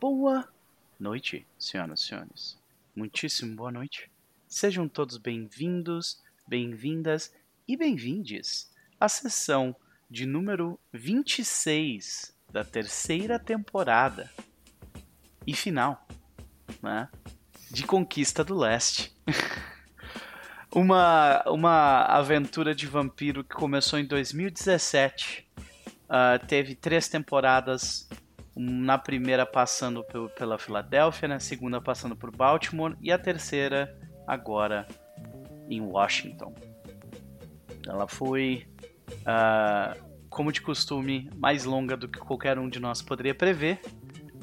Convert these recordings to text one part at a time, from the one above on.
Boa noite, senhoras e senhores. Muitíssimo boa noite. Sejam todos bem-vindos, bem-vindas e bem-vindes à sessão de número 26 da terceira temporada e final, né, de Conquista do Leste. uma, uma aventura de vampiro que começou em 2017. Uh, teve três temporadas na primeira passando pela Filadélfia, na segunda passando por Baltimore e a terceira agora em Washington. Ela foi, uh, como de costume, mais longa do que qualquer um de nós poderia prever,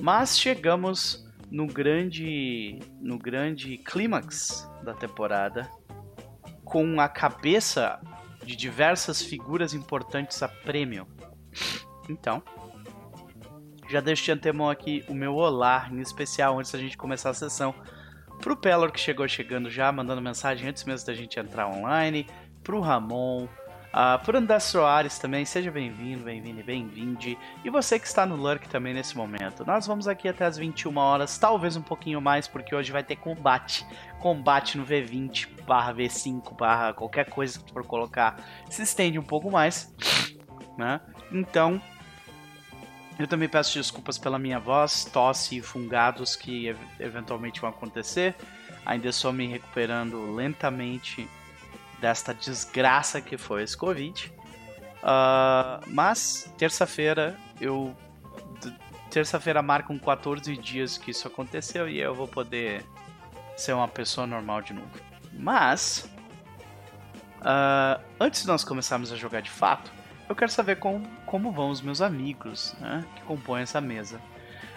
mas chegamos no grande, no grande clímax da temporada com a cabeça de diversas figuras importantes a prêmio. Então, já deixo de antemão aqui o meu olá, em especial antes da gente começar a sessão, pro Pelor que chegou chegando já, mandando mensagem antes mesmo da gente entrar online, pro Ramon, uh, pro André Soares também, seja bem-vindo, bem-vindo e bem-vinde. E você que está no Lurk também nesse momento. Nós vamos aqui até as 21 horas, talvez um pouquinho mais, porque hoje vai ter combate. Combate no V20 barra V5 barra qualquer coisa que for colocar se estende um pouco mais, né? Então, eu também peço desculpas pela minha voz, tosse e fungados que ev eventualmente vão acontecer. Ainda estou me recuperando lentamente desta desgraça que foi esse Covid. Uh, mas, terça-feira, eu. Terça-feira marcam 14 dias que isso aconteceu e eu vou poder ser uma pessoa normal de novo. Mas. Uh, antes de nós começarmos a jogar de fato, eu quero saber com, como vão os meus amigos né, que compõem essa mesa.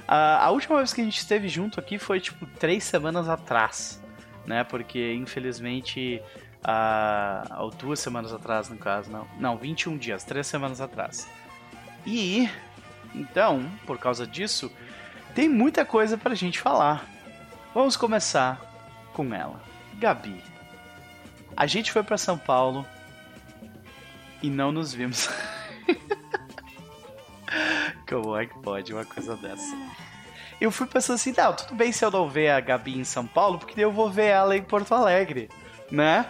A, a última vez que a gente esteve junto aqui foi tipo três semanas atrás, né? Porque infelizmente. A, ou duas semanas atrás, no caso, não. Não, 21 dias, três semanas atrás. E. Então, por causa disso, tem muita coisa pra gente falar. Vamos começar com ela. Gabi. A gente foi para São Paulo e não nos vimos. Como é que pode uma coisa dessa? Eu fui pensando assim, não, tudo bem se eu não ver a Gabi em São Paulo, porque eu vou ver ela em Porto Alegre, né?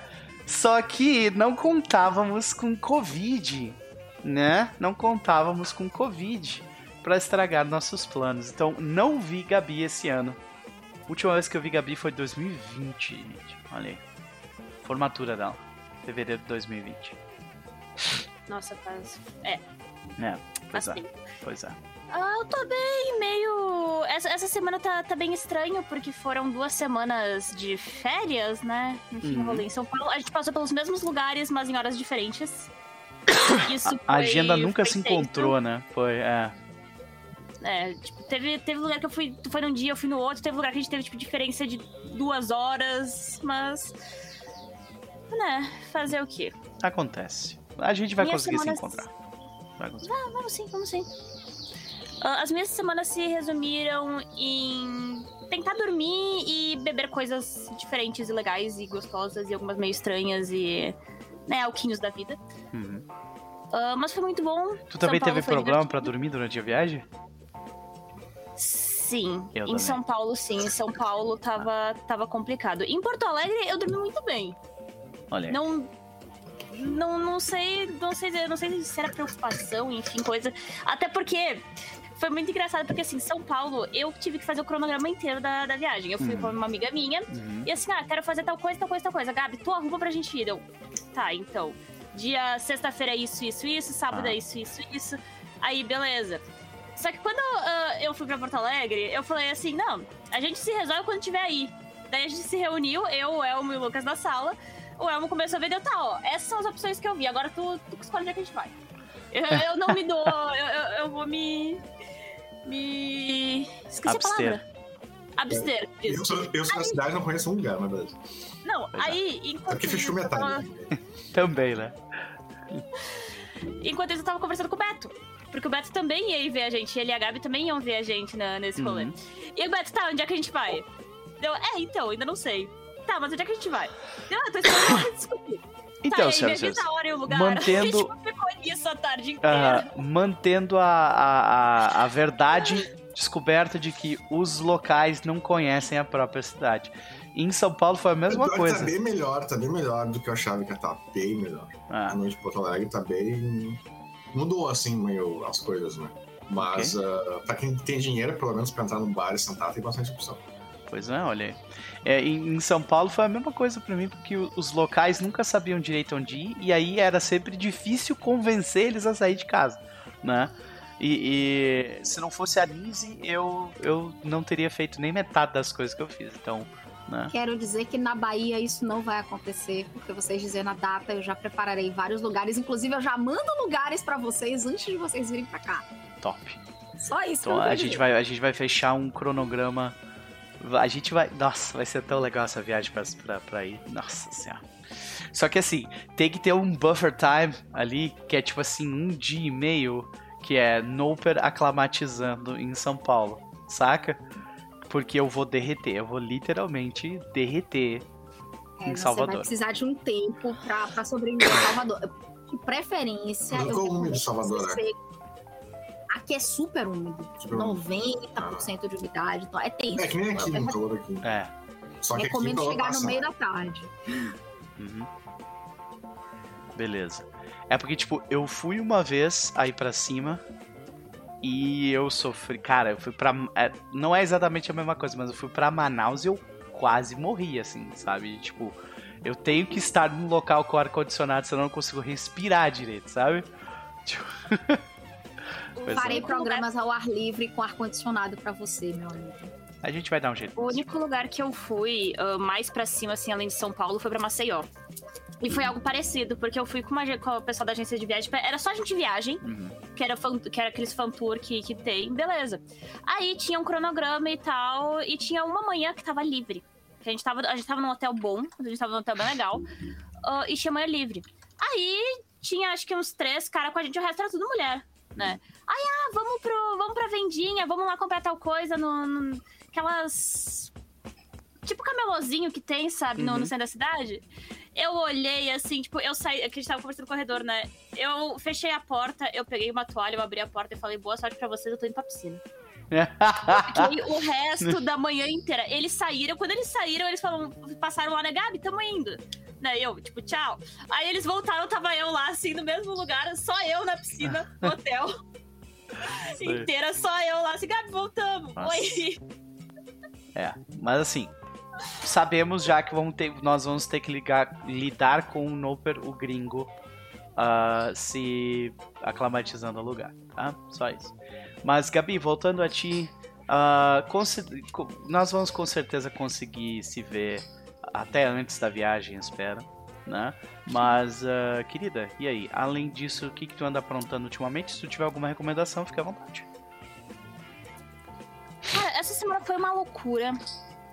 Só que não contávamos com Covid, né? Não contávamos com Covid para estragar nossos planos. Então, não vi Gabi esse ano. A última vez que eu vi Gabi foi em 2020, gente. Olha aí. Formatura dela. Fevereiro de 2020. Nossa, faz. É. É, pois é. Pois é. Ah, eu tô bem, meio. Essa, essa semana tá, tá bem estranho, porque foram duas semanas de férias, né? Enfim, uhum. rolê em São Paulo. A gente passou pelos mesmos lugares, mas em horas diferentes. Isso a, agenda nunca se encontrou, né? Foi, é. É, tipo, teve, teve lugar que eu fui. Tu foi num dia, eu fui no outro, teve lugar que a gente teve, tipo, diferença de duas horas, mas. Né, fazer o quê? Acontece. A gente vai Minhas conseguir semanas... se encontrar. Vai conseguir. Ah, vamos sim, vamos sim. Uh, as minhas semanas se resumiram em tentar dormir e beber coisas diferentes e legais e gostosas e algumas meio estranhas e, né, alquinhos da vida. Uhum. Uh, mas foi muito bom. Tu São também Paulo teve problema para dormir durante a viagem? Sim, eu em também. São Paulo sim. Em São Paulo tava, tava complicado. Em Porto Alegre eu dormi muito bem. Olha. Não, não, não sei, não sei, não sei se era preocupação, enfim, coisa. Até porque foi muito engraçado, porque assim, São Paulo, eu tive que fazer o cronograma inteiro da, da viagem. Eu fui uhum. com uma amiga minha uhum. e assim, ah, quero fazer tal coisa, tal coisa, tal coisa. Gabi, tu arruma pra gente ir. Eu, tá, então. Dia sexta-feira é isso, isso, isso, sábado ah. é isso, isso, isso. Aí, beleza. Só que quando uh, eu fui pra Porto Alegre, eu falei assim, não, a gente se resolve quando tiver aí. Daí a gente se reuniu, eu, o Elmo e o Lucas na sala o Elmo começou a ver, deu, tá, ó, essas são as opções que eu vi, agora tu, tu escolhe onde é que a gente vai. Eu, eu não me dou, eu, eu, eu, vou me. Me. Esqueci Abster. a palavra. Abster. Eu sou, eu sou aí... da cidade não conheço um lugar, mas beleza. Não, aí, é. enquanto. Porque fechou metade. Tava... Também, né? Enquanto isso, eu tava conversando com o Beto. Porque o Beto também ia ver a gente, ele e a Gabi também iam ver a gente na, nesse rolê. Uhum. E o Beto, tá, onde é que a gente vai? Eu, é, então, ainda não sei tá, mas onde é que a gente vai? Eu tô esperando discutir. Então, tá, senhoras e hora e o lugar. Mantendo. A gente ficou nisso a tarde inteira. Uh, mantendo a, a, a, verdade descoberta de que os locais não conhecem a própria cidade. Em São Paulo foi a mesma Pior que coisa. Tá bem melhor, tá bem melhor do que eu achava que tá. Bem melhor. Ah, A noite de Porto Alegre tá bem. Mudou assim meio as coisas, né? Mas ah, pra quem tem dinheiro, pelo menos pra entrar num bar e sentar, tem bastante opção. Pois é, olha aí. É, em, São Paulo foi a mesma coisa pra mim, porque os locais nunca sabiam direito onde ir, e aí era sempre difícil convencer eles a sair de casa, né? E, e se não fosse a Nise, eu, eu não teria feito nem metade das coisas que eu fiz. Então, né? Quero dizer que na Bahia isso não vai acontecer, porque vocês dizendo a data, eu já prepararei vários lugares. Inclusive, eu já mando lugares pra vocês antes de vocês virem pra cá. Top. Só isso Então a gente vai, a gente vai fechar um cronograma. A gente vai. Nossa, vai ser tão legal essa viagem pra, pra, pra ir. Nossa senhora. Só que assim, tem que ter um buffer time ali, que é tipo assim, um dia e meio, que é Noper aclimatizando em São Paulo, saca? Porque eu vou derreter, eu vou literalmente derreter É, em você Salvador. vai precisar de um tempo pra, pra sobreviver em Salvador. De preferência, eu úmido recomendo de Salvador, você- Aqui é super úmido. Úmido. 90% de umidade. Então é tenso. É que nem aqui, no calor aqui. É. Só que aqui recomendo calor chegar passa. no meio da tarde. Uhum. Beleza. É porque, tipo, eu fui uma vez aí pra cima e eu sofri. Cara, eu fui pra. é, não é exatamente a mesma coisa, mas eu fui pra Manaus e eu quase morri, assim, sabe? Tipo, eu tenho que estar num local com ar-condicionado, senão eu não consigo respirar direito, sabe? Tipo, Pois é. Farei programas ao ar livre com ar-condicionado pra você, meu amigo. a gente vai dar um jeito. O único lugar que eu fui ah, mais pra cima, assim, além de São Paulo, foi pra Maceió. E foi algo parecido, porque eu fui com, uma, com o pessoal da agência de viagem. Era só gente viagem, Uhum. que era, fan, que era aqueles fan tour que, que tem, beleza. Aí tinha um cronograma e tal, e tinha uma manhã que tava livre. Que a gente tava, a gente tava num hotel bom, a gente tava num hotel bem legal, ah, e tinha manhã livre. Aí tinha acho que uns três caras com a gente, o resto era tudo mulher, né? Aí, ah, vamos, pro, vamos pra vendinha, vamos lá comprar tal coisa no, no- aquelas. Tipo camelozinho que tem, sabe, no, Uhum. no centro da cidade. Eu olhei assim, tipo, eu saí, que a gente tava conversando no corredor, né? Eu fechei a porta, eu peguei uma toalha, eu abri a porta e falei, boa sorte pra vocês, eu tô indo pra piscina. Fiquei o resto da manhã inteira. Eles saíram, quando eles saíram, eles falaram, passaram lá, né, Gabi, tamo indo. Né, eu, tipo, tchau. Aí eles voltaram, tava eu lá, assim, no mesmo lugar, só eu na piscina, no hotel. Inteira, só eu lá, assim, Gabi, voltamos. Nossa. Oi. É, mas assim, sabemos já que vamos ter, nós vamos ter que ligar- lidar com o Noper, o gringo, ah, se aclimatizando ao lugar, tá? Só isso. Mas, Gabi, voltando a ti, co- nós vamos com certeza conseguir se ver até antes da viagem, espero, né? Mas, ah, querida, e aí? Além disso, o que, que tu anda aprontando ultimamente? Se tu tiver alguma recomendação, fica à vontade. Cara, essa semana foi uma loucura.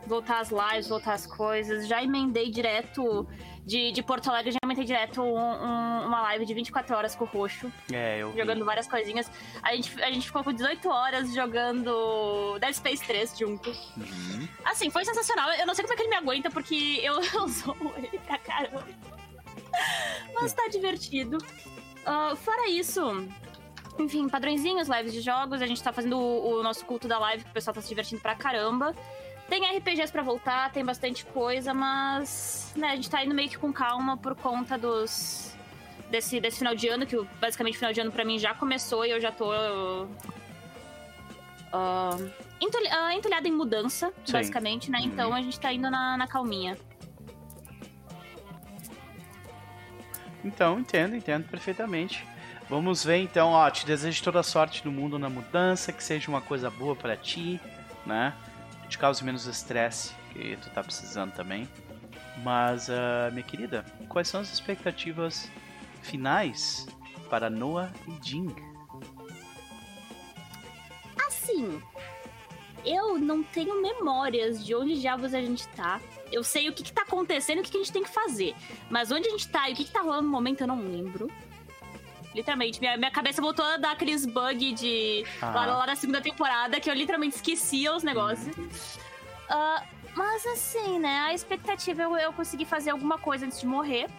Voltar às lives, voltar às coisas. Já emendei direto de, de Porto Alegre, já emendei direto um- um- uma live de 24 horas com o Roxo, É, eu vi. jogando várias coisinhas. A gente, a gente ficou com 18 horas jogando Dead Space 3 junto. Uhum. Assim, foi sensacional. Eu não sei como é que ele me aguenta, porque eu, eu sou ele pra caramba. Mas tá divertido. Ah, fora isso, enfim, padrõezinhos, lives de jogos. A gente tá fazendo o, o nosso culto da live, que o pessoal tá se divertindo pra caramba. Tem RPGs pra voltar, tem bastante coisa, mas né, a gente tá indo meio que com calma por conta dos. Desse, desse final de ano, que basicamente o final de ano pra mim já começou e eu já tô. entulha- ah, entulhada em mudança, Sim. basicamente, né? Uhum. Então a gente tá indo na, na calminha. Então, entendo, entendo perfeitamente. Vamos ver então, ó, te desejo toda a sorte do mundo na mudança, que seja uma coisa boa pra ti, né? Te cause menos estresse, que tu tá precisando também. Mas, ah, minha querida, quais são as expectativas finais para Noah e Jing? Assim, eu não tenho memórias de onde diabos a gente tá. Eu sei o que, que tá acontecendo e o que, que a gente tem que fazer. Mas onde a gente tá e o que, que tá rolando no momento eu não lembro. Literalmente, minha, minha cabeça voltou a dar aqueles bug de. Lá, Ah, lá na segunda temporada, que eu literalmente esquecia os negócios. Ah, mas assim, né? A expectativa é eu, eu conseguir fazer alguma coisa antes de morrer.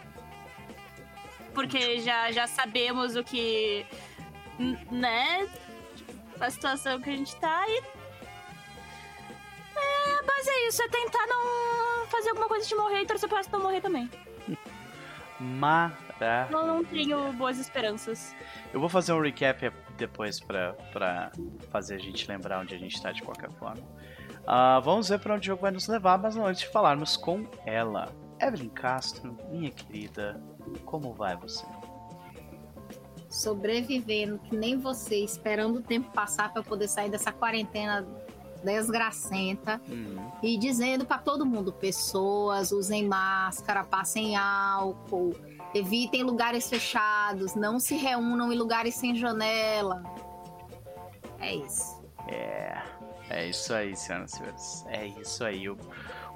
Porque já, já sabemos o que. Né? a situação que a gente tá e. É, mas é isso, é tentar não fazer alguma coisa de morrer e torcer pra não morrer também. Maravilha. Eu não tenho boas esperanças. Eu vou fazer um recap depois pra, pra fazer a gente lembrar onde a gente tá de qualquer forma. Uh, vamos ver para onde o jogo vai nos levar, mas antes de falarmos com ela. Evelyn Castro, minha querida, como vai você? Sobrevivendo, que nem você, esperando o tempo passar para poder sair dessa quarentena desgracenta Uhum. e dizendo para todo mundo: pessoas, usem máscara, passem álcool, evitem lugares fechados, não se reúnam em lugares sem janela. É isso. É, é isso aí, senhoras e senhores. É isso aí. O,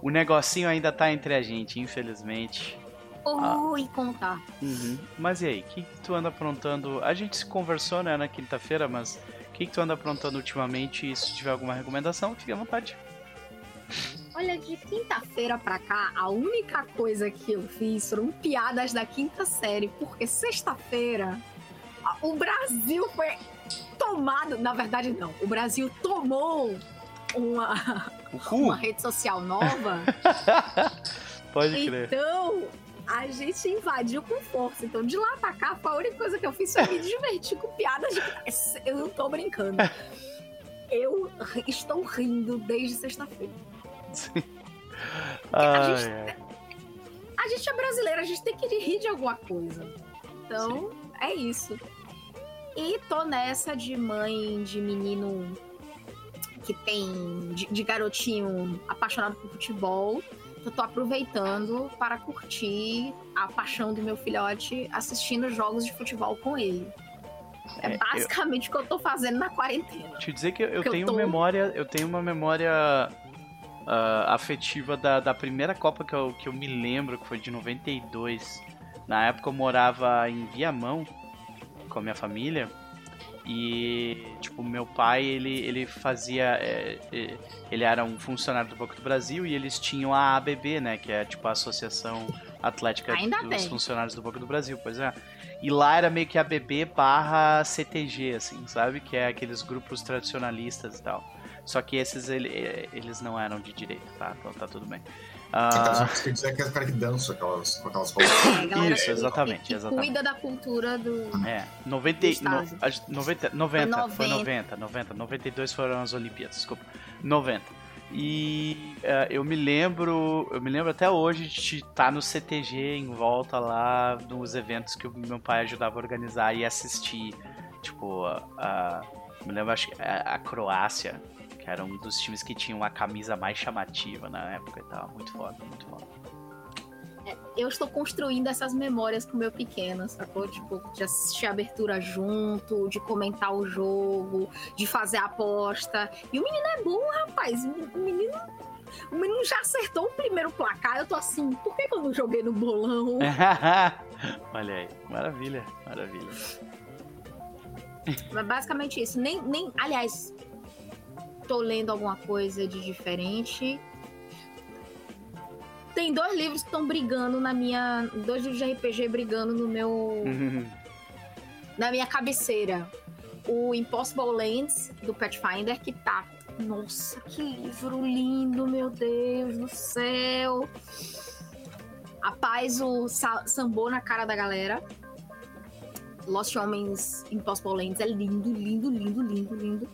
o negocinho ainda tá entre a gente, infelizmente. Ui, contar. Uhum. Mas e aí, o que, que tu anda aprontando? A gente se conversou, né, na quinta-feira, mas o que, que tu anda aprontando ultimamente? E se tiver alguma recomendação, fique à vontade. Olha, de quinta-feira pra cá, a única coisa que eu fiz foram piadas da quinta série, porque sexta-feira o Brasil foi tomado. Na verdade, não. O Brasil tomou uma, uma rede social nova. Pode crer. então, a gente invadiu com força. Então, de lá pra cá, a única coisa que eu fiz foi me divertir com piadas de. Eu não tô brincando. Eu estou rindo desde sexta-feira. Ai, gente- ai. A gente é brasileiro, a gente tem que rir de alguma coisa. Então, é isso. E tô nessa de mãe de menino que tem. de, de garotinho apaixonado por futebol. Eu tô aproveitando para curtir a paixão do meu filhote assistindo jogos de futebol com ele. É, É, eu- basicamente o que eu tô fazendo na quarentena. Te dizer que eu eu tenho tô- memória, eu tenho uma memória ah, afetiva da, da primeira Copa que eu, que eu me lembro, que foi de 92. Na época eu morava em Viamão com a minha família. E, tipo, meu pai, ele, ele fazia. é, é, ele era um funcionário do Banco do Brasil e eles tinham a ABB, né? Que é, tipo, a Associação Atlética Ainda dos tem. Funcionários do Banco do Brasil, pois é. E lá era meio que ABB barra CTG, assim, sabe? Que é aqueles grupos tradicionalistas e tal. Só que esses, ele- eles não eram de direita, tá? Então tá tudo bem. Então, Ah, você quer dizer que é os caras que dançam aquelas, com aquelas roupas. Isso, exatamente, que exatamente. cuida da cultura do. É, 90, e- no, Estágio. acho- 90, 90, foi 90. 90, 90, 92 foram as Olimpíadas, desculpa, 90. E eh, eu me lembro, eu me lembro até hoje de estar no CTG em volta lá nos eventos que o meu pai ajudava a organizar e assistir, tipo, a, a- me lembro acho que a, a Croácia, era um dos times que tinha a camisa mais chamativa na época e tal, muito foda, muito foda. eu estou construindo essas memórias com o meu pequeno, sacou? Tipo, de assistir a abertura junto, de comentar o jogo, de fazer a aposta. E o menino é bom, rapaz. O menino. O menino já acertou o primeiro placar. Eu tô assim, por que que eu não joguei no bolão? Olha aí, maravilha, maravilha. Mas basicamente isso. Nem, nem. Aliás, tô lendo alguma coisa de diferente. Tem dois livros que estão brigando na minha. Dois livros de RPG brigando no meu. na minha cabeceira. O Impossible Lands, do Pathfinder, que tá. Nossa, que livro lindo, meu Deus do céu! A paz, o sa- sambô na cara da galera. Lost Homens Impossible Lands é lindo, lindo, lindo, lindo, lindo.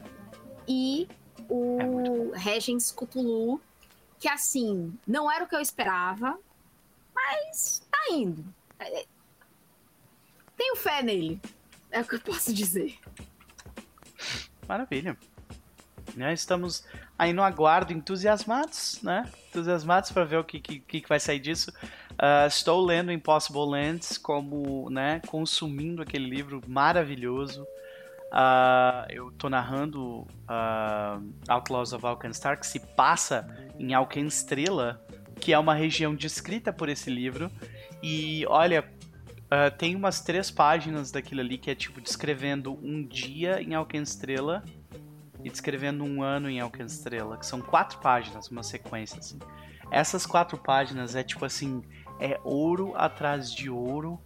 E É o Regents Cthulhu, que assim, não era o que eu esperava, mas tá indo. É- Tenho fé nele. É o que eu posso dizer. Maravilha. Né, estamos aí no aguardo, entusiasmados, né? Entusiasmados para ver o que, que, que vai sair disso. Ah, estou lendo Impossible Lands como, né, consumindo aquele livro maravilhoso. Ah, eu tô narrando ah, Outlaws of Alkenstar, que se passa em Alkenstrela, que é uma região descrita por esse livro. E olha, ah, tem umas três páginas daquilo ali que é tipo descrevendo um dia em Alkenstrela e descrevendo um ano em Alkenstrela, que são quatro páginas, uma sequência assim. Essas quatro páginas é tipo assim, é ouro atrás de ouro,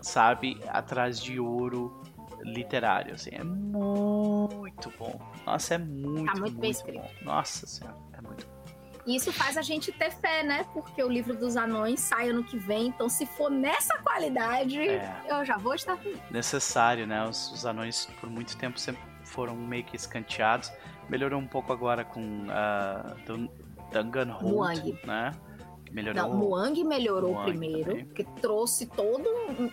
sabe? Atrás de ouro literário, assim. É muito bom. Nossa, é muito, Tá muito muito bem escrito. bom. Nossa senhora, é muito bom. E isso faz a gente ter fé, né? Porque o livro dos anões sai ano que vem. Então, se for nessa qualidade, É. eu já vou estar feliz. necessário, né? Os, os anões por muito tempo sempre foram meio que escanteados. Melhorou um pouco agora com a uh, Danganronpa, Muang. né? Melhorou. Não, Muang melhorou Muang primeiro, também. porque trouxe todo um,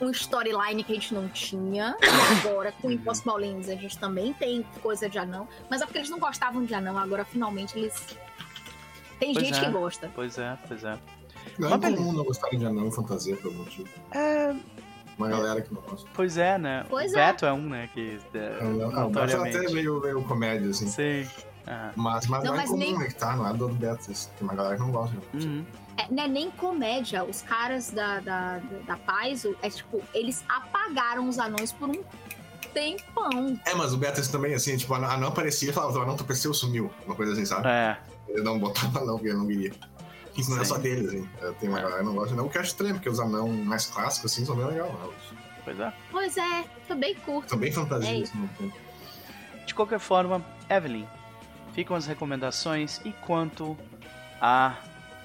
um storyline que a gente não tinha. E agora, com Uhum. Impossible Lands, a gente também tem coisa de anão. Mas é porque eles não gostavam de anão, agora finalmente eles. Tem Pois gente é. que gosta. Pois é, pois é. Não é Mas beleza. comum não gostarem de anão fantasia por algum motivo. É, Uma galera que não gosta. pois é, né? Pois o é. Beto é um, né? Que é, Não, não, Beto até notoriamente. meio, meio comédia, assim. Sim. Ah. Mas, mas Não, não, é mas comum, nem- né, que tá, não é do Beto. isso. Tem uma galera que não gosta. né? Uhum. É, não é nem comédia. Os caras da, da, da Paizo, é tipo, eles apagaram os anões por um tempão. É, mas o Beto isso também, assim, tipo, a não aparecia e falava, o anão apareceu, sumiu. Uma coisa assim, sabe? É. Ele não botava não, porque ele não queria. Isso não é só deles, hein? É, Tem uma É. galera que não gosta, não. O que eu acho estranho, porque os anão mais clássicos, assim, são bem legais. Né? Pois é. Pois é, também curto. Bem fantasia, É assim, no fundo. De qualquer forma, Evelyn, ficam as recomendações e quanto a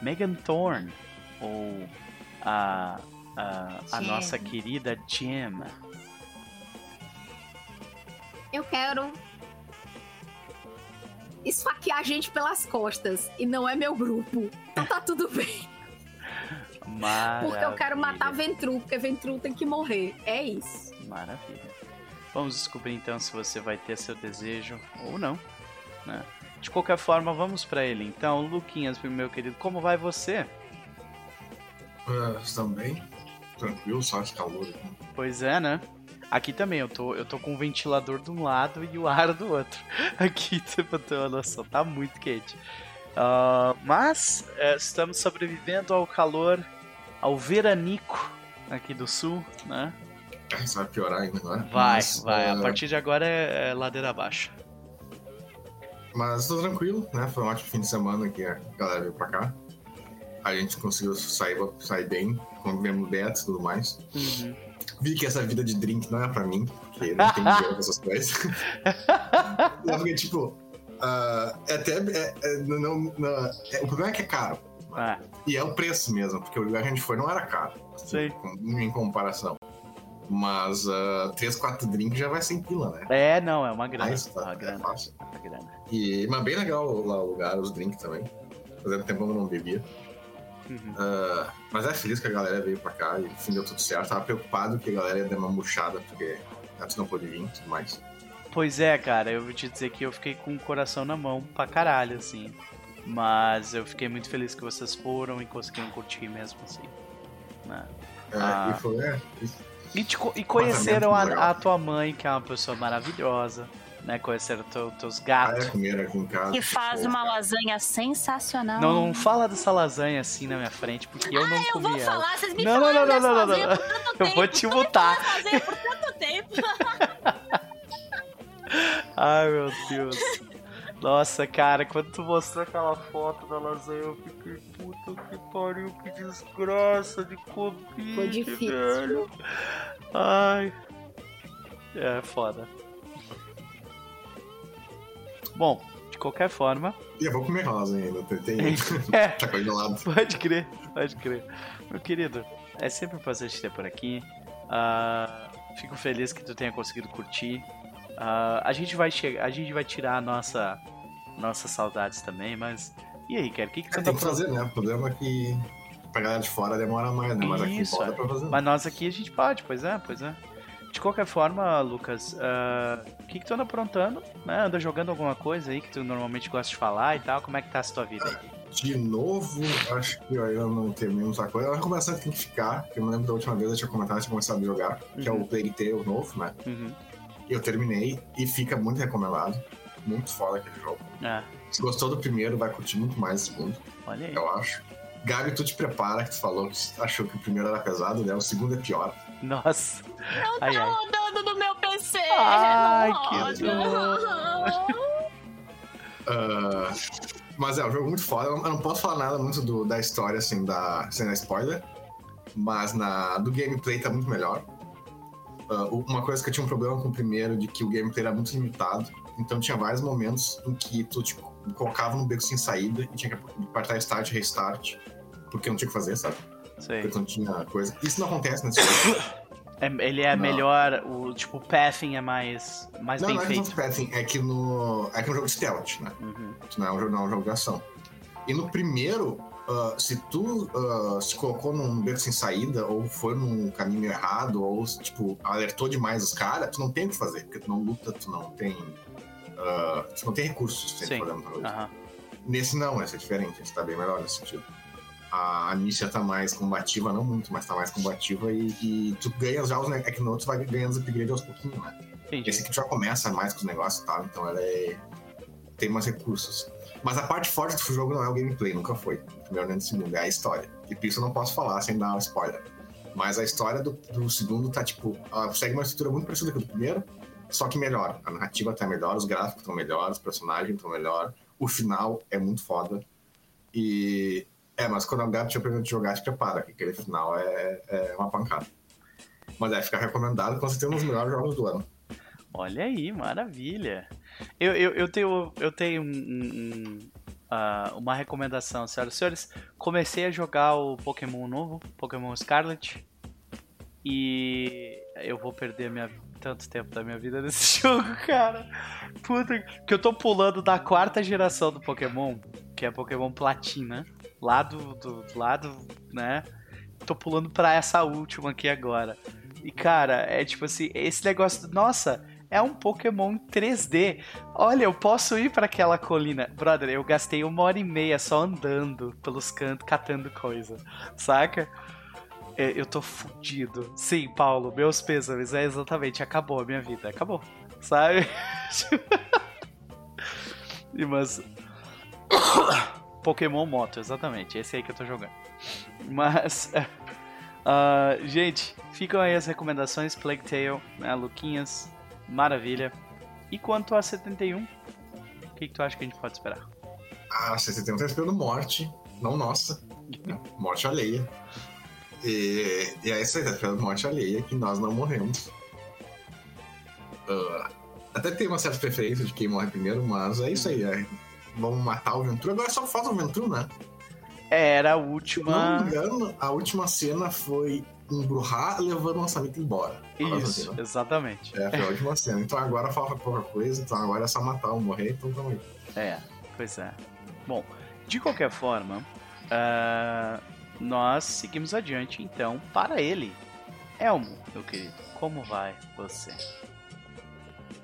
Megan Thorne ou a, a, a nossa querida Jim. Eu quero esfaquear a gente pelas costas. E não é meu grupo. Então tá tudo bem. Porque eu quero matar Ventru, porque Ventru tem que morrer. É isso. Maravilha. Vamos descobrir então se você vai ter seu desejo ou não. Né? De qualquer forma, vamos pra ele. Então, Luquinhas, meu querido, como vai você? Estão bem? Tranquilo, só esse calor aqui. Pois é, né? Aqui também, eu tô, eu tô com o ventilador de um lado e o ar do outro. Aqui, uma noção, tá muito quente. Ah, mas é, estamos sobrevivendo ao calor, ao veranico aqui do sul, né? Isso vai piorar ainda agora. Vai, Mas, vai. A ah, partir de agora é, é ladeira abaixo. Mas tô tranquilo, né? Foi um ótimo fim de semana que a galera veio pra cá. A gente conseguiu sair, sair bem, comemos Beto e tudo mais. Uhum. Vi que essa vida de drink não é pra mim, porque não tem dinheiro pra essas coisas. porque, tipo, ah, é até. é- é- não, não- é- o problema é que é caro. Ah, E é o preço mesmo, porque o lugar que a gente foi não era caro. Com- Em comparação. Mas uh, 3, 4 drinks já vai sem pila, né? é, não, é uma grana. Ah, isso uma tá, é grana. fácil. Uma grana. E, mas bem legal lá o lugar, os drinks também. Fazendo tempo que eu não bebia. Uhum. Uh, mas é feliz que a galera veio pra cá e enfim deu tudo certo. Tava preocupado que a galera ia dar uma murchada, porque antes não pôde vir e tudo mais. Pois é, cara, eu vou te dizer que eu fiquei com o coração na mão pra caralho, assim. Mas eu fiquei muito feliz que vocês foram e conseguiram curtir mesmo, assim. né? É, Ah. E foi, é, E, te e conheceram Apartamento a, a tua mãe, que é uma pessoa maravilhosa, né? Conheceram teu, teus ah, gatos. é, aqui em casa. Que faz Pô, uma lasanha sensacional. Não, não fala dessa lasanha assim na minha frente, porque eu não Eu comi vou ela. falar, vocês me Não, não, não, não, não, não, não. tanto Eu tempo. vou te mutar. Lasanha por tanto tempo. Ai, meu Deus. Nossa, cara, quando tu mostrou aquela foto da lasanha, eu fiquei, puta que pariu, que desgraça de Covid, Foi difícil. velho. Ai. É, foda. Bom, de qualquer forma, E eu vou comer rosa ainda, tem, tem é, tá congelado. Pode crer, pode crer. Meu querido, é sempre um prazer te ter por aqui. Ah, fico feliz que tu tenha conseguido curtir. Ah, a gente vai chegar, a gente vai tirar a nossa nossas saudades também, mas e aí, cara, o que que É, anda tem que fazer, né? O problema é que pra galera de fora demora mais, né? Mas aqui Isso, pode é. pra fazer. Mas nós aqui a gente pode, pois é, pois é. De qualquer forma, Lucas, ah, o que que tu anda aprontando? Né? Anda jogando alguma coisa aí que tu normalmente gosta de falar e tal? Como é que tá a tua vida aí? De novo, acho que eu ainda não terminei muita coisa. Eu recomeçando tem que ficar, que eu não lembro da última vez eu tinha comentado, eu tinha começado a jogar, que é Uhum. o Plague Tale novo, né? Uhum. Eu terminei e fica muito recomendado. Muito foda aquele jogo. Ah, Se gostou do primeiro, vai curtir muito mais o segundo, olha aí. eu acho. Gabi, tu te prepara, que tu falou que achou que o primeiro era pesado, né? O segundo é pior. Nossa. Não Ai, tá ai. rodando no meu PC. Ai, não que roda. Ah, mas é um jogo muito foda. Eu não posso falar nada muito do- da história, assim, da, sem dar spoiler. Mas na, do gameplay tá muito melhor. Uh, uma coisa que eu tinha um problema com o primeiro, de que o gameplay era muito limitado. Então tinha vários momentos em que tu, tipo, colocava no beco sem saída e tinha que apertar start, restart, porque não tinha o que fazer, sabe? Sei. Porque não tinha coisa. Isso não acontece nesse jogo. É- ele é Não. melhor, o tipo, o pathing é mais, mais não, bem não é feito. de pathing, é que no. É que é um jogo de stealth, né? Uhum. Isso não é um jogo, não é um jogo de ação. E no primeiro, ah, se tu ah, se colocou num beco sem saída, ou foi num caminho errado, ou tipo, alertou demais os caras, tu não tem o que fazer, porque tu não luta, tu não tem. ah, tu não tem recursos Sim. for olhando pra. Nesse não, esse é diferente, esse tá bem melhor nesse sentido. A Anicia tá mais combativa, não muito, mas tá mais combativa e, e tu ganha já os é que no outro tu vai ganhando os upgrades aos pouquinhos, né? Entendi. Esse aqui já começa mais com os negócios e tal, então ela é. tem mais recursos. Mas a parte forte do jogo não é o gameplay, nunca foi. Primeiro nem no segundo, é a história. E por isso eu não posso falar sem dar um spoiler. Mas a história do, do segundo tá tipo. Segue uma estrutura muito parecida com a do primeiro, só que melhor. A narrativa tá melhor, os gráficos estão melhores, os personagens estão melhor. O final é muito foda. E. É, mas quando a Gabi tinha primeiro de jogar, te prepara, que aquele final é, é uma pancada. Mas é, fica recomendado, com certeza um dos melhores jogos do ano. Olha aí, maravilha. Eu, eu, eu tenho, eu tenho um- um- ah, uma recomendação, senhoras e senhores. Comecei a jogar o Pokémon novo, Pokémon Scarlet. E eu vou perder minha, tanto tempo da minha vida nesse jogo, cara. Puta, que eu tô pulando da quarta geração do Pokémon, que é Pokémon Platina, lá do, do lado, né? Tô pulando pra essa última aqui agora. E cara, é tipo assim, esse negócio, nossa, é um Pokémon 3D. Olha, eu posso ir pra aquela colina. Brother, eu gastei uma hora e meia só andando pelos cantos, catando coisa, saca? É, Eu tô fudido. Sim, Paulo, meus pêsames. É exatamente, acabou a minha vida. Acabou. Sabe? Mas. Pokémon Moto, exatamente. Esse aí que eu tô jogando. Mas. ah, gente, ficam aí as recomendações. Plague Tale, né? Luquinhas, maravilha. E quanto a 71, o que, que tu acha que a gente pode esperar? Ah, 61 tá esperando morte, não nossa. né? Morte alheia. E, e é isso aí, tá esperando morte alheia, que nós não morremos. Ah, até tem uma certa preferência de quem morre primeiro, mas é isso aí. É. Vamos matar o Ventru. Agora só falta o Ventru, né? Era a Se eu não última. me engano, a última cena foi um Bruhá levando o lançamento embora. Isso, né? exatamente. É, foi a última cena. Então agora falta pouca coisa, então agora é só matar ou morrer, então tamo aí. É, pois é. Bom, de qualquer forma, ah, nós seguimos adiante então para ele. Elmo, meu querido, como vai você?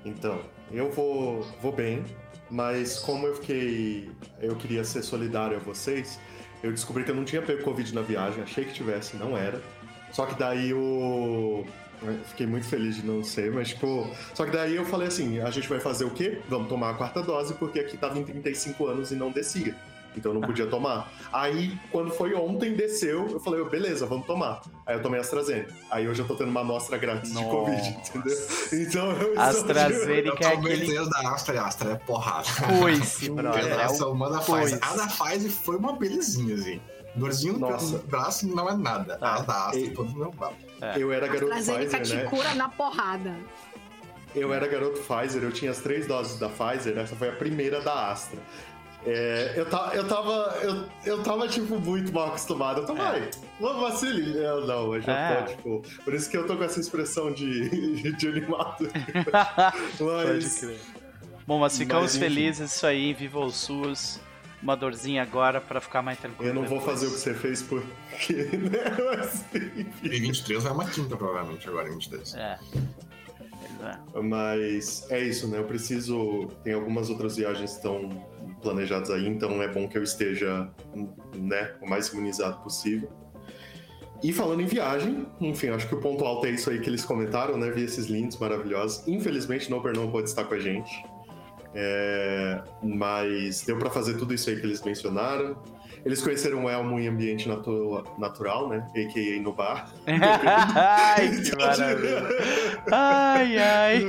Então, eu vou, vou bem, mas como eu fiquei. Eu queria ser solidário a vocês, eu descobri que eu não tinha pego Covid na viagem, achei que tivesse, não era. Só que daí o. eu Fiquei muito feliz de não ser, mas tipo. Só que daí eu falei assim: a gente vai fazer o quê? Vamos tomar a quarta dose, porque aqui tava em 35 anos e não descia. Então eu não podia tomar. Aí, quando foi ontem, desceu, eu falei, beleza, vamos tomar. Aí eu tomei AstraZeneca. Aí hoje eu tô tendo uma amostra grátis de Nossa. Covid, entendeu? Então eu estou- AstraZeneca Eu que é aquele da Astra e a Astra é porrada. coice, brother. É Essa o uma da coice. Pfizer. A da Pfizer foi uma belezinha, assim. Dorzinho no Nossa. braço não é nada. Ah, a da Astra, e- todo meu braço. Eu era garoto AstraZeneca Pfizer, te né? cura na porrada. Eu era garoto Pfizer, eu tinha as três doses da Pfizer, essa foi a primeira da Astra. É, eu, ta, eu tava. Eu, eu tava, tipo, muito mal acostumado. Eu tava, É. ai, uma vacile. Eu não, eu já É. tô, tipo. Por isso que eu tô com essa expressão de, de animado. Pode Mas. crer. Bom, mas ficamos Mas, felizes, isso aí, viva o SUS. Uma dorzinha agora pra ficar mais tranquilo. Eu não vou depois. fazer o que você fez porque. Né? Mas. E 23 vai uma quinta, provavelmente, agora em 23. É. É. Mas é isso, né? Eu preciso. Tem algumas outras viagens que estão planejadas aí, então é bom que eu esteja, né, o mais imunizado possível. E falando em viagem, enfim, acho que o ponto alto é isso aí que eles comentaram, né? Vi esses lindos, maravilhosos. Infelizmente, Noper não pode estar com a gente. É, mas deu pra fazer tudo isso aí que eles mencionaram. Eles conheceram o Elmo em ambiente natu- natural, né? A.k.a. no bar. ai, que maravilha. Ai, ai.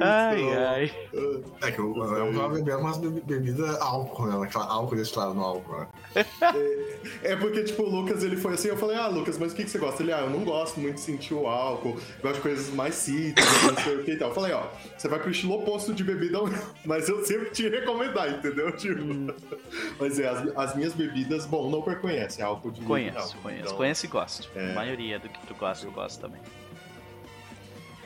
Ai, ai. É que eu, eu tava bebendo umas bebi- bebidas álcool, né? Aquela álcool destilado no álcool, né? É porque, tipo, o Lucas, ele foi assim, eu falei, ah, Lucas, mas o que, que você gosta? Ele, ah, eu não gosto muito de sentir o álcool, gosto de coisas mais cítricas, não sei o que e tal. Eu falei, ó, você vai pro estilo oposto de bebida, mas eu sempre te recomendar, entendeu? Tipo, mas é, as, as minhas bebidas, bom, o Noper conhece, é álcool de Conheço, mineral, conheço. então- Conheço e gosto. É. A maioria do que tu gosta, eu gosto também.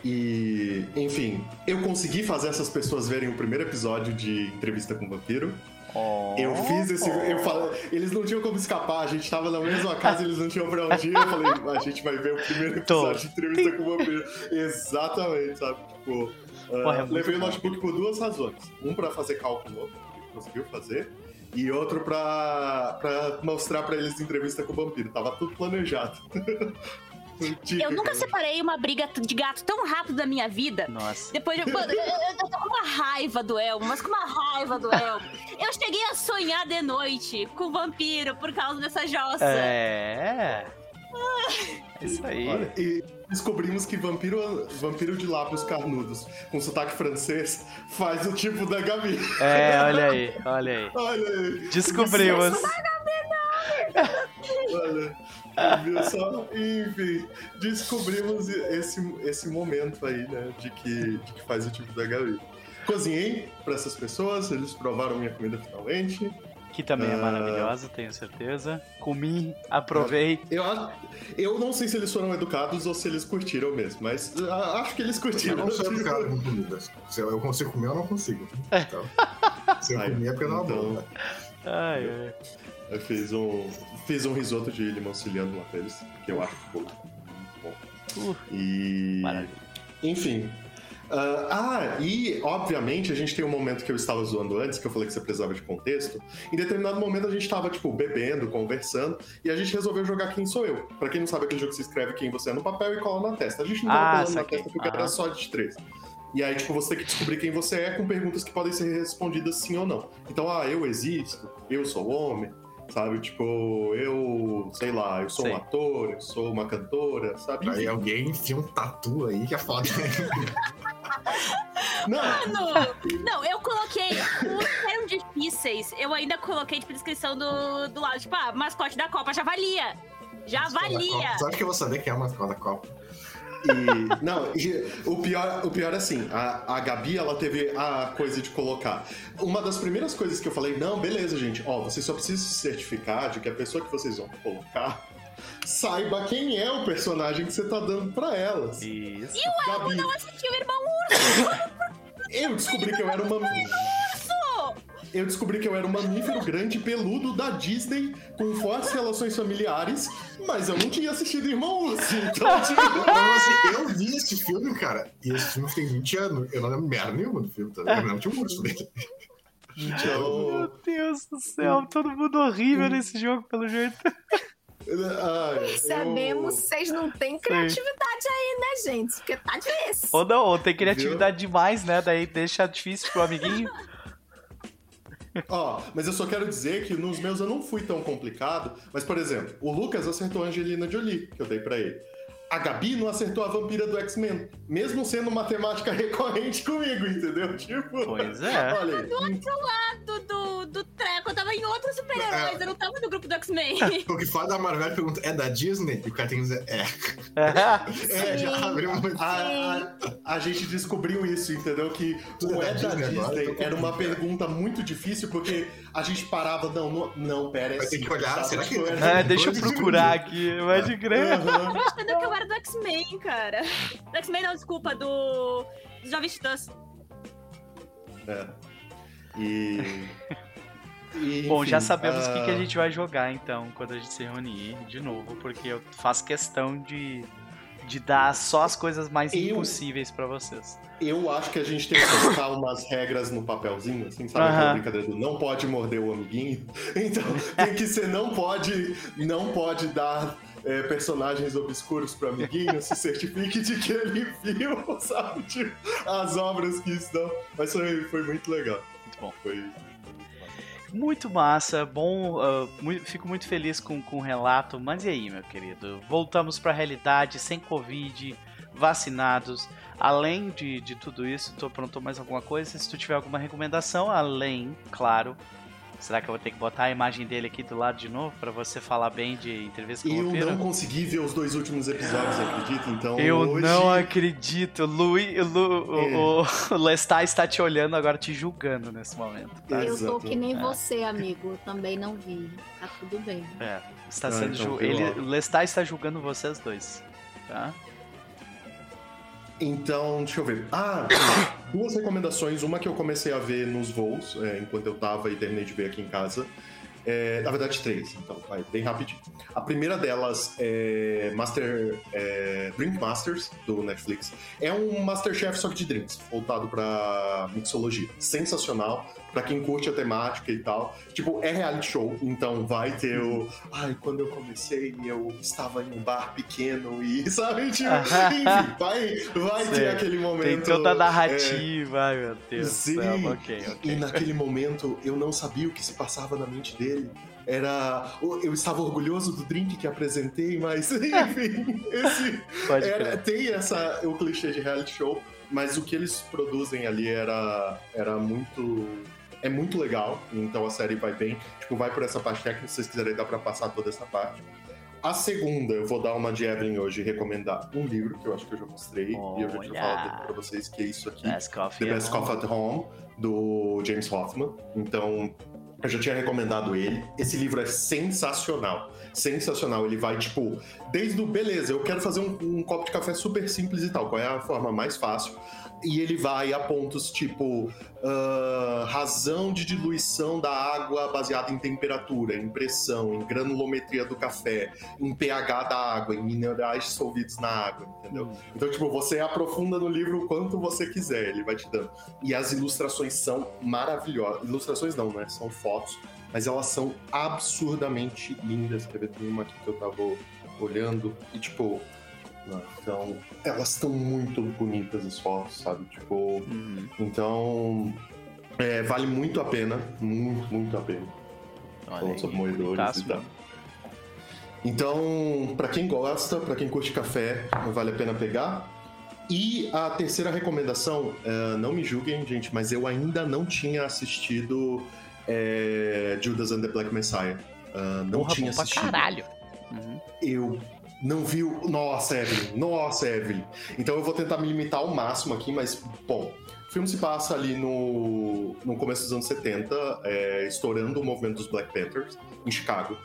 E, enfim, eu consegui fazer essas pessoas verem o primeiro episódio de Entrevista com o Vampiro. Oh. Eu fiz esse. Eu falei, eles não tinham como escapar, a gente tava na mesma casa, eles não tinham pra onde ir. Eu falei, a gente vai ver o primeiro episódio de entrevista com o vampiro. Exatamente, sabe? Tipo. ah, Porra, é muito levei o notebook por duas razões. Um pra fazer cálculo, que conseguiu fazer. E outro pra, pra mostrar pra eles entrevista com o vampiro. Tava tudo planejado. Eu nunca cara. separei uma briga de gato tão rápido da minha vida. Nossa. Depois de. Mano, eu, eu tô com uma raiva do Elmo, mas com uma raiva do Elmo. Eu cheguei a sonhar de noite com o vampiro por causa dessa jossa. É. É Isso aí. Olha, e descobrimos que vampiro, vampiro de lábios carnudos com sotaque francês faz o tipo da Gabi. É, olha aí, olha aí. Olha aí. Descobrimos. Olha, viu só? Enfim, descobrimos esse, esse momento aí, né? De que, de que faz o tipo da Gabi. Cozinhei pra essas pessoas, eles provaram minha comida finalmente. Que também é Ah. maravilhosa, tenho certeza. Comi, aprovei. Eu, eu não sei se eles foram educados ou se eles curtiram mesmo, mas ah, acho que eles Eu curtiram. não sou educado com comida. Se eu consigo comer, eu não consigo. Então, se eu Ai, comer é porque não é então- bom. né? Ai, ai. Eu fiz um, fiz um risoto de limão siciliano lá pra eles, que eu acho que ficou muito bom. Uh, E. maravilha. Enfim. Ah, ah, e obviamente a gente tem um momento que eu estava zoando antes, que eu falei que você precisava de contexto. Em determinado momento a gente estava, tipo, bebendo, conversando, e a gente resolveu jogar Quem Sou Eu. Pra quem não sabe, aquele jogo que você escreve quem você é no papel e cola na testa. A gente não tava Ah, colando na testa porque Aham. era só de três. E aí, tipo, você tem que descobrir quem você é com perguntas que podem ser respondidas sim ou não. Então, ah, eu existo, eu sou homem, sabe? Tipo, eu, sei lá, eu sou Sei. um ator, eu sou uma cantora, sabe? Aí alguém enfia um tatu aí que é foda. Não, Mano, não, eu coloquei os eram difíceis. Eu ainda coloquei, tipo, descrição do, do lado. Tipo, ah, mascote da Copa já valia. Já valia. Você acha que eu vou saber quem é o mascote da Copa? E, não, e o pior, o pior é assim, a, a Gabi, ela teve a coisa de colocar. Uma das primeiras coisas que eu falei, não, beleza, gente, ó, vocês só precisam se certificar de que a pessoa que vocês vão colocar saiba quem é o personagem que você tá dando pra elas. Isso. Gabi, Não assistiu o Irmão Urso. eu descobri que eu era uma. Eu descobri que eu era um mamífero grande peludo da Disney com fortes relações familiares, mas eu não tinha assistido Irmão Urso, então, tipo, Então, assim, eu vi esse filme, cara, e esse filme tem 20 anos. Eu não lembro merda nenhuma do filme, tá? Eu não tinha um urso dele. então Meu Deus do céu, todo mundo horrível nesse jogo, pelo jeito. Ai, Sabemos, eu- vocês não têm criatividade aí, né, gente? Porque tá difícil. Ou não, ou tem criatividade demais, né? Daí deixa difícil pro amiguinho. Ó, mas eu só quero dizer que nos meus eu não fui tão complicado. Mas, por exemplo, o Lucas acertou a Angelina Jolie, que eu dei pra ele. A Gabi não acertou a vampira do X-Men, mesmo sendo uma temática recorrente comigo, entendeu? Tipo. Pois é. Olha aí. Do, do, do treco, eu tava em outros super-heróis, É. eu não tava no grupo do X-Men. O que fala da Marvel pergunta, é da Disney? E o cara tem que dizer, é. É, já Sim. abriu muito. A, a, a gente descobriu isso, entendeu? Que Tudo o é é da Disney agora, Disney eu tô era uma pergunta muito difícil, porque a gente parava, não, não, não pera, é Vai ter que olhar, sabe? será que- Tipo, É, deixa eu procurar aqui, pode crer. Aham. Do X-Men, cara. Do X-Men não, desculpa, do. Dos Jovens Titãs. É. E. e, Bom, já enfim, sabemos o que, que a ah, gente vai jogar então quando a gente se reunir de novo, porque eu faço questão de, de dar só as coisas mais Eu- impossíveis pra vocês. Eu acho que a gente tem que colocar umas regras no papelzinho, assim, sabe? Aquela brincadeira do não pode morder o amiguinho. Então, tem que ser não pode, não pode dar é, personagens obscuros pro amiguinho, se certifique de que ele viu, sabe? Tipo, as obras que estão. Mas foi, foi muito legal. Muito bom. Foi. Muito massa, bom, ah, mui- fico muito feliz com, com o relato, mas e aí, meu querido? Voltamos pra realidade, sem Covid, vacinados. Além de, de tudo isso, tu aprontou mais alguma coisa? Se tu tiver alguma recomendação, além, claro, Será que eu vou ter que botar a imagem dele aqui do lado de novo para você falar bem de entrevista com eu o Vampiro? Eu não consegui ver os dois últimos episódios, acredita? Então Eu hoje... não acredito. Luí, Lu, é. o, o Lestat está te olhando agora, te julgando nesse momento. Tá? Eu tô que nem é. você, amigo. Eu também não vi. Tá tudo bem. É, está ah, sendo então, Ele, o Lestat está julgando vocês dois. Tá? Então, deixa eu ver. Ah, duas recomendações. Uma que eu comecei a ver nos voos, é, enquanto eu tava e terminei de ver aqui em casa. É, na verdade, três, então vai bem rapidinho. A primeira delas é Master é, Drink Masters, do Netflix. É um Masterchef só que de drinks, voltado pra mixologia. Sensacional pra quem curte a temática e tal. Tipo, é reality show, então vai ter o. Ai, quando eu comecei, eu estava em um bar pequeno e, sabe? Tipo, enfim, vai, vai ter aquele momento. Tem toda a narrativa, é... ai meu Deus. Sim, céu. Okay, okay. e naquele momento eu não sabia o que se passava na mente dele era. Eu estava orgulhoso do drink que apresentei, mas enfim, esse. Era, tem essa, o clichê de reality show, mas o que eles produzem ali era, era muito é muito legal, então a série vai bem. Tipo, vai por essa parte técnica, se vocês quiserem dar pra passar toda essa parte. A segunda, eu vou dar uma de Evelyn hoje e recomendar um livro que eu acho que eu já mostrei oh, e eu já tinha falado pra vocês, que é isso aqui: Best The Best Coffee at Home, do James Hoffman. Então, eu já tinha recomendado ele. Esse livro é sensacional. Sensacional. Ele vai, tipo, desde o beleza, eu quero fazer um, um copo de café super simples e tal. Qual é a forma mais fácil? E ele vai a pontos tipo uh, razão de diluição da água baseada em temperatura, em pressão, em granulometria do café, em pH da água, em minerais dissolvidos na água, entendeu? Hum. Então, tipo, você aprofunda no livro o quanto você quiser, ele vai te dando. E as ilustrações são maravilhosas. Ilustrações não, né? São fotos, mas elas são absurdamente lindas. Quer ver? Tem uma aqui que eu tava olhando e, tipo, então, elas estão muito bonitas as fotos, sabe? Tipo, uhum. então é, vale muito a pena, muito, muito a pena. Falando sobre moedores e tal. Então, para quem gosta, para quem curte café, vale a pena pegar. E a terceira recomendação, uh, não me julguem, gente, mas eu ainda não tinha assistido é, Judas and the Black Messiah. Uh, não Porra, tinha assistido. Pra caralho. Uhum. Eu não viu. Nossa, Evelyn, nossa, Evelyn. Então eu vou tentar me limitar ao máximo aqui, mas, bom. O filme se passa ali no, no começo dos anos 70, é, estourando o movimento dos Black Panthers, em Chicago.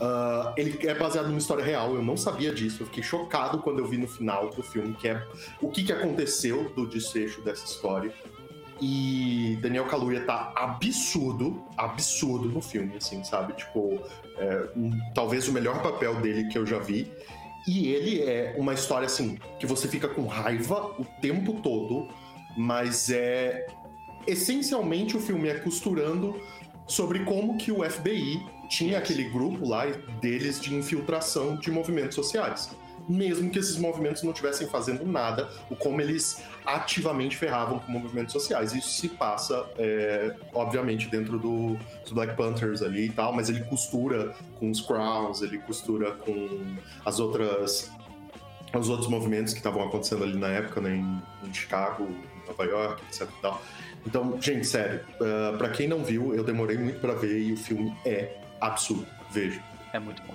Uh, ele é baseado numa história real, eu não sabia disso, eu fiquei chocado quando eu vi no final do filme que é o que, que aconteceu do desfecho dessa história. E Daniel Kaluuya tá absurdo, absurdo no filme, assim, sabe? Tipo, é, um, talvez o melhor papel dele que eu já vi. E ele é uma história, assim, que você fica com raiva o tempo todo, mas é. Essencialmente o filme é costurando sobre como que o FBI tinha aquele grupo lá deles de infiltração de movimentos sociais mesmo que esses movimentos não estivessem fazendo nada, o como eles ativamente ferravam com movimentos sociais. Isso se passa, é, obviamente, dentro do, Black Panthers ali e tal, mas ele costura com os Crowns, ele costura com as outras os outros movimentos que estavam acontecendo ali na época, né, em, em Chicago, em Nova York, etc tal. Então, gente, sério, uh, para quem não viu, eu demorei muito para ver e o filme é absurdo. Veja. É muito bom.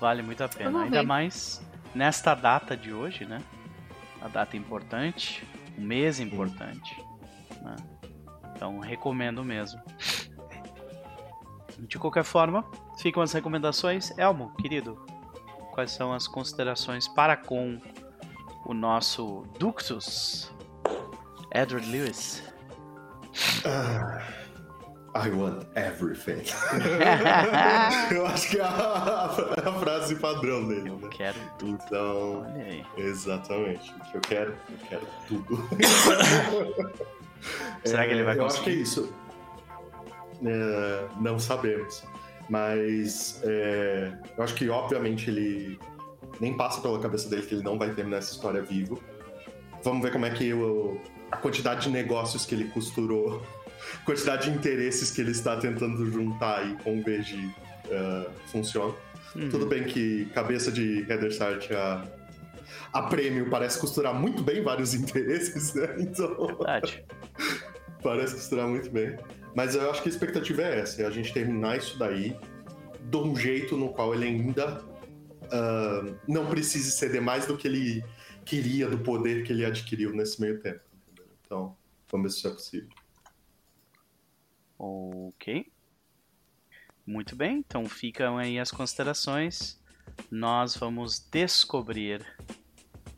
Vale muito a pena. Ainda mais nesta data de hoje, né? A data importante, um mês importante. Né? Então recomendo mesmo. De qualquer forma, ficam as recomendações. Elmo, querido, quais são as considerações para com o nosso Ductus, Edward Lewis? Ah. I want everything. eu acho que é a, a, frase padrão dele, né? Eu quero tudo. Então, exatamente. Eu quero, eu quero tudo. Será é, que ele vai conseguir? Eu acho que é isso. É, não sabemos. Mas é, eu acho que, obviamente, ele nem passa pela cabeça dele que ele não vai terminar essa história vivo. Vamos ver como é que eu, a quantidade de negócios que ele costurou quantidade de interesses que ele está tentando juntar aí com o BG uh, funciona. Uhum. Tudo bem que cabeça de Heather Start, a, a Prêmio parece costurar muito bem vários interesses, né? Então. Verdade. parece costurar muito bem. Mas eu acho que a expectativa é essa: é a gente terminar isso daí de um jeito no qual ele ainda uh, não precise ceder mais do que ele queria, do poder que ele adquiriu nesse meio tempo. Então, vamos ver se isso é possível. Ok. Muito bem, então ficam aí as considerações. Nós vamos descobrir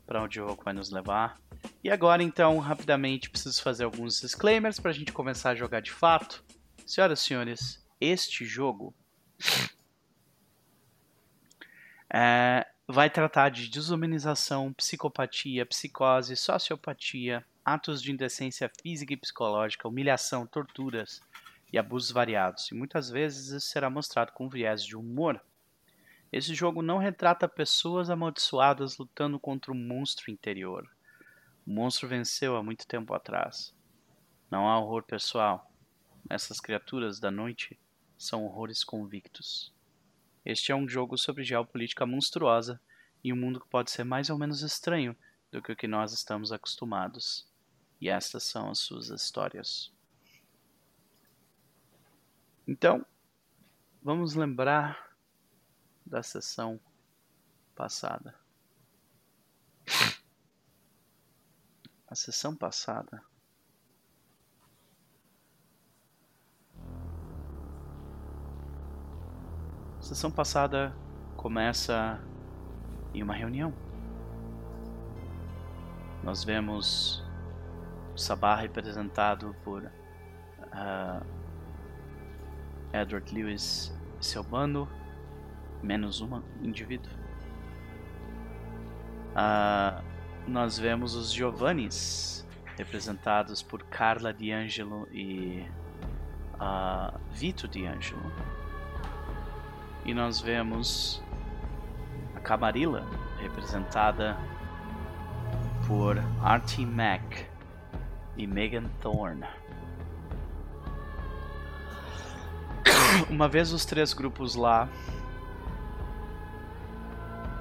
para onde o jogo vai nos levar. E agora, então, rapidamente, preciso fazer alguns disclaimers para a gente começar a jogar de fato. Senhoras e senhores, este jogo é, vai tratar de desumanização, psicopatia, psicose, sociopatia, atos de indecência física e psicológica, humilhação, torturas e abusos variados. E muitas vezes isso será mostrado com viés de humor. Esse jogo não retrata pessoas amaldiçoadas lutando contra um monstro interior. O monstro venceu há muito tempo atrás. Não há horror pessoal. Essas criaturas da noite são horrores convictos. Este é um jogo sobre geopolítica monstruosa e um mundo que pode ser mais ou menos estranho do que o que nós estamos acostumados. E estas são as suas histórias. Então, vamos lembrar da sessão passada. A sessão passada A sessão passada começa em uma reunião. Nós vemos o Sabah representado por uh, Edward Lewis e seu bando, menos um indivíduo. Uh, nós vemos os Giovannis representados por Carla D'Angelo e uh, Vito D'Angelo e nós vemos a Camarilla, representada por Artie Mack e Megan Thorne. Uma vez os três grupos lá,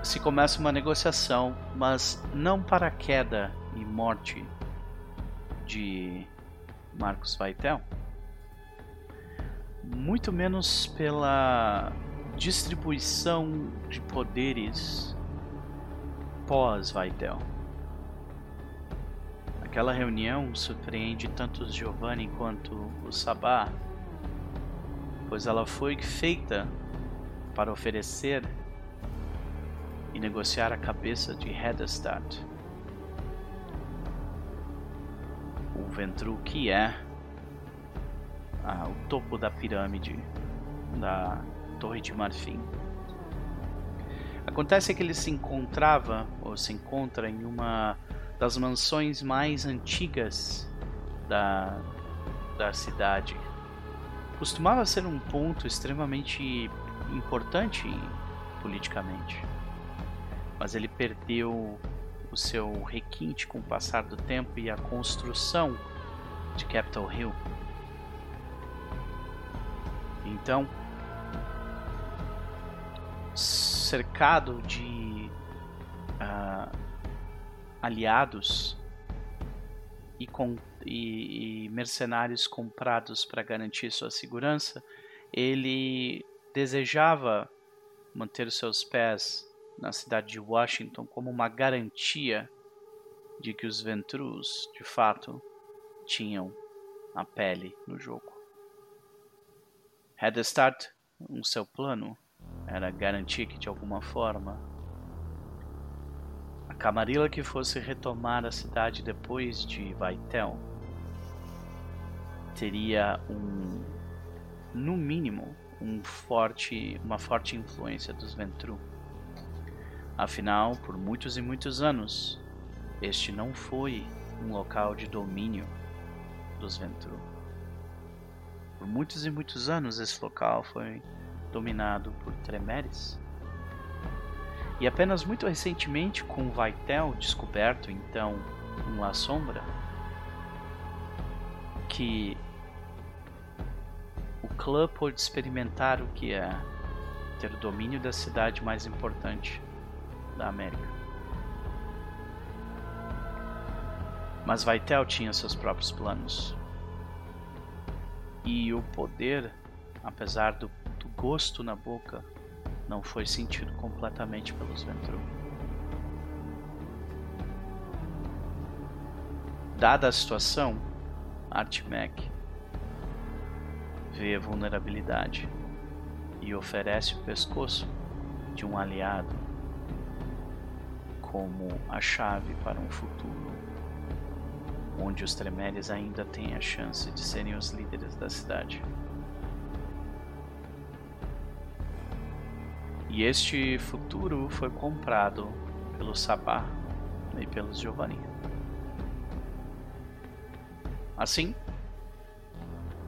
se começa uma negociação, mas não para a queda e morte de Marcos Vaitel, muito menos pela distribuição de poderes pós-Vaitel. Aquela reunião surpreende tanto Giovanni quanto o Sabá, pois ela foi feita para oferecer e negociar a cabeça de Hedestad, o Ventru que é ah, o topo da pirâmide da Torre de Marfim. Acontece que ele se encontrava, ou se encontra, em uma das mansões mais antigas da, da cidade. Costumava ser um ponto extremamente importante politicamente, mas ele perdeu o seu requinte com o passar do tempo e a construção de Capitol Hill. Então, cercado de uh, aliados e, com, e, e mercenários comprados para garantir sua segurança, ele desejava manter seus pés na cidade de Washington como uma garantia de que os Ventrus, de fato, tinham a pele no jogo. Hedestad, um seu plano, era garantir que de alguma forma a Camarilla que fosse retomar a cidade depois de Vaitel teria um no mínimo um forte uma forte influência dos Ventru. Afinal, por muitos e muitos anos, este não foi um local de domínio dos Ventru. Por muitos e muitos anos esse local foi dominado por Tremeres. E apenas muito recentemente, com Vaitel descoberto então em La Sombra, que o clã pôde experimentar o que é ter o domínio da cidade mais importante da América. Mas Vaitel tinha seus próprios planos. E o poder, apesar do, do gosto na boca, não foi sentido completamente pelos Ventru. Dada a situação, Artmec vê vulnerabilidade e oferece o pescoço de um aliado como a chave para um futuro onde os Tremeres ainda têm a chance de serem os líderes da cidade. E este futuro foi comprado pelo Sabá e pelos Giovanni. Assim,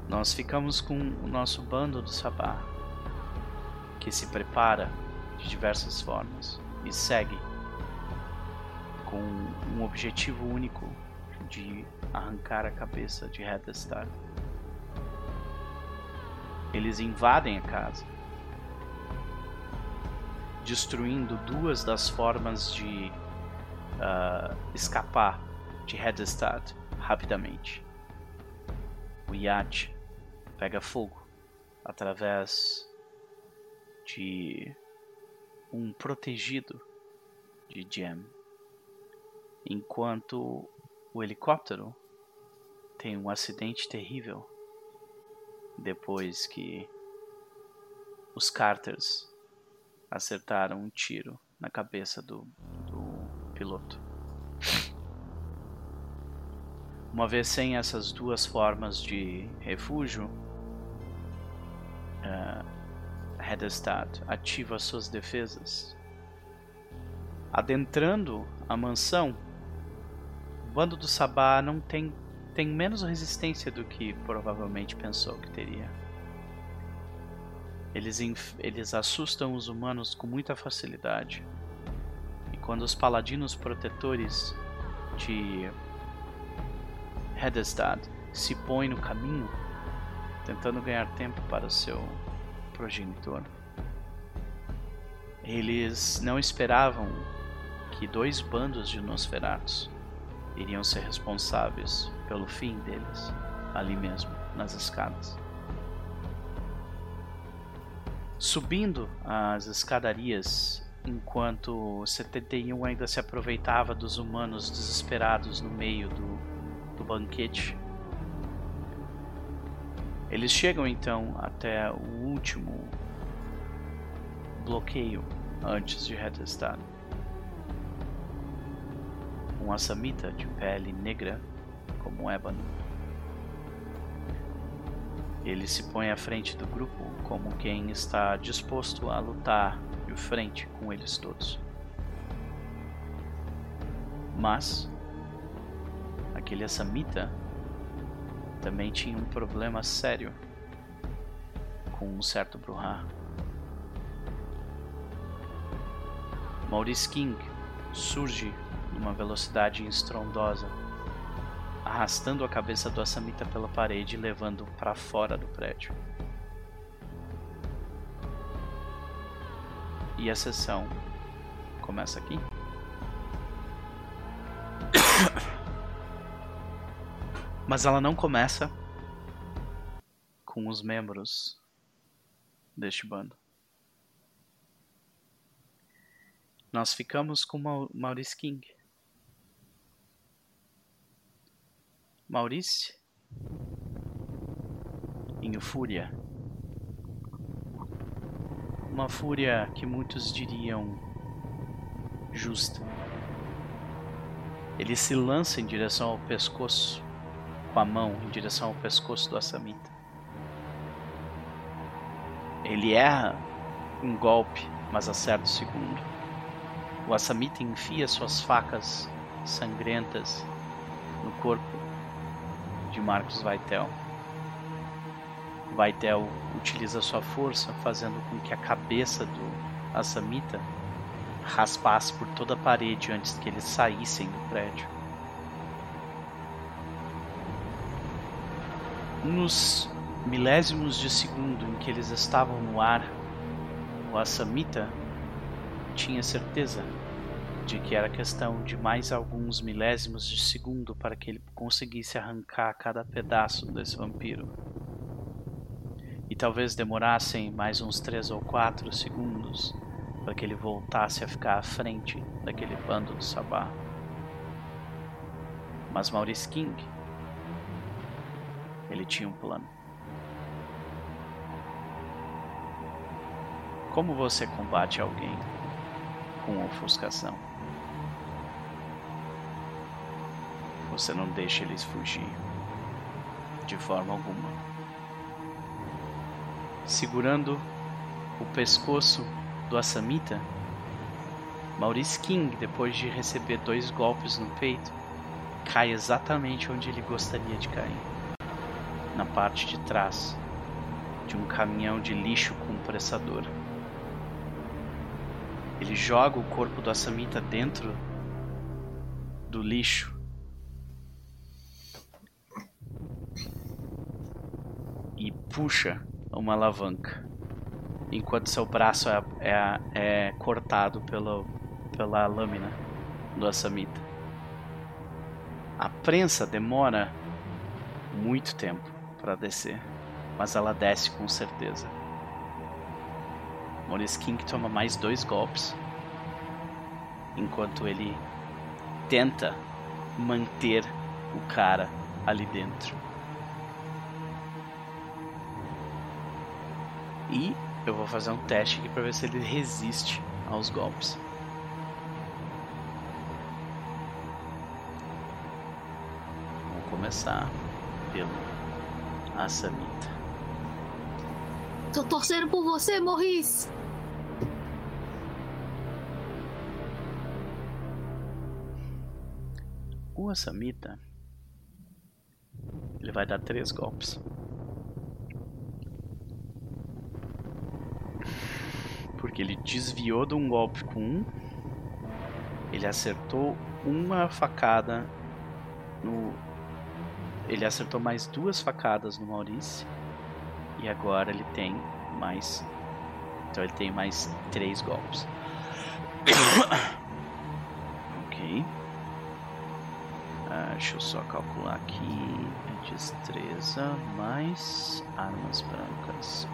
nós ficamos com o nosso bando do Sabá, que se prepara de diversas formas e segue com um objetivo único de arrancar a cabeça de Heatherstar. Eles invadem a casa, destruindo duas das formas de uh, escapar de Heathestad rapidamente. O iate pega fogo através de um protegido de Gem, enquanto o helicóptero tem um acidente terrível depois que os Carters acertaram um tiro na cabeça do, do piloto. Uma vez sem essas duas formas de refúgio, uh, ativa suas defesas. Adentrando a mansão, o bando do Sabá não tem, tem menos resistência do que provavelmente pensou que teria. Eles, eles assustam os humanos com muita facilidade. E quando os paladinos protetores de Hedestad se põem no caminho, tentando ganhar tempo para o seu progenitor, eles não esperavam que dois bandos de Nosferatos iriam ser responsáveis pelo fim deles, ali mesmo, nas escadas. Subindo as escadarias, enquanto o 71 ainda se aproveitava dos humanos desesperados no meio do, do banquete, eles chegam então até o último bloqueio antes de retestar um assamita de pele negra como um ébano. Ele se põe à frente do grupo como quem está disposto a lutar de frente com eles todos. Mas aquele assamita também tinha um problema sério com um certo Bruhá. Maurice King surge numa velocidade estrondosa, arrastando a cabeça do Assamita pela parede e levando para fora do prédio. E a sessão começa aqui. Mas ela não começa com os membros deste bando. Nós ficamos com Maurice King. Maurice em fúria. Uma fúria que muitos diriam justa. Ele se lança em direção ao pescoço, com a mão em direção ao pescoço do Assamita. Ele erra um golpe, mas acerta o segundo. O Assamita enfia suas facas sangrentas no corpo de Marcos Vaitel. Vaitel utiliza sua força, fazendo com que a cabeça do Assamita raspasse por toda a parede antes que eles saíssem do prédio. Nos milésimos de segundo em que eles estavam no ar, o Assamita tinha certeza de que era questão de mais alguns milésimos de segundo para que ele conseguisse arrancar cada pedaço desse vampiro. E talvez demorassem mais uns 3 ou 4 segundos para que ele voltasse a ficar à frente daquele bando do Sabá. Mas Maurice King, ele tinha um plano. Como você combate alguém com ofuscação? Você não deixa eles fugir. De forma alguma. Segurando o pescoço do Assamita, Maurice King, depois de receber dois golpes no peito, cai exatamente onde ele gostaria de cair na parte de trás de um caminhão de lixo compressador. Ele joga o corpo do Assamita dentro do lixo puxa uma alavanca, enquanto seu braço é, é, é cortado pela, pela lâmina do Assamita. A prensa demora muito tempo para descer, mas ela desce com certeza. Maurice King toma mais dois golpes, enquanto ele tenta manter o cara ali dentro. E eu vou fazer um teste aqui para ver se ele resiste aos golpes. Vamos começar pelo Asamita. Tô torcendo por você, Morris! O Asamita ele vai dar três golpes. porque ele desviou de um golpe com um, ele acertou uma facada no. Ele acertou mais duas facadas no Maurício. E agora ele tem mais. Então ele tem mais três golpes. ok. Ah, deixa eu só calcular aqui. Destreza mais armas brancas.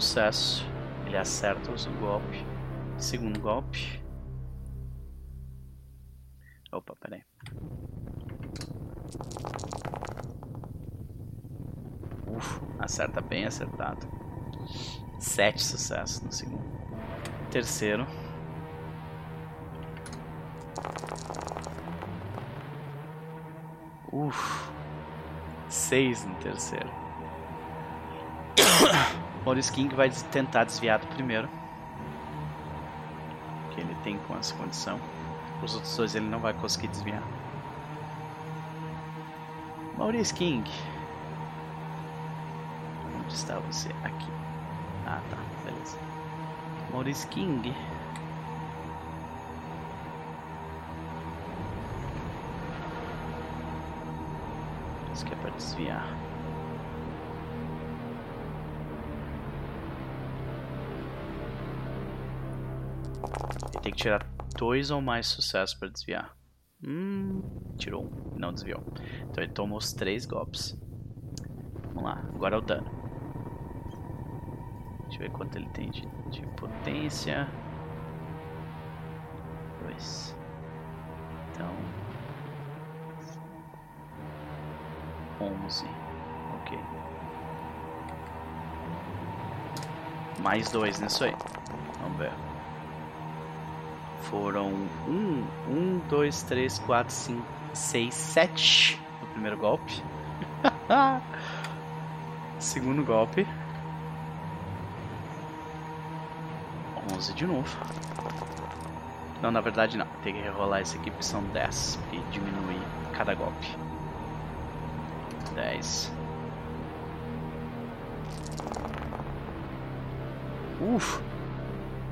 Sucesso. Ele acerta o golpe. Segundo golpe. Opa, peraí. Uf, acerta bem acertado. Sete sucessos no segundo. Terceiro. Uf, 6 no terceiro. Maurice King vai tentar desviar do primeiro. Que ele tem com essa condição. Os outros dois ele não vai conseguir desviar. Maurice King. Onde está você? Aqui. Ah, tá. Beleza. Maurice King. que é para desviar. Tem que tirar dois ou mais sucessos para desviar. Hum, tirou um, não desviou. Então ele tomou os três golpes. Vamos lá, agora é o dano. Deixa eu ver quanto ele tem de, de potência. Dois. Então, 11. Ok. Mais dois nisso aí. Vamos ver. Foram um, um, dois, três, quatro, cinco, seis, sete no primeiro golpe. Segundo golpe. 11 de novo. Não, na verdade não. Tem que rerolar esse aqui porque são 10 e diminuir cada golpe dez. Uf!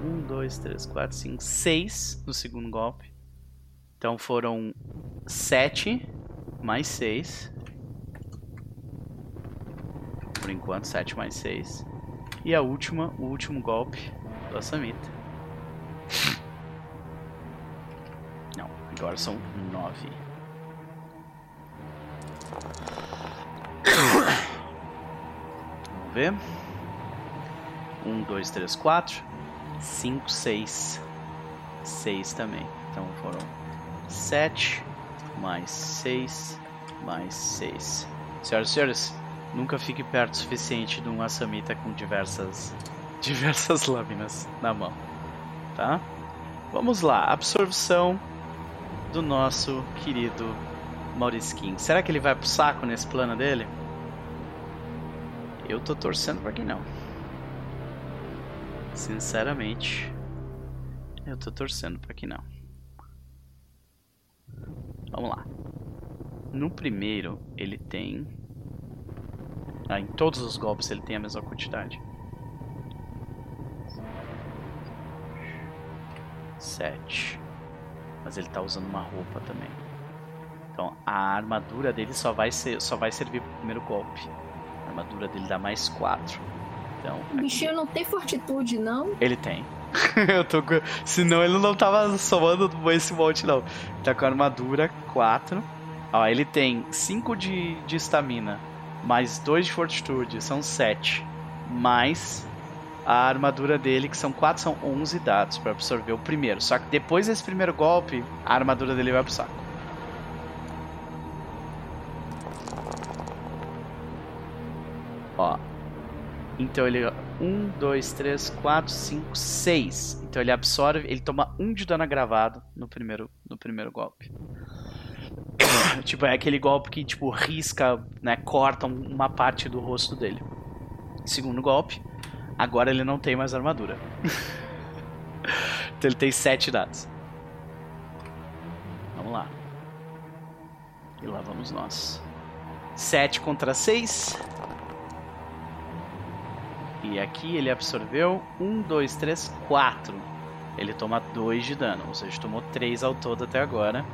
Um, dois, três, quatro, cinco, seis no segundo golpe. Então foram sete mais seis. Por enquanto, sete mais seis. E a última, o último golpe do Samita. Não, agora são nove. Vamos ver. Um, dois, três, quatro. Cinco, seis. Seis também. Então foram sete mais seis mais seis. Senhoras e senhores, nunca fique perto o suficiente de um Asamita com diversas diversas lâminas na mão, tá? Vamos lá, absorção do nosso querido Mauriskin. Será que ele vai pro saco nesse plano dele? Eu tô torcendo pra que não. Sinceramente, eu tô torcendo pra que não. Vamos lá. No primeiro, ele tem. Ah, em todos os golpes ele tem a mesma quantidade. Sete. Mas ele tá usando uma roupa também. Então a armadura dele só vai, ser, só vai servir pro primeiro golpe. A armadura dele dá mais 4. Então, O bichinho não tem fortitude, não? ele tem. Eu tô com... Senão ele não tava somando esse monte, não. Tá com a armadura 4. Ó, ele tem 5 de de estamina, mais 2 de fortitude, são 7. Mais a armadura dele, que são 4, são 11 dados pra absorver o primeiro. Só que depois desse primeiro golpe, a armadura dele vai pro saco. Ó. Então ele. 1, 2, 3, 4, 5, 6. Então ele absorve. Ele toma 1 de dano agravado no primeiro, no primeiro golpe. tipo, é aquele golpe que, tipo, risca, né? Corta um- uma parte do rosto dele. Segundo golpe. Agora ele não tem mais armadura. então ele tem 7 dados. Vamos lá. E lá vamos nós. 7 contra 6. E aqui ele absorveu 1, 2, 3, 4. Ele toma 2 de dano, ou seja, tomou 3 ao todo até agora.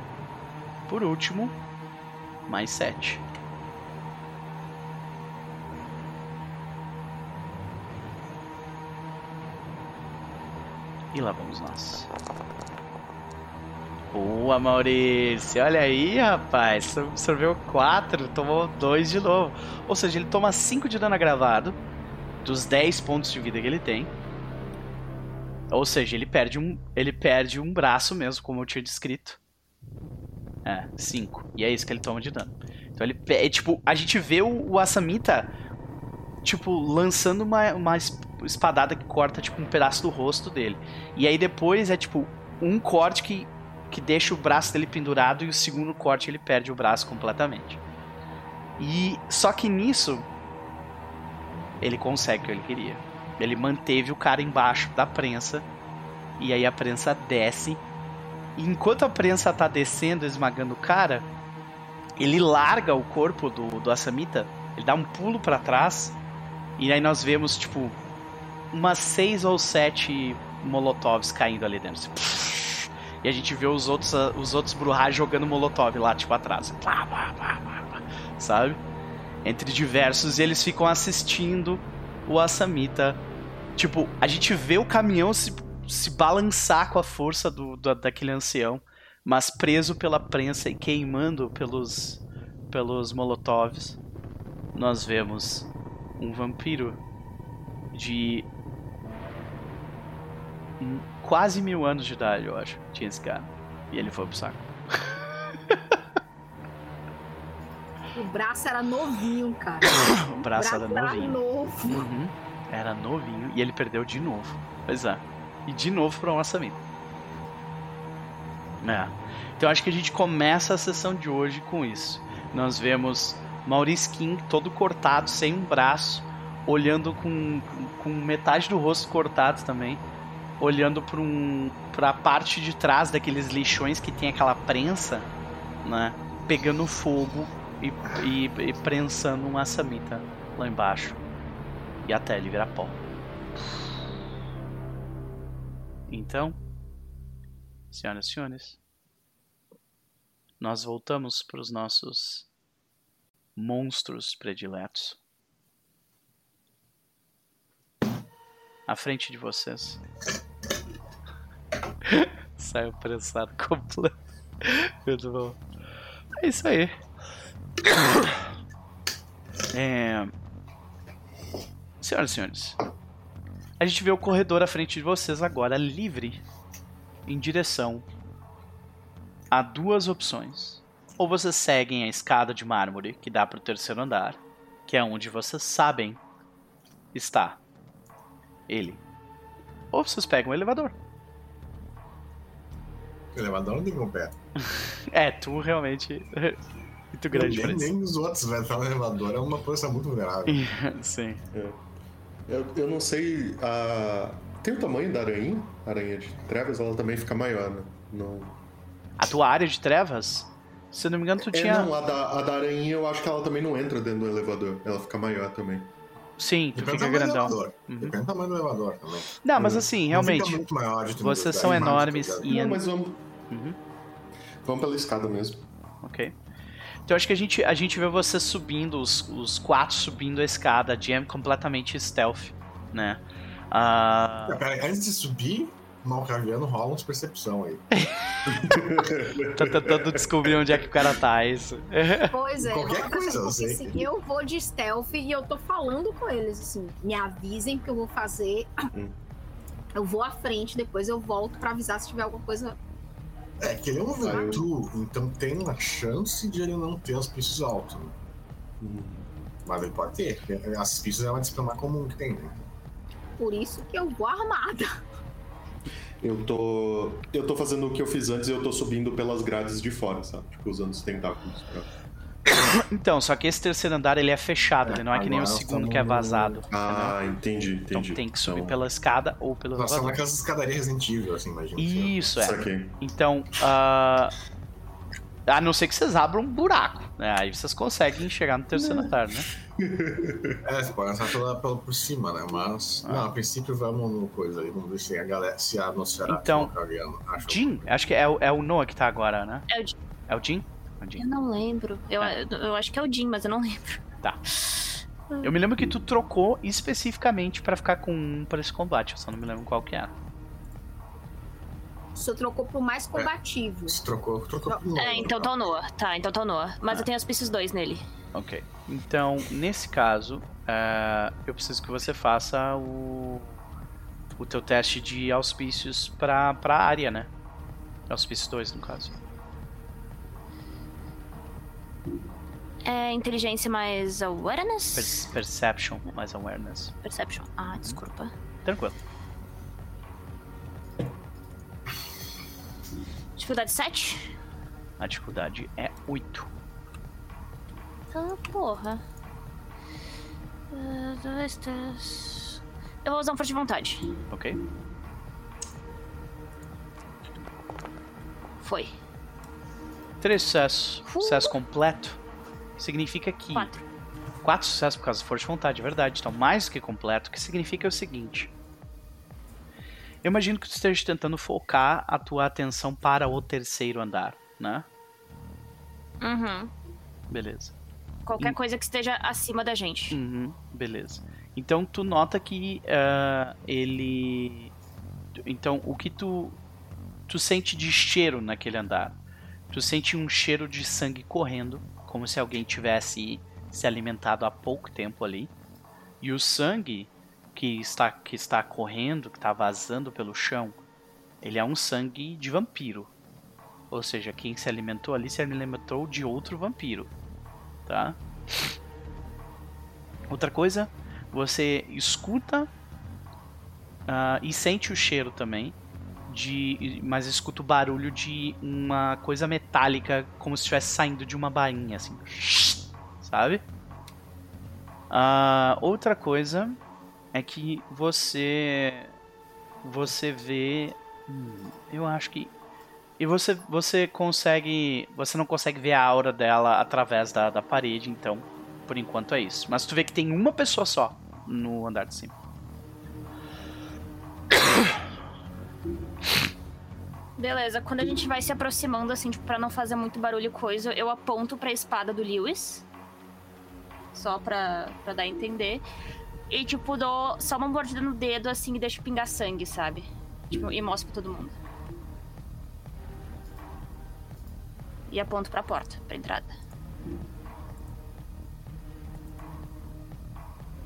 Por último, mais 7. E lá vamos nós. Boa, Maurício. Olha aí, rapaz. Absorveu 4, tomou 2 de novo. Ou seja, ele toma 5 de dano agravado dos 10 pontos de vida que ele tem. Ou seja, ele perde um, ele perde um braço mesmo, como eu tinha descrito. É, 5. E é isso que ele toma de dano. Então ele é, tipo, a gente vê o, o Asamita tipo lançando uma, uma es- espadada que corta tipo um pedaço do rosto dele. E aí depois é tipo um corte que que deixa o braço dele pendurado e o segundo corte ele perde o braço completamente. E só que nisso ele consegue o que ele queria. Ele manteve o cara embaixo da prensa. E aí a prensa desce. E enquanto a prensa tá descendo, esmagando o cara, ele larga o corpo do, do Asamita. Ele dá um pulo para trás. E aí nós vemos, tipo, umas seis ou sete molotovs caindo ali dentro. E a gente vê os outros, os outros Bruhá jogando molotov lá, tipo, atrás. Sabe? Entre diversos e eles ficam assistindo o Asamita. Tipo, a gente vê o caminhão se, se balançar com a força do, do- daquele ancião, mas preso pela prensa e queimando pelos, pelos molotovs. Nós vemos um vampiro de quase mil anos de idade, eu acho. Tinha esse cara. E ele foi pro saco. O braço era novinho, cara. O braço era era novinho. novo. Uhum. Era novinho e ele perdeu de novo. Pois é. E de novo para um lançamento. É. Então acho que a gente começa a sessão de hoje com isso. Nós vemos Maurice King todo cortado, sem um braço, olhando com, com metade do rosto cortado também, olhando para um, a parte de trás daqueles lixões que tem aquela prensa, né? Pegando fogo e, e, e prensando um assamita lá embaixo. E até ele virar pó. Então, senhoras e senhores, nós voltamos para os nossos monstros prediletos. À frente de vocês. Saiu pressado completo. Muito bom. É isso aí. É... Senhoras e senhores, a gente vê o corredor à frente de vocês agora livre em direção a duas opções. Ou vocês seguem a escada de mármore que dá para o terceiro andar, que é onde vocês sabem está ele. Ou vocês pegam o elevador. O elevador não tem como pé. É, tu realmente. Muito grande nem, nem os outros, velho, estar no elevador é uma posição muito vulnerável. Sim. Eu, eu não sei. A... Tem o tamanho da aranha? A aranha de trevas, ela também fica maior, né? Não... A tua área de trevas? Se eu não me engano, tu É, tinha. não, a da, a da aranha eu acho que ela também não entra dentro do elevador. Ela fica maior também. Sim, tu Depende fica do grandão. Uhum. Depende do tamanho do elevador também. Não, mas assim, realmente. fica muito maior de vocês são mágica, enormes e- Não, mas vamos, Uhum, vamos pela escada mesmo. ok. Então acho que a gente, a gente vê vocês subindo, os, os quatro subindo a escada, Jam completamente stealth, né? Ah, Ah, Pera antes de subir, Malcaviano rola uns percepção aí. tá tentando descobrir onde é que o cara tá, é isso. Pois é, Qualquer eu- coisa, eu sei. assim, eu vou de stealth e eu tô falando com eles, assim, me avisem que eu vou fazer. Hum. Eu vou à frente, depois eu volto pra avisar se tiver alguma coisa. É que ele é um Ventrue, então tem uma chance de ele não ter os pisos altos. né? Hum. Mas ele pode ter. porque As pisos é uma disciplina comum que tem, né? Por isso que eu vou armada. Eu tô. Eu tô fazendo o que eu fiz antes e eu tô subindo pelas grades de fora, sabe? Tipo, usando os tentáculos pra. Então, só que esse terceiro andar ele é fechado, ele não é que nem o segundo que é vazado. Ah, entendi, entendeu? Então entendi. tem que subir Então, pela escada ou pelo estamos elevador. naquelas escadarias Resident Evil, assim, imagina. Isso, é. Saquei. Então, ah, a não ser que vocês abram um buraco, né? Aí vocês conseguem chegar no terceiro andar, né? É, você pode lançar pela, pela, por cima, né? Mas, Ah. não, a princípio vamos no coisa aí. Vamos ver se a galera, se a atmosfera Então, Jin, acho que é o, é o Noah que tá agora, né? É o Jin. É o Jin? É o Jin. Eu não lembro. Eu, É. eu acho que é o Jim, mas eu não lembro. Tá. Eu me lembro que tu trocou especificamente pra ficar com um pra esse combate, eu só não me lembro qual que era. Você trocou pro mais combativo. Se trocou, trocou pro novo, É, então tá o Noah. Tá, então tá o Noah. Mas Ah. eu tenho as pistas 2 nele. Ok. Então, nesse caso, eh, eu preciso que você faça o, o teu teste de auspícios pra, pra área, né? Auspício 2, no caso. É inteligência mais awareness? Per- perception mais awareness. Perception. Ah, desculpa. Tranquilo. Dificuldade 7? A dificuldade é 8. Ah, porra. Ah, dois, três. Eu vou usar um forte de vontade. Ok? Foi. Três sucessos. Uh. Sucesso completo. Significa que. Quatro. Quatro sucessos por causa da força de vontade, é verdade. Então, mais do que completo, o que significa é o seguinte. Eu imagino que tu esteja tentando focar a tua atenção para o terceiro andar, né? Uhum. Beleza. Qualquer Hum. coisa que esteja acima da gente. Uhum, beleza. Então tu nota que ah, ele. Então o que tu. Tu sente de cheiro naquele andar? Tu sente um cheiro de sangue correndo, como se alguém tivesse se alimentado há pouco tempo ali. E o sangue que está, que está correndo, que está vazando pelo chão, ele é um sangue de vampiro. Ou seja, quem se alimentou ali se alimentou de outro vampiro. Tá? Outra coisa, você escuta ah, e sente o cheiro também, de, mas escuta o barulho de uma coisa metálica, como se estivesse saindo de uma bainha, assim, sabe? Ah, outra coisa é que você você vê, hum, eu acho que e você você consegue, você não consegue ver a aura dela através da, da parede, então por enquanto é isso. Mas tu vê que tem uma pessoa só no andar de cima. Beleza, quando a gente vai se aproximando, assim, tipo, pra não fazer muito barulho e coisa, eu aponto pra espada do Lewis. Só pra, pra dar a entender. E, tipo, dou só uma mordida no dedo, assim, e deixo pingar sangue, sabe? Tipo, e mostro pra todo mundo. E aponto pra porta, pra entrada.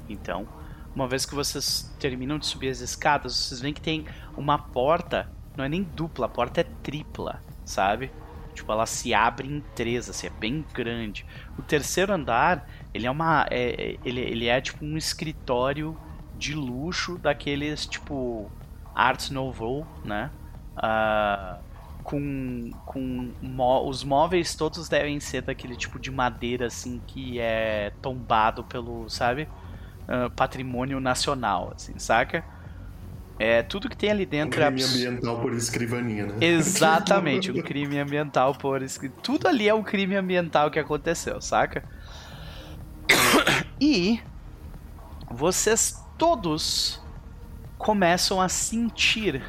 Então, uma vez que vocês terminam de subir as escadas, vocês veem que tem uma porta, não é nem dupla, a porta é tripla, sabe? Tipo, ela se abre em três, assim, é bem grande. O terceiro andar, ele é uma. É, ele, ele é tipo um escritório de luxo daqueles, tipo, Art Nouveau, né? Uh, com, com os móveis todos devem ser daquele tipo de madeira assim que é tombado pelo, sabe? uh, patrimônio nacional, assim, saca? É, tudo que tem ali dentro um crime é ambiental por escrivaninha, né? Exatamente, um crime ambiental por escrivaninha. Tudo ali é um crime ambiental que aconteceu, saca? E vocês todos começam a sentir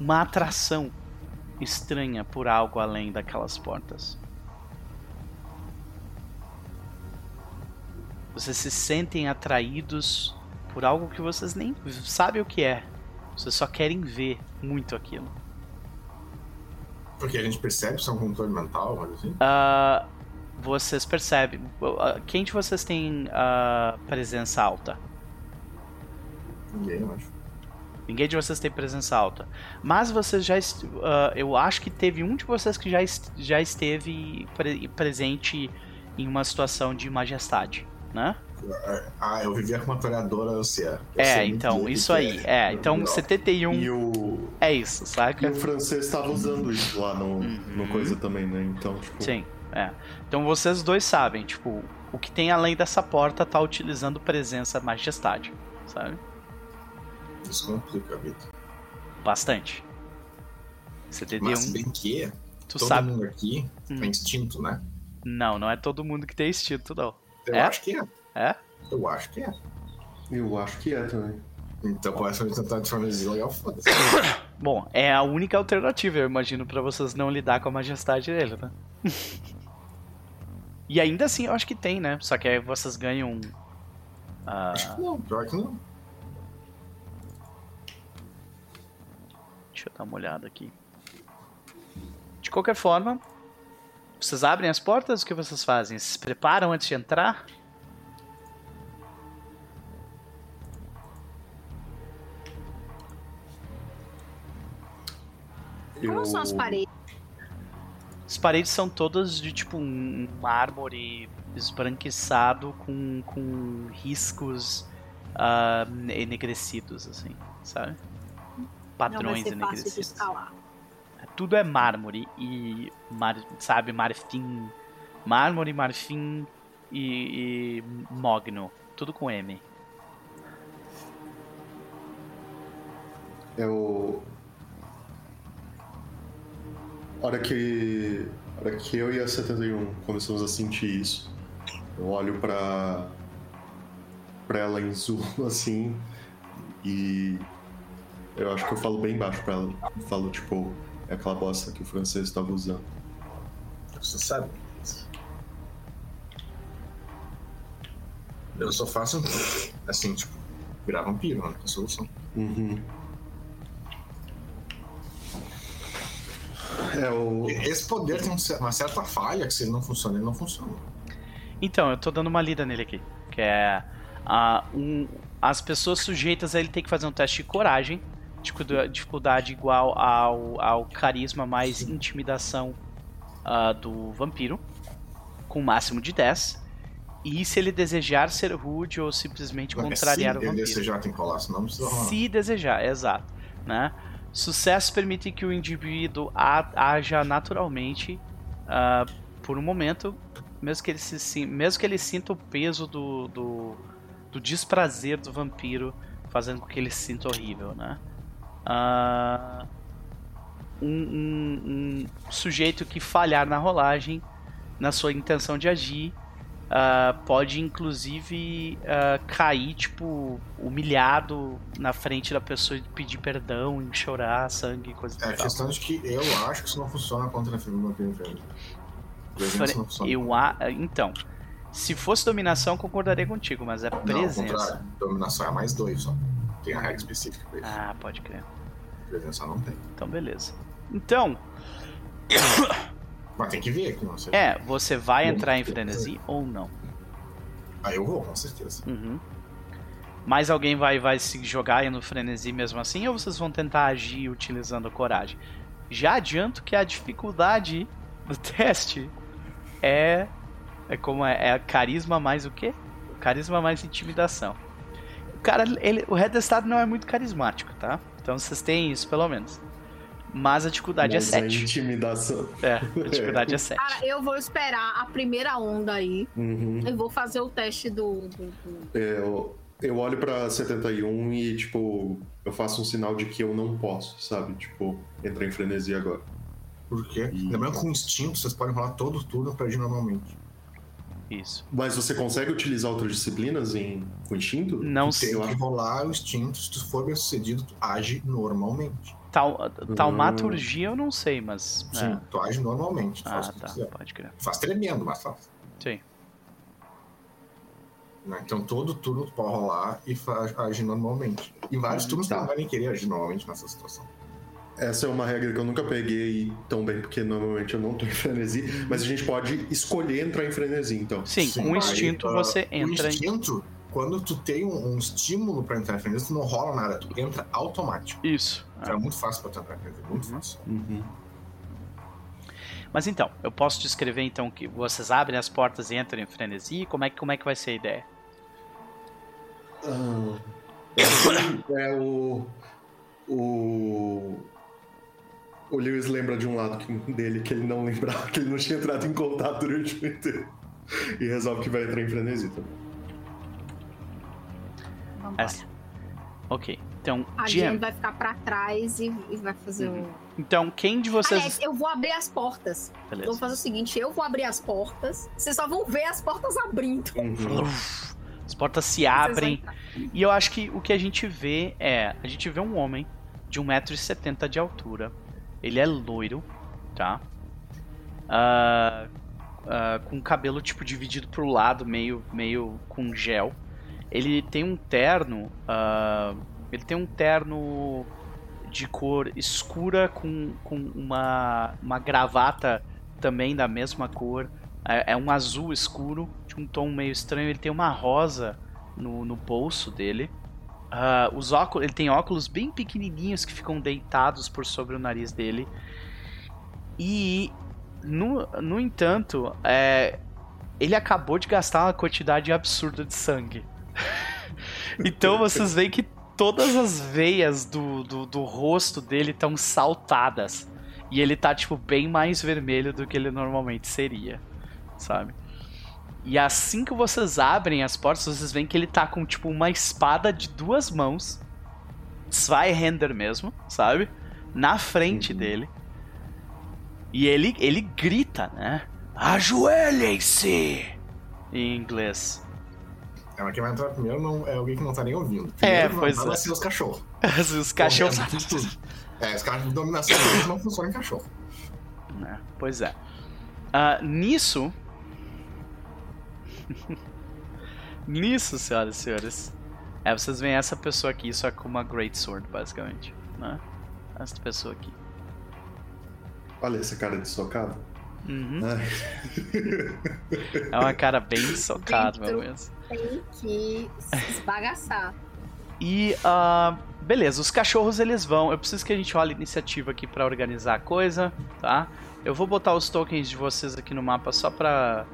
uma atração estranha por algo além daquelas portas. Vocês se sentem atraídos por algo que vocês nem sabem o que é. Vocês só querem ver muito aquilo. Porque a gente percebe se é um controle mental, algo assim? Uh, vocês percebem. Uh, quem de vocês tem uh, presença alta? Ninguém, eu acho. Ninguém de vocês tem presença alta. Mas vocês já. Uh, eu acho que teve um de vocês que já, já esteve pre presente em uma situação de majestade né? Ah, eu vivia com uma toreadora anciã. é, então, isso aí. É, então não. 71 e o... é isso, saca? E o francês estava usando isso lá no, uhum. no coisa também, né? Então, tipo... Sim, é. Então vocês dois sabem, tipo, o que tem além dessa porta tá utilizando presença majestade, sabe? Isso complica a vida. Bastante. 71... Mas bem que tu todo sabe... mundo aqui hum. tem instinto, né? Não, não é todo mundo que tem instinto, não. Eu é? acho que é. É? Eu acho que é. Eu acho que é também. Então, pode ser tentar de forma legal, foda-se. Bom, é a única alternativa, eu imagino, para vocês não lidar com a majestade dele, né? e ainda assim, eu acho que tem, né? Só que aí vocês ganham. Uh... Acho que não, pior que não. Deixa eu dar uma olhada aqui. De qualquer forma, vocês abrem as portas? O que vocês fazem? Se preparam antes de entrar? Como eu... são as paredes? As paredes são todas de tipo um mármore esbranquiçado com, com riscos uh, enegrecidos, assim, sabe? Padrões Não enegrecidos tudo é mármore e mar, sabe marfim, mármore, marfim e, e mogno, tudo com M. Eu hora que hora que eu e a 71 começamos a sentir isso, eu olho para para ela em zoom assim e eu acho que eu falo bem baixo para ela, eu falo tipo é aquela bosta que o francês estava usando. Você sabe. Eu só faço assim, tipo, virar vampiro, né? É a solução. Uhum. É o... Esse poder tem uma certa falha que se ele não funciona, ele não funciona. Então, eu tô dando uma lida nele aqui. Que é. Uh, um, as pessoas sujeitas a ele ter que fazer um teste de coragem dificuldade igual ao, ao carisma mais intimidação uh, do vampiro, com um máximo de 10. E se ele desejar ser rude ou simplesmente contrariar o vampiro. Se desejar tem que colar, senão não precisa rolar. Se desejar, exato. Né? Sucesso permite que o indivíduo haja naturalmente uh, por um momento, mesmo que ele, se, mesmo que ele sinta o peso do, do, do desprazer do vampiro, fazendo com que ele se sinta horrível, né? uh, um, um, um, sujeito que falhar na rolagem, na sua intenção de agir, uh, pode inclusive uh, cair, tipo, humilhado na frente da pessoa e pedir perdão e chorar sangue, coisa É, a questão de que eu acho que isso não funciona contra a Vampiro Friendly. Eu a... Então, se fosse dominação, concordaria contigo, mas é presença. Não. Dominação é mais dois só. Tem a regra específica pra isso. Ah, pode crer. Presença não tem. Então, beleza. Então. Mas tem que ver aqui, não sei. É, você vai entrar em frenesi ou não? Ah, eu vou, com certeza. Uhum. Mais alguém vai, vai se jogar no frenesi mesmo assim, ou vocês vão tentar agir utilizando a coragem? Já adianto que a dificuldade do teste é. É como é? É carisma mais o quê? Carisma mais intimidação. O cara, ele, o Red Estado não é muito carismático, tá? Então vocês têm isso, pelo menos. Mas a dificuldade é Mas é 7. A intimidação. É, a dificuldade é 7. Cara, eu vou esperar a primeira onda aí. Uhum. Eu vou fazer o teste do. do, do... É, eu, eu olho pra 71 e, tipo, eu faço um sinal de que eu não posso, sabe? Tipo, entrar em frenesi agora. Por quê? E... Lembrando que com instinto vocês podem rolar todo turno pra agir normalmente. Isso. Mas você consegue utilizar outras disciplinas em com instinto? Não sei. Tem que rolar o instinto, se tu for bem sucedido, tu age normalmente. Tal, taumaturgia eu não sei, mas. Sim, é. tu age normalmente. Tu ah, tá. Pode crer. Faz tremendo, mas faz. Sim. Né, então todo turno tu pode rolar e agir normalmente. E vários hum, turnos tá. tu não vai nem querer agir normalmente nessa situação. Essa é uma regra que eu nunca peguei tão bem, porque normalmente eu não tô em frenesi, mas a gente pode escolher entrar em frenesi, então. Sim, Sim com o instinto aí, você uh, entra o instinto, em... quando tu tem um, um estímulo para entrar em frenesi, tu não rola nada, tu entra automático. Isso. Então é, é muito fácil pra tu entrar em frenesi, muito uhum. fácil. Uhum. Mas então, eu posso descrever então que vocês abrem as portas e entram em frenesi, como é, como é que vai ser a ideia? Uh, é o... O o Lewis lembra de um lado dele que ele não lembrava, que ele não tinha entrado em contato durante o inteiro. E resolve que vai entrar em frenesi também. Essa. Ok, então. A Jen vai ficar pra trás e, e vai fazer uhum. o. Então, quem de vocês. Aliás, eu vou abrir as portas. Beleza. Vou fazer o seguinte: eu vou abrir as portas. Vocês só vão ver as portas abrindo. Uhum. As portas se abrem. E eu acho que o que a gente vê é. A gente vê um homem de 1,70m de altura ele é loiro, tá? Uh, uh, com cabelo tipo dividido pro lado, meio, meio com gel. Ele tem um terno. Uh, ele tem um terno de cor escura com, com uma, uma gravata também da mesma cor. É, é, um azul escuro, de um tom meio estranho. Ele tem uma rosa no, no bolso dele. Uh, os óculos, ele tem óculos bem pequenininhos que ficam deitados por sobre o nariz dele. E, no, no entanto, é, ele acabou de gastar uma quantidade absurda de sangue. então vocês veem que todas as veias do, do, do rosto dele estão saltadas. E ele tá, tipo, bem mais vermelho do que ele normalmente seria, sabe? E assim que vocês abrem as portas, vocês veem que ele tá com tipo uma espada de duas mãos. Zweihänder mesmo, sabe? Na frente uhum. dele. E ele, ele grita, né? Ajoelhem-se! Em inglês. É, mas quem vai entrar primeiro não, é alguém que não tá nem ouvindo. É, primeiro é, pois não, é. Vai ser os cachorros. os cachorros. É, os caras de dominação não funcionam em cachorro. É, pois é. Uh, nisso, Nisso, senhoras e senhores. É, vocês veem essa pessoa aqui, só com uma Great Sword, basicamente. Né? Essa pessoa aqui. Olha essa cara de socado. Uhum. é uma cara bem socada, meu mesmo. Tem que esbagaçar. E, uh, beleza, os cachorros eles vão. Eu preciso que a gente olhe a iniciativa aqui para organizar a coisa, tá? Eu vou botar os tokens de vocês aqui no mapa só pra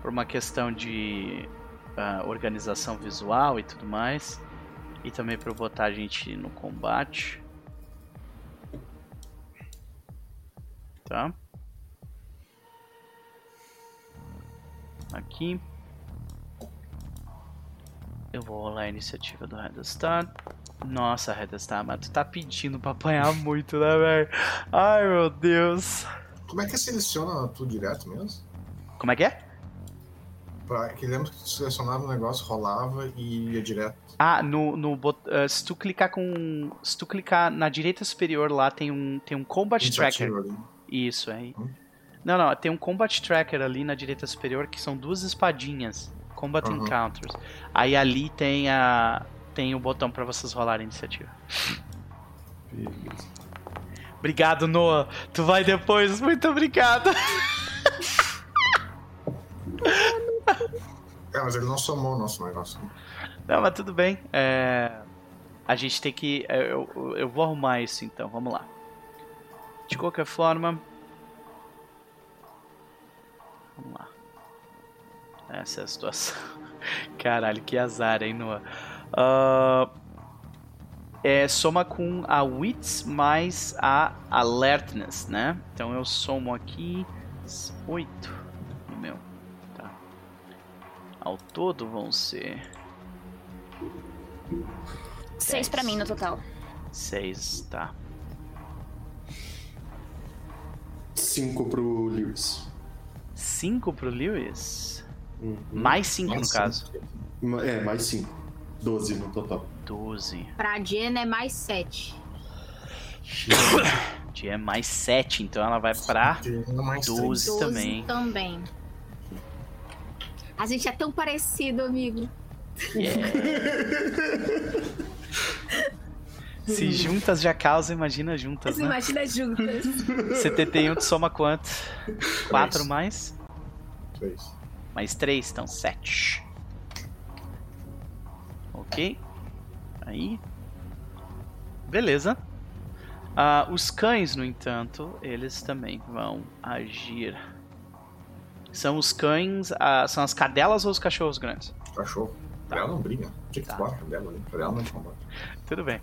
por uma questão de uh, organização visual e tudo mais. E também para botar a gente no combate. Tá? Aqui. Eu vou rolar a iniciativa do Red Star. Nossa, Red Star, mas tu tá pedindo pra apanhar muito, né, velho? Ai, meu Deus. Como é que seleciona tudo direto mesmo? Como é que é? Pra, que lembra que tu selecionava o negócio, rolava e ia direto. Ah, no, no bot- ah, se tu clicar com. Se tu clicar na direita superior lá tem um, tem um combat tracker. Iniciativa ali. Isso aí. Hum. Não, não, tem um combat tracker ali na direita superior que são duas espadinhas. Combat Uhum. Encounters. Aí ali tem a. Tem o botão pra vocês rolarem a iniciativa. Beleza. Obrigado, Noah. Tu vai depois. Muito obrigado. É, mas ele não somou o nosso negócio. Não, mas tudo bem. É, A gente tem que. eu- eu vou arrumar isso então, vamos lá. De qualquer forma. Vamos lá. Essa é a situação. Caralho, que azar, hein, Noah? Ah, é, soma com a Wits mais a Alertness, né? Então eu somo aqui 8 no meu. Tá. Ao todo vão ser. Seis pra mim no total. 6, tá. 5 pro Lewis. 5 pro Lewis? Uhum. Mais 5 no caso. É, mais 5. 12 no total. 12. Pra Jen é mais 7. De é mais 7, então ela vai pra Não mais 12 12 também. também. A gente é tão parecido, amigo. Se juntas já causa, imagina juntas, né? imagina juntas. 71 tu soma quanto? 4 mais? Três. Mais 3, então 7. Ok. Aí. Beleza. Ah, os cães, no entanto, eles também vão agir. São os cães. ah, são as cadelas ou os cachorros grandes? Cachorro. Ela não briga. Tinha que Tá. bota dela ali. Pra ela não combate. Tudo bem.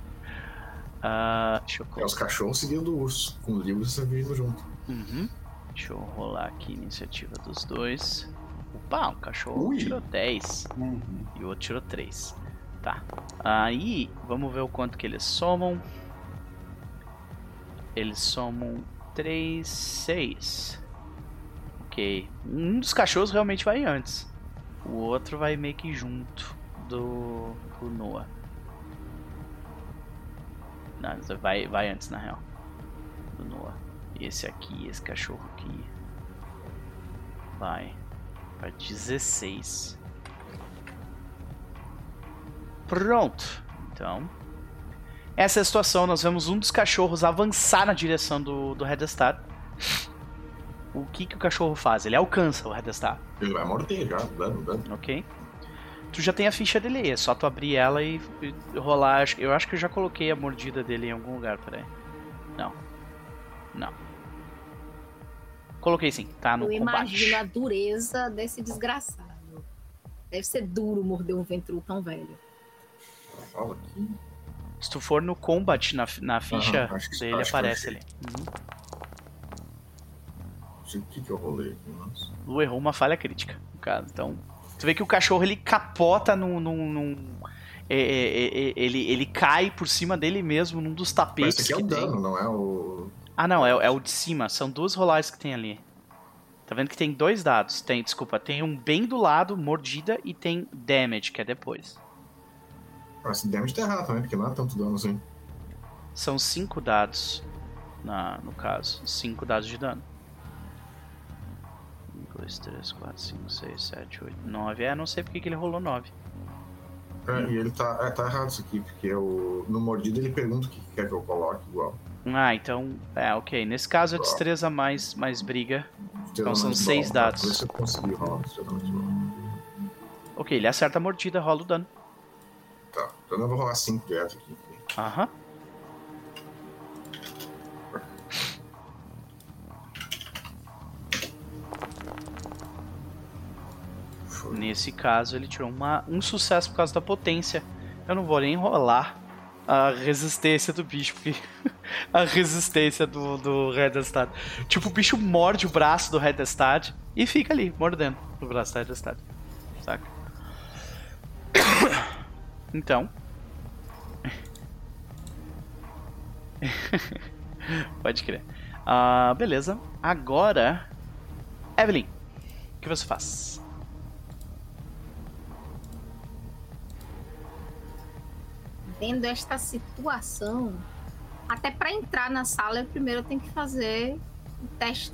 Ah, deixa eu É os cachorros seguindo o urso. Com o Lewis vindo junto. Uhum. Deixa eu rolar aqui a iniciativa dos dois. Opa, um cachorro Ui. tirou 10 Uhum. e o outro tirou 3. Tá. Aí, vamos ver o quanto que eles somam. Eles somam 3, 6. Ok. Um dos cachorros realmente vai antes. O outro vai meio que junto do, do Noah. Não, vai, vai antes na real. Do Noah. Esse aqui, esse cachorro aqui. Vai. Pra 16. Pronto. Então. Essa é a situação. Nós vemos um dos cachorros avançar na direção do, do Redestar. O que, que o cachorro faz? Ele alcança o Redestar, Ele vai morder já, dando, dando. ok? Tu já tem a ficha dele aí, é só tu abrir ela e, e rolar. Eu acho que eu já coloquei a mordida dele em algum lugar, peraí. Não. Não. Coloquei sim, tá no Eu combate. imagino a dureza desse desgraçado. Deve ser duro morder um ventru tão velho. Fala aqui. Se tu for no combat na, na ficha acho que- dele, acho que eu aparece achei. ali. Uhum. Não sei o que, que eu rolei aqui, mas. Lu errou uma falha crítica, no caso. Então, tu vê que o cachorro ele capota num. num, num- é, é, é, ele, ele cai por cima dele mesmo num dos Mas tapetes esse aqui é que o tem. dano, não é o. Ah, não, é, é o de cima. São duas rolagens que tem ali. Tá vendo que tem dois dados? Tem, desculpa, tem um bem do lado, mordida, e tem damage, que é depois. Ah, Esse damage tá errado também, porque não é tanto dano assim. São cinco dados, na, no caso. Cinco dados de dano. Um, dois, três, quatro, cinco, seis, sete, oito, nove. É, não sei porque que ele rolou nove. É, e ele tá, é, tá errado isso aqui, porque eu, no mordido ele pergunta o que quer que eu coloque igual. Ah, então. É, ok. Nesse caso é destreza mais, mais briga. Então são seis bom, dados. Rolar. Ok, ele acerta a mordida, rola o dano. Tá, então eu vou rolar 5 direto aqui. Aham. Foi. Nesse caso, ele tirou uma, um sucesso por causa da potência. Eu não vou nem rolar a resistência do bicho, porque a resistência do, do Redestad. Tipo, o bicho morde o braço do Redestad e fica ali, mordendo o braço do Redestad. Saca? Então. Pode crer. Ah, beleza. Agora. Evelyn, o que você faz? Vendo esta situação, até para entrar na sala, eu primeiro tenho que fazer o teste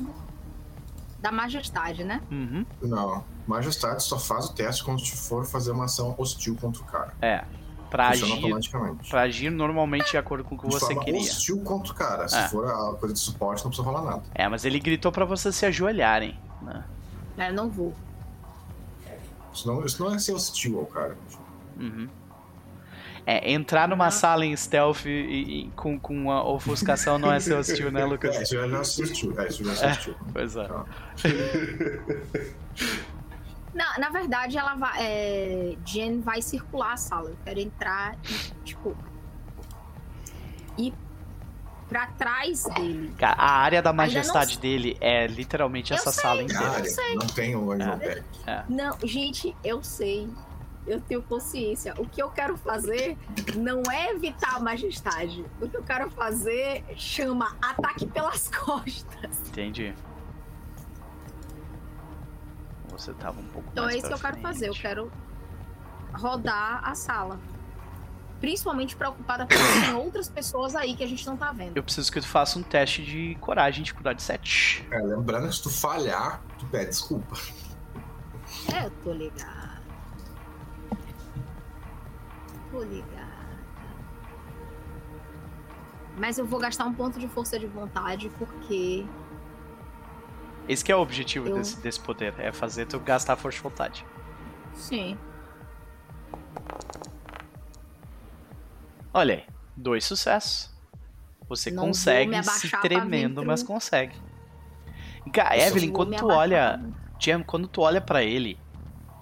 da majestade, né? Uhum. Não. Majestade só faz o teste quando for fazer uma ação hostil contra o cara. É. Pra Funciona agir, automaticamente. pra agir normalmente de acordo com o que De você forma queria. hostil contra o cara. Se É. for a coisa de suporte, não precisa rolar nada. É, mas ele gritou pra vocês se ajoelharem. Né? É, não vou. Isso não, isso não é ser hostil ao cara. Uhum. É, entrar numa sala em stealth e, e com, com uma ofuscação não é ser hostil, né, É, Lucas? isso já não é ser hostil. É, isso já é É. Pois é. Tá. Na, na verdade, ela vai. É, Jen vai circular a sala. Eu quero entrar e, tipo. Ir pra trás dele. Cara, a área da não majestade sei. dele é literalmente Eu essa sei. sala É inteira. sei. não tem o Angel Deck. Não, gente, eu sei. Eu tenho consciência. O que eu quero fazer não é evitar a majestade. O que eu quero fazer chama ataque pelas costas. Entendi. Você tava um pouco Então mais é isso que eu quero fazer. Eu frente. quero rodar a sala. Principalmente preocupada porque tem outras pessoas aí que a gente não tá vendo. Eu preciso que tu faça um teste de coragem de curar de 7. É, lembrando que se tu falhar, tu pede desculpa. É, eu tô ligada. Tô ligada. Mas eu vou gastar um ponto de força de vontade porque Esse que é o objetivo Eu- desse, desse poder, é fazer tu gastar força de vontade. Sim. Olha aí, dois sucessos. Você Não consegue se tremendo, mas consegue. E, Cara, Eu só Evelyn, vou quando tu olha, Jam, quando tu olha pra ele,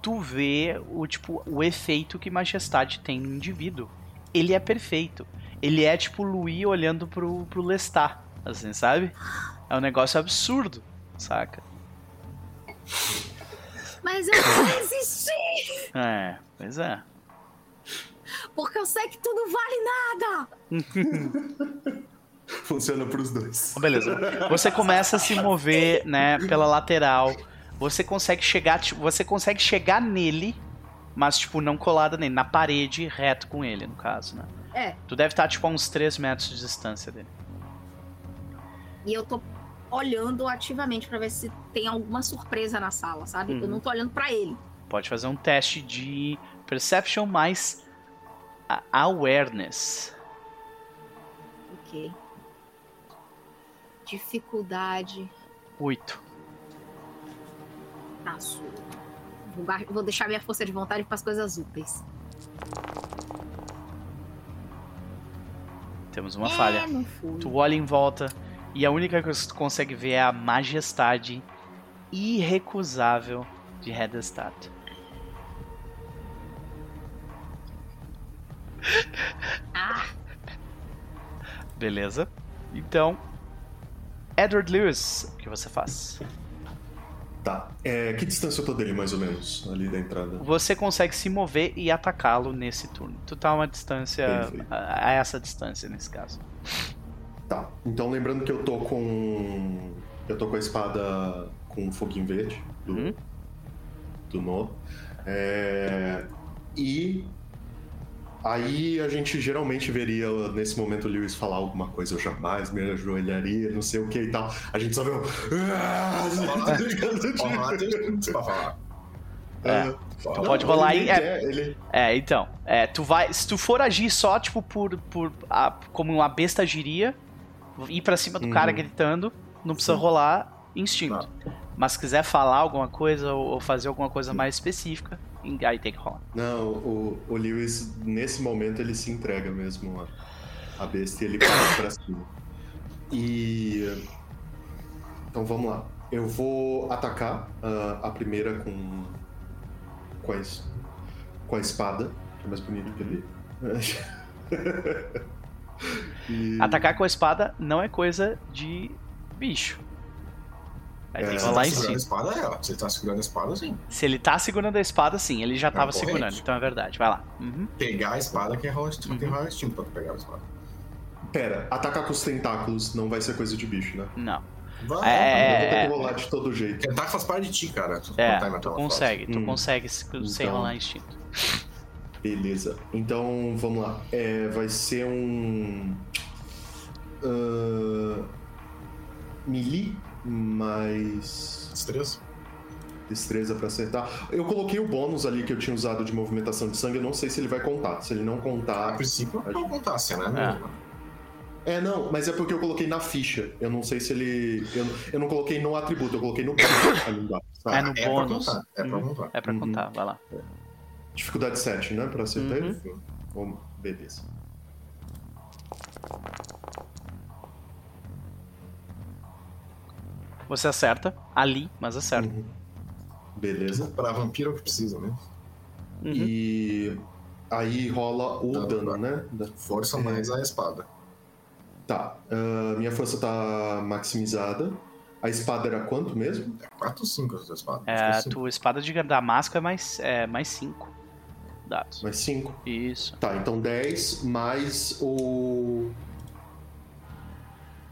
tu vê o tipo o efeito que majestade tem no indivíduo. Ele é perfeito. Ele é tipo o Louis olhando pro, pro Lestat, assim, sabe? É um negócio absurdo, saca? Mas eu vou resistir! É, pois é. Porque eu sei que tu não vale nada! Funciona pros dois. Beleza. Você começa a se mover, né, pela lateral. Você consegue chegar, tipo, você consegue chegar nele, mas tipo não colada nele, na parede, reto com ele, no caso, né? É, Tu deve estar tipo a uns 3 metros de distância dele. e eu tô olhando ativamente pra ver se tem alguma surpresa na sala, sabe? Uhum. Eu não tô olhando pra ele. Pode fazer um teste de perception mais awareness. Ok. Dificuldade. 8. Passo. Vou, deixar minha força de vontade para as coisas úteis. Temos uma é, falha. Tu olha em volta e a única coisa que tu consegue ver é a majestade irrecusável de Hedestad. Ah, Beleza? Então, Edward Lewis, o que você faz? Tá. É, que distância eu tô dele, mais ou menos, ali da entrada? Você consegue se mover e atacá-lo nesse turno. Tu tá a uma distância. A a essa distância nesse caso. Tá. Então lembrando que eu tô com. Eu tô com a espada com foguinho verde do, Uhum. do Noah. É, E aí a gente geralmente veria nesse momento o Lewis falar alguma coisa, eu jamais me ajoelharia, não sei o que e tal. A gente só vê um. É. Fala. Pode rolar ele aí, é- quer, ele... É, então. É, tu vai. Se tu for agir só, tipo, por. por a- como uma besta agiria, ir pra cima do Uhum. cara gritando, não precisa Sim. rolar instinto. Mas se quiser falar alguma coisa ou, ou fazer alguma coisa mais específica, aí tem que rolar. Não, o, o Lewis, nesse momento, ele se entrega mesmo a, a besta e ele vai pra cima. E. Então vamos lá. Eu vou atacar ah, a primeira com. Com a, es- com a espada, que é mais bonito que ali. E- Atacar com a espada não é coisa de bicho. Aí tem É, que Você rolar tá segurando a instinto. espada, é. Você tá segurando a espada, sim. Se ele tá segurando a espada, sim, ele já tava corrente. segurando, então é verdade. Vai lá. Uhum. Pegar a espada que é rolar instinto. Uhum. Tem rolar instinto pra tu pegar a espada. Pera, atacar com os tentáculos não vai ser coisa de bicho, né? Não. Vai, É, Eu vou ter que rolar de todo jeito. Tentar faz parte de ti, cara. Tu É, tu consegue, tu Hum. consegue se- sem Então. rolar instinto. Beleza. Então, vamos lá. É, vai ser um. Uh, melee mais Destreza? destreza pra acertar. Eu coloquei o bônus ali que eu tinha usado de movimentação de sangue. Eu não sei se ele vai contar. Se ele não A contar. princípio, não contasse, né? É, não, mas é porque eu coloquei na ficha. Eu não sei se ele. Eu, eu não coloquei no atributo, eu coloquei no ali embaixo, sabe? É no é bônus. Pra contar, é pra Uhum. contar. É pra Uhum. contar, vai lá. Dificuldade 7, né? Pra acertar Uhum. ele? Bom, beleza. Você acerta ali, mas acerta. Uhum. Beleza. Pra vampiro é o que precisa, né? Uhum. E aí rola o Dano, dano, né? Força É. mais a espada. Tá. ah, minha força tá maximizada. A espada era quanto mesmo? É 4 ou 5 a sua espada. É, a tua espada de damasco é mais, é mais 5 dados. Mais 5. Isso. Tá, então 10 mais o.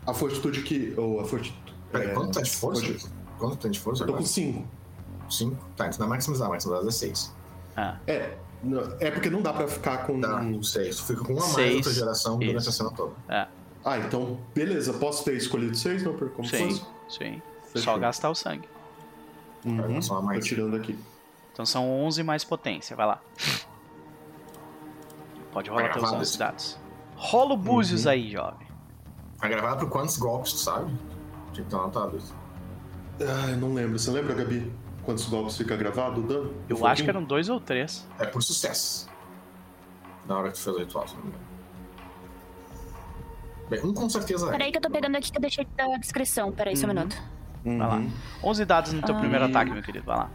A fortitude que. Ou a fortitude. Peraí, é, quanto tá de força? fortitude. Quanto tem de força Eu tô agora? com 5. 5? Tá, então não é maximizar, maximizar é 6. Ah, É. não- É porque não dá pra ficar com. Tá, 6. Tu fica com uma mais Seis, da tua geração durante isso. a cena toda. Ah, então, beleza. Posso ter escolhido 6, não? Por como sim, fosse? sim. Fechou. Só gastar o sangue. Uhum. Só a Tô mais. tirando aqui. Então são 11 mais potência, vai lá. Pode rolar Vai teus gravado 11 isso. dados. Rola o búzios Uhum. aí, jovem. Vai gravar por quantos golpes, tu sabe? Tinha que ter anotado isso. Ah, eu não lembro. Você lembra, Gabi? Quantos golpes fica gravado o dano? Eu acho que eram dois ou três. É por sucesso. Na hora que tu fez o ritual, se não me engano. Bem, um com certeza é. Peraí que eu tô pegando aqui que eu deixei da descrição. Peraí, só um Uhum. minuto. Uhum. Vai lá. 11 dados no teu Ah. primeiro ataque, meu querido. Vai lá.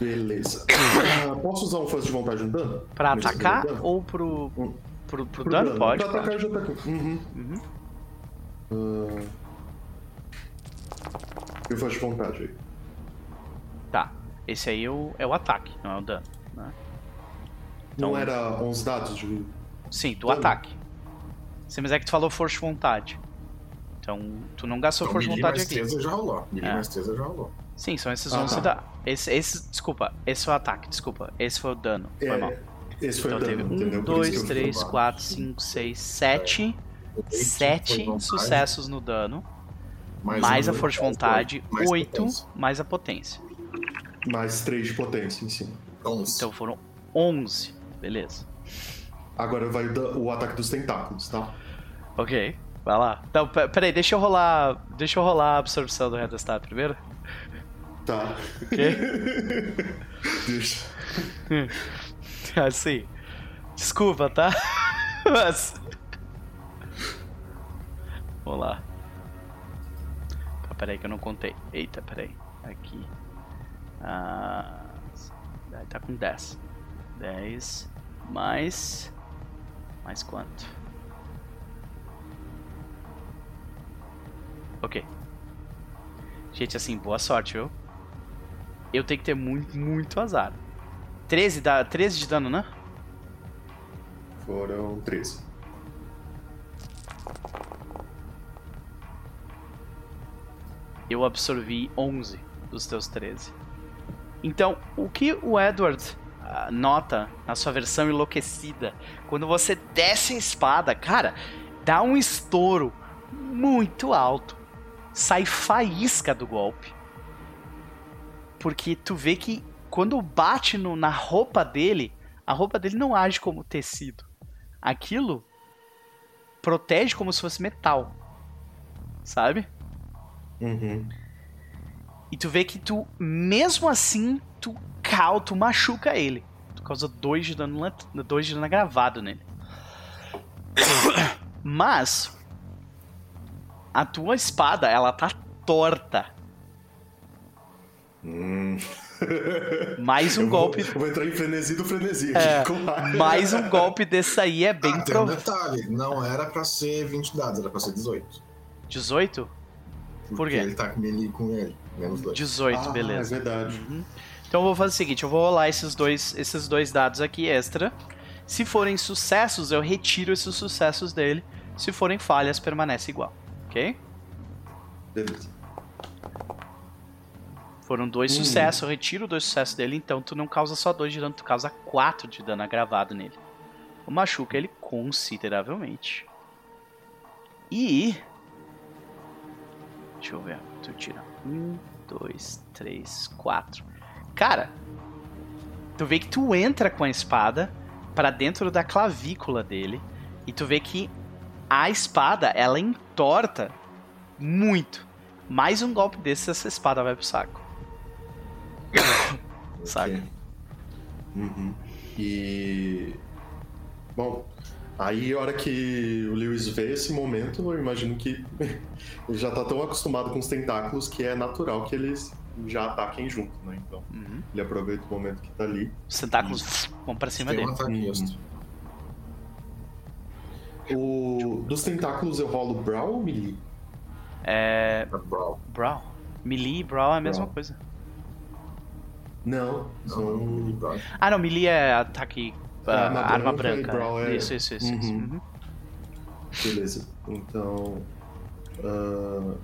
Beleza. Ah, posso usar um força de vontade no dano? Pra atacar dano? ou pro, pro, pro Pro dano? Pode, Pra atacar pode. eu já tá aqui. Uhum. Uhum. Ah, eu faço de vontade aí. Tá. Esse aí é o, é o ataque, não é o dano. Né? Então- Não era 11 dados de. Sim, do Dano? ataque. Sim, mas é que tu falou força de vontade. Então, tu não gastou Então, força vontade aqui. 13 já rolou. Melee É. mais 13 já rolou. Sim, são esses Ah, 11 tá. dados. Esse, esse, desculpa, esse foi o ataque, desculpa. Esse foi o dano. Foi mal. É, esse foi Então o teve dano, entendeu? 1, Por isso 2, que eu- 3, baixo. 4, 5, 6, 7. Oito foi 7 vontade, sucessos no dano. Mais Mais um, a força de vontade. oito, mais 8 potência. mais a potência. Mais 3 de potência em cima. 11. Então foram 11. Beleza. Agora vai o ataque dos tentáculos, tá? Ok, vai lá. Então, pe- peraí, deixa eu rolar. Deixa eu rolar a absorção do Redestar primeiro. Tá. Ok? Deixa. Assim. Desculpa, tá? Mas. Vamos lá. Ah, peraí que eu não contei. Eita, peraí. Aqui. Ah, tá com 10. 10 mais. Mais quanto? Ok. Gente, assim, boa sorte, viu? Eu tenho que ter muito, muito azar. 13, da, 13 de dano, né? Foram 13. Eu absorvi 11 dos teus 13. Então, o que o Edward ah, nota na sua versão enlouquecida, quando você desce a espada, cara, dá um estouro muito alto. Sai faísca do golpe. Porque tu vê que quando bate no- na roupa dele, a roupa dele não age como tecido. Aquilo protege como se fosse metal. Sabe? Uhum. E tu vê que tu, mesmo assim, tu cal, tu machuca ele. Tu causa 2 de dano, dois de dano gravado nele. Mas a tua espada, ela tá torta. Hum. Mais um Eu vou- golpe, eu vou entrar em frenesi do frenesi. É, mais um golpe desse aí é bem ah, tem um provável. detalhe. Não era pra ser 20 dados, era pra ser 18. 18? Porque Por quê? ele tá com melee com ele. Menos 2. 18, Ah, beleza. É verdade. Então eu vou fazer o seguinte, eu vou rolar esses dois, esses dois dados aqui extra. Se forem sucessos, eu retiro esses sucessos dele. Se forem falhas, permanece igual. Ok? Beleza. Foram dois Hum. sucessos, eu retiro dois sucessos dele, então tu não causa só dois de dano, tu causa quatro de dano agravado nele. O machuca ele consideravelmente. E. Deixa eu ver. Tu tira. Um, dois, três, quatro. Cara, tu vê que tu entra com a espada pra dentro da clavícula dele. E tu vê que a espada, ela entorta muito. Mais um golpe desse, essa espada vai pro saco. Saca? Ok. Uhum. E. Bom, aí a hora que o Lewis vê esse momento, eu imagino que ele já tá tão acostumado com os tentáculos que é natural que eles já ataquem junto, né? Então, Uhum. ele aproveita o momento que tá ali. Os tentáculos vão pra cima Tem um dele. ataque Hum. extra. O... Dos tentáculos eu rolo Brawl ou Melee? É. Pra Brawl. Brawl. Melee e Brawl é a mesma Brawl. coisa. Não, Não, são. Ah, não, Melee é ataque. Ah, arma arma branca branca. Brawl é- Isso, isso, isso. isso. Uhum. Uhum. Beleza. Então. ah,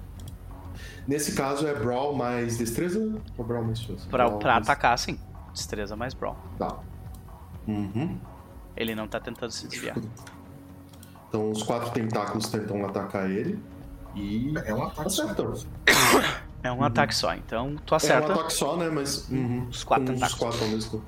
Nesse caso é Brawl mais destreza ou Brawl mais força? Pra, pra mais- atacar, sim. Destreza mais Brawl. Tá. Uhum. Ele não tá tentando se desviar. Então os quatro tentáculos tentam atacar ele. E. É um ataque só. Acertam. É um Uhum. ataque só, então tu É um acerta. ataque só, né? Mas. Uhum, Os quatro com os tentáculos. quatro ao mesmo tempo.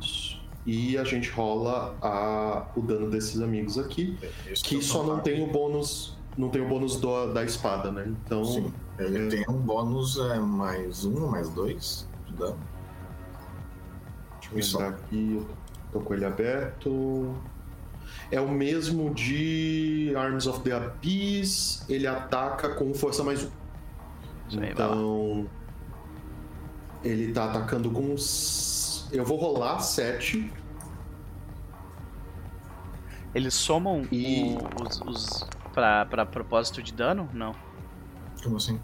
Isso. E a gente rola a... o dano desses amigos aqui. Esse Que é só não tem o bônus. Não tem o bônus do- da espada, né? Então. Sim. Ele É. tem um bônus é, mais um, mais dois de dano. Deixa eu lembrar aqui. Tô com ele aberto. É o mesmo de Arms of the Abyss. Ele ataca com força mais um. Então. Ele tá atacando com. Eu vou rolar 7. Eles somam E- o- os, os pra, pra propósito de dano? Não. Como assim?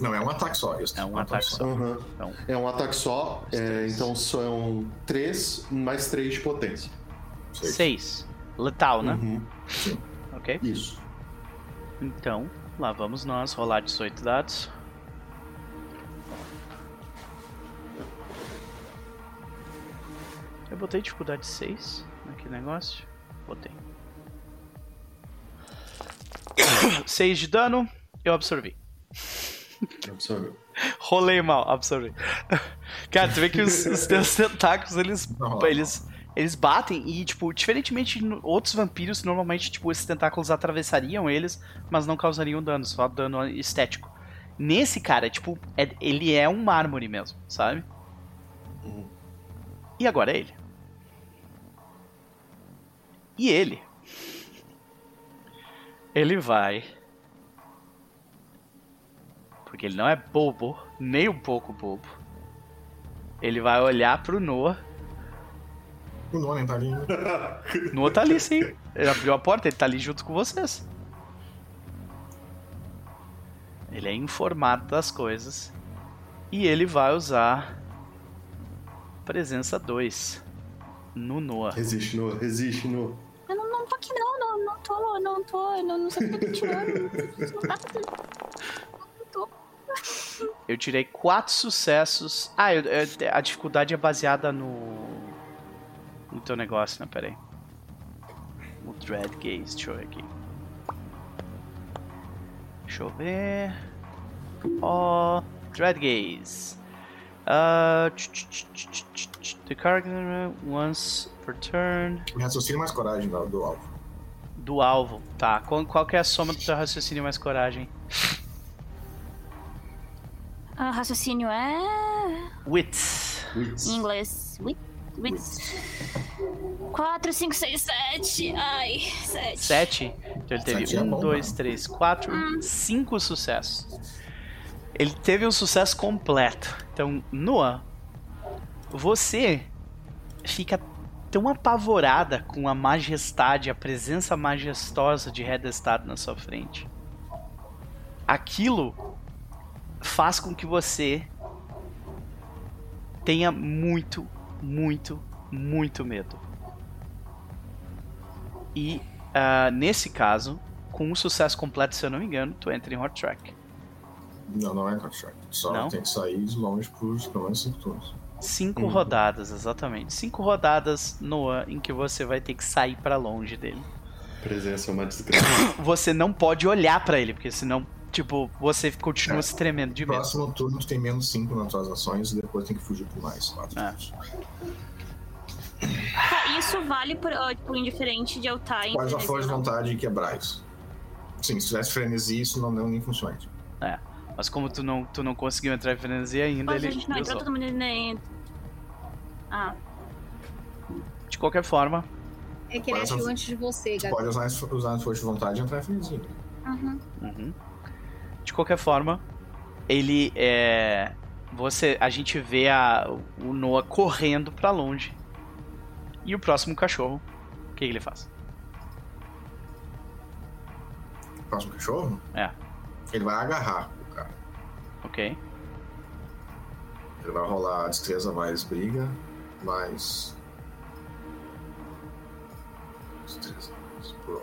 Não, é um ataque só. Isso. É um ataque só. Aham. Então, É um ataque só. é, três. então são 3 mais 3 de potência. Sei. seis. Letal, né? Uhum. Ok. Isso. Então, lá vamos nós rolar 18 dados. Eu botei dificuldade 6 naquele negócio. Botei. 6 de dano, eu absorvi. Absorveu. Rolei mal, absorvi. Cara, tu vê que os, os teus tentáculos, eles, eles, eles batem e, tipo, diferentemente de outros vampiros, normalmente, tipo, esses tentáculos atravessariam eles, mas não causariam dano, só dano estético. Nesse cara, tipo, é- ele é um mármore mesmo, sabe? E agora é ele. E ele. Ele vai. Porque ele não é bobo, nem um pouco bobo. Ele vai olhar pro Noah. O Nolan tá ali. Noah tá ali sim. Ele abriu a porta, ele tá ali junto com vocês. Ele é informado das coisas. E ele vai usar presença 2 no Noah. Resiste no. Resiste no. Eu não, não tô aqui não, não, não tô, não tô, não, não sei o que eu tô tirando. Não tô. Eu tirei quatro sucessos. Ah, eu- eu- a dificuldade é baseada no. No teu negócio, né? Pera aí. O Dread Gaze, deixa eu ver aqui. Deixa eu ver. Ó. Dread Gaze. Uh, the character once per turn. Raciocínio mais coragem do, do alvo. Do alvo. Tá. Qual, qual que é a soma do teu raciocínio mais coragem? Ah, raciocínio é... Wits. Wits. Em inglês. Wit, wits. 4, 5, 6, 7. Ai, 7. 7. Então ele teve Sete é 1, bom, 2, mano. 3, 4, 5 sucessos. Ele teve um sucesso completo. Então, Noah, você fica tão apavorada com a majestade, a presença majestosa de Redestad na sua frente. Aquilo faz com que você tenha muito, muito, muito medo. E ah, nesse caso, com um sucesso completo, se eu não me engano, tu entra em Hot Track. Não, não é contract. Só Não? tem que sair de longe por pelo menos 5 turnos. Cinco Uhum. rodadas, exatamente. Cinco rodadas, Noah, em que você vai ter que sair pra longe dele. Presença é uma desgraça. Você não pode olhar pra ele, porque senão, tipo, você continua É. se tremendo de medo. Próximo turno tu tem menos 5 nas tuas ações e depois tem que fugir por mais 4. É. Tá, isso vale por, tipo, indiferente de eu estar em. Pode usar frenesi força de vontade e quebrar isso. Sim, se tivesse frenesi, isso não, não nem funciona. É. Mas como tu não, tu não conseguiu entrar em frenesi ainda, Mas ele a gente não entrou todo mundo nem. Ah, De qualquer forma, É que ele achou eu- antes de você, Tu Gabi. pode usar, usar a força de vontade e entrar em frenesi. uhum. Uhum. De qualquer forma, ele é. Você, a gente vê a, o Noah correndo pra longe. E o próximo cachorro, o que ele faz? Próximo cachorro, É, ele vai agarrar o. ok. Ele vai rolar destreza mais briga, mais. Destreza mais brawl.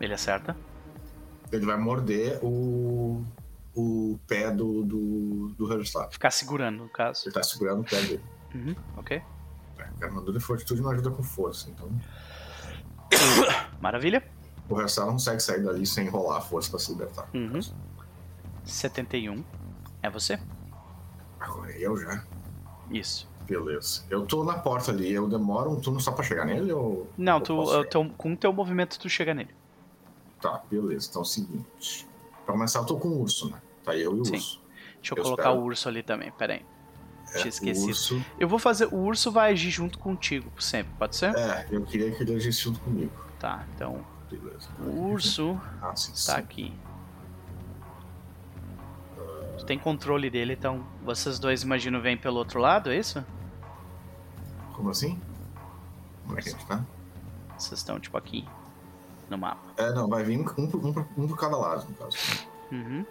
Ele acerta. Ele vai morder o. o pé do. do, do Herslap. Ficar segurando, no caso. Ele tá segurando o pé dele. Uhum, ok. É, a armadura e fortitude não ajuda com força, então. Maravilha. O Herslap não consegue sair dali sem rolar a força pra se libertar. Uhum. 71. É você? Agora eu já. Isso. Beleza. Eu tô na porta ali, eu demoro um turno só pra chegar nele ou. Não, tu, eu teu- com o teu movimento tu chega nele. Tá, beleza. Então é o seguinte. Pra começar, eu tô com o urso, né? Tá eu e o Sim. urso. Deixa eu, Eu colocar espero. o urso ali também, pera aí. É, Tinha esquecido. Urso. Eu vou fazer. O urso vai agir junto contigo, sempre, pode ser? É, eu queria que ele agisse junto comigo. Tá, então. Beleza. O urso Ah, sim, tá aqui. Tu tem controle dele, então vocês dois, imagino, vêm pelo outro lado, é isso? Como assim? Como é que a gente tá? Vocês estão, tipo, aqui no mapa. É, não, vai vir um, um, por- um, um por cada lado, no caso. Uhum.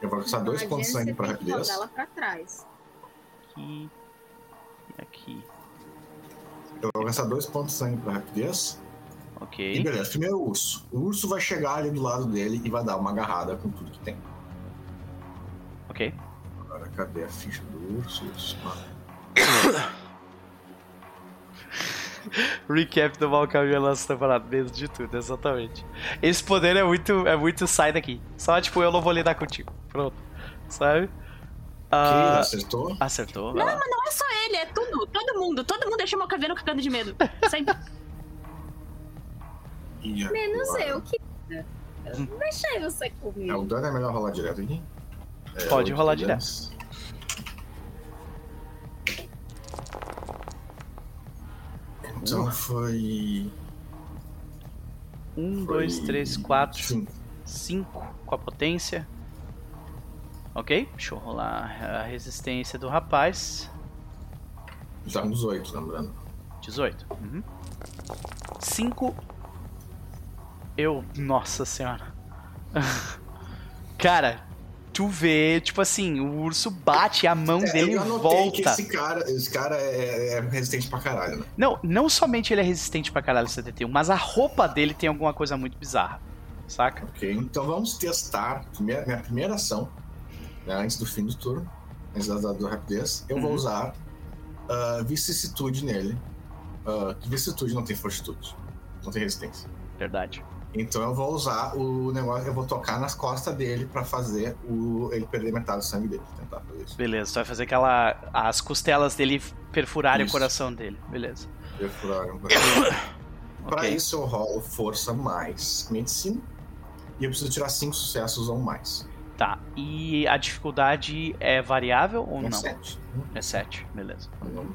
Eu vou gastar dois pontos de sangue pra rapidez. ela pra trás. Aqui. E aqui. Eu vou gastar dois pontos de sangue pra rapidez. E Ok. beleza, primeiro o urso. O urso vai chegar ali do lado dele e vai dar uma agarrada com tudo que tem. Ok. Agora, cadê a ficha do urso? Urso. Ah, Recap do Malcaminho nessa temporada, mesmo de tudo, exatamente. Esse poder é muito, é muito sai daqui. Só, tipo, eu não vou lidar contigo. Pronto. Sabe? Ah, acertou. acertou. Não, mas não é só ele, é tudo. Todo mundo. Todo mundo deixa o Malcaviano cagando de medo. Sempre. E Menos agora- eu, que. Deixei você É, o comigo. dano é melhor rolar direto aqui? É, Pode rolar direto. dano. Então foi. Um, foi dois, três, quatro, Cinco. cinco com a potência. Ok, deixa eu rolar a resistência do rapaz. Já uns oito, lembrando. 18. Uhum. 5. Eu. Nossa senhora. Cara, tu vê, tipo assim, o urso bate, a mão É, dele eu anotei que volta. esse cara, esse cara é, é resistente pra caralho, né? Não, não somente ele é resistente pra caralho 71, mas a roupa dele tem alguma coisa muito bizarra. Saca? Ok, então vamos testar. Primeira, minha primeira ação, né, antes do fim do turno, antes da, da, da rapidez, eu vou Uhum. usar ah, vicissitude nele. Uh, vicissitude não tem fortitude, não tem resistência. Verdade. Então eu vou usar o negócio, eu vou tocar nas costas dele pra fazer o, ele perder metade do sangue dele. Tentar fazer isso. Beleza, tu vai fazer aquela. as costelas dele perfurarem Isso. o coração dele. Beleza. Perfurar um Pra Ok. isso eu rolo força mais medicina. E eu preciso tirar cinco sucessos ou mais. Tá. E a dificuldade é variável ou É não? sete. É 7, beleza. Não,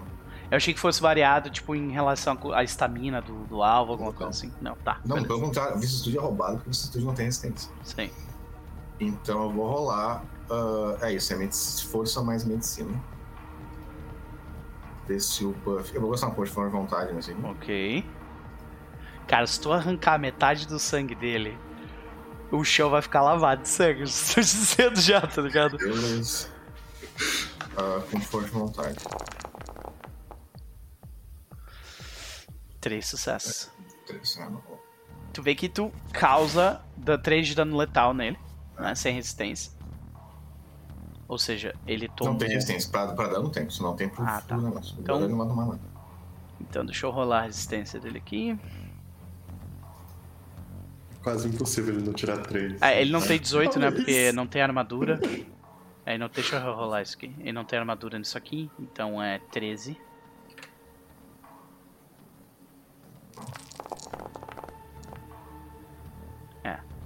Eu achei que fosse variado, tipo, em relação à estamina do, do alvo, alguma Não. coisa assim. Não, tá. não beleza. pelo contrário, vicissitude é roubado porque vicissitude não tem resistência. Sim. Então eu vou rolar. ah, é isso, é força mais medicina. Ver se o buff. Eu vou gastar um ponto de forma de vontade nesse aqui. Ok. Cara, se tu arrancar metade do sangue dele, o chão vai ficar lavado de sangue. Estou dizendo já, tá ligado? Beleza. Ah, com força de vontade. Três sucessos. Três, né? Tu vê que tu causa da 3 de dano letal nele, né? Sem resistência. Ou seja, ele toma. Não tem resistência. Pra, pra dano tem, senão tem pro, Ah, tá. pro negócio. Então- ele não vai tomar nada. Então deixa eu rolar a resistência dele aqui. Quase impossível ele não tirar 3. Ah, ele não tem 18, né? Porque não tem armadura. Aí não deixa eu rolar isso aqui. Ele não tem armadura nisso aqui, então é 13.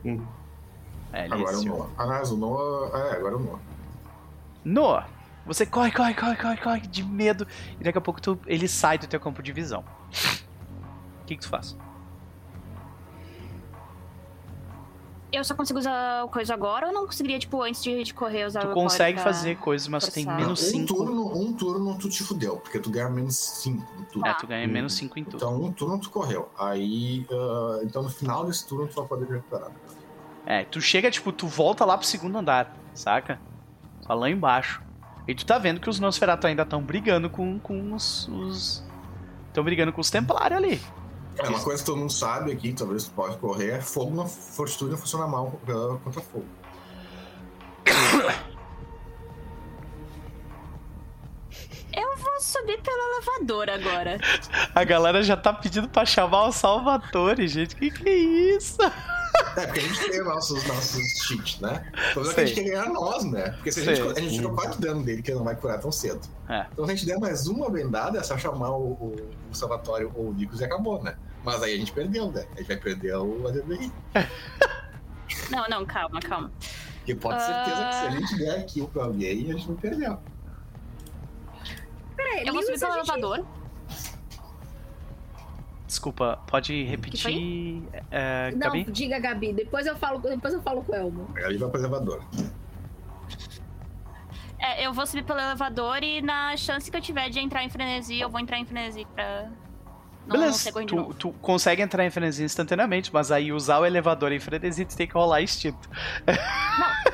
Hum. É, Agora é o. Noah. Aliás, o Noah. É, agora é o Noah. Noah, você corre, corre, corre, corre, corre de medo. E daqui a pouco tu, ele sai do teu campo de visão. O que, que tu faz? Eu só consigo usar o coisa agora ou não conseguiria, tipo, antes de, de correr usar Tu o consegue pra- fazer coisas, mas tu tem menos um 5. turno, um turno tu te fudeu, porque tu ganha menos 5 no turno. É, tu ganha menos 5 em tudo. Então, um turno tu correu. Aí, ah, então no final desse turno tu vai poder recuperar. É, tu chega, tipo, tu volta lá pro segundo andar, saca? Só lá embaixo. E tu tá vendo que os Nosferatu ainda estão brigando com, com os. Estão brigando com os Templários ali. É, uma coisa que todo mundo sabe aqui, talvez tu pode correr, é fogo na fortitude não funciona mal contra fogo. Eu vou subir pelo elevador agora. A galera já tá pedindo pra chamar o Salvatore, gente. Que que é isso? É, porque a gente tem nossos, nossos cheats, né? O problema é que a gente quer ganhar nós, né? Porque se a gente, a gente tirou 4 dano dele, que ele não vai curar tão cedo. É. Então se a gente der mais uma vendada, é só chamar o, o, o Salvatore ou o Nicos e acabou, né? Mas aí a gente perdeu, né? A gente vai perder o ADBI. Não, não, calma, calma. Porque pode ter certeza que se a Ah. gente der kill pra alguém, a gente não perdeu. Peraí, Eu vou subir pelo gente- elevador. Desculpa, pode repetir, é, Não, Gabi? diga, Gabi. Depois eu falo, depois eu falo com o Elmo. Aí ele vai pro elevador. É, eu vou subir pelo elevador e na chance que eu tiver de entrar em frenesi, eu vou entrar em frenesi pra não, não Beleza, de tu, tu consegue entrar em frenesi instantaneamente, mas aí usar o elevador em frenesi tu tem que rolar instinto.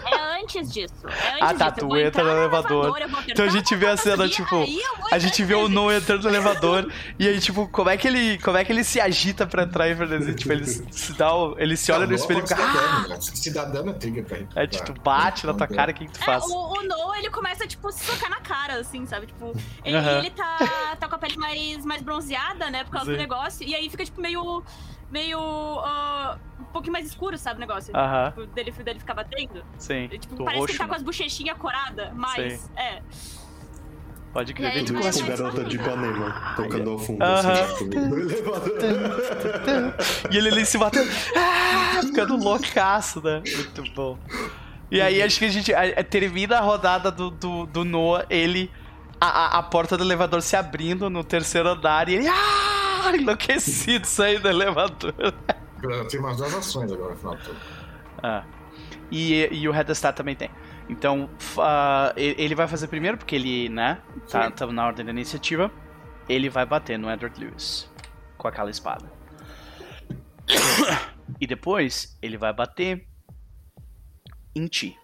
É antes disso. É antes Ah, tá, disso. tu entra no elevador. apertar Então a gente vê a cena, botão tipo, A gente vê o. Noah entrando no elevador e aí, tipo, como é que ele, como é que ele se agita pra entrar em frenesi? Tipo, ele se dá, o- ele se olha no espelho e fica... "Ah!" dano, né? Dá dano é trigger pra pra- tipo, bate na tua cara, o que, que tu É, faz? o, o Noah, ele começa, tipo, se socar na cara, assim, sabe? Tipo, ele, tá, tá com a pele mais, mais bronzeada, né? Por causa Sim. do negócio. E aí fica, tipo, meio. Meio. ah, um pouquinho mais escuro, sabe? O negócio. Aham, Tipo, dele, dele ficar batendo. sim. E, tipo, Do parece que ele roxo, tá com né? as bochechinhas coradas, mas. Sim. É. Pode crer. começa com começa... a- garota de Ipanema, tocando ao fundo, Aham. assim, tipo, no elevador. E ele ali se batendo, ah, ficando loucaço, né? Muito bom. E aí acho que a gente a- a- termina a rodada do, do, do Noah, ele. A, a- a porta do elevador se abrindo no terceiro andar e ele. Ah, enlouquecido saindo do elevador. Eu tenho umas duas ações agora no final do turno. Ah. E, e o Redestar também tem. Então, e- ele vai fazer primeiro, porque ele, né? Tá, tá na ordem da iniciativa. Ele vai bater no Edward Lewis com aquela espada. E depois, ele vai bater em ti.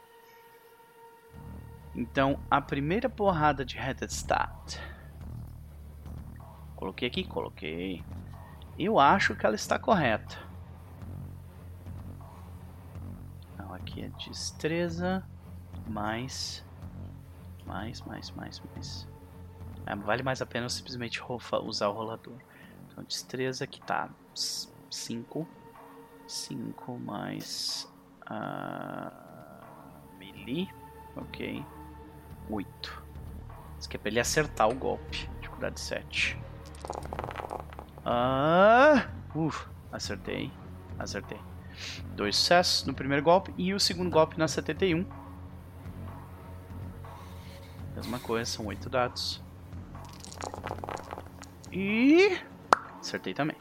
Então, a primeira porrada de Redestat. Coloquei aqui? Coloquei. Eu acho que ela está correta. Então aqui é destreza mais mais mais mais mais. É, vale mais a pena simplesmente usar o rolador. Então destreza que tá 5 5 mais uh, melee, OK. 8. Isso aqui é pra ele acertar o golpe. Dificuldade 7. Ah, acertei. Acertei. Dois sucessos no primeiro golpe e o segundo golpe na 71. Mesma coisa, são oito dados. E. Acertei também.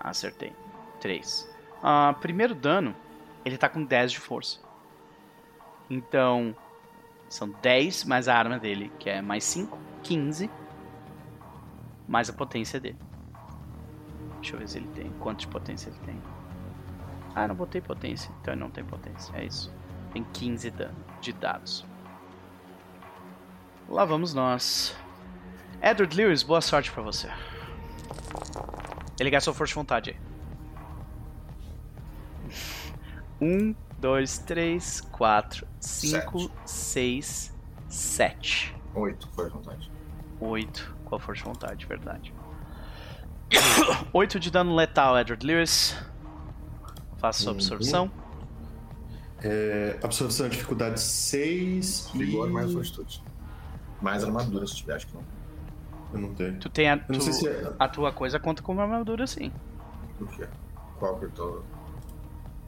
Acertei. 3. Ah, primeiro dano, ele tá com 10 de força. Então, são 10 mais a arma dele, que é mais 5, 15. Mais a potência dele. Deixa eu ver se ele tem. Quanto de potência ele tem. Ah, não botei potência. Então ele não tem potência. É isso. Tem 15 dano de dados. Lá vamos nós. Edward Lewis, boa sorte pra você. Ele gastou força de vontade aí. Um, dois, três, quatro, cinco, seis, sete. Oito, foi vontade. Oito com a força de vontade, verdade. Oito de dano letal, Edward Lewis. Faça sua Uhum. absorção. É, absorção de dificuldade 6 Vigor e... mais fortitude. Mais armadura, se tiver, acho que não. Eu não tenho. Tu tem a, tu- sei se é... a tua coisa conta como armadura, sim. Por quê? Qual que eu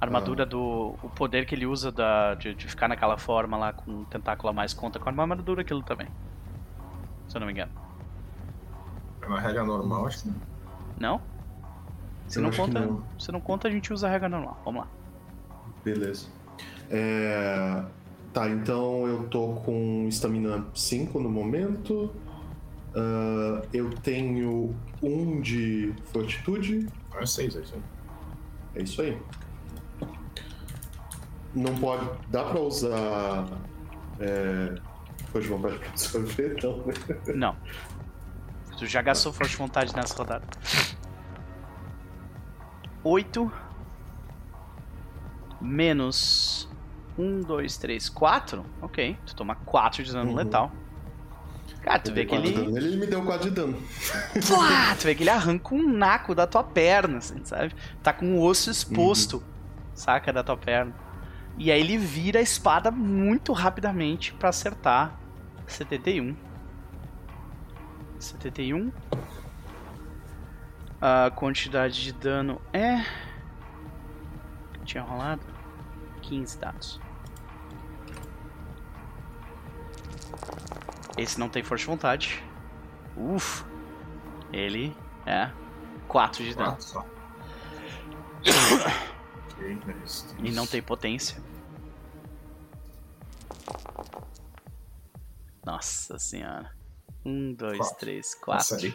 armadura do. O poder que ele usa da, de, de ficar naquela forma lá com o tentáculo a mais conta com a armadura aquilo também. Se eu não me engano. É uma regra normal, acho que não. Não? Se não conta. não. Se não conta, a gente usa a regra normal. Vamos lá. Beleza. É, Tá, então eu tô com estamina 5 no momento. Ah, eu tenho 1 um de fortitude. É seis, é isso aí. É isso aí. Não pode. Dá pra usar. É. De vontade pra absorver? Não, né? Não. Tu já gastou força de vontade nessa rodada. 8 menos 1, 2, 3, 4. Ok, tu toma 4 de dano Uhum. letal. Cara, tu vê que ele. dano. Ele me deu 4 de dano. Pua! Tu vê que ele arranca um naco da tua perna, assim, sabe? Tá com o osso exposto, saca, da tua perna. E aí ele vira a espada muito rapidamente pra acertar 71. 71. A quantidade de dano é. Tinha rolado 15 dados. Esse não tem força de vontade. Ufa. Ele é 4 de dano. E não tem potência. Nossa senhora. Um, dois, Quatro. três, quatro.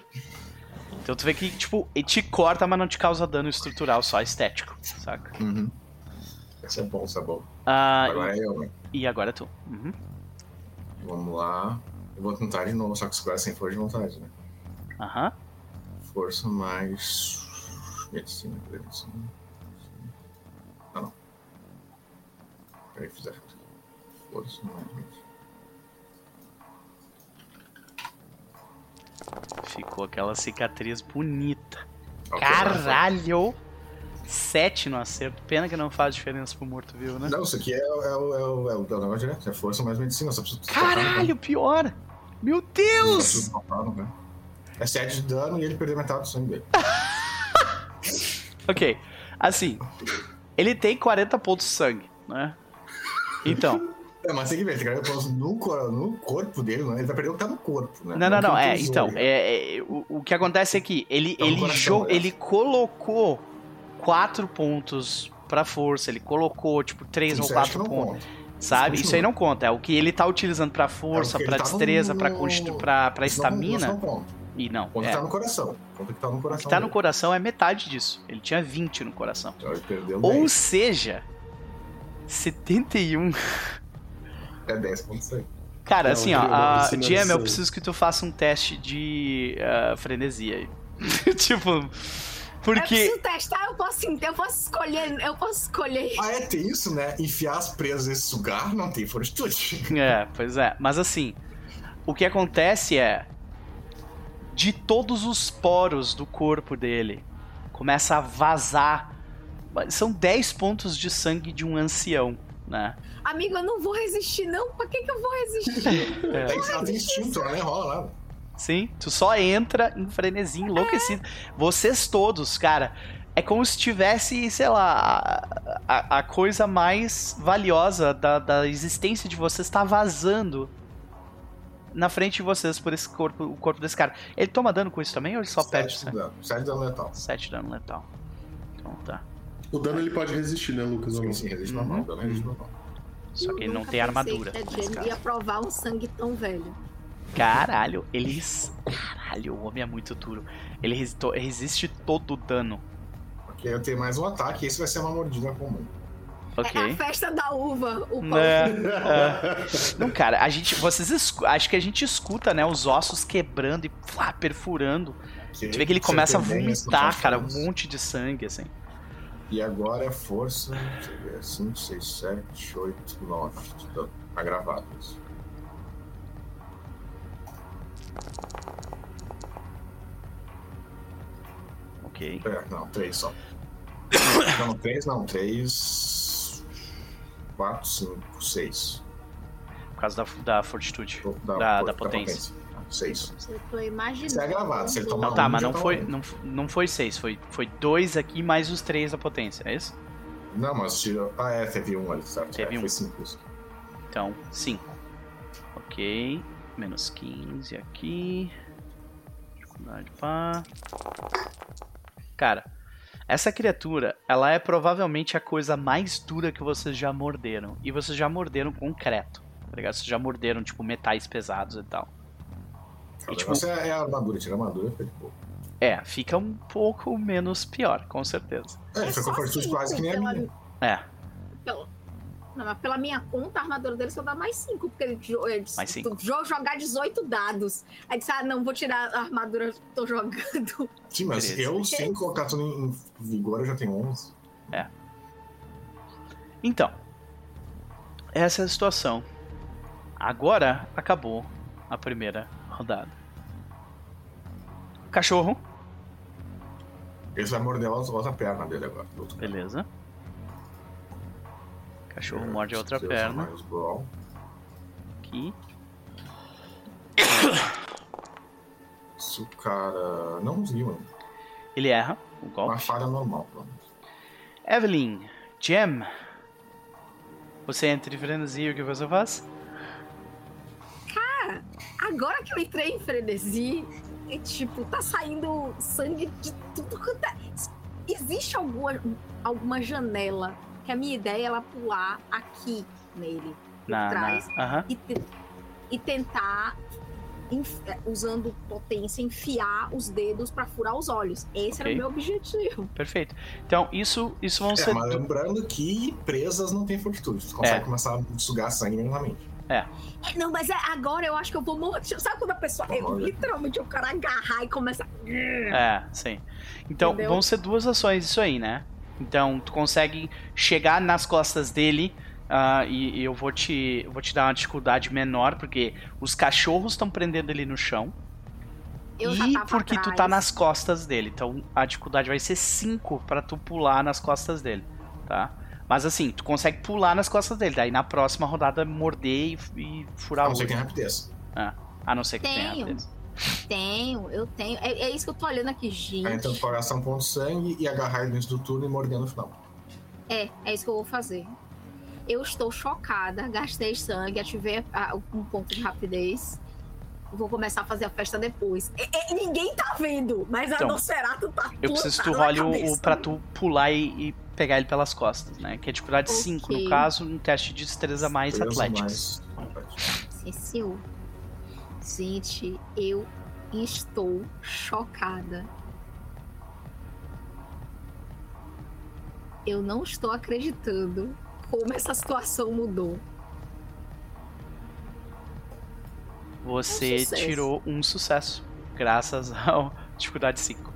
Então tu vê que, tipo, ele te corta, mas não te causa dano estrutural, só estético, saca? Uhum. Esse é bom, esse é bom. Ah, Agora é eu, né? e, e agora tu. Uhum. Vamos lá. Eu vou tentar de novo, só que agora sem força de vontade, né? Aham. Força mais. Medicina, prevenção. Ah, não. Peraí, fiz errado. Força mais. medicina. Ficou aquela cicatriz bonita. Caralho! 7 no acerto. Pena que não faz diferença pro morto-vivo, né? Não, isso aqui é, o- é, o- é, o- é o é o negócio direto. É força mais medicina. Só preciso Caralho, pior! Meu Deus! É 7 de dano e ele perdeu metade do sangue dele. Ok, assim, ele tem 40 pontos de sangue, né? Então, É, mas tem que ver, tem que ver no, cor- no corpo dele, né? Ele vai perder o que tá no corpo, né? não, não, que não, ele é, então, é, é, o, o que acontece é que ele, Tá no ele, coração, né? ele colocou 4 pontos pra força, ele colocou, tipo, 3 ou Isso eu acho que 4 não pontos, conta. sabe? Isso Isso aí não conta, é o que ele tá utilizando pra força, É, pra destreza, no- pra, não- isso estamina, não e não, Conta é. que tá no coração. Que tá no O coração. que tá no dele. coração é metade disso, ele tinha 20 no coração. Então ele perdeu Ou 10. seja, 71 É 10 pontos aí. Cara, Não, assim, ó, a GM, eu preciso que tu faça um teste de ah, frenesia aí. tipo, Eu porque. preciso testar, eu posso, eu posso escolher, eu posso escolher. Ah, é, tem isso, né? Enfiar as presas e sugar não tem fortitude. É, pois é. Mas assim, o que acontece é. De todos os poros do corpo dele, começa a vazar. São 10 pontos de sangue de um ancião, né? Amigo, eu não vou resistir, não. Pra que, que eu vou resistir? É isso, ela tem instinto, nem rola nada. Sim, tu só entra em frenesia enlouquecido. Vocês todos, cara, é como se tivesse, sei lá, a, a- a coisa mais valiosa da, da existência de vocês tá vazando na frente de vocês por esse corpo, o corpo desse cara. Ele toma dano com isso também ou ele só perde Sete sangue? dano. Sete dano letal. 7 dano letal. Então tá. O dano ele pode resistir, né, Lucas? Sim, não? sim, resiste Uhum. normal. Dano resiste normal. Só que ele não tem armadura. que ia provar um sangue tão velho. Caralho, ele. Caralho, o homem é muito duro. Ele resiste todo o dano. Porque eu tenho mais um ataque e esse vai ser uma mordida comum. Ok. É a festa da uva, o pão. Né? É. Não, cara, a gente. Vocês escu- acho que a gente escuta, né? Os ossos quebrando e flá, perfurando. A gente vê que ele começa a vomitar, cara, um monte de sangue, assim. E agora é força. Deixa eu ver. 5, 6, 7, 8, 9. Tá gravado isso. Ok. É, não, 3 só. não, 3 não. 3. 4, 5, 6. Por causa da, da fortitude. Da, da potência. 6. Eu tô imaginando. Isso é gravado. Se ele tomar Não, tá, um, mas não foi, um. não, não foi 6, foi, foi 2 aqui mais os 3 da potência, é isso? Não, mas tirou. Ah, é, teve um ali, certo? Teve é, um. Foi 5 isso. Então, 5. Ok. Menos 15 aqui. Dificuldade pá. Cara, essa criatura, ela é provavelmente a coisa mais dura que vocês já morderam. E vocês já morderam concreto. Tá ligado? Vocês já morderam, tipo, metais pesados e tal. E, tipo- negócio é, é a armadura, tira a armadura, foi de boa. É, fica um pouco menos pior, com certeza. É, É foi com fortitude quase que nem a minha. É, Pela- Não, mas pela minha conta, a armadura dele só dá mais 5, porque ele, ele disse, Mais cinco. tu jogar 18 dados. Aí disse, ah, não, vou tirar a armadura que tô jogando. Sim, mas Beleza. eu, sem colocar tudo em vigor, eu já tenho 11. Então, essa é a situação. Agora acabou a primeira rodada. Cachorro, Esse vai morder a outra perna dele agora. beleza. Cachorro É, morde a outra se perna. mais brawl. Aqui. Isso, cara. Não conseguiu, mano. Ele erra o Uma golpe. falha normal, pelo menos. Evelyn, Gem. Você entra em frenesi e o que você faz? Agora que eu entrei em frenesi, é, tipo, tá saindo sangue de tudo quanto é. Existe alguma, alguma janela que a minha ideia é ela pular aqui nele, por Na, na, trás, aham. e, te- e tentar, é, usando potência, enfiar os dedos pra furar os olhos. Esse era Ok. o meu objetivo. Perfeito. Então, isso, isso vão É, ser. mas lembrando que presas não tem fortitude. Você consegue É. começar a sugar sangue minimamente. É, não, mas é, agora eu acho que eu vou morrer. Sabe quando a pessoa. Eu, literalmente, o cara agarrar e começa. É, sim. Então, Entendeu? vão ser duas ações isso aí, né? Então, tu consegue chegar nas costas dele ah, e, e eu vou te, vou te dar uma dificuldade menor, porque os cachorros estão prendendo ele no chão. Eu e porque tu tá nas costas dele. Então, a dificuldade vai ser 5 pra tu pular nas costas dele, tá? Mas assim, tu consegue pular nas costas dele. Daí na próxima rodada morder e, e furar A o não ser que tem rapidez. A não ser que tenha. Tenho. beleza. Tenho, eu tenho. É, é isso que eu tô olhando aqui, gente. Então tu pode gastar um ponto de sangue e agarrar ele dentro do turno e morder no final. É, é isso que eu vou fazer. Eu estou chocada, gastei sangue, ativei a- um ponto de rapidez. Vou começar a fazer a festa depois. É, é, ninguém tá vendo, mas Então, a Nosferatu tá Eu preciso que tu role o, o pra tu pular e, e pegar ele pelas costas, né? Que é dificuldade Ok. 5 no caso, um teste de destreza mais Três atléticos. mais- Sim, senhor. Gente, eu estou chocada. Eu não estou acreditando como essa situação mudou. Você Um sucesso. tirou um sucesso, graças ao dificuldade 5.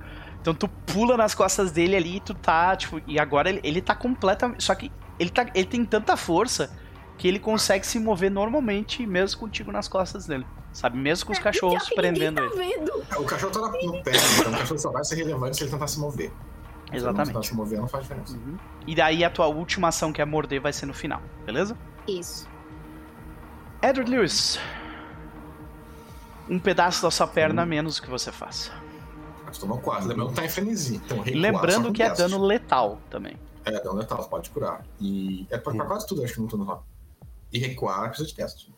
Então tu pula nas costas dele ali e tu tá, tipo, e agora ele, ele tá completamente. Só que ele, tá, ele tem tanta força que ele consegue se mover normalmente, mesmo contigo nas costas dele. Sabe? Mesmo com os cachorros Pior que prendendo ele. tá vendo. É, O cachorro tá na- no pé, então o cachorro só vai ser relevante se ele tentar se mover. Se ele não tentar Exatamente. se mover, não faz diferença. Uhum. E daí a tua última ação, que é morder, vai ser no final, beleza? Isso. Edward Lewis. Um pedaço da sua perna a menos que você faça. Mas tomou quase. Lembrando que tá em frenesi. Então, recuar Lembrando que é dano letal também. É, dano letal, você pode curar. E é pra, pra quase tudo, acho que não tô no rápido. E recuar precisa de teste.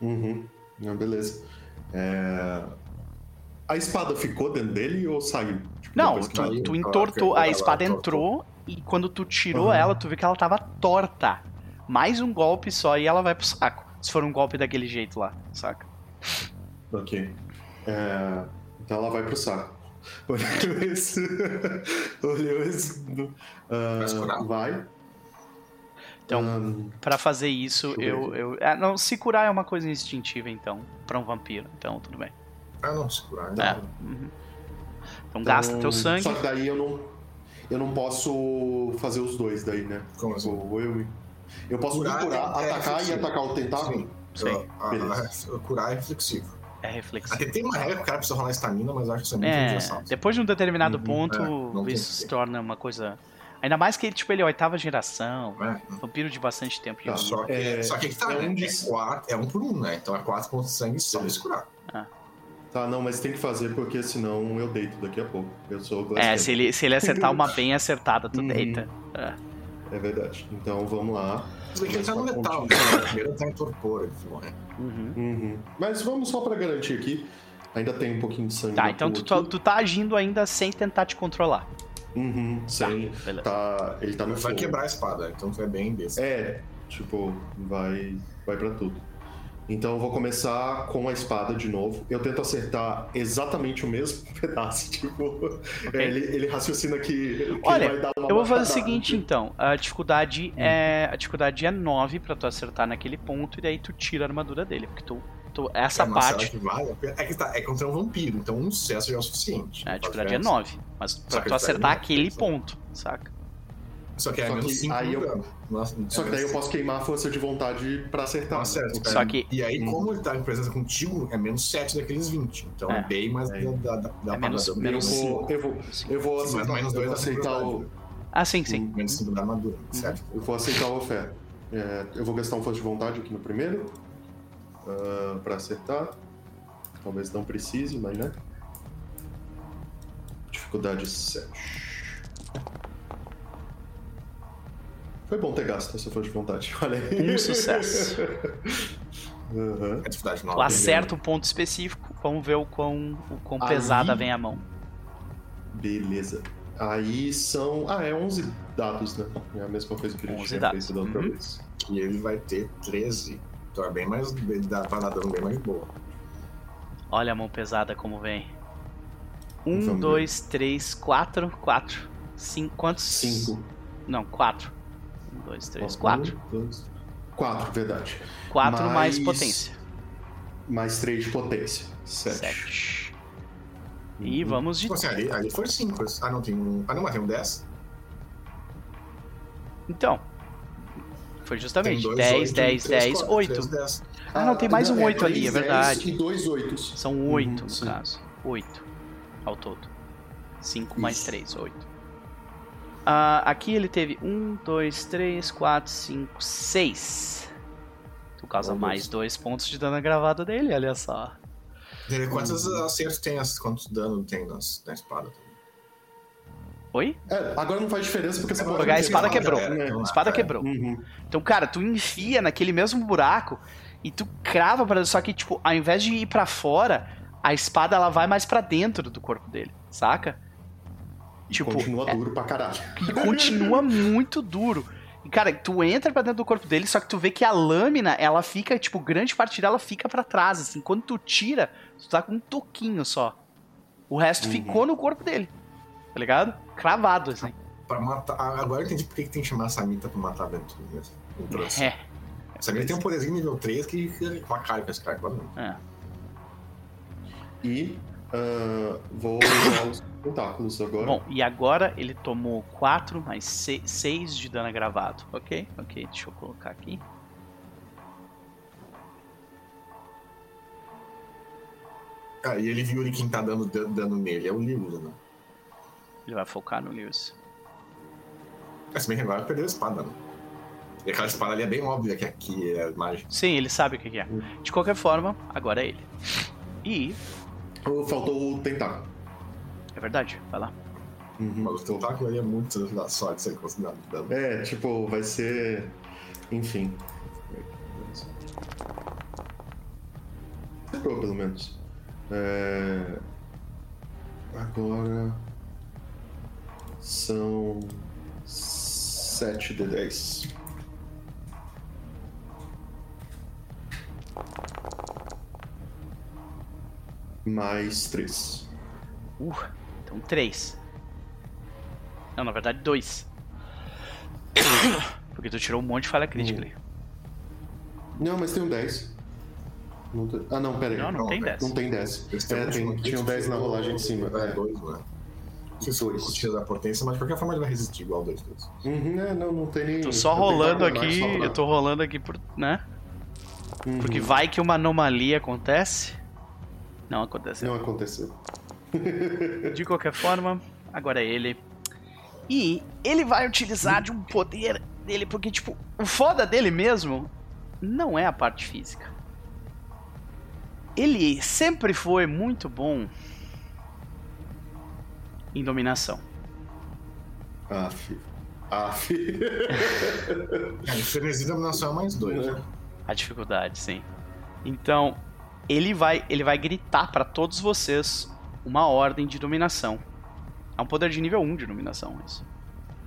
Uhum. Não, beleza. É, A espada ficou dentro dele ou saiu? Tipo, Não, tu, tu ela entortou, a ela espada entortou. entrou e quando tu tirou Uhum. ela, tu viu que ela tava torta. Mais um golpe só e ela vai pro saco. Se for um golpe daquele jeito lá, saca? Ok. É, Então ela vai pro saco. Olhou esse. Olhou esse. Ah, Vai. Então, Ahn, Pra fazer isso, eu eu. eu ah, não, se curar é uma coisa instintiva, então, pra um vampiro. Então, tudo bem. Ah, não, se curar. É. Não. Uhum. Então, gasta teu então, sangue. Só que daí eu não. Eu não posso fazer os dois daí, né? Como assim? O eu, eu posso Curar curar, é- é atacar e atacar o tentáculo? Sim. Sim. A- a- a- curar é reflexivo. É reflexão. Até tem uma regra que o cara precisa rolar estamina, mas acho que isso é muito É, depois de um determinado Uhum, ponto, é, isso se torna uma coisa. Ainda mais que ele, tipo, ele é oitava geração, É. vampiro de bastante tempo de Tá. Só que, É- só que aqui tá, é né? um É, de- quatro, é um por um, né? Então é quatro pontos de sangue só pra se curar. Tá, não, mas tem que fazer porque senão eu deito daqui a pouco. Eu sou o É, se ele, se ele acertar uma bem acertada, tu Uhum. deita. É. É verdade. Então vamos lá. Bem que ele tá no né? Primeiro ele tá em torpor, ele morre. Uhum. Uhum. Mas vamos só pra garantir aqui. Ainda tem um pouquinho de sangue. Tá, então tu, tu, tu tá agindo ainda sem tentar te controlar. Uhum, sem. beleza. Tá, ele tá no Vai fogo. quebrar a espada, então tu é bem desse. É, tipo, vai, vai pra tudo. Então eu vou começar com a espada de novo. Eu tento acertar exatamente o mesmo pedaço. Tipo, é, ele, ele raciocina que, que Olha, ele vai dar uma Eu vou fazer o seguinte, então. A dificuldade Hum. é. A dificuldade é 9 pra tu acertar naquele ponto, e daí tu tira a armadura dele. Porque tu. tu essa É, parte. vale? É que tá, é contra um vampiro, então um sucesso já é o suficiente. A Faz dificuldade é diferença. 9. Mas Só pra tu acertar pega aquele ponto, saca? Só que é Só menos que 5 aí eu- dano. Nossa, Só que daí eu posso queimar a força de vontade pra acertar. Tá certo. Só é. que- E aí, Hum. como ele tá em presença contigo, é menos 7 daqueles 20. Então é, É. bem mais É. da, da, da, É menos-. Eu menos vou, eu vou, eu vou Sim, menos eu dois vou da aceitar o. Ah, sim, sim. Menos 5 da armadura, certo? eu vou aceitar a oferta. É, eu vou gastar um força de vontade aqui no primeiro ah, pra acertar. Talvez não precise, mas né? Dificuldade 7. Foi bom ter gasto essa força de vontade. Olha aí. Um sucesso. É 9. Tu acerta um ponto específico, vamos ver o quão, o quão Aí- pesada vem a mão. Beleza. Aí são. Ah, é 11 dados, né? É a mesma coisa que a gente 11 tinha dados. feito da outra Uhum. vez. E ele vai ter 13. Então é bem mais. Dá pra dar dano bem mais boa. Olha a mão pesada como vem. Um, Vamos ver. dois, três, quatro, quatro. Cinco. Quantos? 5. Não, quatro. Um, dois, três, quatro. 4, verdade. Quatro mais Mais- potência. Mais 3 de potência. 7. Sete. E Uhum. vamos de. Assim, ali, ali foi 5. Ah, não, tem um. Ah, não, mas tem um 10. Então. Foi justamente. dois 10, oito, 10, três 10, quatro, 8. três, dez. Ah, não, tem mais um oito ali, é três verdade. dez E 2 oitos. São 8 Uhum, no sim. caso. 8 ao todo. 5 mais Isso. 3, 8. Ah, aqui ele teve 1, 2, 3, 4, 5, 6. Tu causa Meu mais Deus. 2 pontos de dano gravado dele, olha só. Quantos Uhum. acertos tem, as- quantos dano tem nas, na espada? Oi? É, agora não faz diferença porque essa Agora Porque a espada quebrou. né? A espada É. quebrou. Uhum. Então, cara, tu enfia naquele mesmo buraco e tu crava para só que tipo, ao invés de ir pra fora, a espada ela vai mais pra dentro do corpo dele, saca? Tipo, Continua é- duro pra caralho. e continua muito duro. E, cara, tu entra pra dentro do corpo dele, só que tu vê que a lâmina, ela fica, tipo, grande parte dela fica pra trás, assim. Quando tu tira, tu tá com um toquinho só. O resto Uhum. ficou no corpo dele. Tá ligado? Cravado, assim. Pra matar. Agora eu entendi por que tem que chamar a Samita pra matar a mesmo. Introdução. É, Samita tem um poderzinho nível 3 que que facalha com esse cara é. E ah, vou usar os tentáculos agora. Bom, e agora ele tomou 4 mais 6 de dano gravado. Ok? Ok, deixa eu colocar aqui. Ah, e ele viu ali quem tá dando dan- dano nele. É o Lewis, né? Ele vai focar no Lewis. É, se bem que agora perdeu a espada, né? E aquela espada ali é bem óbvia que aqui é mágica. Sim, ele sabe o que é. De qualquer forma, agora é ele. E, Faltou o tentáculo. é verdade, vai lá. Uhum. Mas o tentáculo ali é muito da sorte ser considerado dano. É, tipo, vai ser. Enfim. Acertou, pelo menos. É... Agora. São. 7 de 10. Mais 3. Uh, então 3. Não, na verdade 2. Porque tu tirou um monte de falha crítica Hum. ali. Não, mas tem um 10. Não tem- Ah, não, pera aí. Não, não Não, tem é, 10. Não tem 10. Eles É, tem, tinha um 10 na rolagem de cima. É, É. dois, né? Se for discutir da potência, mas de qualquer forma ele vai resistir igual dois dois. Uhum, é, não, não tem nem. Tô só eu rolando aqui, eu tô rolando aqui por, né? Uhum. Porque vai que uma anomalia acontece. Não aconteceu. Não aconteceu. De qualquer forma, agora é ele. E ele vai utilizar de um poder dele, porque, tipo, o foda dele mesmo não é a parte física. Ele sempre foi muito bom em dominação. Aff. Aff. É, em frenesi de dominação é mais dois. né? A dificuldade, sim. Então, ele vai, ele vai gritar pra todos vocês uma ordem de dominação. É um poder de nível 1 de dominação, isso.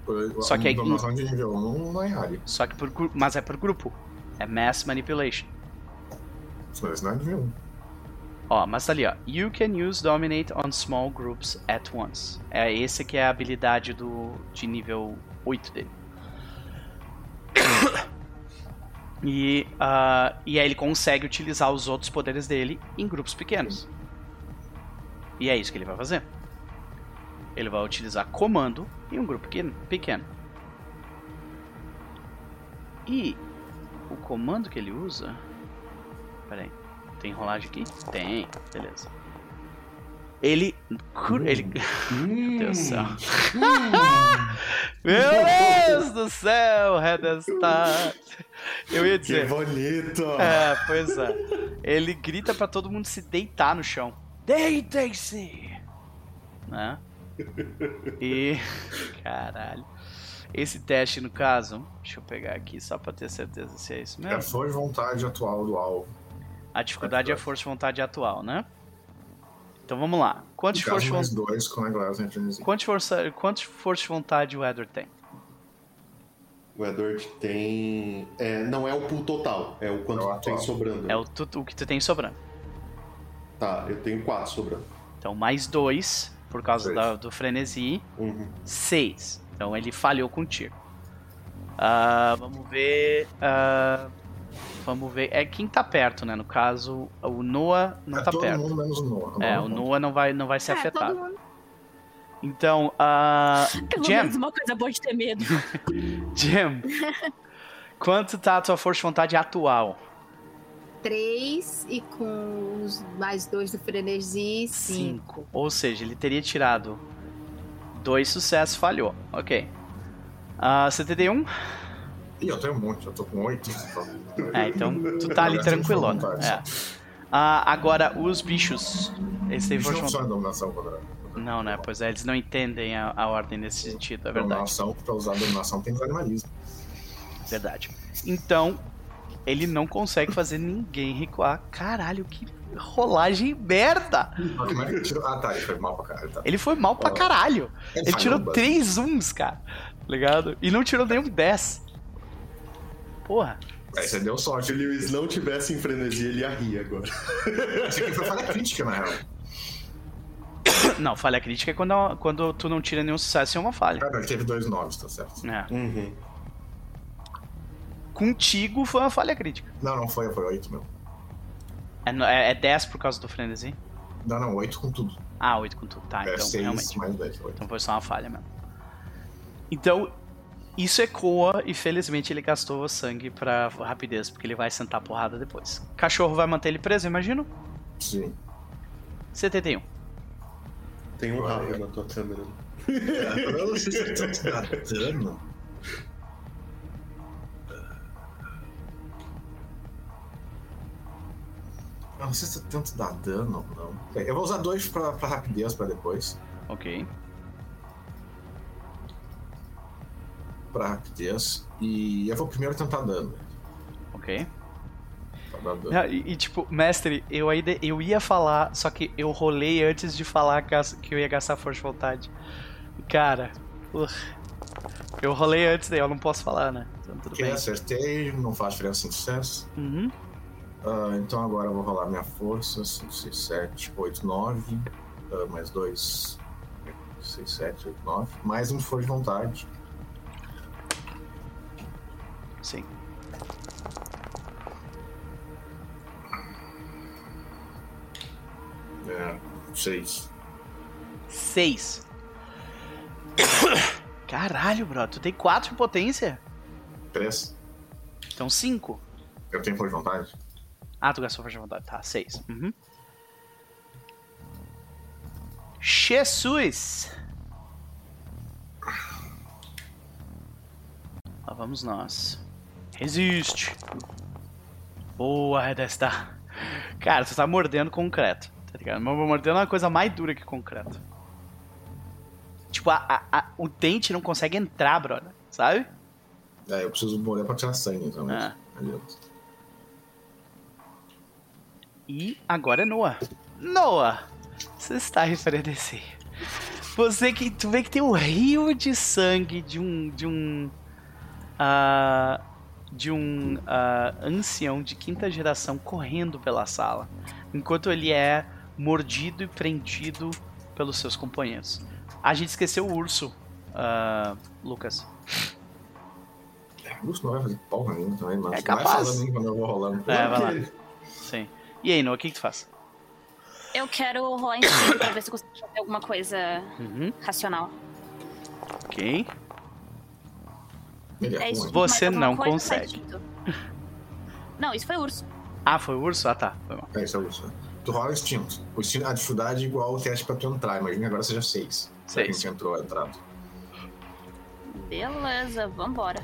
Por- Só que aí- dominação de nível 1 não é área. Só que por mas é por grupo. É mass manipulation. Mas não é nível 1. Ó, mas tá ali, ó. You can use dominate on small groups at once. É esse que é a habilidade do de nível 8 dele. E, ah, e aí ele consegue utilizar os outros poderes dele em grupos pequenos. E é isso que ele vai fazer. Ele vai utilizar comando em um grupo pequeno. E o comando que ele usa. Pera aí. Tem rolagem aqui? Tem, beleza. Ele. cur- Ele. Meu Deus do céu. Meu Deus do céu, Redestar. Eu ia Que dizer. bonito! É, pois é. Ele grita pra todo mundo se deitar no chão. Deitem-se! Né? E. Caralho. Esse teste, no caso, deixa eu pegar aqui só pra ter certeza se é isso É mesmo. força de vontade atual do alvo. A dificuldade é a força de vontade atual, né? Então vamos lá. Quantos No força de vontade. dois com a Glass. Quantos força, quantos força de vontade o Edward tem? O Edward tem. é, não é o pool total, é o quanto É o tem atual. sobrando. É o, tu- o que tu tem sobrando. Tá, eu tenho quatro sobrando. Então, mais dois, por causa da- do frenesi. Uhum. Seis. Então, ele falhou com o tiro. Ah, vamos ver. ah, vamos ver. É quem tá perto, né? No caso, o Noah não é tá todo perto. mundo menos o Noah. É, Noah o não. Noah não vai, não vai ser É, todo afetado. mundo. Então, ah, Pelo Jam, menos uma coisa boa de ter medo. Jam, quanto tá a tua força de vontade atual? Três e com os mais dois do frenesi, cinco. Ou seja, ele teria tirado dois sucessos, falhou. Ok. Ah, 71? Ih, eu tenho um monte, eu tô com oito. É, então tu tá ali vontade. É. Ah, agora, os bichos. Eles força não em dominação quando Não, né? Pois é, eles não entendem a, a ordem nesse sentido, é verdade. Dominação, pra usar dominação tem animalismo. Verdade. Então, ele não consegue fazer ninguém recuar. Caralho, que rolagem merda! É que ele tirou? Ah, tá, ele foi mal pra caralho. Tá. Ele foi mal pra Ó. caralho. Ele falhou tirou bastante. três uns, cara. Tá Ligado? E não tirou nenhum 10. Porra. Aí você deu Se sorte. o Lewis não tivesse em frenesi, ele ia rir agora. Esse aqui foi falha crítica, na real. Não, falha crítica é quando, quando tu não tira nenhum sucesso e é uma falha. Ah, não, ele teve dois noves, tá certo. É. Uhum. Contigo foi uma falha crítica. Não, não foi, foi oito, meu. É, no- é, é 10 por causa do frenesi? Não, não, oito com tudo. Ah, 8 com tudo. Tá, é então seis realmente. mais dez, oito. Então foi só uma falha mesmo. Então, isso ecoa e felizmente ele gastou sangue pra rapidez, porque ele vai sentar a porrada depois. Cachorro vai manter ele preso, imagino? Sim. 71. Tem um Vai. rabo na tua câmera. Eu não sei se dano. Eu não sei se tanto dá dano ou não. Eu vou usar dois pra, pra rapidez pra depois. Ok. Pra rapidez. E eu vou primeiro tentar dano. Ok. Dano. Ah, E, e, tipo, mestre, eu, ainda, eu ia falar, só que eu rolei antes de falar que eu ia gastar força de vontade. Cara, urgh. eu rolei antes, daí eu não posso falar, né? Então tudo Ok, bem. acertei, não faz diferença em sucesso. Uhum. Ah, então agora eu vou rolar minha força. 5, 6, 7, 8, 9. Ah, mais 2. 6, 7, 8, 9. Mais um força de vontade. Sim. É, 6. 6. Caralho, bro, tu tem 4 em potência? Três. Então 5. Eu tenho força de vontade. Ah, tu gastou força de vontade. Tá, 6. Uhum. Jesus! Lá vamos nós. Resiste! Boa, Redestar. Cara, tu tá mordendo concreto, tá ligado? Mas mordendo é uma coisa mais dura que concreto. Tipo, a, a, a- o dente não consegue entrar, brother. Sabe? É, eu preciso morrer pra tirar sangue, então. mas Ah. não adianta. E agora é Noah. Noah, você está a. Você que tu vê que tem um rio de sangue de um de um ah, de um ah, ancião de quinta geração correndo pela sala, enquanto ele é mordido e prendido pelos seus companheiros. A gente esqueceu o urso, ah, Lucas. É, o Lúcio não vai fazer porra nenhuma também, mas É capaz. vai falando quando eu vou rolando. É, vai lá. Sim. E aí, Noah, o que, que tu faz? Eu quero rolar em cima pra ver se eu consigo fazer alguma coisa Uhum, racional. ok. Ele é, É isso. Você alguma não consegue. Não, isso foi urso. Ah, foi o urso? Ah, tá. Foi mal. É, isso é o Lúcio. né? Tu rola o instinto. O instinto. A dificuldade é igual o teste pra tu entrar. Imagina que agora seja 6. Seis. Quem entrou é entrado. Beleza, vambora.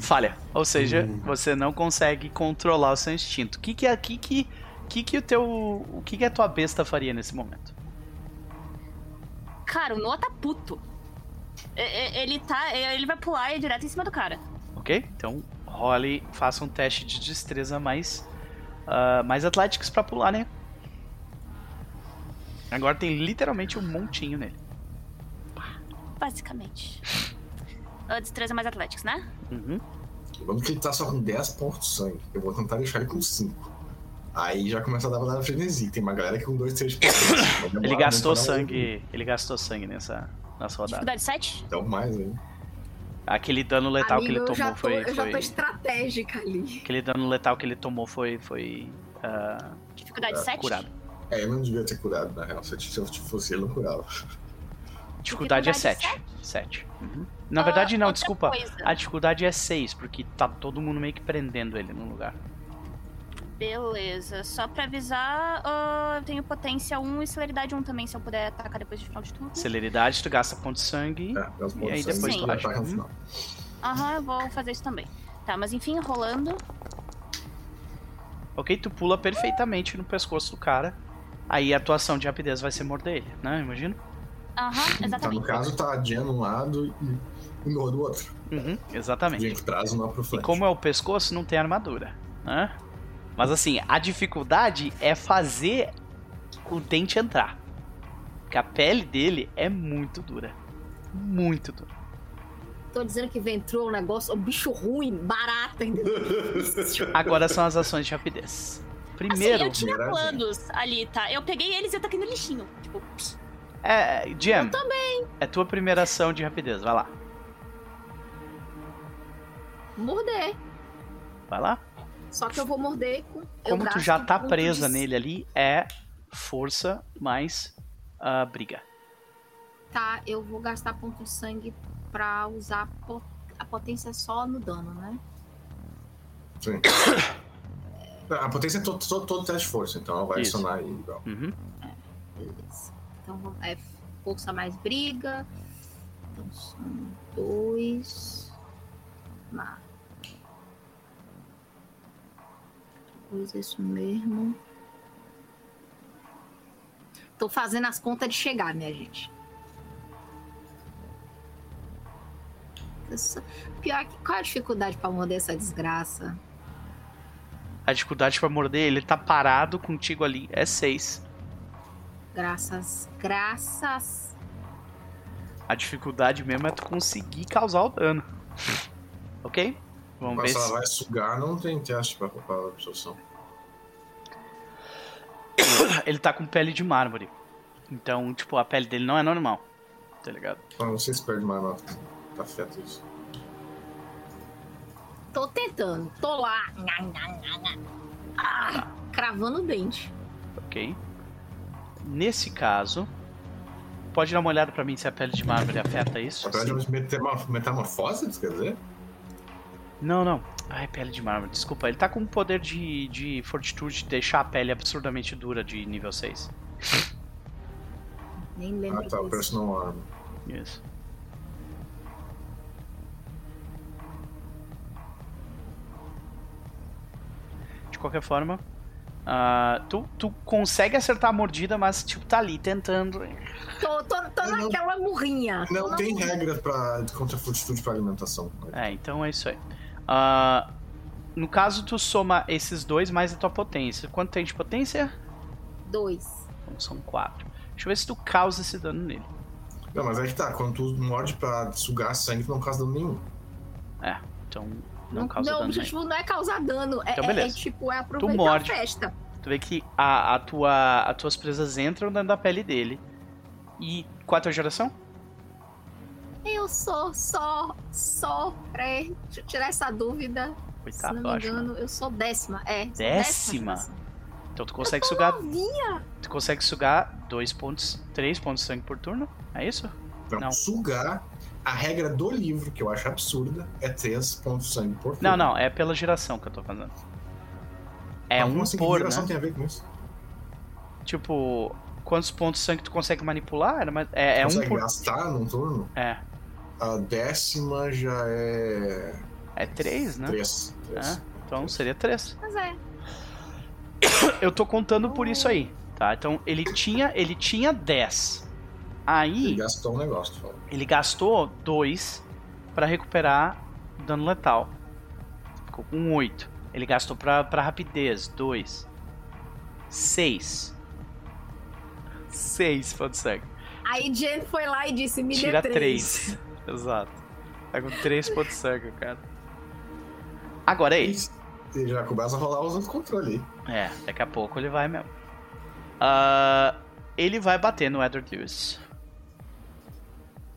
Falha. Ou seja, você não consegue controlar o seu instinto. O que que é que que que que o teu o que que a tua besta faria nesse momento? Cara, o Noah tá puto. E- e- Ele tá. Ele vai pular e ir direto em cima do cara. OK? Então, role, faça um teste de destreza mais ah, mais atléticos pra pular, né? Agora tem literalmente um montinho nele. Basicamente. Ah, Destreza mais Athletics, né? Uhum. Vamos que ele tá só com 10 pontos de sangue. Eu vou tentar deixar ele com 5. Aí já começa a dar uma frenesi. Tem uma galera que com 2, 3 pontos. Ele gastou um- sangue, ele gastou sangue nessa nessa rodada. Dificuldade 7? Então mais aí. Aquele dano letal que Amigo, ele eu já tomou tô, foi eu já tô foi estratégica ali. aquele dano letal que ele tomou foi foi ah, Dificuldade É, 7? curado. É, eu não devia ter curado, na real. Se eu, se eu fosse ele, eu não curava. Dificuldade é Dificuldade 7. 7. Uhum. Na Ah, verdade, não, desculpa. coisa. A dificuldade é 6, porque tá todo mundo meio que prendendo ele no lugar. Beleza. Só pra avisar, ah, eu tenho potência 1 e celeridade 1 também, se eu puder atacar depois do final de tudo. Celeridade, tu gasta ponto de sangue. É, E aí de sangue depois tu atacar no Uhum. final. Aham, eu vou fazer isso também. Tá, mas enfim, rolando. Ok, tu pula perfeitamente no pescoço do cara. Aí a tua ação de rapidez vai ser morder ele, né? Imagino. Aham, Tá, no exatamente. caso, tá a Jen um lado e o Noah do outro. Uhum, exatamente. Jen traz uma pro E como é o pescoço, não tem armadura, né? Mas assim, a dificuldade é fazer o dente entrar. Porque a pele dele é muito dura. Muito dura. Tô dizendo que ventrou o negócio, o bicho ruim, barata ainda. Agora são as ações de rapidez. Assim, Primeiro, eu tinha planos ali, tá? Eu peguei eles e eu taquei no lixinho. Tipo, é. Jam. Eu também. É tua primeira ação de rapidez. Vai lá. Morder. Vai lá. Só que eu vou morder com. eu Como tu já tá presa de- nele ali, é força mais a briga. Tá, eu vou gastar ponto de sangue pra usar po- a potência só no dano, né? Sim. A potência é todo, todo, todo teste de força, então ela vai Isso. adicionar aí igual. Uhum. Beleza. Então é força mais briga. Então são dois. Má. Dois, isso mesmo. Tô fazendo as contas de chegar, minha gente. Pior que qual é a dificuldade pra morder essa desgraça? A dificuldade pra morder, ele tá parado contigo ali, é 6. Graças, graças. A dificuldade mesmo é tu conseguir causar o dano. ok? Vamos ver Mas se ela se. vai sugar, não tem teste pra, pra absorção. Ele tá com pele de mármore. Então, tipo, a pele dele não é normal. Tá ligado? Então, não sei se perde mais nota. Tá afeta isso. Tô tentando, tô lá. Ah, cravando o dente. Ok? Nesse caso, pode dar uma olhada pra mim se a pele de mármore afeta isso? A pele de metamorf- metamorfose, quer dizer? Não, não. Ai, pele de mármore, desculpa. Ele tá com um poder de, de fortitude de deixar a pele absurdamente dura de nível 6. Nem lembro Ah, tá, o disso. personal armor. Isso. De qualquer forma, ah, tu, tu consegue acertar a mordida, mas tipo, tá ali tentando. Tô, tô, tô não- naquela murrinha. Não tem murrinha. regra pra, contra fortitude pra alimentação. É, então é isso aí. Ah, no caso, tu soma esses dois mais a tua potência. Quanto tem de potência? Dois. Então são quatro. Deixa eu ver se tu causa esse dano nele. Não, mas aí que tá, quando tu morde pra sugar sangue, tu não causa dano nenhum. É, então não causa não, o dano. nenhum. objetivo não é causar dano. É, Então, é- é, beleza. tipo, é aproveitar morde. a festa. Tu vê que a, a tua, as tuas presas entram dentro da pele dele. E qual é a tua geração? Eu sou só, só, peraí, deixa eu tirar essa dúvida. Se Oitava, não eu me acho. engano, eu sou décima. É, Décima? geração. Então tu consegue sugar. Novinha. Tu consegue sugar dois pontos. três pontos de sangue por turno? É isso? Então, Não. sugar, a regra do livro, que eu acho absurda, é 3 pontos de sangue por turno. Não, não, é pela geração que eu tô fazendo. É Mas um assim, que por, geração né? tem a ver com isso? Tipo, quantos pontos de sangue tu consegue manipular? É, é um Consegue por. gastar num turno? É. A décima já é. É três, né? 3. É, então seria três. Mas é. Eu tô contando por isso aí, tá? Então ele tinha, ele tinha 10. Aí Ele gastou um negócio, tu falou. ele gastou 2 pra recuperar dano letal. Ficou com 8. Ele gastou pra, pra rapidez, 2. 6. 6 pontos sangue. Aí Jen foi lá e disse: me Tira dê três. 3. Exato. Tá com 3 pontos de sangue, cara. Agora é ele. Ele já começa a rolar os outros controles aí. É, daqui a pouco ele vai mesmo. Ah, ele vai bater no Edward Lewis.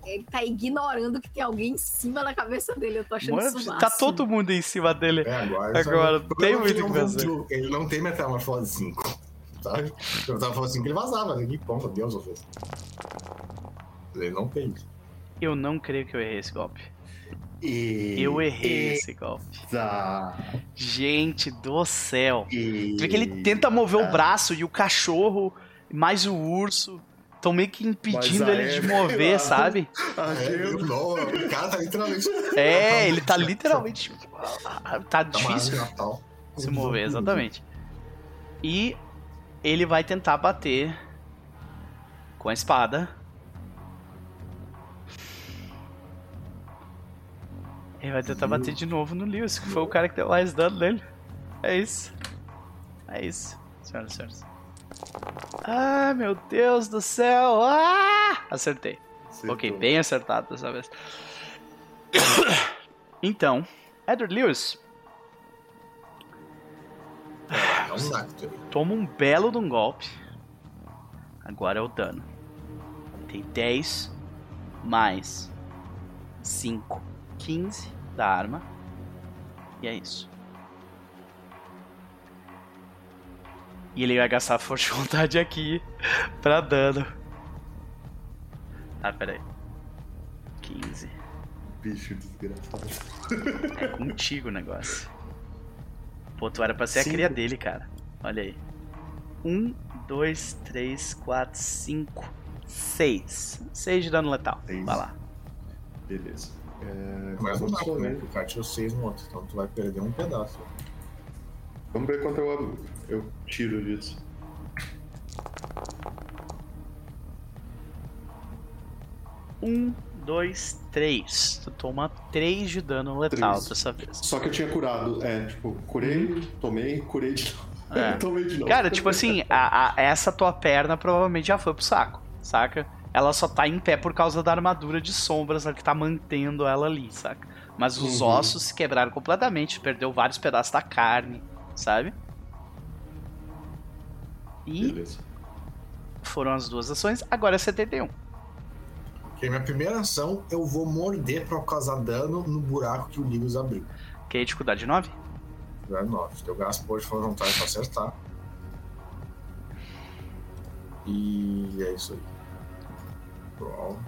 Ele tá ignorando que tem alguém em cima da cabeça dele. Eu tô achando Mano, isso tá todo mundo em cima dele. É, agora. Agora, sabe? O tem que muito ele o que não- Ele não tem metamorfose 5. Sabe? Eu tava 5 ele vazava, né? Que meu Deus, Deus. Ele não tem. Eu não creio que eu errei esse golpe. E... Eu errei esse golpe. Gente do céu. E... Vê que ele tenta mover o braço e o cachorro, mais o urso, estão meio que impedindo ele de mover, sabe? A É, eu não, o cara tá literalmente. É, ele tá literalmente. Tá Tá árvore difícil Natal. se mover, exatamente. E ele vai tentar bater com a espada. Ele vai tentar bater de novo no Lewis, que foi o cara que deu mais dano nele. É isso. É isso, senhoras e senhores. Ah, meu Deus do céu! Ah! Acertei. Acertou. Ok, bem acertado dessa vez. Então, Edward Lewis É um toma um belo de um golpe. Agora é o dano. Tem 10 mais 5, 15 da arma. E é isso. E ele vai gastar força de vontade aqui pra dano. Ah, pera aí. 15. Bicho desgraçado. É contigo o negócio. Pô, tu era pra ser a cria dele, cara. Olha aí. Um, dois, três, quatro, cinco, seis. Seis de dano letal. Seis. Vai lá. Beleza. É, Mas não vamos, dá, né? ver. O cara tirou 6 no outro, então tu vai perder um pedaço. vamos ver quanto eu, eu tiro disso. Um, dois, três. Tu toma três de dano letal Três. dessa vez. Só que eu tinha curado. É, tipo, curei, tomei, curei de novo. É. tomei de novo. Cara, tipo assim, a- a- essa tua perna provavelmente já foi pro saco, saca? Ela só tá em pé por causa da armadura de sombras que tá mantendo ela ali, saca? Mas os Uhum. ossos se quebraram completamente, perdeu vários pedaços da carne, sabe? E Beleza. foram as duas ações, agora é 71. Ok, minha primeira ação, eu vou morder pra causar dano no buraco que o Ligos abriu. Que é dificuldade 9? Já é 9. Teu gasto pode for vontade pra acertar. E é isso aí. Nove.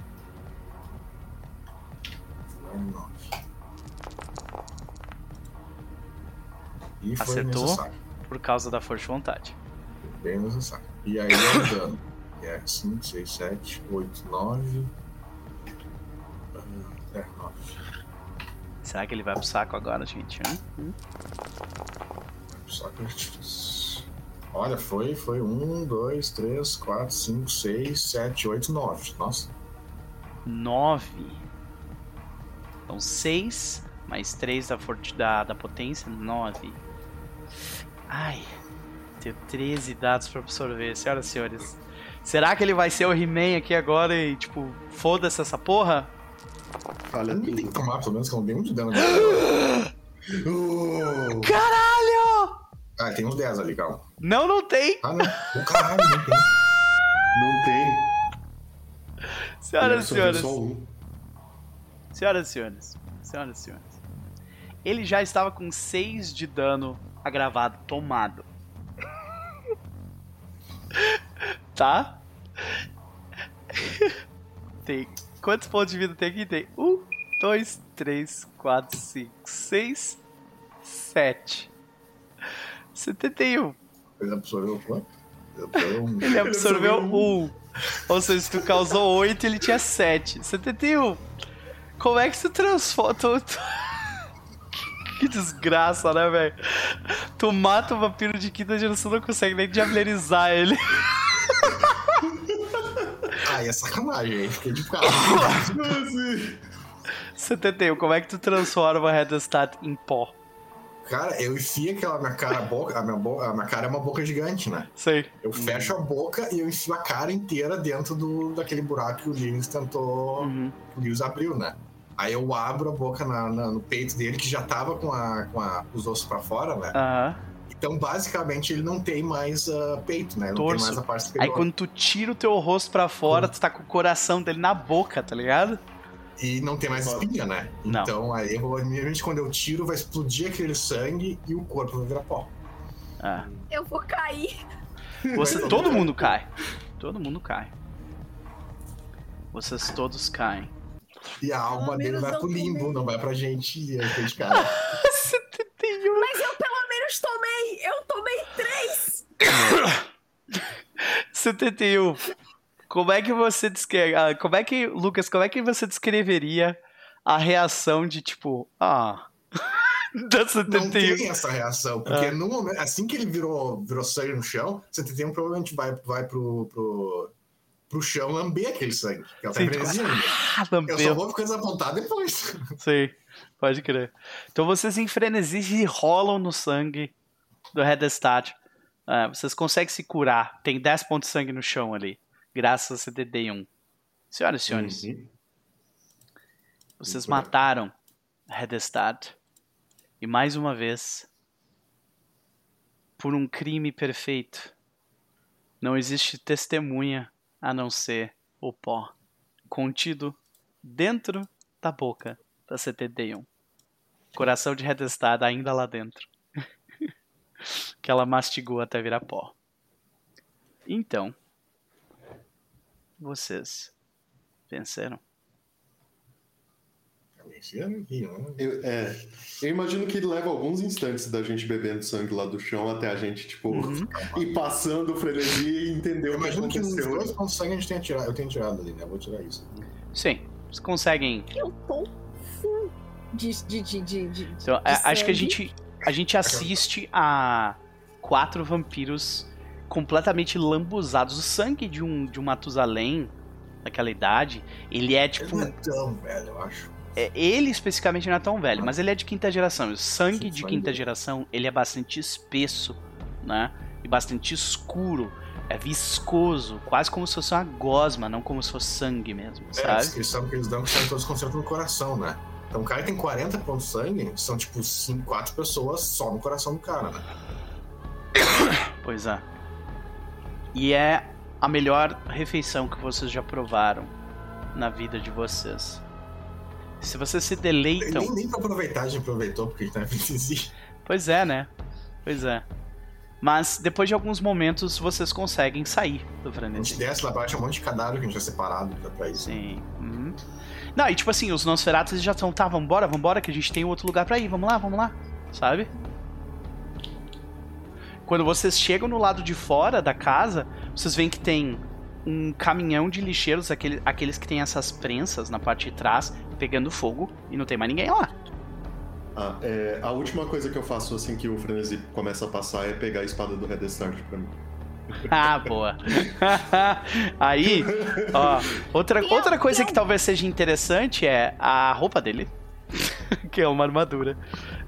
E foi Acertou? necessário. Por causa da força de vontade. Bem necessário. E aí é dano. É 5, 6, 7, 8, 9. É, 9. Será que ele vai pro saco agora, gente? Hã? Só que artifício. Olha, foi, foi 1, 2, 3, 4, 5, 6, 7, 8, 9. Nossa. 9. Então 6 mais 3 da, forte, da, da potência, 9. Ai, tenho 13 dados pra absorver, senhoras e senhores. Será que ele vai ser o He-Man aqui agora e, tipo, foda-se essa porra? Ele tem que tomar pelo menos que eu não dei muito dano. Caralho! Ah, tem uns 10 ali, calma. Não, não tem! Ah, não. Caralho, não tem. Não tem. Senhoras e senhores. Um. Senhoras e senhores. Senhoras e senhores. Ele já estava com 6 de dano agravado tomado. tá? Tem. Quantos pontos de vida tem aqui? Tem 1, 2, 3, 4, 5, 6, 7. 71. Ele absorveu quanto? Ele absorveu um. Ele absorveu absorveu 1. Ou seja, se tu causou 8, ele tinha 7. 71. Como é que tu transforma. Tu, tu... que desgraça, né, velho? Tu mata um vampiro de quinta geração, não consegue nem diablerizar ele. Ah, é sacanagem, aí fiquei de cara. 71. Como é que tu transforma a Redestat em pó? Cara, eu enfio aquela minha cara, a boca, a minha, boca, a minha cara é uma boca gigante, né? Sei. Eu fecho a boca e eu enfio a cara inteira dentro do, daquele buraco que o Lewis tentou. Uhum. o Lewis abriu, né? Aí eu abro a boca na- na- no peito dele, que já tava com, a, com a- os ossos pra fora, né? Aham. Então, basicamente, ele não tem mais ah, peito, né? Não Torso. tem mais a parte superior. Aí quando tu tira o teu rosto pra fora, tu tá com o coração dele na boca, tá ligado? E não tem mais espinha, né? Não. Então, aí, eu, obviamente, quando eu tiro, vai explodir aquele sangue e o corpo vai virar pó. Ah. Eu vou cair. Você, todo mundo cai. Todo mundo cai. Vocês todos caem. E a alma dele vai pro limbo, tomei. não vai pra gente e a gente cara. 71. Mas eu pelo menos tomei. Eu tomei três. 71. Como é que você descreve. ah, Como é que. Lucas, como é que você descreveria a reação de tipo. Ah. Não 71. tem essa reação, porque Ah. no momento, assim que ele virou, virou sangue no chão, 71 provavelmente vai, vai pro, pro, pro chão lamber aquele sangue. Que ela tá Sim. Ah, Eu só vou ficar desapontado depois. Sei. Pode crer. Então vocês em frenesi rolam no sangue do Redestat. Ah, vocês conseguem se curar. Tem 10 pontos de sangue no chão ali. Graças a CDD1. Senhoras e senhores, Uhum. vocês mataram Redestat. E mais uma vez, por um crime perfeito, não existe testemunha a não ser o pó contido dentro da boca da CTD1. Coração de Redestada ainda lá dentro. que ela mastigou até virar pó. Então, vocês venceram. Eu, é, eu imagino que leva alguns instantes da gente bebendo sangue lá do chão até a gente, tipo, Uhum. ir passando o frenesi e entender Eu o que imagino que aconteceu. dois pontos de sangue a gente tenha tirado. Eu tenho tirado ali, né? Eu vou tirar isso. Sim, vocês conseguem. Eu tô full de. de, de, de, de- Então, de acho que a sangue. gente, a gente assiste a quatro vampiros completamente lambuzados. O sangue de um, de um Matusalém daquela idade, ele é Ele tipo. não é tão velho, eu acho. é, ele especificamente não é tão velho, mas ele é de quinta geração. E o sangue Sim, de sangue. quinta geração, ele é bastante espesso, né? E bastante escuro. É viscoso, quase como se fosse uma gosma, não como se fosse sangue mesmo, É, a sabe? descrição que eles dão que são todos concentrados no coração, né? Então o cara que tem 40 pontos de sangue, são tipo 5, 4 pessoas só no coração do cara, né? Pois é. E é a melhor refeição que vocês já provaram na vida de vocês. Se vocês se deleitam. Nem, nem pra aproveitar a gente aproveitou, porque a gente tá frenesia. Pois é, né? Pois é. Mas depois de alguns momentos vocês conseguem sair do A gente desce lá baixo, é um monte de cadáver que a gente já separado pra- isso. Sim. Uhum. Não, e tipo assim, os Nosferatus eles já estão, tá, vambora, vambora, que a gente tem outro lugar pra ir, vamos lá, vamos lá, sabe? Quando vocês chegam no lado de fora da casa, vocês veem que tem um caminhão de lixeiros, aquele, aqueles que tem essas prensas na parte de trás, pegando fogo, e não tem mais ninguém lá. Ah, é, a última coisa que eu faço assim que o frenesi começa a passar é pegar a espada do Red Start pra mim. Ah, boa. Aí, ó, outra, outra coisa que al- talvez seja interessante é a roupa dele. que é uma armadura.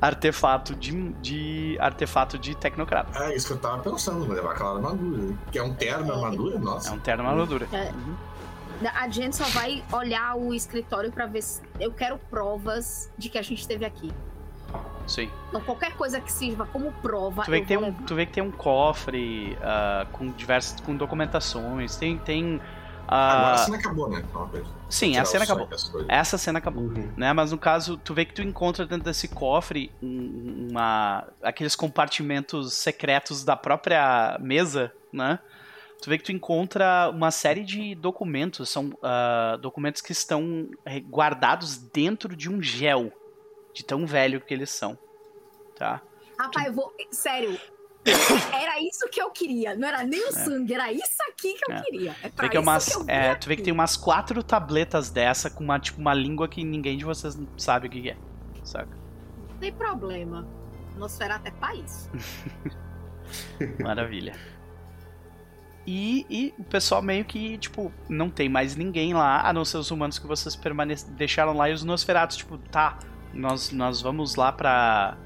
Artefato de, de artefato de tecnocrata. É isso que eu tava pensando, levar aquela armadura. Que é um terno armadura, É nossa. um terno armadura. É. Uhum. A gente só vai olhar o escritório pra ver se. Eu quero provas de que a gente esteve aqui. Sim. Então, qualquer coisa que sirva como prova. Tu vê que tem vou um, levar. tu vê que tem um cofre ah, com diversas com documentações. Tem tem Agora ah, a cena acabou, né? Uma coisa. Sim, a cena acabou. Essa cena acabou. Uhum. né? Mas no caso, tu vê que tu encontra dentro desse cofre um- uma aqueles compartimentos secretos da própria mesa, né? Tu vê que tu encontra uma série de documentos, são ah, documentos que estão guardados dentro de um gel, de tão velho que eles são, tá? Rapaz, eu vou. Sério. Era isso que eu queria. Não era nem o sangue, era isso aqui que eu É. queria. É Tu pra vê, que é umas, que eu é, tu vê que tem umas quatro tabletas dessa com uma, tipo, uma língua que ninguém de vocês sabe o que é, saca? Não tem problema. Nosferatu é isso. Maravilha. E, e o pessoal meio que, tipo, não tem mais ninguém lá, a não ser os humanos que vocês deixaram lá e os Nosferatos, tipo, tá, nós, nós vamos lá pra.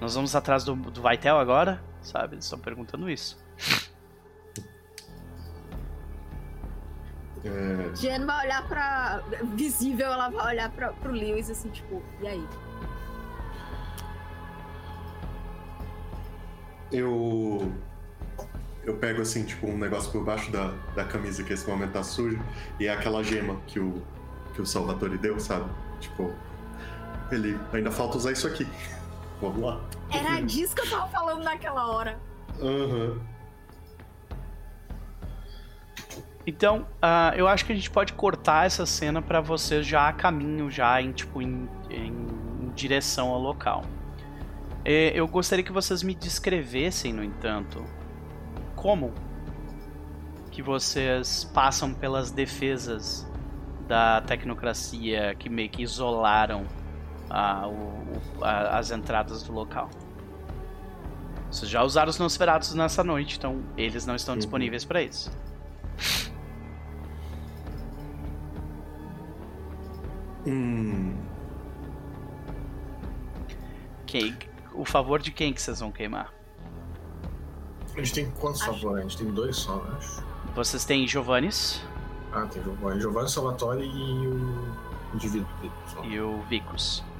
Nós vamos atrás do, do Vaitel agora? Sabe? Eles estão perguntando isso. É, Jen vai olhar pra. Visível, ela vai olhar pra, pro Lewis assim, tipo, e aí? eu. Eu pego assim, tipo, um negócio por baixo da, da camisa que esse momento tá sujo, e é aquela gema que o, que o Salvatore deu, sabe? Tipo, ele ainda falta usar isso aqui. Vamos lá. Era disso que eu tava falando naquela hora. Aham. Então, ah, eu acho que a gente pode cortar essa cena pra vocês já a caminho, já em, tipo, em, em- em direção ao local. Eh, eu gostaria que vocês me descrevessem, no entanto, como que vocês passam pelas defesas da tecnocracia que meio que isolaram ah, o- a- as entradas do local. Vocês já usaram os Nosferatus nessa noite, então eles não estão Uhum. disponíveis pra isso. Hum. Quem, o favor de quem que vocês vão queimar? A gente tem quantos Acho- favores? A gente tem dois só, acho. Vocês têm Giovannis Ah, tem Giovanni. Giovanni Salvatore e o indivíduo. só. e o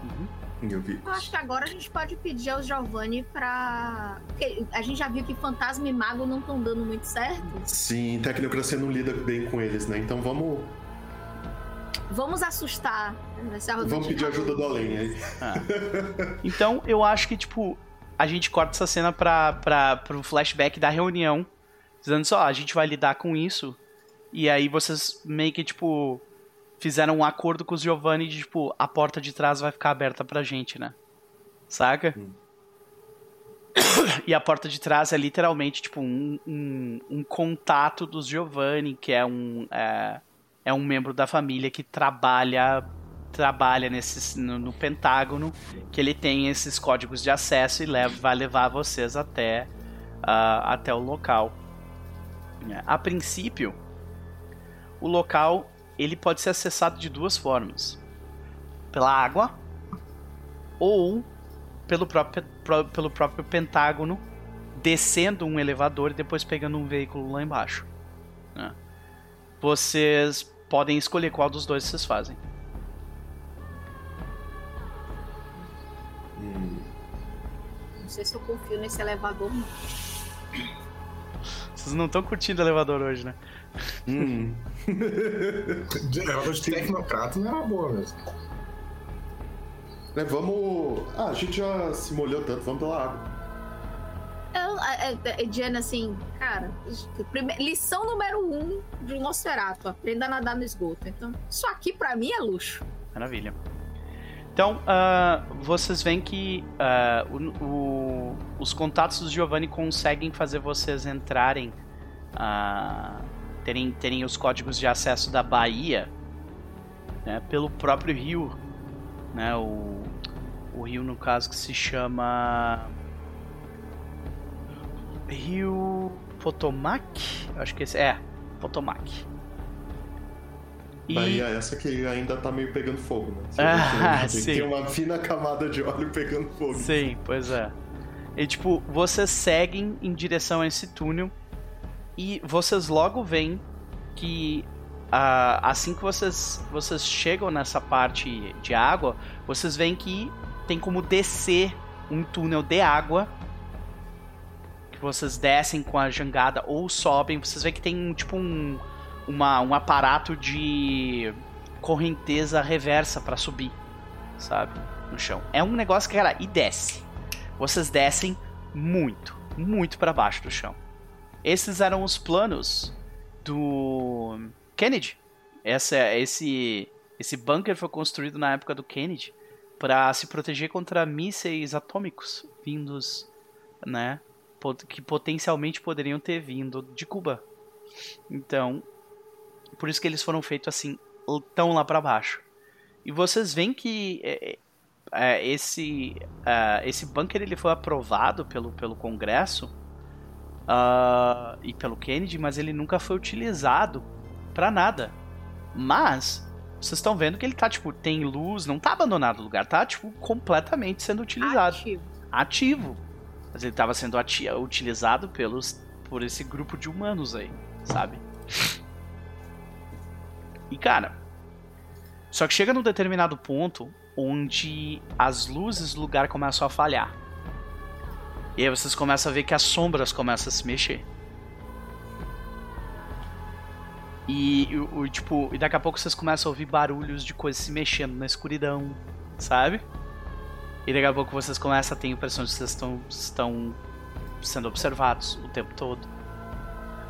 Vicus. Eu vi. Eu acho que agora a gente pode pedir ao Giovanni pra. Porque a gente já viu que fantasma e mago não estão dando muito certo. Sim, tecnocracia não lida bem com eles, né? Então vamos, Vamos assustar. vamos pedir ajuda do além aí. Ah. Então, eu acho que, tipo, a gente corta essa cena pra, pra, pro flashback da reunião, dizendo só, "Ah, a gente vai lidar com isso. E aí vocês meio que, tipo, fizeram um acordo com os Giovanni de, tipo, a porta de trás vai ficar aberta pra gente, né? Saca? Hum. E a porta de trás é literalmente, tipo, um, um, um contato dos Giovanni, que é um, é, é um membro da família que trabalha trabalha nesse, no, no Pentágono, que ele tem esses códigos de acesso e leva, vai levar vocês até, ah, até o local. A princípio, o local ele pode ser acessado de duas formas: pela água ou pelo próprio, pro- pelo próprio Pentágono, descendo um elevador e depois pegando um veículo lá embaixo. né? Vocês podem escolher qual dos dois vocês fazem. Hum. Não sei se eu confio nesse elevador, não. Vocês não estão curtindo o elevador hoje, né? Hum. Elevador de tecnocrata não era boa mesmo. É, vamos. Ah, a gente já se molhou tanto, vamos pela água. Eu é, é, Diana, assim, cara, prime... lição número um de Nosferatu: aprenda a nadar no esgoto. Então, isso aqui pra mim é luxo. Maravilha. Então, uh, vocês veem que uh, o, o, os contatos do Giovanni conseguem fazer vocês entrarem, uh, terem, terem os códigos de acesso da Bahia né, pelo próprio rio. Né, o, o rio, no caso, que se chama. Rio Potomac? Acho que esse é, Potomac. E... Bahia essa que ainda tá meio pegando fogo, né? Você ah, sim. Tem uma fina camada de óleo pegando fogo. Sim, pois é. E tipo, vocês seguem em direção a esse túnel e vocês logo veem que uh, assim que vocês, vocês chegam nessa parte de água, vocês veem que tem como descer um túnel de água que vocês descem com a jangada ou sobem. Vocês veem que tem tipo um, uma, um aparato de correnteza reversa para subir, sabe? No chão. É um negócio que, cara, e desce. Vocês descem muito, muito para baixo do chão. Esses eram os planos do Kennedy. Essa, esse, esse bunker foi construído na época do Kennedy para se proteger contra mísseis atômicos vindos, né, que potencialmente poderiam ter vindo de Cuba. Então, por isso que eles foram feitos assim, tão lá para baixo. E vocês veem que é, é, esse uh, esse bunker ele foi aprovado pelo, pelo Congresso uh, e pelo Kennedy, mas ele nunca foi utilizado para nada. Mas vocês estão vendo que ele tá, tipo, tem luz, não tá abandonado o lugar, tá, tipo, completamente sendo utilizado. Ativo. Ativo. Mas ele tava sendo utilizado pelos, por esse grupo de humanos aí, sabe? E, cara, só que chega num determinado ponto onde as luzes do lugar começam a falhar. E aí vocês começam a ver que as sombras começam a se mexer. E o, tipo, e daqui a pouco vocês começam a ouvir barulhos de coisas se mexendo na escuridão, sabe? E daqui a pouco vocês começam a ter a impressão de que vocês estão, estão sendo observados o tempo todo.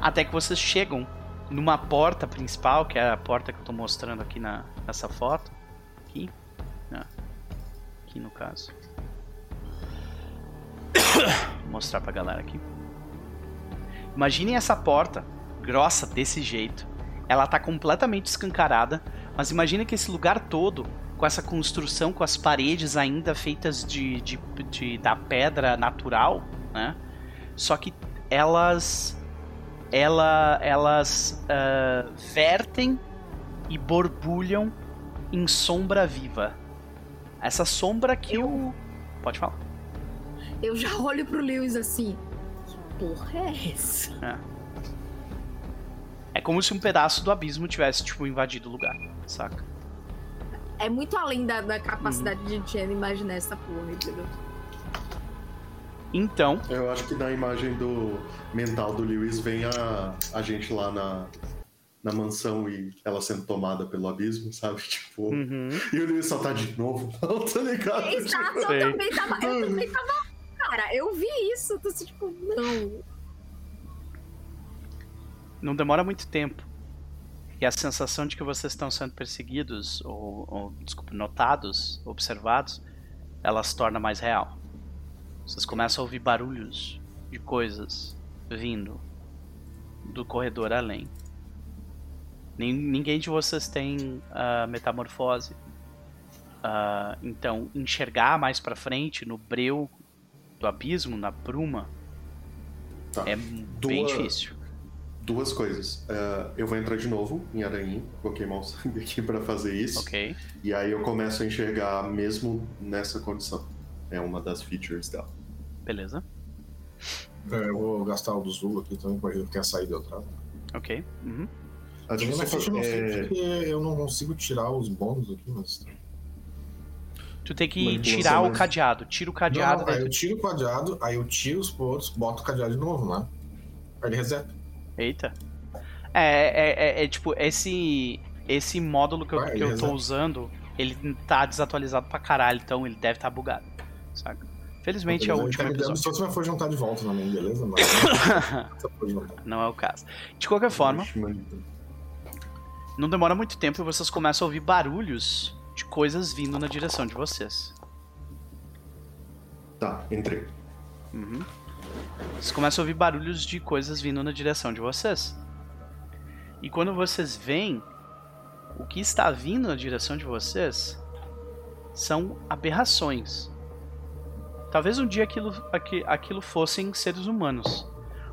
Até que vocês chegam numa porta principal, que é a porta que eu tô mostrando aqui na, nessa foto. Aqui. Ah, aqui no caso. Vou mostrar pra galera aqui. Imaginem essa porta grossa desse jeito ela tá completamente escancarada, mas imagina que esse lugar todo, com essa construção, com as paredes ainda feitas de, de, de da pedra natural, né? Só que elas ela, elas uh, vertem e borbulham em sombra viva. Essa sombra que eu... o. Pode falar. Eu já olho pro Lewis assim. Que porra é essa? É. É como se um pedaço do abismo tivesse, tipo, invadido o lugar, saca? É muito além da, da capacidade uhum. de Jen imaginar essa porra, entendeu? Então. Eu acho que na imagem do mental do Lewis vem a, a gente lá na, na mansão e ela sendo tomada pelo abismo, sabe? Tipo. Uhum. E o Lewis só tá de novo. Não, tá ligado? Exato, tipo... eu, também tava, eu também tava. Cara, eu vi isso. Tô assim, tipo, não não demora muito tempo. E a sensação de que vocês estão sendo perseguidos, ou, ou desculpa, notados, observados, ela se torna mais real. Vocês começam a ouvir barulhos de coisas vindo do corredor além. Ninguém de vocês tem uh, metamorfose. Uh, então, enxergar mais para frente, no breu do abismo, na bruma, tá. é bem difícil duas coisas. Uh, eu vou entrar de novo em Aranha, vou queimar o sangue aqui para fazer isso. Ok. E aí eu começo a enxergar mesmo nessa condição. É uma das features dela. Beleza. É, eu vou gastar o do Zul aqui também, imagino que tenha saído outra. Ok. Uhum. A gente não sei porque eu não consigo tirar os bônus aqui, mas. Tu tem que tirar o cadeado. Tira o cadeado. Não, não, aí eu tiro o cadeado, aí eu tiro os pontos, boto o cadeado de novo, né? Aí ele reseta. Eita. É, é, é, é tipo, esse esse módulo que eu, que eu tô usando, ele tá desatualizado pra caralho, então ele deve estar tá bugado, saca? Felizmente é o último episódio. Se você for juntar de volta também, beleza? Mas não é o caso. De qualquer forma, não demora muito tempo e vocês começam a ouvir barulhos de coisas vindo na direção de vocês. Tá, entrei. Uhum. Vocês começam a ouvir barulhos de coisas vindo na direção de vocês. E quando vocês veem o que está vindo na direção de vocês são aberrações. Talvez um dia aquilo, aquilo fossem seres humanos,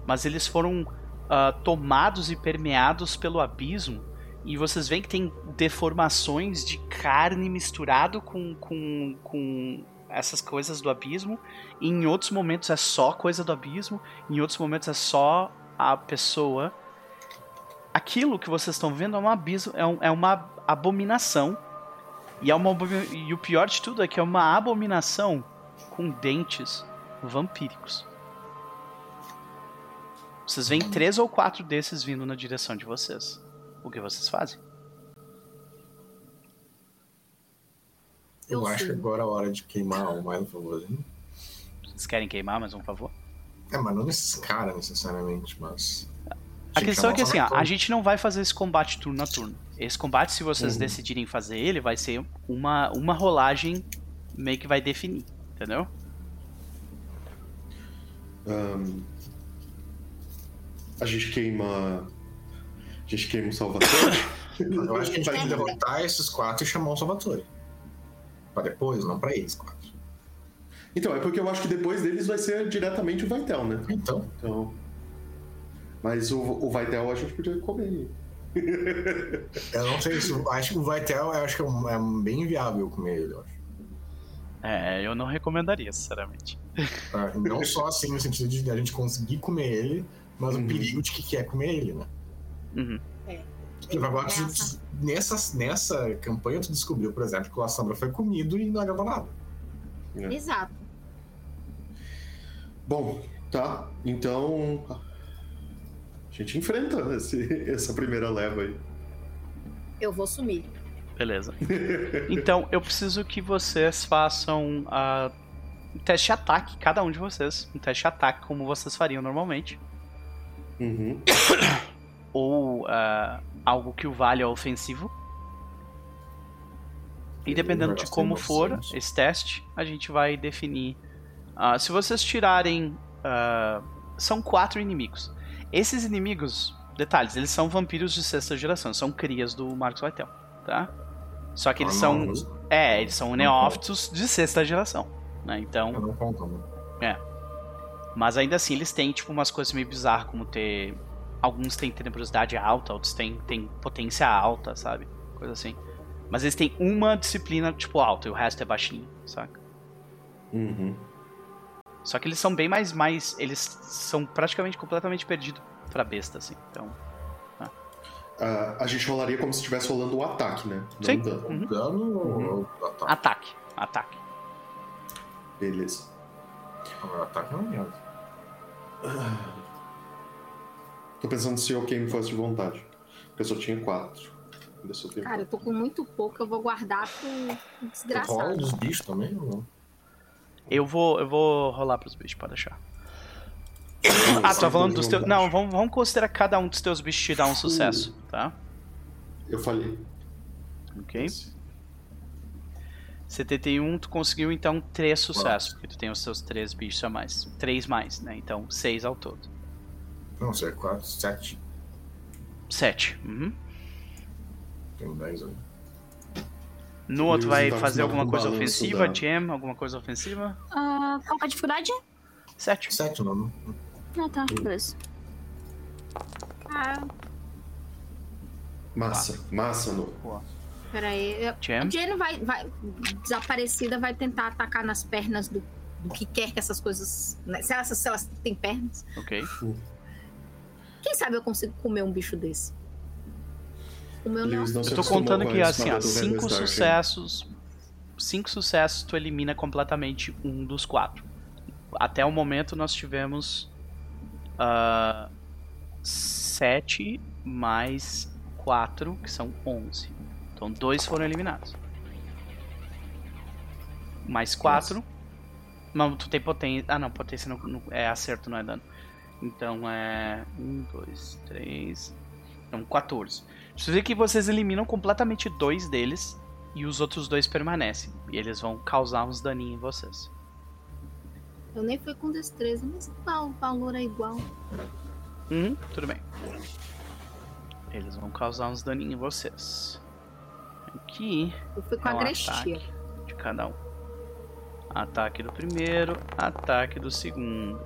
mas eles foram uh, tomados e permeados pelo abismo e vocês veem que tem deformações de carne misturado com, com, com essas coisas do abismo. E em outros momentos é só coisa do abismo, em outros momentos é só a pessoa. Aquilo que vocês estão vendo é, um abismo, é, um, é uma abominação. E, é uma, e o pior de tudo é que é uma abominação com dentes vampíricos. Vocês veem três ou quatro desses vindo na direção de vocês. O que vocês fazem? Eu, Eu acho que agora é a hora de queimar mais um favorzinho. Vocês querem queimar mais um favor? É, mas não nesses caras necessariamente, mas. A questão é que assim, ó, a gente não vai fazer esse combate turno a turno. Esse combate, se vocês uhum. decidirem fazer ele, vai ser uma, uma rolagem meio que vai definir, entendeu? Um, a gente queima a gente queima o Salvatore? Eu acho que a gente vai derrotar esses quatro e chamar o Salvatore. Pra depois, não pra eles quatro. Então, é porque eu acho que depois deles vai ser diretamente o Vaitel, né? Então. então... Mas o, o Vaitel a gente podia comer. eu não sei se. Acho que o Vaitel eu acho que é, é bem viável comer ele, eu acho. É, eu não recomendaria, sinceramente. É, não só assim no sentido de a gente conseguir comer ele, mas uhum. o perigo de que quer comer ele, né? Uhum. É. Agora, nessa, nessa campanha, tu descobriu, por exemplo, que o Assombra foi comido e não agradou nada. É. Exato. Bom, tá. Então. A gente enfrenta esse, essa primeira leva aí. Eu vou sumir. Beleza. Então, eu preciso que vocês façam uh, um teste de ataque, cada um de vocês. Um teste de ataque, como vocês fariam normalmente. Uhum. ou uh, algo que o valha ofensivo. E dependendo de como for esse teste, a gente vai definir. Uh, se vocês tirarem. Uh, são quatro inimigos. Esses inimigos, detalhes, eles são vampiros de sexta geração, são crias do Marcos Vaitel, tá? Só que eles são. Não, é, eles são neófitos de sexta geração. Né? Então. não conta, né? É. Mas ainda assim eles têm, tipo, umas coisas meio bizarras, como ter Alguns têm tenebrosidade alta, outros têm, têm potência alta, sabe? Coisa assim. Mas eles têm uma disciplina, tipo, alta, e o resto é baixinho, saca? Uhum. Só que eles são bem mais. mais eles são praticamente completamente perdidos pra besta, assim. Então. Uh, a gente rolaria como se estivesse rolando o ataque, né? Não Sim. Dano. Uhum. dano uhum. ou ataque? Ataque. Ataque. Beleza. O ataque não é mesmo. Tô pensando se eu queimo fosse de vontade. Porque eu só tinha quatro. Cara, eu tô com muito pouco, eu vou guardar pro desgraçado. Rola dos bichos também ou não? Eu vou, eu vou rolar pros bichos, pode deixar. ah, tu tá falando dos teus. Não, vamos, vamos considerar que cada um dos teus bichos te dá um sucesso, tá? Eu falei. Ok. 71, tu conseguiu então três sucessos, porque tu tem os seus três bichos a mais. Três mais, né? Então, seis ao todo. Não, você é 4, 7. 7. Uhum. Tem 10 aí. No outro vai fazer alguma coisa ofensiva, da... Jam? Alguma coisa ofensiva? Uh, qual é a dificuldade? 7. 7 não. Ah, tá. Beleza. Ah. Massa, massa, no. Peraí. Jam? A Jam vai, vai. Desaparecida vai tentar atacar nas pernas do, do que quer que essas coisas. Né? Se, elas, se elas têm pernas. Ok. Uh. Quem sabe eu consigo comer um bicho desse? O meu não. Eu tô contando que assim, ó, cinco sucessos. Cinco sucessos, tu elimina completamente um dos quatro. Até o momento nós tivemos uh, sete mais quatro, que são onze. Então dois foram eliminados. Mais quatro. Não, tu tem potência. Ah, não, potência não, não- é acerto, não é dano. Então é. 1, 2, 3. Então, 14. Você vê que vocês eliminam completamente dois deles e os outros dois permanecem. E eles vão causar uns daninhos em vocês. Eu nem fui com destreza, mas tá, o valor é igual. Uhum, tudo bem. Eles vão causar uns daninhos em vocês. Aqui Eu fui com É um agrestia. de cada um. Ataque do primeiro, ataque do segundo.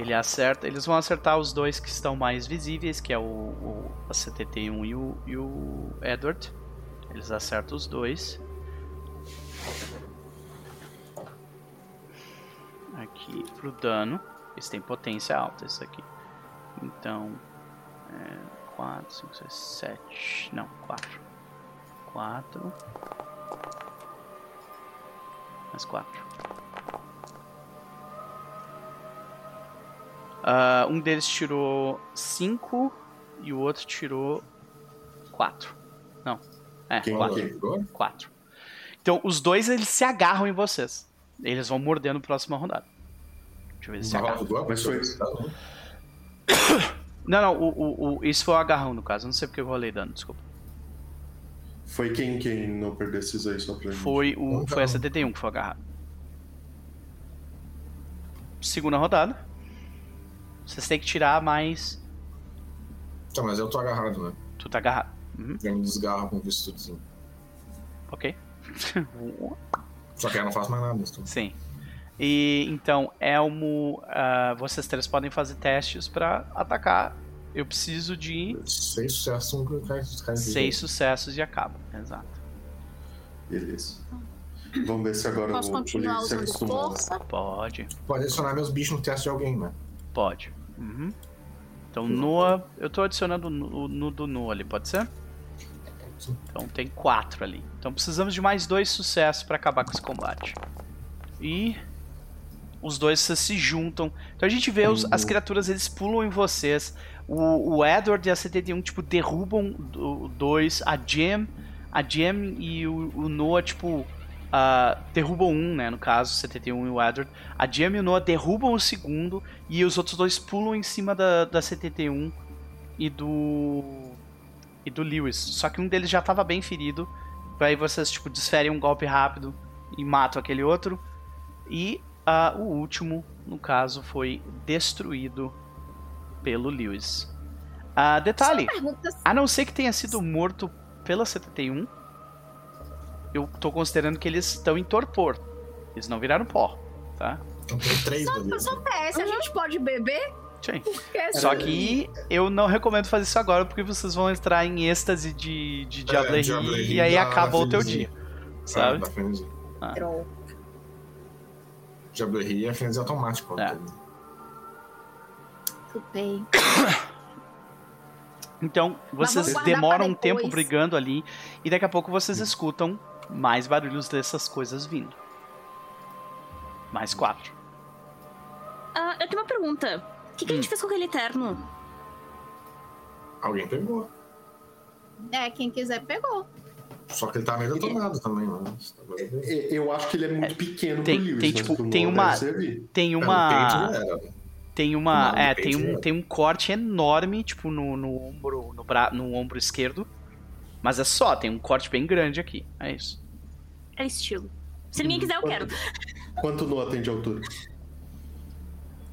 Ele acerta. Eles vão acertar os dois que estão mais visíveis, que é o, o a CTT1 e o, e o Edward. Eles acertam os dois. Aqui pro dano. Eles têm potência alta, esse aqui. Então. 4, 5, 6, 7. Não, 4. 4. Mais 4. Ah, um deles tirou 5 e o outro tirou 4. Não. É, Quem- 4. quem? 4. Então, os dois eles se agarram em vocês. Eles vão morder no próxima rodada. Deixa eu ver se se agarram. Mas foi- Não, não, o, o, o, isso foi o agarrão no caso. Não sei porque eu rolei dano, desculpa. Foi quem quem não perdeu esses aí só pra? Foi, o, foi a 71 que foi agarrado. Segunda rodada. Vocês têm que tirar mais. Tá, mas eu tô agarrado, né? Tu tá agarrado. Uhum, Eu me desgarro com o vistudozinho. ok. Só que eu não faço mais nada. Sim. E então, Elmo, ah, vocês três podem fazer testes pra atacar. Eu preciso de Seis sucessos, um seis sucessos e acaba. Exato. Beleza. Vamos ver se agora Posso o, acostumou. força? Pode, Pode adicionar meus bichos no teste de alguém, né? pode. Uhum. Então, Noah, eu tô adicionando o no do Noah ali, pode ser? Então tem quatro ali. Então precisamos de mais dois sucessos pra acabar com esse combate. E os dois se juntam. Então a gente vê os- as criaturas, eles pulam em vocês. O, o Edward e a 71, tipo, derrubam dois. A Gem, a Gem e o, o Noah, tipo, ah, derrubam um, né? No caso, o 71 e o Edward. A Gem e o Noah derrubam o segundo. E os outros dois pulam em cima da, da 71 e do. E do Lewis. Só que um deles já tava bem ferido. Aí vocês, tipo, desferem um golpe rápido e matam aquele outro. E ah, o último, no caso, foi destruído pelo Lewis. Ah, detalhe, a não ser que tenha sido morto pela 71, eu tô considerando que eles estão em torpor. Eles não viraram pó, tá? Então tem três do Só PS, a gente pode beber? Sim. Porque Só que eu não recomendo fazer isso agora porque vocês vão entrar em êxtase de, de diablerie diablerie e aí da acabou o teu dia. Sabe? Da frenesi. Droga. Diablerie é frenesi automático. É. né? Tudo bem. Então, vocês demoram um tempo brigando ali e daqui a pouco vocês escutam mais barulhos dessas coisas vindo. Mais quatro. Ah, eu tenho uma pergunta. O que, que a Hum. gente fez com aquele terno? Alguém pegou. É, quem quiser pegou. Só que ele tá meio detonado também, né? Eu vi. É, Eu acho que ele é muito pequeno tem- pro Lewis, tem, mas tipo, tem uma-. Tem É, uma. né? Tem uma. Não, é, tem um, é. tem um corte enorme, tipo, no, no ombro. No, bra... no ombro esquerdo. Mas é só, tem um corte bem grande aqui. É isso. É estilo. Se ninguém quiser, eu quero. Quanto Noah tem de altura?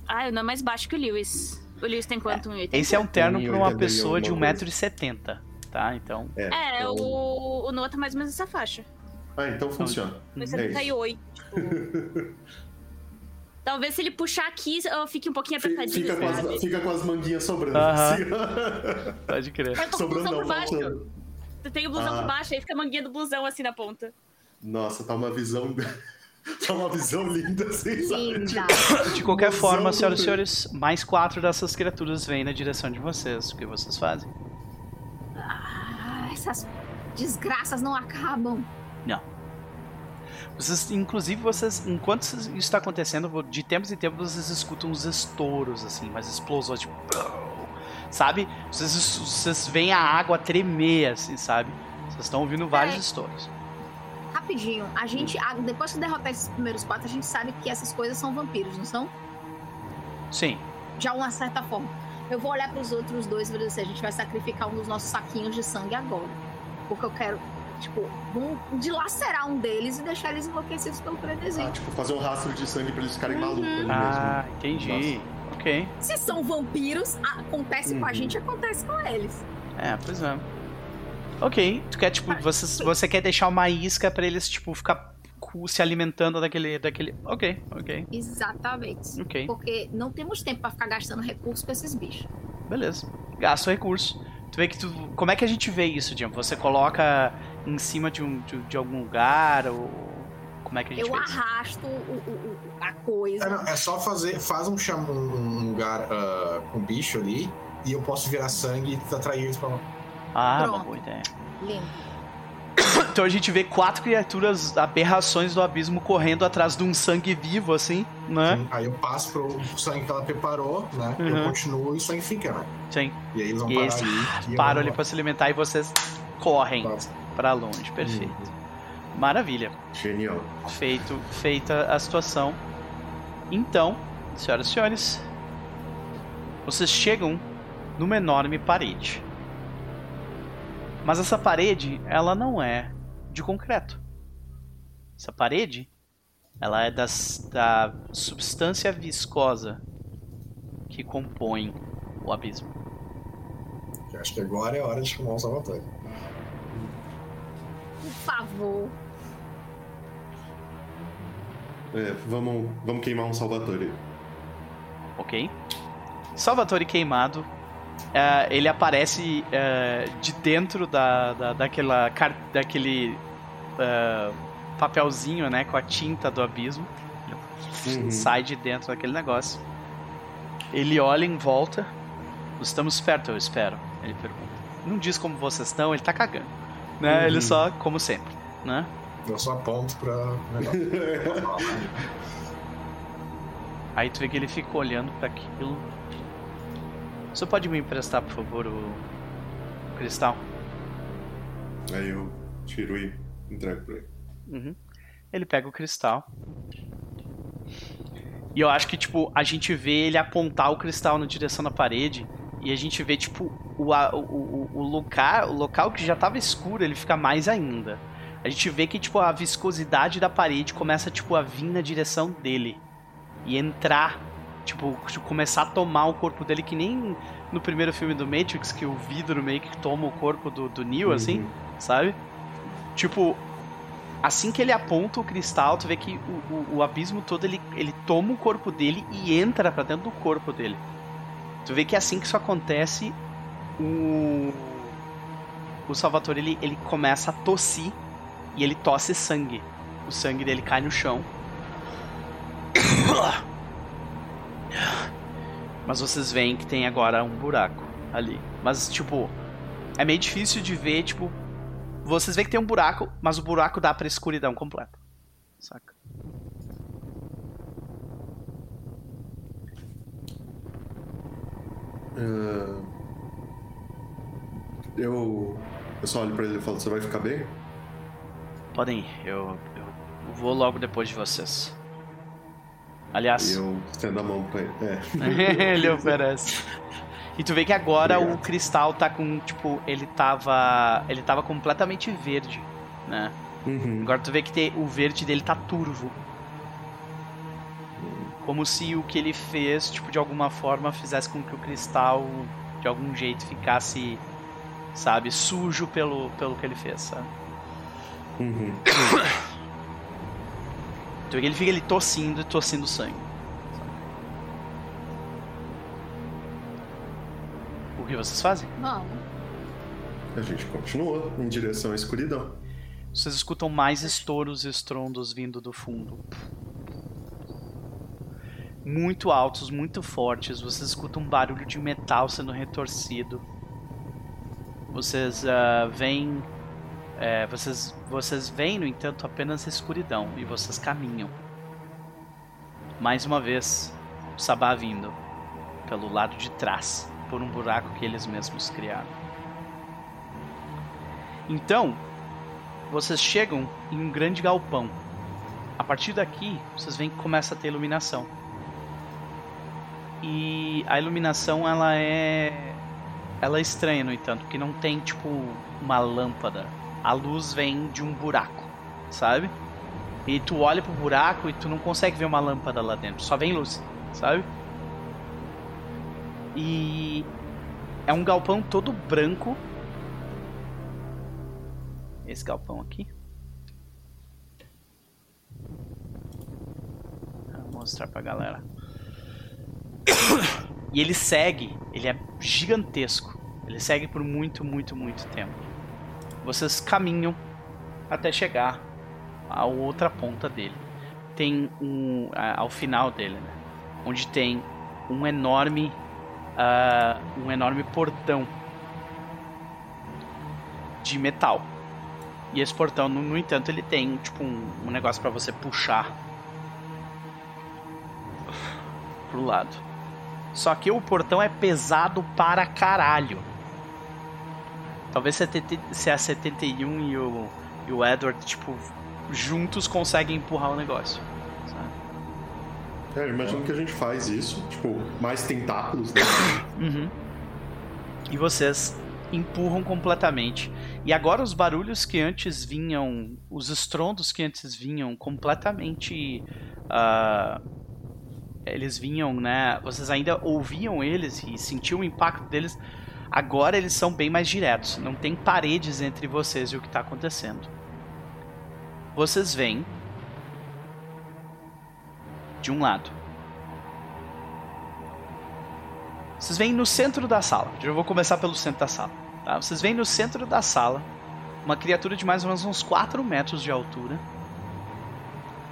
Ah, eu não é mais baixo que o Lewis. O Lewis tem quanto? 1,80? Esse é um terno pra uma 1,80 pessoa de alguma 1,70m. Tá? Então. É, então- o, o Noah tá mais ou menos nessa faixa. Ah, então funciona. Foi É isso. 78. Tipo... Talvez se ele puxar aqui, eu fique um pouquinho apertadinho, Fica com, as, fica com as manguinhas sobrando. Aham. assim. Pode crer. Eu tô com o sobrando blusão não, por baixo. faltando. Tu tem o blusão Ah. por baixo, aí fica a manguinha do blusão assim na ponta. Nossa, tá uma visão. tá uma visão linda, assim, sabe? Linda. De qualquer forma, senhoras e senhores, mais quatro dessas criaturas vêm na direção de vocês. O que vocês fazem? Ah, essas desgraças não acabam. Não. Vocês, inclusive, vocês, enquanto isso está acontecendo, de tempos em tempos vocês escutam uns estouros, assim, umas explosões, tipo. Sabe? Vocês, vocês veem a água tremer, assim, sabe? Vocês estão ouvindo vários É. estouros. Rapidinho. A gente, a- depois que derrotar esses primeiros quatro, a gente sabe que essas coisas são vampiros, não são? Sim. De uma certa forma. Eu vou olhar pros outros dois e vou dizer assim, a gente vai sacrificar um dos nossos saquinhos de sangue agora. Porque eu quero, tipo, vamos dilacerar um deles e deixar eles enlouquecidos pelo Ah, predesenho. tipo, fazer um rastro de sangue pra eles ficarem malucos ali Ah, entendi. Ok. Se são vampiros, acontece com a Uhum. gente, acontece com eles. É, pois é. Ok. Tu quer, tipo, você, você quer deixar uma isca pra eles, tipo, ficar se alimentando daquele. daquele. Ok, ok. Exatamente. Ok. Porque não temos tempo pra ficar gastando recursos com esses bichos. Beleza. Gasta o recurso. Tu vê que tu. Como é que a gente vê isso, Jim? Você coloca em cima de, um, de, de algum lugar? Ou. Como é que a gente Eu arrasto o, o- o- a coisa. É, não, é só fazer, faz um, cham, um, lugar ah, com bicho ali e eu posso virar sangue e atrair eles pra lá. Ah, uma Pronto. boa ideia. Lindo. Então a gente vê quatro criaturas, aberrações do abismo correndo atrás de um sangue vivo, assim, né? Aí eu passo pro sangue que ela preparou, né? Uhum. Eu continuo e o sangue fica, né? Sim. E aí eles vão E parar eles ali. e param ali pra se alimentar e vocês correm Passa. pra longe. Perfeito. Maravilha. Genial. Feito, feita a situação. Então, senhoras e senhores, vocês chegam numa enorme parede. Mas essa parede, ela não é de concreto. Essa parede, ela é das, da substância viscosa que compõe o abismo. Eu Acho que agora é hora de chamar o Salvatore. Por favor. É, vamos, vamos queimar um Salvatore. ok? Salvatore queimado. É, ele aparece é, de dentro da, da, daquela, daquele é, papelzinho, né? Com a tinta do abismo. Uhum. Sai de dentro daquele negócio. Ele olha em volta. Estamos perto, eu espero. Ele pergunta. Não diz como vocês estão, ele tá cagando. Né? Uhum. Ele só, como sempre, né? Eu só aponto pra. Aí tu vê que ele fica olhando pra aquilo. Você pode me emprestar, por favor, o cristal? Aí eu tiro e entrego pra ele. Uhum. Ele pega o cristal. E eu acho que, tipo, a gente vê ele apontar o cristal na direção da parede. E a gente vê, tipo, o, o, o, lugar, o local que já tava escuro, ele fica mais ainda. A gente vê que, tipo, a viscosidade da parede começa, tipo, a vir na direção dele. E entrar, tipo, começar a tomar o corpo dele, que nem no primeiro filme do Matrix, que o vidro meio que toma o corpo do, do Neo, assim Uhum. sabe? Tipo, assim que ele aponta o cristal, tu vê que o, o, o abismo todo ele, ele toma o corpo dele e entra pra dentro do corpo dele. Tu vê que assim que isso acontece, o o Salvatore ele, ele começa a tossir e ele tosse sangue. O sangue dele cai no chão. Mas vocês veem que tem agora um buraco ali. Mas tipo, é meio difícil de ver, tipo, vocês veem que tem um buraco, mas o buraco dá pra escuridão completa. Saca? Ah, eu, eu só olho pra ele e falo, você vai ficar bem? Podem ir, eu, eu vou logo depois de vocês. E Aliás, eu estendo a mão pra ele. É. ele oferece. E tu vê que agora Obrigado. o cristal tá com, tipo, ele tava. Ele tava completamente verde, né? Uhum. Agora tu vê que tem- o verde dele tá turvo. Como se o que ele fez, tipo, de alguma forma fizesse com que o cristal, de algum jeito, ficasse, sabe, sujo pelo, pelo que ele fez, sabe? Uhum. Tu vê que ele fica ali tossindo e tossindo sangue. O que vocês fazem? Vamos. A gente continua em direção à escuridão. Vocês escutam mais estouros e estrondos vindo do fundo. Muito altos, muito fortes. Vocês escutam um barulho de metal sendo retorcido. Vocês ah, veem. É, vocês, vocês veem, no entanto, apenas escuridão e vocês caminham. Mais uma vez, o Sabá vindo pelo lado de trás, por um buraco que eles mesmos criaram. Então, vocês chegam em um grande galpão. A partir daqui, vocês veem que começa a ter iluminação. E a iluminação ela é ela é estranha, no entanto, porque não tem tipo uma lâmpada. A luz vem de um buraco, sabe? E tu olha pro buraco e tu não consegue ver uma lâmpada lá dentro, só vem luz, sabe? E é um galpão todo branco. Esse galpão aqui. Vou mostrar pra galera. E ele segue, ele é gigantesco. Ele segue por muito, muito, muito tempo. Vocês caminham até chegar à outra ponta dele. Tem um. ao final dele, né? Onde tem um enorme. Uh, um enorme portão de metal. E esse portão, no, no entanto, ele tem tipo um, um negócio para você puxar pro lado. Só que o portão é pesado para caralho. Talvez se a 71 e o, e o Edward, tipo, juntos conseguem empurrar o negócio. Sabe? É, imagino que a gente faz isso, tipo, mais tentáculos, né? uhum. E vocês empurram completamente. E agora os barulhos que antes vinham, os estrondos que antes vinham completamente uh, eles vinham, né? Vocês ainda ouviam eles e sentiam o impacto deles. Agora eles são bem mais diretos. Não tem paredes entre vocês e o que está acontecendo. Vocês vêm de um lado. Vocês vêm no centro da sala. Eu vou começar pelo centro da sala. Tá? Vocês vêm no centro da sala uma criatura de mais ou menos uns 4 metros de altura.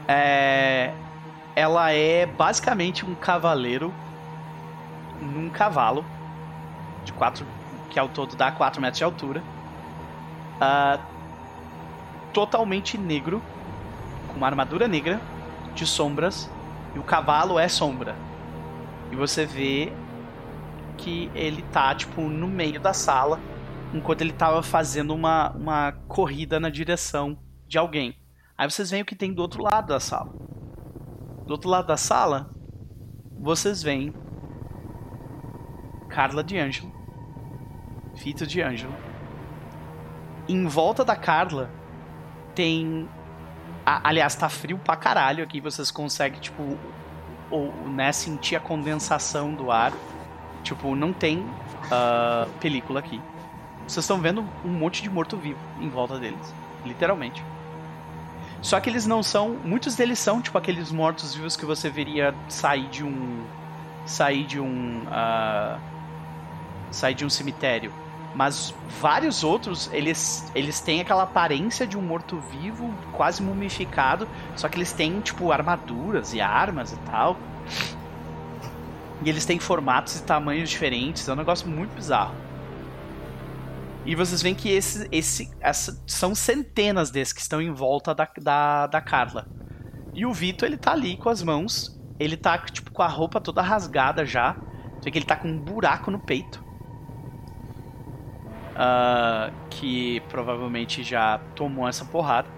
É, ela é basicamente um cavaleiro num cavalo de 4 que ao todo dá 4 metros de altura. Uh, totalmente negro, com uma armadura negra, de sombras, e o cavalo é sombra. E você vê que ele tá, tipo, no meio da sala, enquanto ele tava fazendo uma, uma corrida na direção de alguém. Aí vocês veem o que tem do outro lado da sala. Do outro lado da sala, vocês veem Carla de Ângelo, Fito de Ângelo. Em volta da Carla tem. aliás, tá frio pra caralho aqui. Vocês conseguem, tipo, ou, né, sentir a condensação do ar. Tipo, não tem uh, película aqui. Vocês estão vendo um monte de morto-vivo em volta deles. Literalmente. Só que eles não são. Muitos deles são, tipo, aqueles mortos-vivos que você veria sair de um. sair de um. Uh, sair de um cemitério. Mas vários outros, eles, eles têm aquela aparência de um morto-vivo, quase mumificado. Só que eles têm, tipo, armaduras e armas e tal. E eles têm formatos e tamanhos diferentes. É um negócio muito bizarro. E vocês veem que esse, esse, essa, são centenas desses que estão em volta da, da, da Carla. E o Vitor, ele tá ali com as mãos. Ele tá, tipo, com a roupa toda rasgada já. Você vê que ele tá com um buraco no peito. Uh, que provavelmente já tomou essa porrada.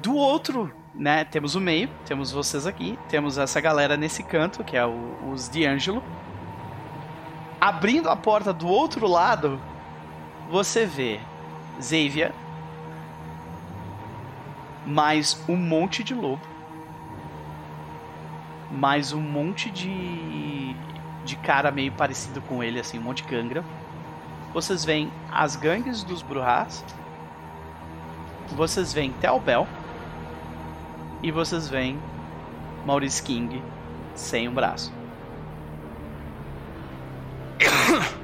Do outro, né, temos o meio, temos vocês aqui, temos essa galera nesse canto, que é o, os D'Angelo abrindo a porta do outro lado, você vê Xavier mais um monte de lobo, mais um monte de de cara meio parecido com ele, assim, um monte de gangra. Vocês veem as gangues dos Bruhas. Vocês veem Telbel. E vocês veem Maurice King sem um braço.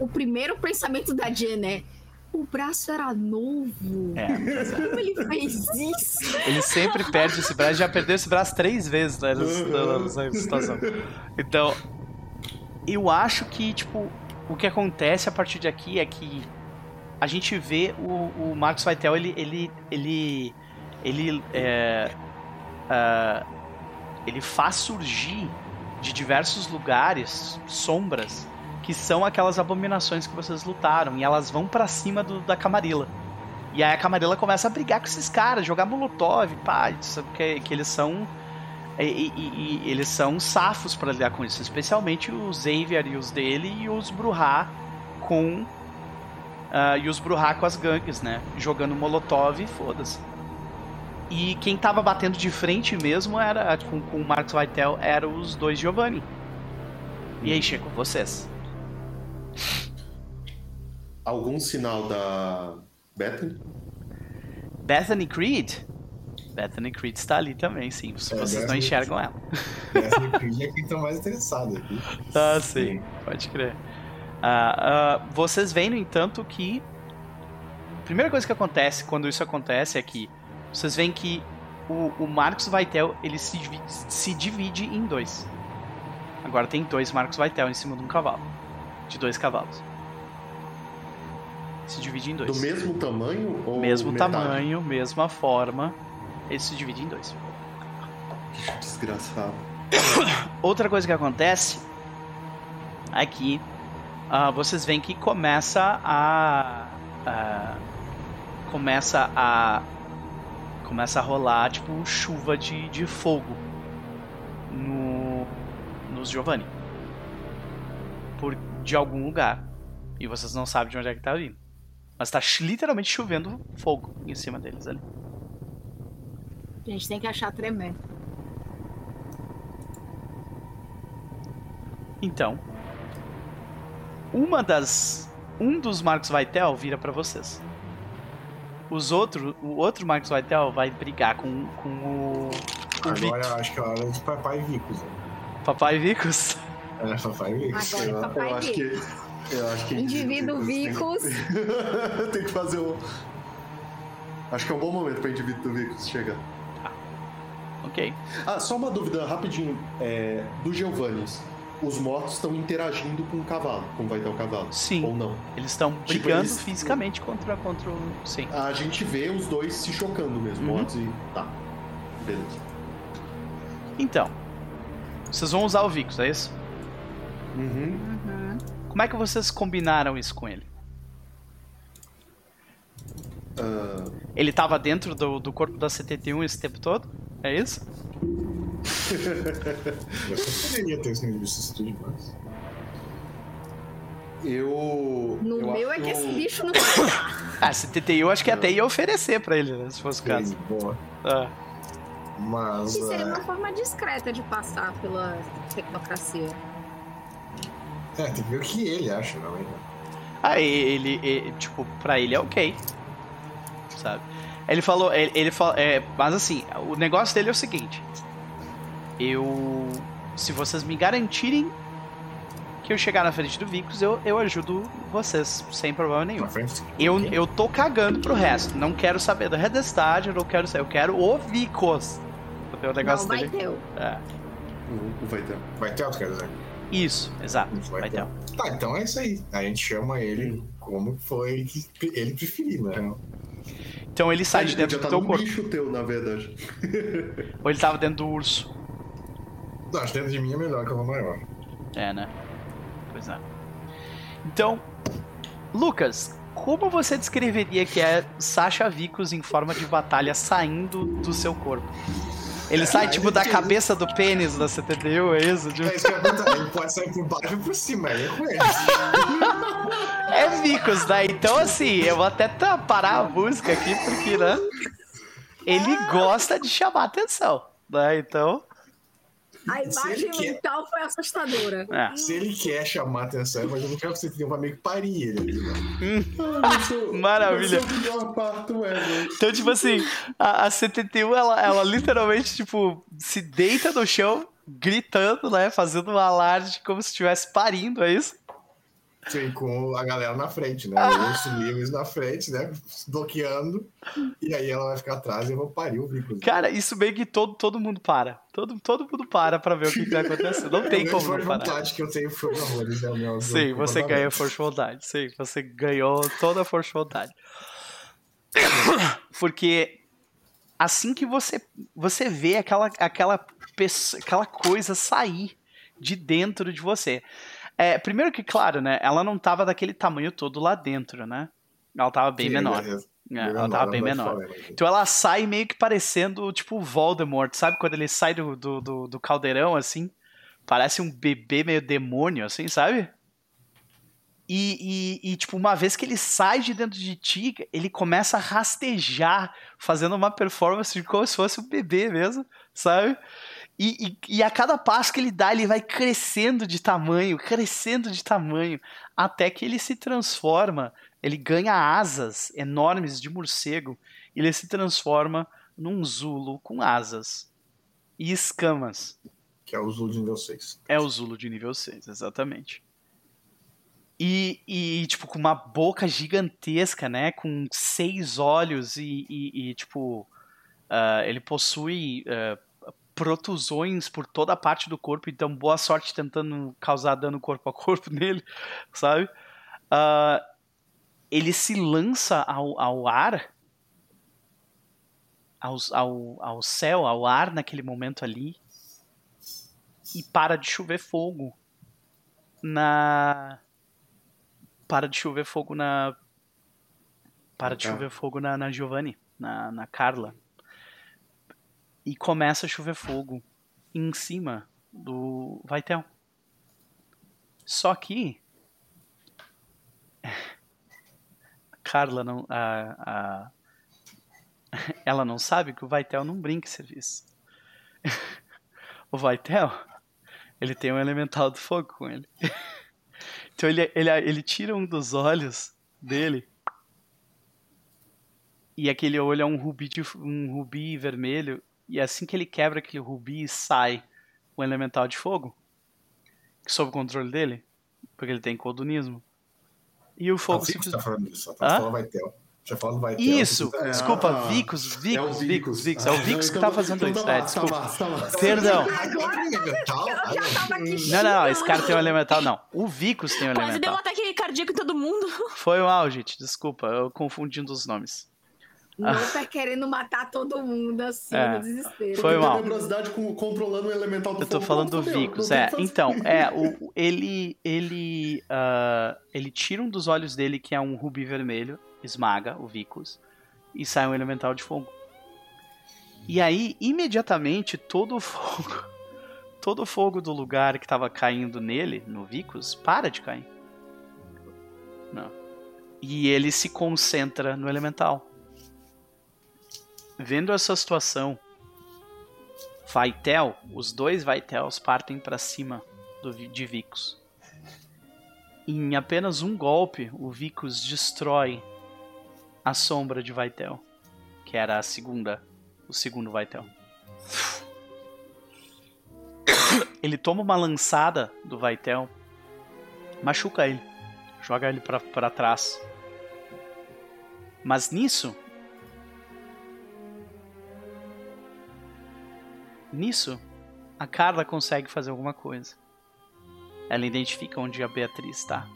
o primeiro pensamento da Jen é: o braço era novo. É, Como ele fez isso? Ele sempre perde esse braço, já perdeu esse braço três vezes né, nessa situação. Então, eu acho que, tipo, o que acontece a partir de aqui é que a gente vê o, o Marcos Vaitel, ele. ele. ele. ele. É, uh, ele faz surgir de diversos lugares sombras que são aquelas abominações que vocês lutaram, e elas vão para cima do, da Camarilla. E aí a Camarilla começa a brigar com esses caras, jogar molotov, pá, que, que eles são e, e, e eles são safos para lidar com isso, especialmente o Xavier e os dele e os Bruhá com uh, e os Bruhá com as gangues, né? Jogando molotov e foda-se. E quem tava batendo de frente mesmo era com, com o Marcos Vaitel eram os dois Giovanni. E aí chegam vocês. Algum sinal da Bethany? Bethany Creed? Bethany Creed está ali também, sim. Se é, vocês não enxergam ela. Bethany Creed é quem está mais interessado aqui. Ah, sim, pode crer. Uh, uh, vocês veem, no entanto, que. A primeira coisa que acontece quando isso acontece é que vocês veem que o, o Marcos Vaitel ele se divide, se divide em dois. Agora tem dois Marcos Vaitel em cima de um cavalo. De dois cavalos. Se divide em dois. Do mesmo tamanho? Ou mesmo metade? tamanho, mesma forma. Ele se divide em dois. Desgraçado. Outra coisa que acontece é que uh, vocês veem que começa a. Uh, começa a. Começa a rolar tipo chuva de, de fogo no, nos Giovanni. Por, de algum lugar. E vocês não sabem de onde é que tá vindo. Mas tá literalmente chovendo fogo em cima deles ali. A gente tem que achar tremer. Então, uma das um dos Marcos Vaitel vira para vocês. Os outro, o outro Marcos Vaitel vai brigar com, com o, o Agora eu acho que é hora de Papai Vicos. Né? Papai Vicos? É, Papai Vicos. Agora é Papai eu, eu acho que eu acho que indivíduo Vicos. Tem, tem que fazer o Acho que é um bom momento para indivíduo Vicos chegar. Ok. Ah, só uma dúvida rapidinho. É, do Giovannis, os mortos estão interagindo com o cavalo, como vai ter o cavalo? Sim. Ou não? Eles estão tipo, brigando eles... fisicamente contra, contra o. Sim. A gente vê os dois se chocando mesmo, uhum. mortos e. Tá. Beleza. Então. Vocês vão usar o Vicus, é isso? Uhum. uhum. Como é que vocês combinaram isso com ele? Uh... Ele tava dentro do, do corpo da 71 esse tempo todo? É isso? Eu poderia ter. Eu. No eu meu é que esse bicho não Ah, 71 eu acho que até ia oferecer pra ele, né? Se fosse o caso. Boa. Ah. Mas. Que seria uma forma discreta de passar pela tecnocracia. É, tem que ver o que ele acha, não é? Ah, ele, ele, tipo, pra ele é ok. Sabe? Ele falou, ele, ele falou, é, mas assim, o negócio dele é o seguinte: eu, se vocês me garantirem que eu chegar na frente do Vicos, eu, eu ajudo vocês sem problema nenhum. Eu, eu tô cagando pro resto. Não quero saber da Redestad, eu não quero saber, eu quero o Vicos. O negócio não, dele. Vai ter. É. O, vai ter. Vai ter, quer dizer. Isso, exato. Vai, vai ter. ter. Tá, então é isso aí. A gente chama ele como foi que ele preferir, né? Então ele sai de dentro do tá teu corpo. bicho teu, na verdade. Ou ele tava dentro do urso. Não, acho que dentro de mim é melhor que o maior. É, né? Pois é. Então, Lucas, como você descreveria que é Sasha Vicos em forma de batalha saindo do seu corpo? Ele sai, é, tipo, da cabeça do pênis da 71, é isso? Tipo... É isso que eu ia Ele pode sair por baixo ou por cima, é ele. é Vicos, né? Então, assim, eu vou até parar a música aqui, porque, né? Ele gosta de chamar atenção, né? Então... A imagem mental quer... foi assustadora. É. Se ele quer chamar atenção, mas eu não quero que você tenha um amigo parir ele. Hum. Maravilha. Então, tipo assim, a, a 71, ela, ela literalmente, tipo, se deita no chão, gritando, né? Fazendo um alarde como se estivesse parindo, é isso? Sim, com a galera na frente, né? Os livres na frente, né? Bloqueando. E aí ela vai ficar atrás e eu vou parir o bico. Cara, isso meio que todo, todo mundo para. Todo, todo mundo para pra ver o que, que vai acontecer. Não tem como não parar. vontade que eu tenho foi horrores, né? Meu, Sim, você ganha força de vontade. Sim, você ganhou toda a força de vontade. Porque assim que você, você vê aquela, aquela, pessoa, aquela coisa sair de dentro de você É, primeiro que, claro, né? Ela não tava daquele tamanho todo lá dentro, né? Ela tava bem Sim, menor. É, ela tava bem menor. né? Então ela sai meio que parecendo, tipo, o Voldemort, sabe? Quando ele sai do, do, do, do caldeirão, assim. Parece um bebê meio demônio, assim, sabe? E, e, e, tipo, uma vez que ele sai de dentro de ti, ele começa a rastejar, fazendo uma performance de como se fosse um bebê mesmo, sabe? E, e, e a cada passo que ele dá, ele vai crescendo de tamanho, crescendo de tamanho, até que ele se transforma, ele ganha asas enormes de morcego, e ele se transforma num Zulo com asas e escamas. Que é o Zul de nível 6. É o Zulo de nível 6, exatamente. E, e, tipo, com uma boca gigantesca, né? Com seis olhos e, e- e, tipo, ah, ele possui ah, protusões por toda a parte do corpo, então boa sorte tentando causar dano corpo a corpo nele, sabe? Ah, ele se lança ao, ao ar, aos- ao, ao céu, ao ar naquele momento ali, e para de chover fogo na para de chover fogo na para de Tá. chover fogo na, na Giovanni, na, na Carla. E começa a chover fogo em cima do Vaitel. Só que Carla não a, a- ela não sabe que o Vaitel não brinca em serviço. o Vaitel, ele tem um elemental do fogo com ele. Então ele, ele, ele tira um dos olhos dele. E aquele olho é um rubi, de, um rubi vermelho. E assim que ele quebra aquele rubi, sai o elemental de fogo. Sob o controle dele. Porque ele tem codunismo. E o Ah, fogo o Fico simplesmente. tá falando. Tá Hã? falando Vaitel. Já falando Vaitel. Isso! É, Desculpa, ah, Vicos, é Vicos, o Vicos, Vicos. É o Ah, Vicos que então- tá fazendo então isso. tá É, desculpa. Tá tá. Perdão. Não, não, não, esse cara tem um elemental, não. O Vicos tem um Quase deu um elemental. ataque cardíaco em todo mundo. Foi mal, gente, desculpa, eu confundindo os nomes. Não tá querendo matar todo mundo assim, É. no desespero. Foi mal. tenebrosidade com, controlando o elemental do Eu tô fogo, falando do Vicos, é. Então, é, o, ele ele ah, ele tira um dos olhos dele que é um rubi vermelho, esmaga o Vicos e sai um elemental de fogo. E aí, imediatamente, todo o fogo, todo o fogo do lugar que tava caindo nele, no Vicos, para de cair. Não. E ele se concentra no elemental. Vendo essa situação, Vaitel, os dois Vaitels partem para cima do, de Vicos. Em apenas um golpe, o Vicos destrói a sombra de Vaitel, que era a segunda, o segundo Vaitel. Ele toma uma lançada do Vaitel, machuca ele, joga ele pra trás. Mas nisso, Nisso, a Carla consegue fazer alguma coisa. Ela identifica onde a Beatriz está.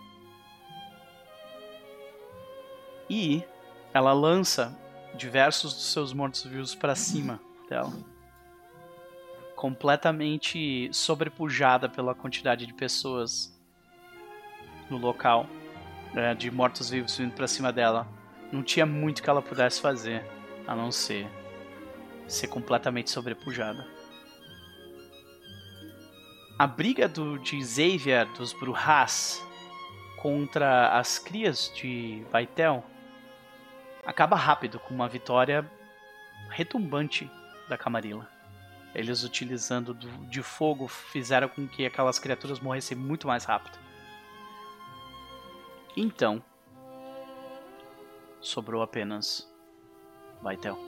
E ela lança diversos dos seus mortos-vivos para cima dela. Completamente sobrepujada pela quantidade de pessoas no local, né, de mortos-vivos vindo para cima dela. Não tinha muito que ela pudesse fazer, a não ser ser completamente sobrepujada. A briga do, de Xavier dos Brujas contra as crias de Vaitel acaba rápido com uma vitória retumbante da Camarilla. Eles utilizando do, de fogo fizeram com que aquelas criaturas morressem muito mais rápido. Então, sobrou apenas Vaitel.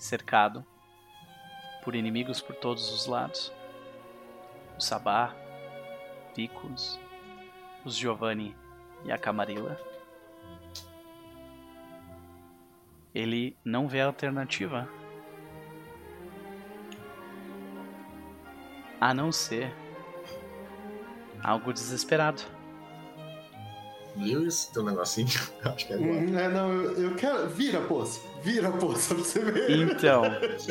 Cercado por inimigos por todos os lados. O Sabá, Vicos, os Giovanni e a Camarilla. Ele não vê alternativa a não ser algo desesperado. Lewis, tem um negocinho. Acho que é agora. Hum, É, não, eu, eu quero. Vira, poça. Vira, poça, pra você ver. Então,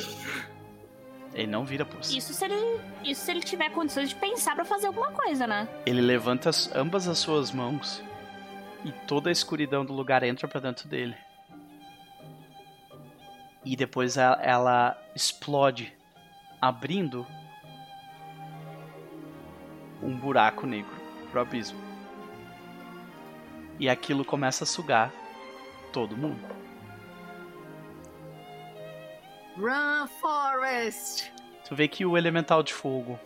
Ele não vira poça. Isso se ele, isso se ele tiver condições de pensar pra fazer alguma coisa, né? Ele levanta as- ambas as suas mãos e toda a escuridão do lugar entra pra dentro dele. E depois ela, ela explode, abrindo um buraco negro pro abismo. E aquilo começa a sugar todo mundo. Run, Forest! Tu vê que o elemental de fogo,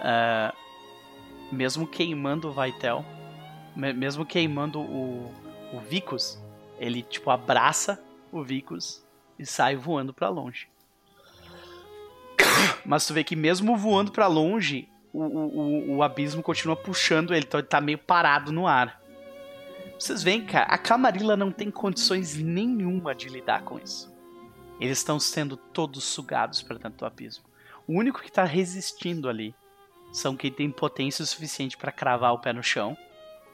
é, mesmo queimando o Vaitel, me- mesmo queimando o, o Vicus, ele tipo abraça o Vicus e sai voando pra longe. Mas tu vê que mesmo voando pra longe, o, o- o abismo continua puxando ele, então ele tá meio parado no ar. Vocês veem, cara, a Camarilla não tem condições nenhuma de lidar com isso. Eles estão sendo todos sugados para dentro do abismo. O único que tá resistindo ali são quem tem potência o suficiente para cravar o pé no chão,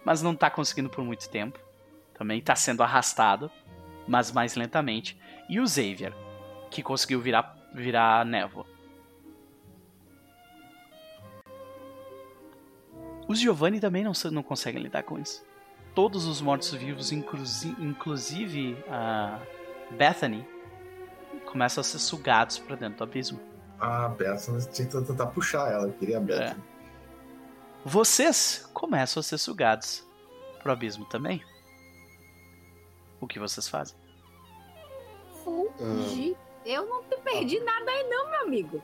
mas não tá conseguindo por muito tempo. Também tá sendo arrastado, mas mais lentamente. E o Xavier, que conseguiu virar, virar névoa. Os Giovanni também não, não conseguem lidar com isso. Todos os mortos-vivos, inclusi- inclusive a Bethany, começam a ser sugados para dentro do abismo. Ah, tinha que tentar puxar ela, eu queria a Bethany. Vocês começam a ser sugados pro abismo também. O que vocês fazem? Fugir. Eu não te perdi nada aí não, meu amigo.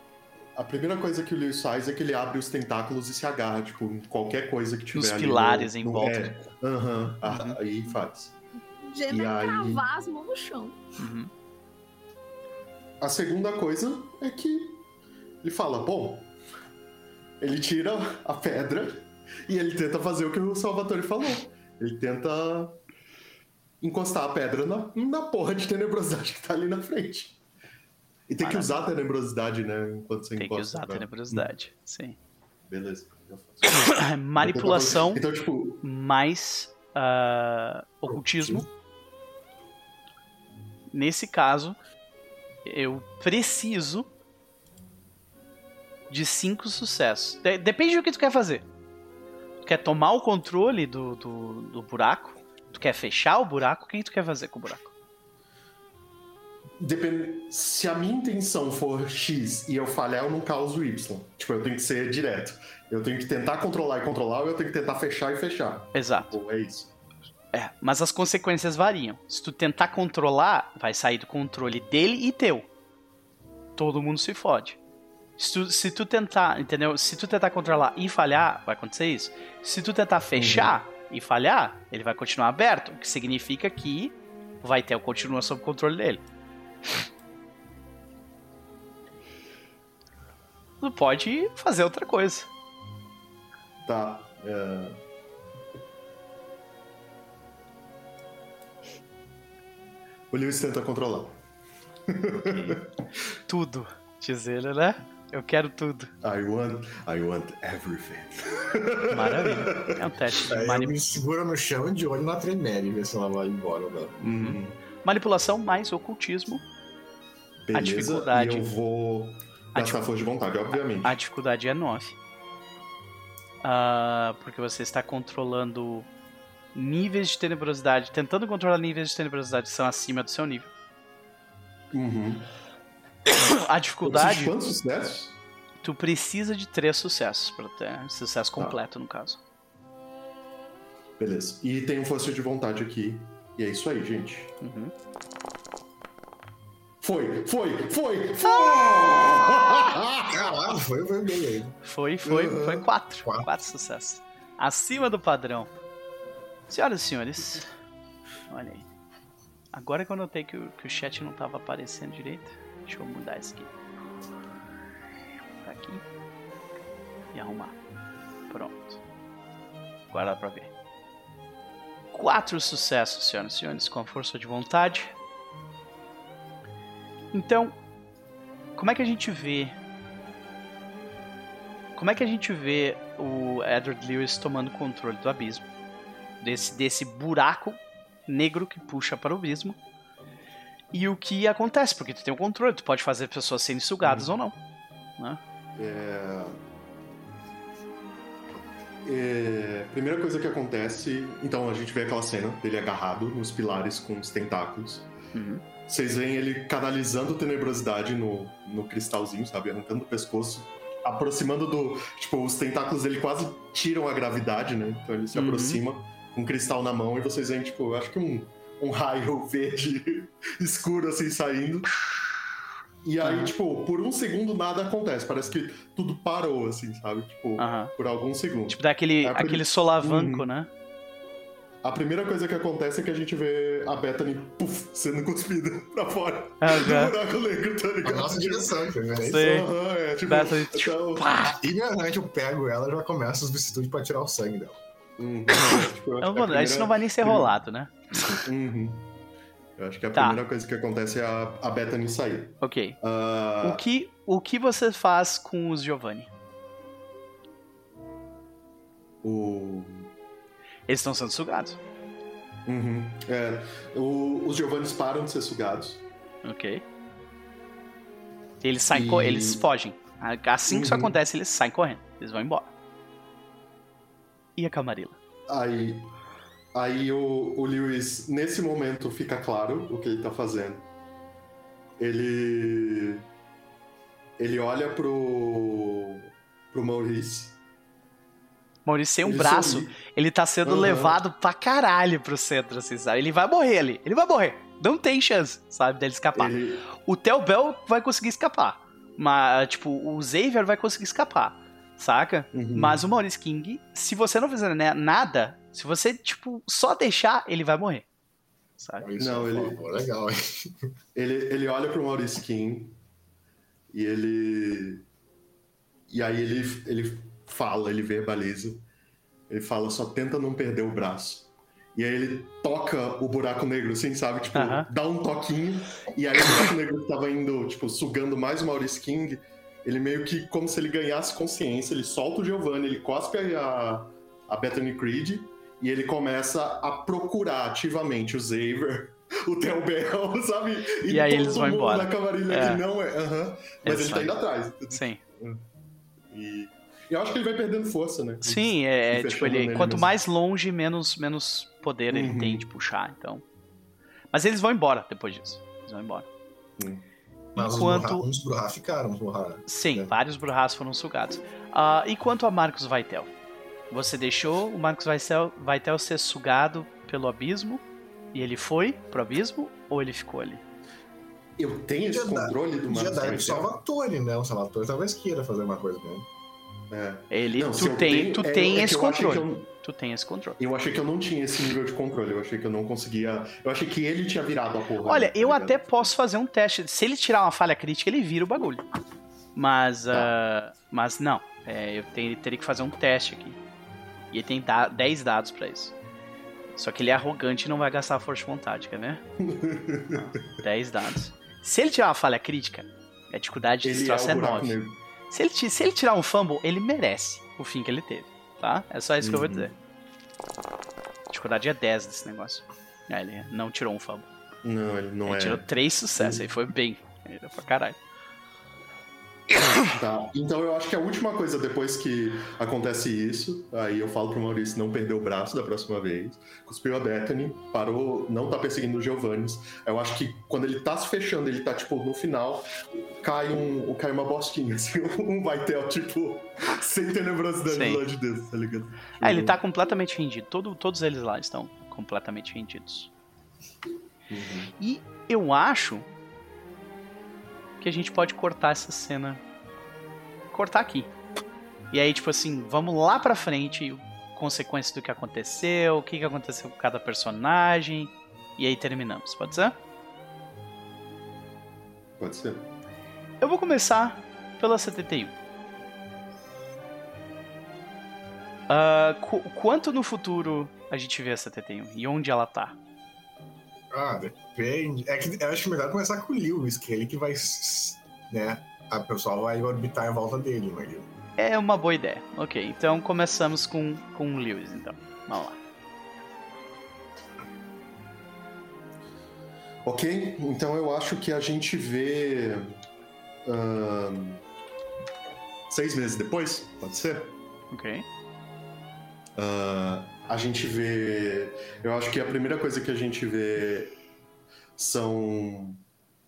A primeira coisa que o Lewis faz é que ele abre os tentáculos e se agarra, tipo, em qualquer coisa que tiver Nos ali pilares no- em no- volta. é. Aham, ah, Uhum. aí faz. Gena E aí? cravar as mãos no chão. Uhum. A segunda coisa é que ele fala, bom, ele tira a pedra e ele tenta fazer o que o Salvatore falou. Ele tenta encostar a pedra na, na porra de tenebrosidade que tá ali na frente. E tem que Maravilha. usar a tenebrosidade, né? Enquanto você Tem que encosta. usar a pra- tenebrosidade. Sim. Beleza. Manipulação Então, tipo, mais ah, ocultismo. Nesse caso, eu preciso de cinco sucessos. De- depende do que tu quer fazer. Tu quer tomar o controle do, do, do buraco? Tu quer fechar o buraco? O que tu quer fazer com o buraco? Depende... Se a minha intenção for X e eu falhar, eu não causo Y. Tipo, eu tenho que ser direto. Eu tenho que tentar controlar e controlar, ou eu tenho que tentar fechar e fechar. Exato. Ou é isso. É, mas as consequências variam. Se tu tentar controlar, vai sair do controle dele e teu. Todo mundo se fode. Se tu, se tu tentar, entendeu? Se tu tentar controlar e falhar, vai acontecer isso. Se tu tentar fechar e falhar, ele vai continuar aberto, o que significa que vai ter o continua sob controle dele. Tu pode fazer outra coisa. Tá. é, O Lewis tenta controlar. Tudo, diz ele, né? Eu quero tudo. I want, I want everything. Maravilha. É um teste de manipulação. me segura no chão de olho na Tremere, ver se ela vai embora ou não. Uhum. Manipulação mais ocultismo. Beleza. dificuldade. E eu vou A gastar força de vontade, obviamente. A dificuldade é 9. Ah, porque você está controlando níveis de tenebrosidade, tentando controlar níveis de tenebrosidade que são acima do seu nível. Uhum. A dificuldade, de quantos sucessos? tu precisa de três sucessos para ter Tá. sucesso completo no caso. Beleza. E tem força de vontade aqui. E é isso aí, gente. Uhum. Foi, foi, foi, foi! Caralho, foi, foi bem aí. Foi, foi, Uhum. foi quatro. Quatro. Quatro sucessos. Acima do padrão. Senhoras e senhores, olha aí. Agora que eu notei que o, que o chat não estava aparecendo direito, deixa eu mudar isso aqui. Pra aqui. E arrumar. Pronto. Agora dá pra ver. Quatro sucessos, senhoras e senhores, com a força de vontade. Então, como é que a gente vê como é que a gente vê o Edward Lewis tomando controle do abismo? Desse, desse buraco negro que puxa para o abismo. e o que acontece, porque tu tem o controle, tu pode fazer pessoas serem sugadas ou não. Né? É... É... Primeira coisa que acontece, então a gente vê aquela cena dele agarrado nos pilares com os tentáculos. Uhum. Vocês veem ele canalizando tenebrosidade no, no cristalzinho, sabe? Arrancando o pescoço, aproximando do. Tipo, os tentáculos dele quase tiram a gravidade, né? Então ele se Uhum. aproxima um cristal na mão e vocês veem, tipo, acho que um, um raio verde escuro assim saindo. E aí, Aham. tipo, por um segundo nada acontece. Parece que tudo parou, assim, sabe? Tipo, Aham. por alguns segundos. Tipo, dá aquele, É a prim- aquele solavanco, Uhum. né? A primeira coisa que acontece é que a gente vê a Bethany, puf, sendo cuspida pra fora Aham. do buraco negro, tá A ligado? nossa direção, entendeu? É isso. Sei. Aham, é, tipo, Bethany, então- Pá! Imediatamente eu pego ela e já começo as vicissitudes pra tirar o sangue dela. Uhum, tipo, mano, Isso não vai nem ser rolado, né? Uhum. Eu acho que a Tá. primeira coisa que acontece é a, a Bethany sair. Ok. Ah, O que, o que você faz com os Giovanni? o... Eles estão sendo sugados. Uhum. É, o- os Giovannis param de ser sugados. Ok. Eles saem, E- co- eles fogem. Assim que isso Uhum. acontece, eles saem correndo. Eles vão embora. E a Camarilla? Aí, aí o, o Lewis, nesse momento, fica claro o que ele tá fazendo. Ele. Ele olha pro. pro Maurice. Maurício sem um ele braço, sorri. ele tá sendo Aham. levado pra caralho pro centro, assim, sabe? Ele vai morrer ali. Ele vai morrer. Não tem chance, sabe, dele escapar. Ele, O Theo Bell vai conseguir escapar. Mas, tipo, o Xavier vai conseguir escapar. Saca? Uhum. Mas o Maurice King, se você não fizer nada, se você, tipo, só deixar, ele vai morrer. Sabe? Isso Não, é ele- pô, legal, hein? ele, ele olha pro Maurice King e ele. E aí ele, ele fala, ele verbaliza. Ele fala, só tenta não perder o braço. E aí ele toca o buraco negro, assim, sabe? Tipo, Aham. dá um toquinho. E aí o buraco negro que tava indo, tipo, sugando mais o Maurice King. Ele meio que, como se ele ganhasse consciência, ele solta o Giovanni, ele cospe a, a Bethany Creed. E ele começa a procurar ativamente o Xavier, o Theo Bell, sabe? E aí todo eles vão mundo embora. na camarilha É. que não é. Mas Eles ele tá indo atrás. Sim. E e eu acho que ele vai perdendo força, né? Sim, é, Se tipo, ele, quanto mesmo. mais longe, menos, menos poder ele Uhum. tem de puxar, então. Mas eles vão embora depois disso. Eles vão embora. Mas Enquanto- Bruhá, uns Bruhá ficaram, os Bruhá. Sim, É. vários Bruhás foram sugados. Ah, e quanto a Marcos Vaitel? Você deixou o Marcos Vaitel, Vaitel ser sugado pelo abismo? E ele foi pro abismo? Ou ele ficou ali? Eu tenho esse controle do O Marcos Jedi Vaitel. Salvatore, né? O Salvatore talvez queira fazer uma coisa com ele. É. Ele, Não, tu tem, tenho- tu é- tem é esse controle. Tu tem esse controle. Eu achei que eu não tinha esse nível de controle. Eu achei que eu não conseguia. Eu achei que ele tinha virado a porra. Olha, tá eu até posso fazer um teste. Se ele tirar uma falha crítica, ele vira o bagulho. Mas, Tá. ah, mas não. É, eu tenho- teria que fazer um teste aqui. E ele tem da 10 dados pra isso. Só que ele é arrogante e não vai gastar a força de vontade, quer ver? Não, 10 dados. Se ele tirar uma falha crítica, a dificuldade Ele é troço o é buraco 9. negro. Se ele, se ele tirar um fumble, ele merece o fim que ele teve, tá? É só isso que eu vou Uhum. dizer. Dificuldade é 10 desse negócio. Ah, ele não tirou um fumble. Não, ele não ele é. tirou 3 sucessos, aí foi bem. Aí deu pra caralho. Tá. Então eu acho que a última coisa depois que acontece isso, aí eu falo pro Maurício não perder o braço da próxima vez. Cuspiu a Bethany, parou, não tá perseguindo o Giovannis. Eu acho que quando ele tá se fechando, ele tá tipo no final, cai um, cai uma bostinha, assim, um Vaitel, tipo, sem tenebrosidade do lado de Deus, tá ligado? Ah, ele tá completamente rendido. Todo, todos eles lá estão completamente rendidos. Uhum. E eu acho que a gente pode cortar essa cena. Cortar aqui. E aí, tipo assim, vamos lá pra frente, consequências do que aconteceu, o que aconteceu com cada personagem. E aí terminamos, pode ser? Pode ser. Eu vou começar pela 71. Ah, qu- quanto no futuro a gente vê a 71? E onde ela tá? Ah, depende. É que eu acho melhor começar com o Lewis, que é ele que vai. né? A pessoa vai orbitar em volta dele, imagina. É uma boa ideia. Ok, então começamos com, com o Lewis, então. Vamos lá. Ok, então eu acho que a gente vê. ahn, seis meses depois, pode ser? Ok. Ah, a gente vê. Eu acho que a primeira coisa que a gente vê são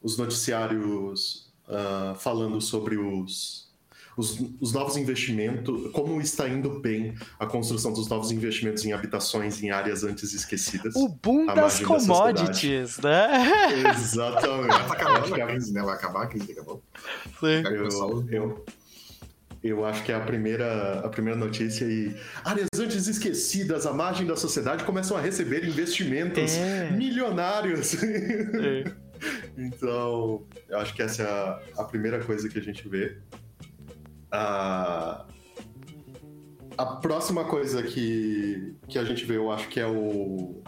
os noticiários ah, falando sobre os, os, os novos investimentos, como está indo bem a construção dos novos investimentos em habitações em áreas antes esquecidas. O boom das commodities, né? Exatamente. Tá acabando a crise, né? Vai acabar a crise daqui a pouco. Sim. Eu, eu, eu acho que é a primeira, a primeira notícia e áreas antes esquecidas à margem da sociedade começam a receber investimentos É. milionários. É. então, eu acho que essa é a, a primeira coisa que a gente vê. A, a próxima coisa que, que a gente vê, eu acho que é o,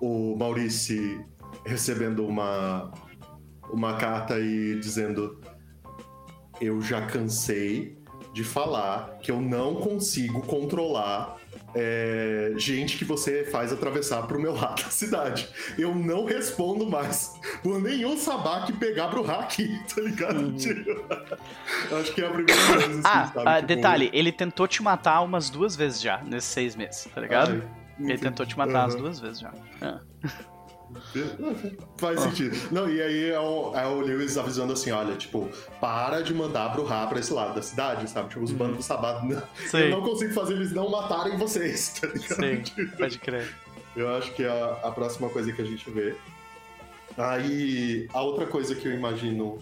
o Maurício recebendo uma, uma carta e dizendo eu já cansei de falar que eu não consigo controlar é, gente que você faz atravessar pro meu lado da cidade. Eu não respondo mais por nenhum sabá que pegar pro hack, tá ligado? Tipo, Acho que é a primeira coisa. assim, Ah, sabe? ah, Tipo, detalhe, ele tentou te matar umas duas vezes já, nesses seis meses, tá ligado? ai, ele tentou te matar umas aham. duas vezes já. Ah. Faz sentido. Não, e aí é o, é o Lewis avisando assim: olha, tipo, para de mandar pro Ra pra esse lado da cidade, sabe? Tipo, os bandos do Sabá. não- Eu não consigo fazer eles não matarem vocês, tá ligado? sim, pode crer. Eu acho que é a, a próxima coisa que a gente vê. Aí, a outra coisa que eu imagino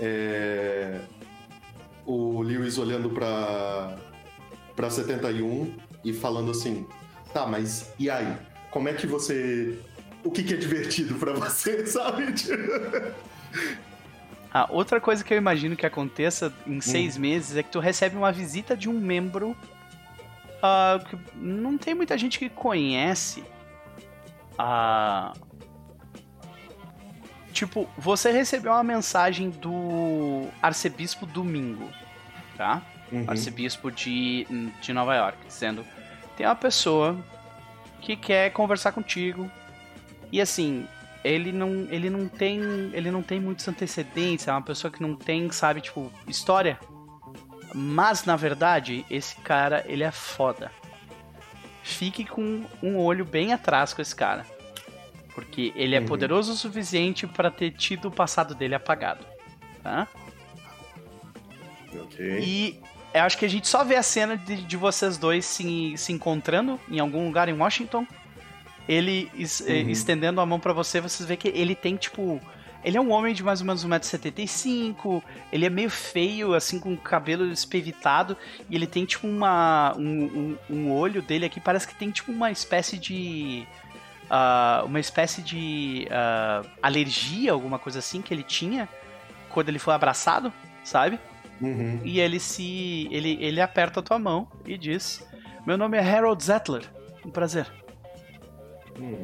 é o Lewis olhando pra, pra 71 e falando assim: tá, mas e aí? Como é que você. O que, que é divertido pra você, sabe? Ah, outra coisa que eu imagino que aconteça em seis meses é que tu recebe uma visita de um membro ah, que não tem muita gente que conhece. Ah, tipo, você recebeu uma mensagem do arcebispo Domingo, tá? Uhum. arcebispo de, de Nova York, dizendo: tem uma pessoa que quer conversar contigo e assim ele não ele não tem ele não tem muitos antecedentes, é uma pessoa que não tem sabe tipo história, mas na verdade esse cara ele é foda. Fique com um olho bem atrás com esse cara. Porque ele é Uhum. poderoso o suficiente para ter tido o passado dele apagado. Tá? Ok. E eu acho que a gente só vê a cena de, de vocês dois se, se encontrando em algum lugar em Washington. Ele es- eh, Uhum. estendendo a mão pra você, vocês vê que ele tem, tipo. Ele é um homem de mais ou menos 1,75m, ele é meio feio, assim, com o cabelo espevitado, e ele tem, tipo, uma. Um, um, um olho dele aqui, parece que tem, tipo, uma espécie de. ah, uma espécie de ah, alergia, alguma coisa assim, que ele tinha quando ele foi abraçado, sabe? Uhum. E ele se. Ele, ele aperta a tua mão e diz: Meu nome é Harold Zettler. Um prazer. Hum.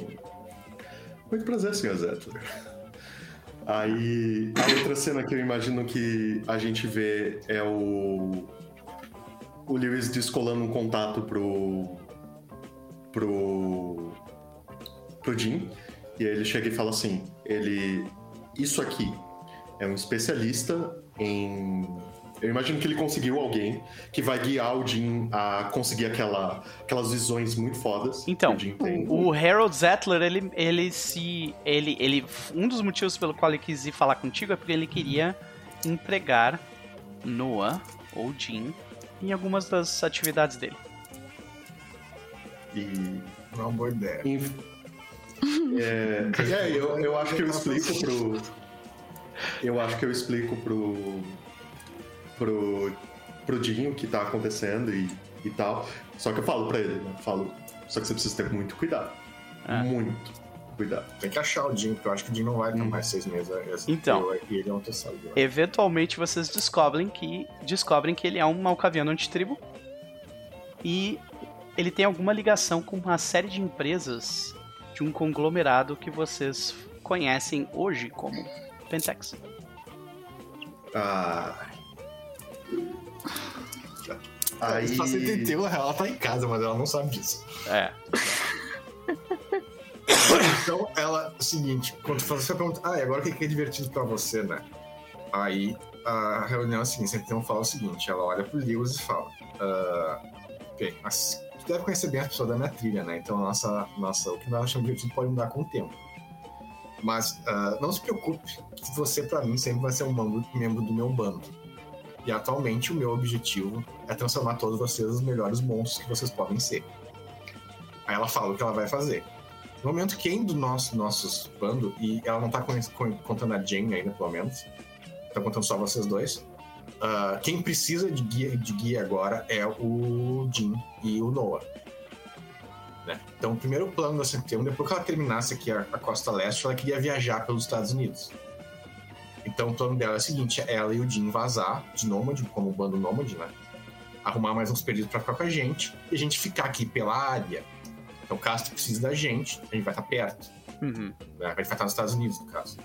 Muito prazer, Sr. Zettler. Aí, a outra cena que eu imagino que a gente vê é o. O Lewis descolando um contato pro. pro. pro Jim. E aí ele chega e fala assim: ele. Isso aqui é um especialista em. Eu imagino que ele conseguiu alguém que vai guiar o Jim a conseguir aquela, aquelas visões muito fodas Então, que o Jim tem. O Harold Zettler, ele, ele se. Ele, ele. Um dos motivos pelo qual ele quis ir falar contigo é porque ele queria empregar Noah ou Jim em algumas das atividades dele. E Não é uma boa ideia. É, é, eu, eu acho que eu explico pro. Eu acho que eu explico pro. Pro. pro Dinho o que tá acontecendo e, e tal. Só que eu falo pra ele, né? Falo. Só que você precisa ter muito cuidado. Ah. Muito cuidado. Tem que achar o Jim, porque eu acho que o Jim não vai ter Hum. mais seis meses. é- é- Então. E ele é um terceiro. Eventualmente vocês descobrem que descobrem que ele é um malcaviano antitribo e ele tem alguma ligação com uma série de empresas de um conglomerado que vocês conhecem hoje como Pentex. Ah. Aí. Você entendeu, ela tá em casa, mas ela não sabe disso. É. Então, ela, seguinte, quando você pergunta, ah, e agora o que é divertido pra você, né? Aí a reunião é a seguinte, então fala o seguinte, ela olha pro Lewis e fala, ah, ok, mas tu deve conhecer bem as pessoas da minha trilha, né? Então nossa, nossa, o que nós achamos divertido pode mudar com o tempo. Mas ah, não se preocupe, que você pra mim sempre vai ser um membro, membro do meu bando. E atualmente o meu objetivo é transformar todos vocês nos melhores monstros que vocês podem ser. Aí ela fala o que ela vai fazer. No momento, quem do nosso nossos bando, e ela não tá con- con- contando a Jane ainda, pelo menos, tá contando só vocês dois. ah, quem precisa de guia, de guia agora é o Jim e o Noah. Né? Então, o primeiro plano da Centeno, depois que ela terminasse aqui a, a costa leste, ela queria viajar pelos Estados Unidos. Então, o plano dela é o seguinte: é ela e o Jim vazar de Nômade, como bando Nômade, né? Arrumar mais uns perdidos pra ficar com a gente e a gente ficar aqui pela área. Então, caso tu precise da gente, a gente vai estar perto. Uhum. Né? A gente vai estar nos Estados Unidos, no caso.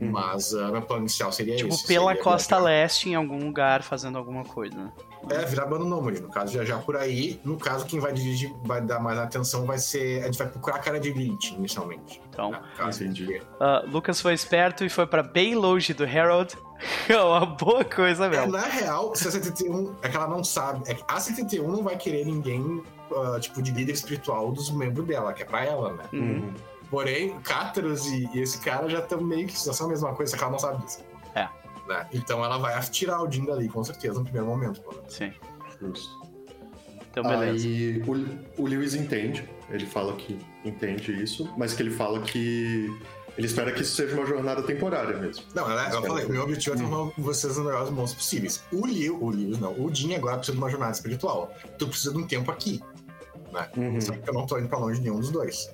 Uhum. Mas uh, meu plano inicial seria Tipo, esse. pela seria costa viajar. leste, em algum lugar, fazendo alguma coisa, né? É, virar bando nômade. No caso, viajar por aí. No caso, quem vai dirigir, vai dar mais atenção vai ser. A gente vai procurar a cara de Lynch, inicialmente. Então, entendi. ah, Lucas foi esperto e foi pra bem longe do Harold. É uma boa coisa É, mesmo. na real, se a 71. É que ela não sabe. É que a 71 não vai querer ninguém, ah, tipo, de líder espiritual dos membros dela, que é pra ela, né? Uhum. Uhum. Porém, o Cátaros e, e esse cara já estão meio que já são a mesma coisa, só que ela não sabe disso. É. Né? Então ela vai tirar o Jim dali, com certeza, no primeiro momento. Sim. Justo. Então, beleza. Aí o, o Lewis entende, ele fala que entende isso, mas que ele fala que ele espera que isso seja uma jornada temporária mesmo. Não, eu Espero falei, que- meu objetivo é transformar vocês nos melhores monstros possíveis. O Liu, o Liu, não, o Jin agora precisa de uma jornada espiritual. Tu precisa de um tempo aqui. Uhum. Só que eu não tô indo pra longe nenhum dos dois.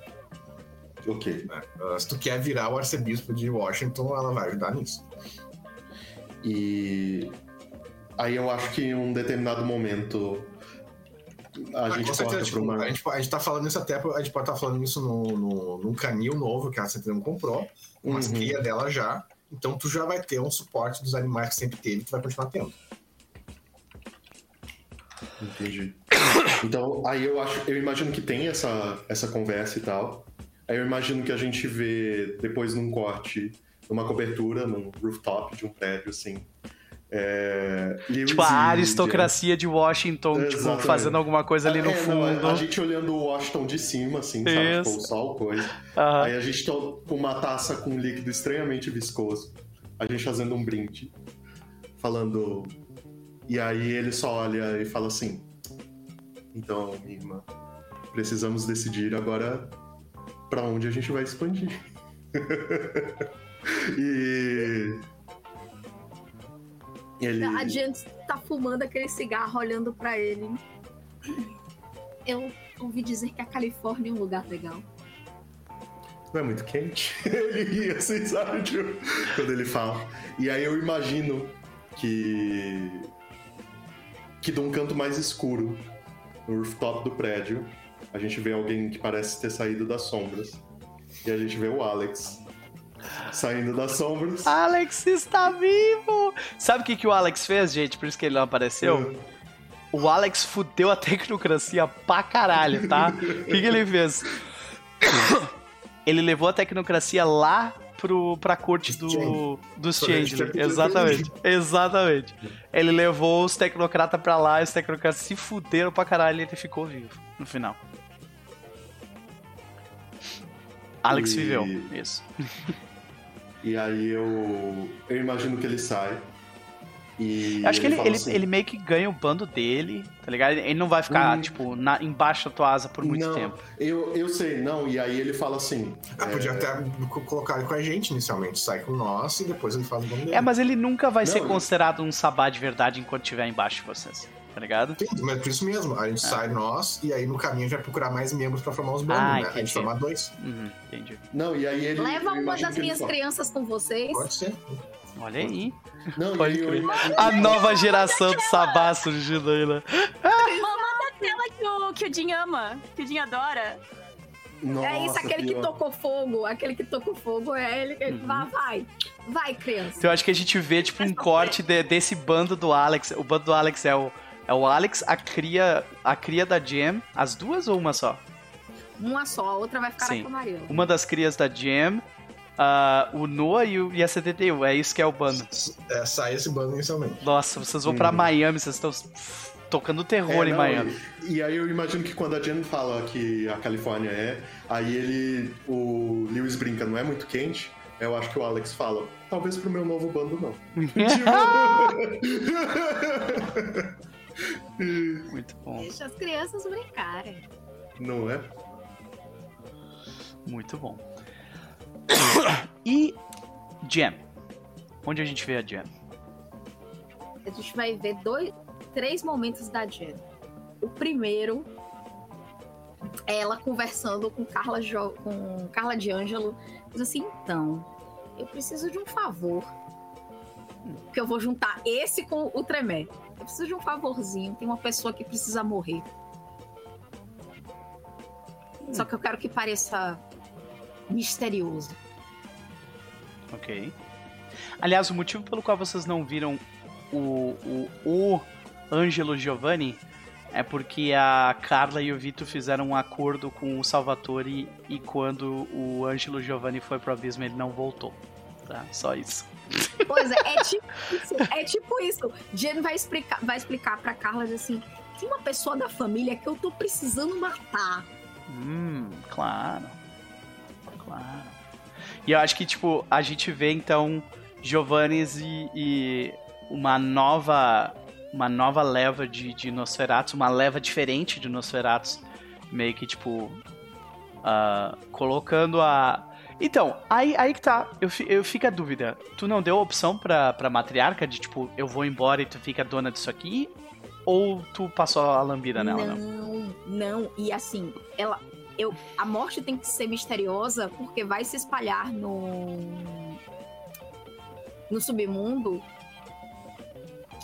Ok. né? Ah, se tu quer virar o arcebispo de Washington, ela vai ajudar nisso. E aí eu acho que em um determinado momento a Ah, gente certeza, tipo, uma. a, gente, a gente tá falando isso até, a gente pode estar falando isso no, no, num canil novo que a Centeno comprou, umas Uhum. cria dela já. Então tu já vai ter um suporte dos animais que sempre teve, tu vai continuar tendo. Entendi. Então, aí eu acho, eu imagino que tem essa, essa conversa e tal. Aí eu imagino que a gente vê depois num corte, numa cobertura, num rooftop de um prédio, assim. É, Tipo, a aristocracia de Washington, tipo, fazendo alguma coisa ali no É, não, fundo. a gente olhando o Washington de cima, assim, sabe? Isso. Tipo, o sol, coisa. Aham. Aí a gente tá com uma taça com um líquido extremamente viscoso. A gente fazendo um brinde. Falando. E aí ele só olha e fala assim: Então, minha irmã, precisamos decidir agora pra onde a gente vai expandir. e. Ele. A tá fumando aquele cigarro olhando pra ele. Eu ouvi dizer que a Califórnia é um lugar legal. Não é muito quente? ele ri assim, sabe? Tipo, quando ele fala. E aí eu imagino que. que de um canto mais escuro, no rooftop do prédio, a gente vê alguém que parece ter saído das sombras. E a gente vê o Alex saindo das sombras. Alex está vivo! Sabe o que, que o Alex fez, gente? Por isso que ele não apareceu? O Alex fudeu a tecnocracia pra caralho, tá? O que, que ele fez? Ele levou a tecnocracia lá pro, pra corte do, dos Changeling. Exatamente. Exatamente. Ele levou os tecnocratas pra lá e os tecnocratas se fuderam pra caralho e ele ficou vivo no final. Alex E- viveu. Isso. E aí eu. Eu imagino que ele sai. E Eu acho que ele, ele, assim, ele meio que ganha o bando dele, tá ligado? Ele não vai ficar, Hum. tipo, na, embaixo da tua asa por muito não, tempo. Eu, eu sei, não. E aí ele fala assim. Ah, é, podia até co- colocar ele com a gente inicialmente, sai com nós e depois ele faz o nome dele. É, mas ele nunca vai Não, ser considerado um sabá de verdade enquanto estiver embaixo de vocês, tá ligado? Entendi, mas por isso mesmo, a gente sai nós e aí no caminho a gente vai procurar mais membros pra formar os bandos, Ah, né? A gente entendi. formar dois. Uhum, entendi. Não, e aí ele. Leva uma das que minhas crianças com vocês. Pode ser. Olha aí. Não, Pode crer. A nova geração do sabá surgindo aí, né? Manda aquela que o, que o Jin ama, que o Jin adora. Nossa, é isso, aquele que pior. tocou fogo. Aquele que tocou fogo é ele. ele Uhum. vai, vai. Vai, criança. Então eu acho que a gente vê, tipo, um corte de- desse bando do Alex. O bando do Alex é o, é o Alex, a cria, a cria da Jam, as duas ou uma só? Uma só, a outra vai ficar Sim. na Mariana. Uma das crias da Jam, ah, o Noah e, o, e a 71. É isso que é o bando. É, sai esse bando inicialmente. Nossa, vocês vão pra Uhum. Miami, vocês estão tocando terror É, em não, Miami. E, e aí eu imagino que quando a Jen fala que a Califórnia é, aí ele. O Lewis brinca, não é muito quente. Eu acho que o Alex fala, talvez pro meu novo bando não. Muito bom, Deixa as crianças brincarem. não é? muito bom. E Jam. Onde a gente vê a Jam? A gente vai ver dois, três momentos da Jen. O primeiro é ela conversando com Carla, jo, com Carla D'Angelo. Diz assim, então, eu preciso de um favor. Que eu vou juntar esse com o Tremé. Eu preciso de um favorzinho. Tem uma pessoa que precisa morrer. Só que eu quero que pareça misterioso. Ok. Aliás, o motivo pelo qual vocês não viram o, o, o Angelo Giovanni é porque a Carla e o Vito fizeram um acordo com o Salvatore e quando o Angelo Giovanni foi pro abismo ele não voltou. Tá? Só isso. Pois é, é tipo isso. É tipo isso. Jen vai explicar, vai explicar pra Carla assim: tem uma pessoa da família que eu tô precisando matar. Hum, claro. Claro. E eu acho que, tipo, a gente vê então Giovannis e, e uma nova. Uma nova leva de, de uma leva diferente de Nosferatus, meio que tipo. ah, colocando a. Então, aí, aí que tá. Eu, eu fico a dúvida. Tu não deu a opção pra, pra matriarca de tipo, eu vou embora e tu fica dona disso aqui? Ou tu passou a lambida nela, não? não, não. E assim, ela. Eu, a morte tem que ser misteriosa porque vai se espalhar no. no submundo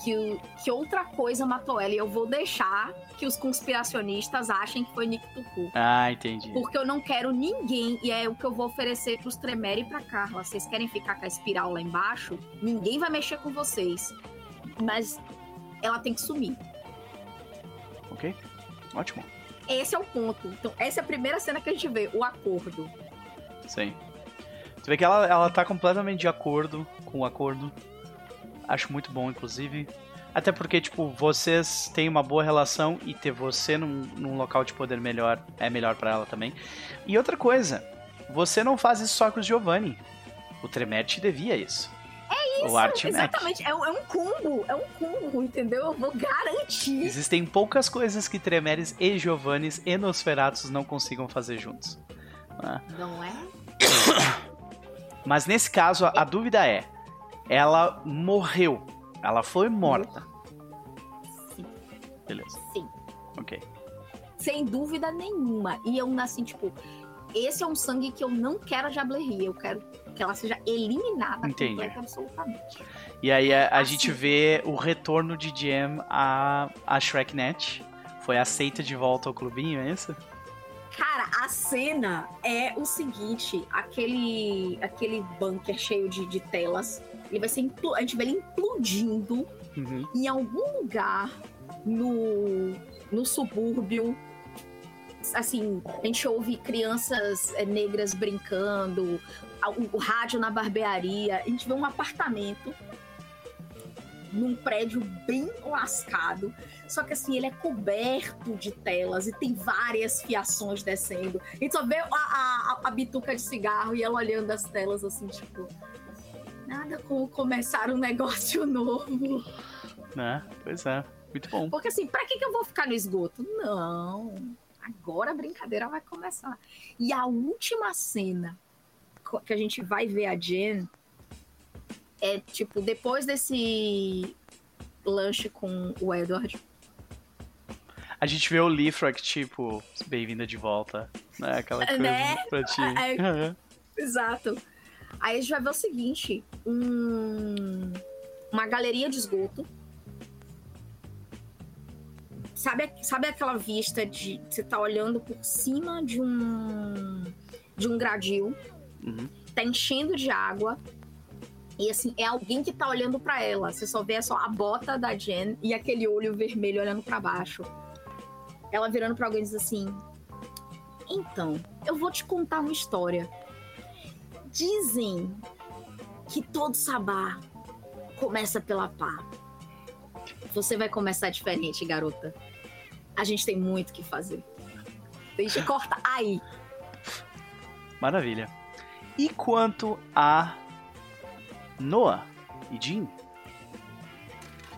que, que outra coisa matou ela. E eu vou deixar que os conspiracionistas achem que foi Nick Tuku. Ah, entendi. Porque eu não quero ninguém, e é o que eu vou oferecer pros Tremere e pra Carla. Vocês querem ficar com a espiral lá embaixo? Ninguém vai mexer com vocês. Mas ela tem que sumir. Ok? Ótimo. Esse é o ponto. Então, essa é a primeira cena que a gente vê, o acordo. Sim. Você vê que ela, ela tá completamente de acordo com o acordo. Acho muito bom, inclusive. Até porque, tipo, vocês têm uma boa relação e ter você num, num local de poder melhor é melhor pra ela também. E outra coisa, você não faz isso só com o Giovanni. O Tremere te devia isso. É isso, o. Exatamente. É um, é um combo. É um combo, entendeu? Eu vou garantir. Existem poucas coisas que Tremeres e Giovannis e Nosferatus não consigam fazer juntos. né? Não é? Mas nesse caso, a, a dúvida é: ela morreu. Ela foi morta. Sim, Beleza, sim. ok. Sem dúvida nenhuma. E eu nasci, tipo, esse é um sangue que eu não quero a Jablerri. Eu quero que ela seja eliminada Entendi. completa, absolutamente. E aí a, a Assim. gente vê o retorno de Jam a, a Shreknet. Foi aceita de volta ao clubinho, é isso? Cara, a cena é o seguinte: aquele, aquele bunker cheio de, de telas, ele vai ser. A gente vê ele implodindo Uhum. em algum lugar no, no subúrbio. Assim, a gente ouve crianças eh, negras brincando, o, o rádio na barbearia. A gente vê um apartamento num prédio bem lascado. Só que assim, ele é coberto de telas e tem várias fiações descendo. A gente só vê a, a, a bituca de cigarro e ela olhando as telas assim, tipo. Nada como começar um negócio novo. Né? Pois é. Muito bom. Porque assim, pra que, que eu vou ficar no esgoto? Não. Agora a brincadeira vai começar. E a última cena que a gente vai ver a Jen é tipo, depois desse lanche com o Edward. A gente vê o Lifrak, tipo, bem-vinda de volta. Né? Aquela coisa Né? pra ti. É. Exato. Aí a gente vai ver o seguinte: um- uma galeria de esgoto. Sabe, sabe aquela vista de você tá olhando por cima de um de um gradil, Uhum. tá enchendo de água. E assim, é alguém que tá olhando pra ela. Você só vê só a bota da Jen e aquele olho vermelho olhando pra baixo. Ela virando pra alguém e diz assim: Então, eu vou te contar uma história. Dizem que todo sabá começa pela pá. Você vai começar diferente, garota. A gente tem muito que fazer. Deixa corta aí. Maravilha. E quanto a Noah e Jim?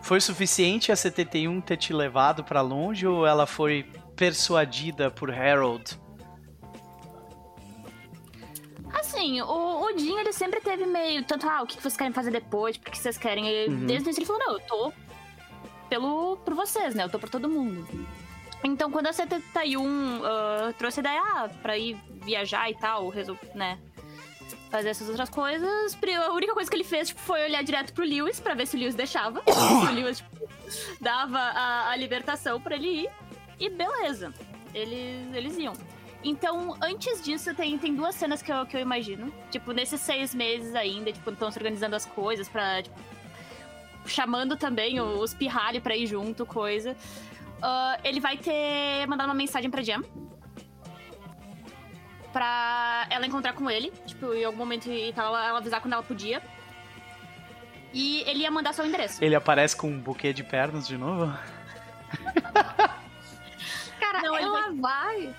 Foi suficiente a 71 ter te levado para longe ou ela foi persuadida por Harold? Assim, o, o ele sempre teve meio. Tanto, ah, o que vocês querem fazer depois? Por que vocês querem? Uhum. Desde o início ele falou: não, eu tô pelo, por vocês, né? Eu tô por todo mundo. Então, quando a 71 ah, trouxe a ideia, ah, pra ir viajar e tal, resol- né? Fazer essas outras coisas, a única coisa que ele fez tipo, foi olhar direto pro Lewis pra ver se o Lewis deixava. se o Lewis tipo, dava a, a libertação pra ele ir. E beleza, eles, eles iam. Então, antes disso, tem, tem duas cenas que eu, que eu imagino. Tipo, nesses seis meses ainda, tipo, estão se organizando as coisas pra. Tipo, chamando também os pirralho pra ir junto, coisa. Ah, ele vai ter mandado uma mensagem pra Jam. Pra ela encontrar com ele. Tipo, em algum momento e tal, ela, ela avisar quando ela podia. E ele ia mandar seu endereço. Ele aparece com um buquê de pernas de novo? Cara, Não, ele ela vai.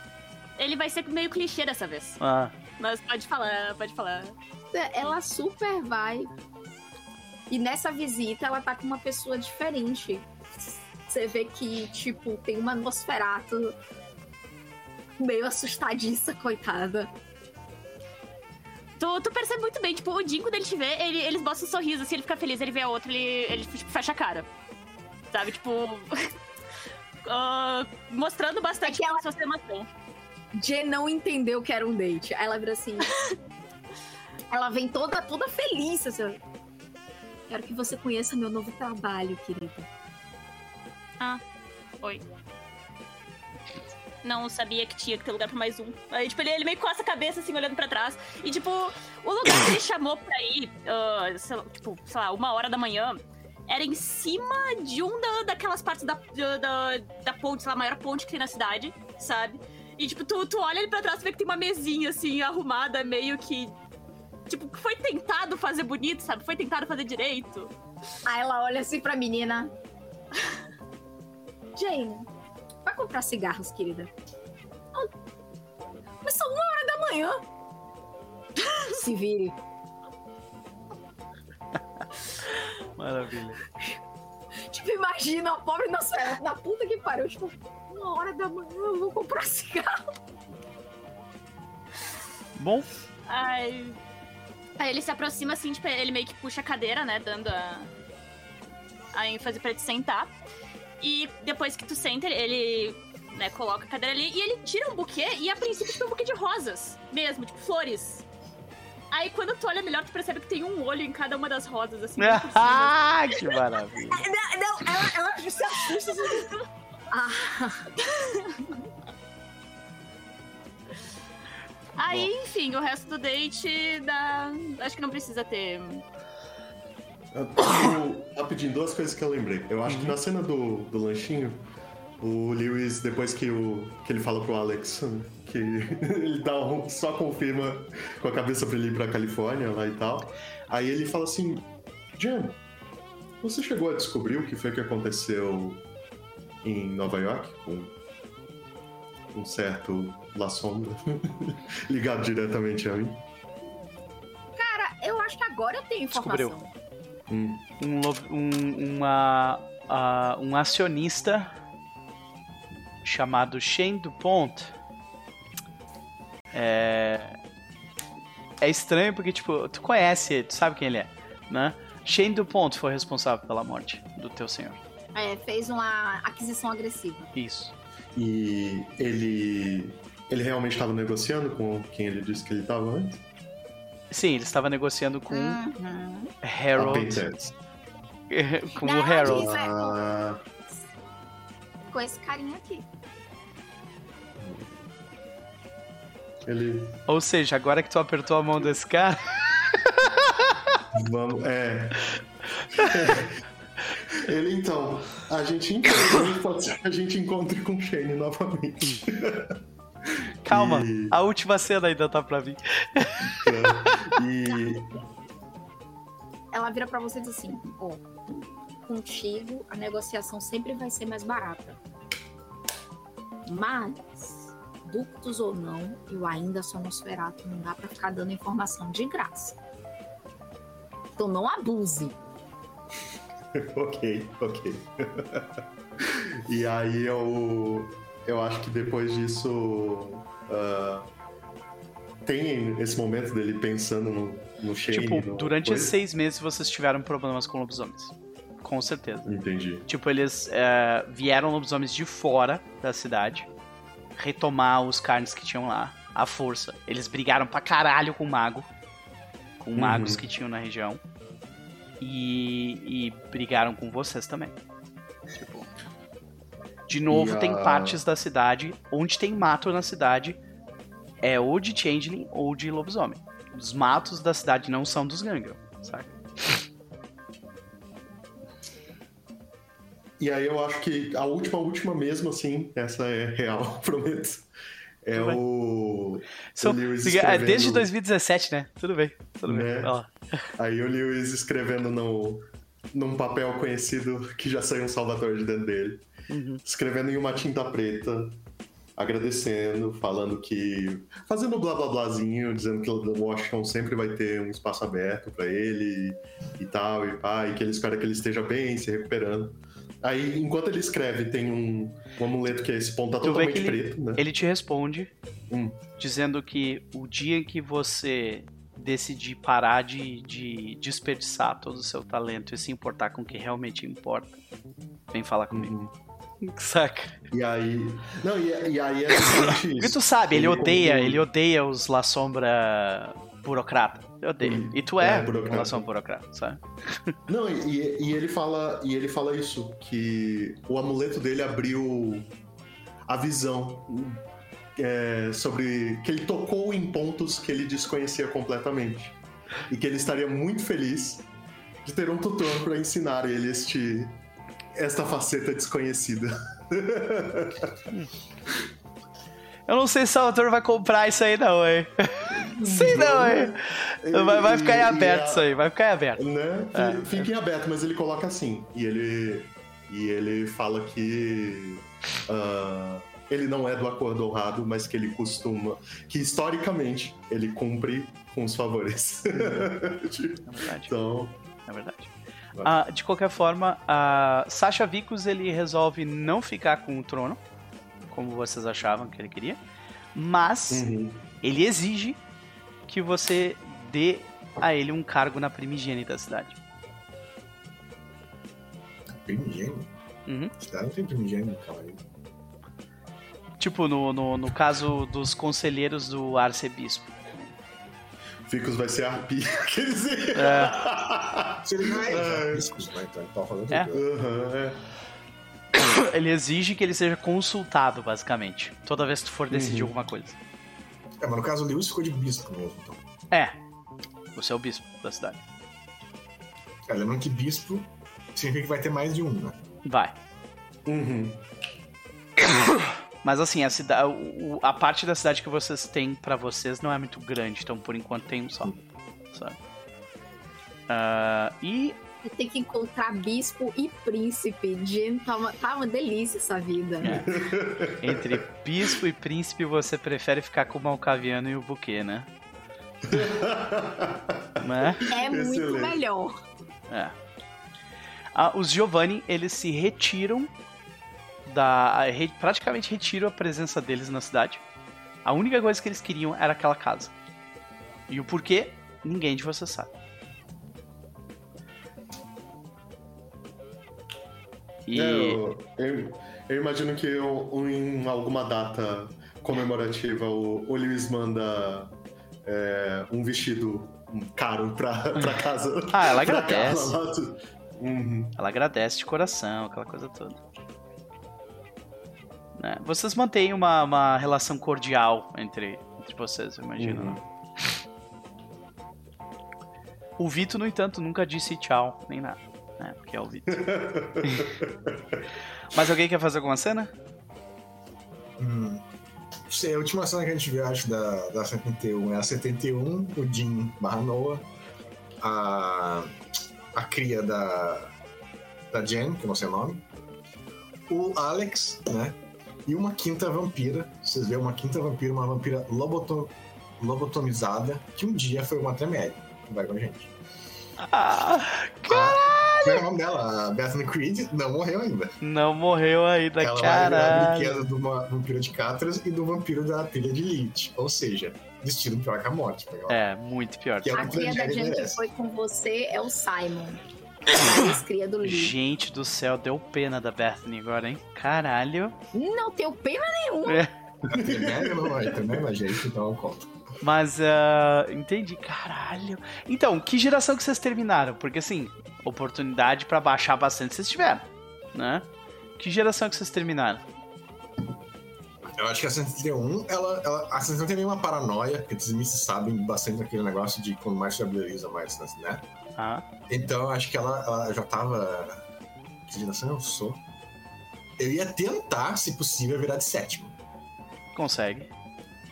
Ele vai ser meio clichê dessa vez. Ah, Mas pode falar, pode falar. Ela super vai. E nessa visita ela tá com uma pessoa diferente. Você vê que, tipo, tem uma Nosferato meio assustadiça, coitada. Tu, tu percebe muito bem, tipo, o Jim, quando ele te vê, ele, ele esboça um sorriso, assim, ele fica feliz, ele vê a outra, ele, ele tipo, fecha a cara. Sabe, tipo. ah, mostrando bastante É que ela- sua extremação. Jê não entendeu que era um date. Aí ela vira assim. ela vem toda, toda feliz. Assim, Quero que você conheça meu novo trabalho, querida. Oi. Não sabia que tinha que ter lugar pra mais um. Aí, tipo, ele, ele meio coça a cabeça, assim, olhando pra trás. E, tipo, o lugar que ele chamou pra ir, ah, sei lá, tipo, sei lá, uma hora da manhã, era em cima de um da, daquelas partes da, da, da, da ponte, sei lá, a maior ponte que tem na cidade, sabe? E, tipo, tu, tu olha ali pra trás e vê que tem uma mesinha, assim, arrumada, meio que. Tipo, foi tentado fazer bonito, sabe? Foi tentado fazer direito. Aí ela olha assim pra menina. Jane, vai comprar cigarros, querida. "Ah, Mas são uma hora da manhã. Se vire. maravilha. Tipo, imagina a pobre Nosferatu na puta que pariu. Tipo, uma hora da manhã eu vou comprar cigarro. Bom, Aí. Aí ele se aproxima assim, tipo, ele meio que puxa a cadeira, né? Dando a. a ênfase pra te sentar. E depois que tu senta, ele, ele, né, coloca a cadeira ali e ele tira um buquê e a princípio tipo, um buquê de rosas mesmo, tipo, flores. Aí quando tu olha melhor, tu percebe que tem um olho em cada uma das rosas, assim, ah, que maravilha. Não, não ela, ela se assusta. Ah, Aí, enfim, o resto do date dá. Acho que não precisa ter. Rapidinho, duas coisas que eu lembrei. Eu acho que na cena do, do lanchinho, o Lewis, depois que, o, que ele fala pro Alex que ele dá um, só confirma com a cabeça pra ele ir pra Califórnia lá e tal. Aí ele fala assim: Jen, você chegou a descobrir o que foi que aconteceu em Nova York com um certo La Sombra ligado diretamente a mim? cara, eu acho que agora eu tenho informação. Descobriu. Hum. Um, um, uma, ah, um acionista chamado Shane Dupont é, é estranho porque, tipo, tu conhece ele, tu sabe quem ele é, né? Shane Dupont foi responsável pela morte do teu senhor. É, fez uma aquisição agressiva. Isso. E ele. Ele realmente estava negociando com quem ele disse que ele estava antes? Sim, ele estava negociando com Uhum. Harold. Com Não, o Harold. É- Ah, Com esse carinha aqui. Ele. Ou seja, agora que tu apertou a mão desse cara. Vamos. É. Ele então. A gente encontra. pode ser que a gente encontre com o Shane novamente. Calma, E- a última cena ainda tá pra mim. E Ela vira pra você e diz assim: ó, contigo a negociação sempre vai ser mais barata. Mas, ductos ou não, eu ainda sou Nosferato, não dá pra ficar dando informação de graça. Então não abuse. ok, ok. e aí eu, eu acho que depois disso ah, tem esse momento dele pensando no, no Shane. Tipo, no durante coisa. esses seis meses vocês tiveram problemas com lobisomens. Com certeza. Entendi. Tipo, eles é, vieram lobisomens de fora da cidade retomar os carnes que tinham lá, à força. Eles brigaram pra caralho com o mago. Com Uhum. magos que tinham na região. E, e brigaram com vocês também. Tipo. De novo, a- tem partes da cidade onde tem mato na cidade. É ou de Changeling ou de lobisomem. Os matos da cidade não são dos Gangrel, saca? E aí eu acho que a última, última mesmo, assim, essa é real, prometo. É bem. o. São- o Lewis é escrevendo- desde 2017, né? Tudo bem, tudo bem. Né? Vai lá. Aí o Lewis escrevendo no, num papel conhecido que já saiu um Salvador de dentro dele. Uhum. Escrevendo em uma tinta preta, agradecendo, falando que. fazendo blá blá blázinho, dizendo que o Washington sempre vai ter um espaço aberto pra ele e, e tal, e pá, e que ele espera que ele esteja bem, se recuperando. Aí, enquanto ele escreve, tem um, um amuleto que é esse ponto tá Tu totalmente ele- preto, né? Ele te responde Hum. dizendo que o dia em que você decidir parar de, de desperdiçar todo o seu talento e se importar com o que realmente importa, vem falar comigo. Uhum. Saca? E aí. Não, e, e aí é Porque tu sabe, ele odeia, ele odeia os La Sombra burocrata. Eu odeio. Hum. E tu é, É, burocrata. um La Sombra burocrata, sabe? Não, e, e ele fala, e ele fala isso, que o amuleto dele abriu a visão é, sobre que ele tocou em pontos que ele desconhecia completamente. E que ele estaria muito feliz de ter um tutor para ensinar ele este esta faceta desconhecida. Eu não sei se o autor vai comprar isso aí não, hein? Sei não, hein? Vai, vai ficar em aberto a- isso aí, vai ficar em aberto. Né? É. Fica- em aberto, mas ele coloca assim. E ele, e ele fala que ah, ele não é do acordo honrado, mas que ele costuma. Que historicamente ele cumpre com os favores. É verdade. então. É verdade. Ah, de qualquer forma, a Sasha Vicos ele resolve não ficar com o trono, como vocês achavam que ele queria, mas uhum. ele exige que você dê a ele um cargo na primigênia da cidade. Primigênio? Uhum. Cidade não tem primigênio, cara. Tipo, no, no, no caso dos conselheiros do arcebispo. Ficus vai ser arpia. Quer dizer. Se ele não é É. riscos, né? Então ele tá falando É. Aham, é. Ele exige que ele seja consultado, basicamente, toda vez que tu for decidir Uhum. alguma coisa. É, mas no caso o Lewis ficou de bispo mesmo, então. É, você é o bispo da cidade. É, lembrando que bispo significa que vai ter mais de um, né? Vai. Uhum. Mas assim, a, cida- o- a parte da cidade que vocês têm pra vocês não é muito grande, então por enquanto tem um só. Sabe? Ah, e Você tem que encontrar bispo e príncipe. Gente, tá uma, tá uma delícia essa vida. É. entre bispo e príncipe você prefere ficar com o Malcaviano e o Buquê, né? né? É muito Excelente. melhor. É. Ah, os Giovanni, eles se retiram da. re- praticamente retiram a presença deles na cidade. A única coisa que eles queriam era aquela casa. E o porquê, ninguém de vocês sabe. E. É, eu, eu- eu imagino que eu- em alguma data comemorativa o, o Lewis manda é, um vestido caro pra, pra casa. Ah, ela agradece. casa Uhum. Ela agradece de coração, aquela coisa toda. Né? Vocês mantêm uma, uma relação cordial entre, entre vocês, eu imagino. Uhum. né? O Vito, no entanto, nunca disse tchau, nem nada. Né? Porque é o Vito. Mas alguém quer fazer alguma cena? Hum. sei, a última cena que a gente viu, acho, da, da 71 é a 71, o Jim barra Noah, a, a cria da, da Jen, que não sei o nome, o Alex, né? E uma quinta vampira. Vocês veem uma quinta vampira, uma vampira lobotom, lobotomizada, que um dia foi uma Tremere, vai com a gente. Ah, Qual é o nome dela? A Bethany Creed não morreu ainda. não morreu ainda, Ela vai virar a caralho. brinquedo do vampiro de Catras e do vampiro da trilha de Lich. Ou seja, destino pior que a morte. pega lá. É, muito pior. Que é A cria da gente que foi com você é o Simon. A ex-cria do Lee. Gente do céu, deu pena da Bethany agora, hein? Caralho. Não tenho pena nenhuma. É. A Tremere não vai, Tremere a gente, então eu conto. Mas, ah, entendi, caralho. Então, que geração que vocês terminaram? Porque, assim, oportunidade pra baixar bastante vocês tiveram, né? Que geração que vocês terminaram? Eu acho que a 131, ela, ela, a 131 tem meio uma paranoia, porque os mistos sabem bastante daquele negócio de quando mais habiliza, mais, né? Ah, Então eu acho que ela, ela já tava. Que geração eu sou? Eu ia tentar, se possível, virar de sétimo. consegue.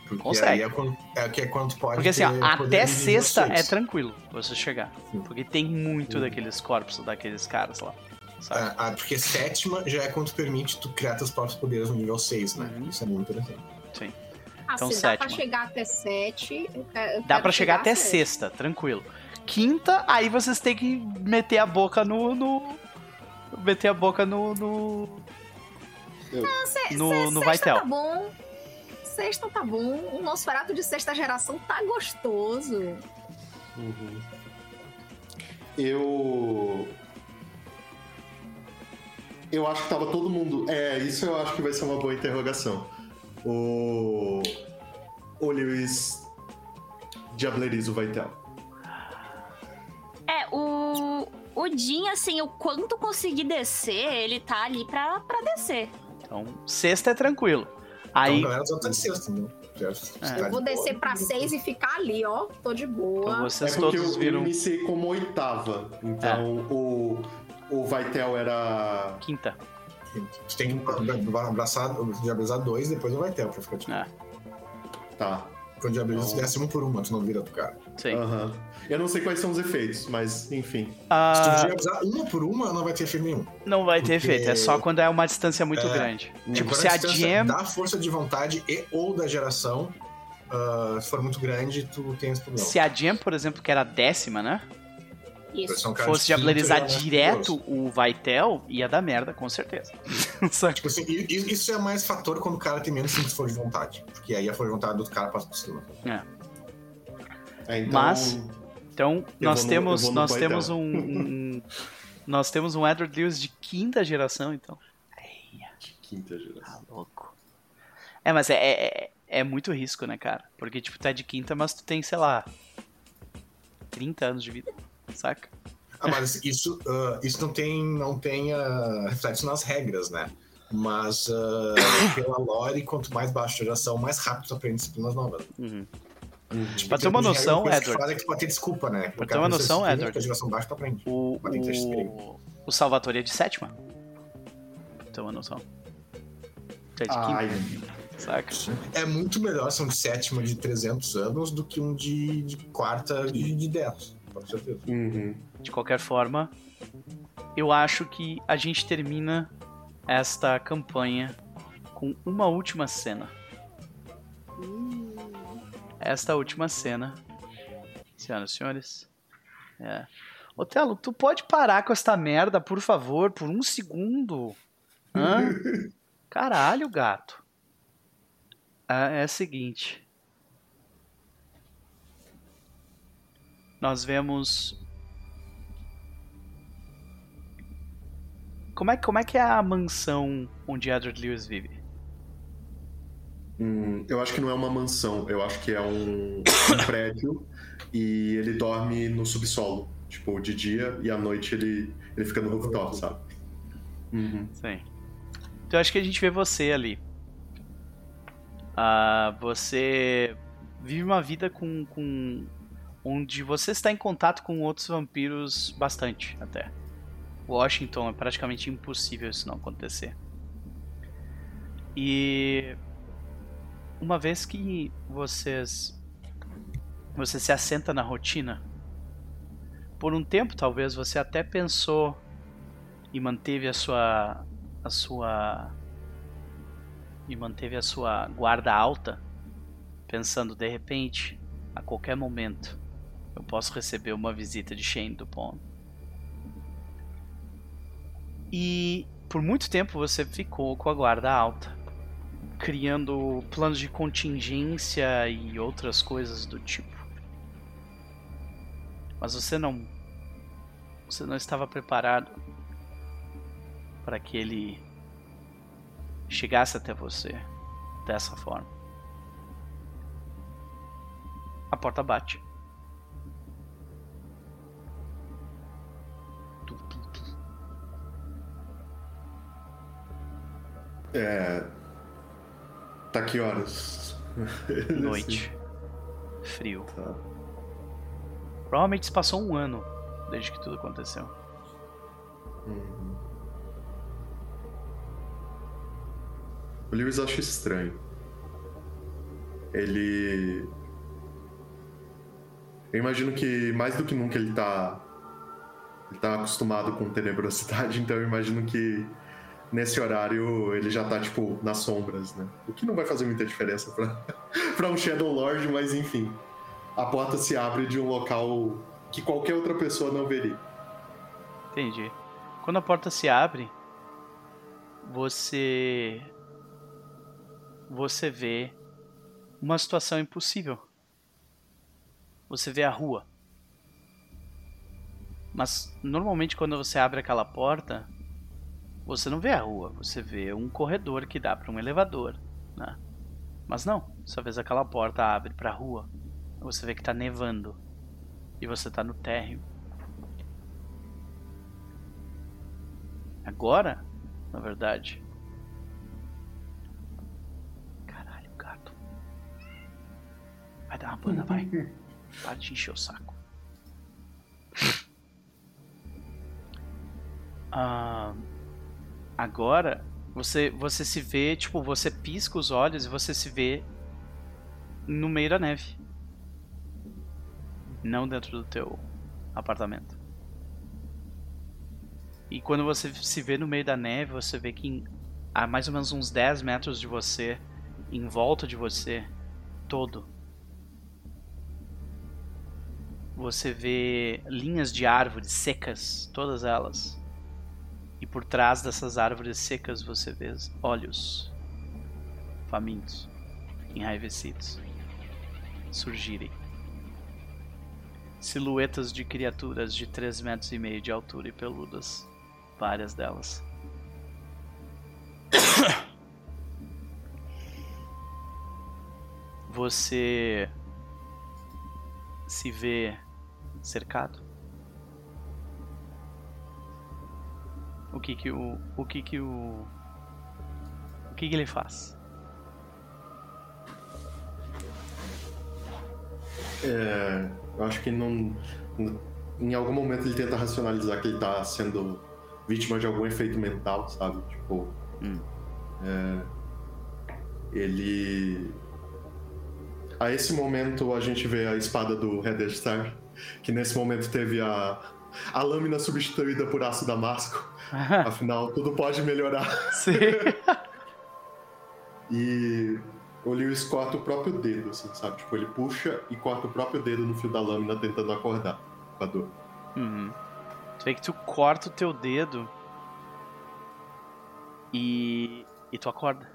Porque Consegue. aí é, quando, é que é quando pode. Porque, assim, ó, até sexta é tranquilo você chegar. Sim. Porque tem muito Sim. daqueles corpos, daqueles caras lá. Sabe? Ah, ah, porque sétima já é quando permite tu criar teus próprios poderes no nível 6, né? Uhum. Isso é muito interessante. Sim. Ah, Então, se dá pra sétima. chegar até sete. Dá pra chegar até sexta, tranquilo. Quinta, aí vocês têm que meter a boca no. no- meter a boca no. no, Se- no, se- no tá bom. Sexta tá bom. O Nosferatu de sexta geração tá gostoso. Uhum. Eu. Eu acho que tava todo mundo. É, isso eu acho que vai ser uma boa interrogação. O. O Lewis diableriza o Vaitel. É, o. O Jin, assim, o quanto conseguir descer, ele tá ali pra, pra descer. Então, sexta é tranquilo. Aí. Então, galera, tá de entendeu? Já tá Eu de vou descer pra seis e ficar ali, ó. Tô de boa. então vocês é porque todos eu, viram eu iniciei como oitava. Então o. O Vaitel era. quinta. Tem que abraçar, diabolizar dois, depois não vai ter pra ficar tipo. É. Tá. Quando diabolizar, Então- desce um por uma, tu não vira do cara. Sim. Aham. Eu não sei quais são os efeitos, mas enfim. Se tu Ah, diabolizar uma por uma, não vai ter efeito nenhum. não vai ter porque- efeito, é só quando é uma distância muito É. grande. Tipo, Quando se a distância Jam. Da força de vontade e ou da geração, ah, se for muito grande, tu tem esse problema. Se a Jam, por exemplo, que era a décima, né? Isso. Caras Fosse de diablerizar né? direto o Vaitel, ia dar merda, com certeza. Tipo assim, isso é mais fator quando o cara tem menos 5 de força de vontade. Porque aí a força de vontade do outro cara passa por cima. É, então, Mas- Então, nós no- temos, nós temos um, um- nós temos um Edward Lewis de quinta geração, então. Quinta geração. Tá louco. É, mas é, é, é muito risco, né, cara? Porque, tipo, tu é de quinta, mas tu tem, sei lá, 30 anos de vida, saca? Ah, mas isso, ah, isso não tem, não tem ah, reflexo nas regras, né? Mas ah, pela lore, quanto mais baixa a geração, mais rápido tu aprende disciplinas novas. Uhum. Uhum. Pra ter uma noção, Edward. faz é que pode ter desculpa, né? Pra ter uma noção, Edward. geração baixa tu aprende. O, tem o, o Salvatore é de sétima. Pra ter uma noção. É de Ai, quinta, saca? É muito melhor ser um de sétima de 300 anos do que um de, de quarta de, de 10. Com certeza. uhum. De qualquer forma, eu acho que a gente termina esta campanha com uma última cena. Esta última cena, senhoras e senhores. É. Otelo, tu pode parar com esta merda, por favor, por um segundo? Hã? Caralho, gato. Ah, é o seguinte. Nós vemos Como é, como é que é a mansão onde Edward Lewis vive? Hum, eu acho que não é uma mansão, eu acho que é um, um prédio e ele dorme no subsolo. Tipo, de dia e à noite ele, ele fica no rooftop, sabe? Uhum. Sim. Então eu acho que a gente vê você ali. Ah, você vive uma vida com, com. Onde você está em contato com outros vampiros bastante, até. Washington é praticamente impossível isso não acontecer. E. uma vez que vocês você se assenta na rotina, por um tempo talvez você até pensou e manteve a sua a sua e manteve a sua guarda alta, pensando de repente, a qualquer momento, eu posso receber uma visita de Shane Dupont. E por muito tempo você ficou com a guarda alta, criando planos de contingência e outras coisas do tipo. Mas você não você não estava preparado para que ele chegasse até você dessa forma. A porta bate. É. Tá que horas? Noite. Frio. Tá. Provavelmente se passou um ano desde que tudo aconteceu. Uhum. O Lewis acha estranho. Ele. Eu imagino que mais do que nunca ele tá. Ele tá acostumado com tenebrosidade, então eu imagino que nesse horário ele já tá, tipo, nas sombras, né? O que não vai fazer muita diferença pra, pra um Shadow Lord, mas enfim. A porta se abre de um local que qualquer outra pessoa não veria. Entendi. Quando a porta se abre, você. Você vê uma situação impossível. Você vê a rua. Mas normalmente quando você abre aquela porta, você não vê a rua, você vê um corredor que dá para um elevador, né? Mas não, só vez aquela porta abre para a rua, você vê que está nevando e você está no térreo. Agora, na verdade. Caralho, gato. Vai dar uma banda, vai. Para de encher o saco. Ah. Agora, você, você se vê, tipo, você pisca os olhos e você se vê no meio da neve. Não dentro do teu apartamento. E quando você se vê no meio da neve, você vê que a mais ou menos uns 10 metros de você, em volta de você, todo, você vê linhas de árvores secas, todas elas. E por trás dessas árvores secas você vê olhos famintos, enraivecidos, surgirem. Silhuetas de criaturas de 3 metros e meio de altura e peludas, várias delas. Você se vê cercado o que que o o que que o o que que ele faz? É, eu acho que não em algum momento ele tenta racionalizar que ele tá sendo vítima de algum efeito mental, sabe? Tipo, hum. é, ele a esse momento a gente vê a espada do Red Star, que nesse momento teve a a lâmina substituída por aço damasco. Afinal, tudo pode melhorar. Sim. e o Lewis corta o próprio dedo, assim, sabe? Tipo, ele puxa e corta o próprio dedo no fio da lâmina tentando acordar com a dor. Uhum. Tu vê que tu corta o teu dedo e. e tu acorda.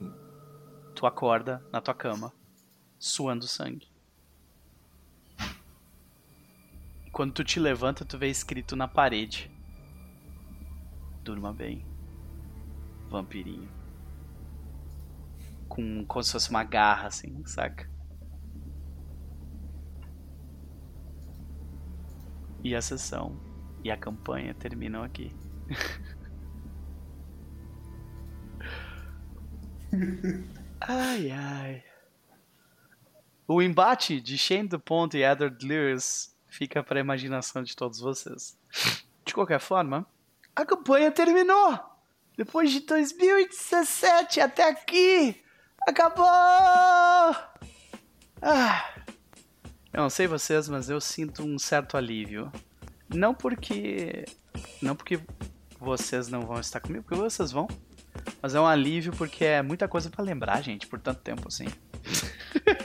Hum. Tu acorda na tua cama, suando sangue. Quando tu te levanta, tu vê escrito na parede: Durma bem, vampirinho. Com como se fosse uma garra, assim, saca? E a sessão e a campanha terminam aqui. ai ai. O embate de Shane DuPont e Edward Lewis fica para a imaginação de todos vocês. De qualquer forma, a campanha terminou! Depois de 2017 até aqui! Acabou! Ah. Eu não sei vocês, mas eu sinto um certo alívio. Não porque. Não porque vocês não vão estar comigo, porque vocês vão. Mas é um alívio porque é muita coisa para lembrar, gente, por tanto tempo assim.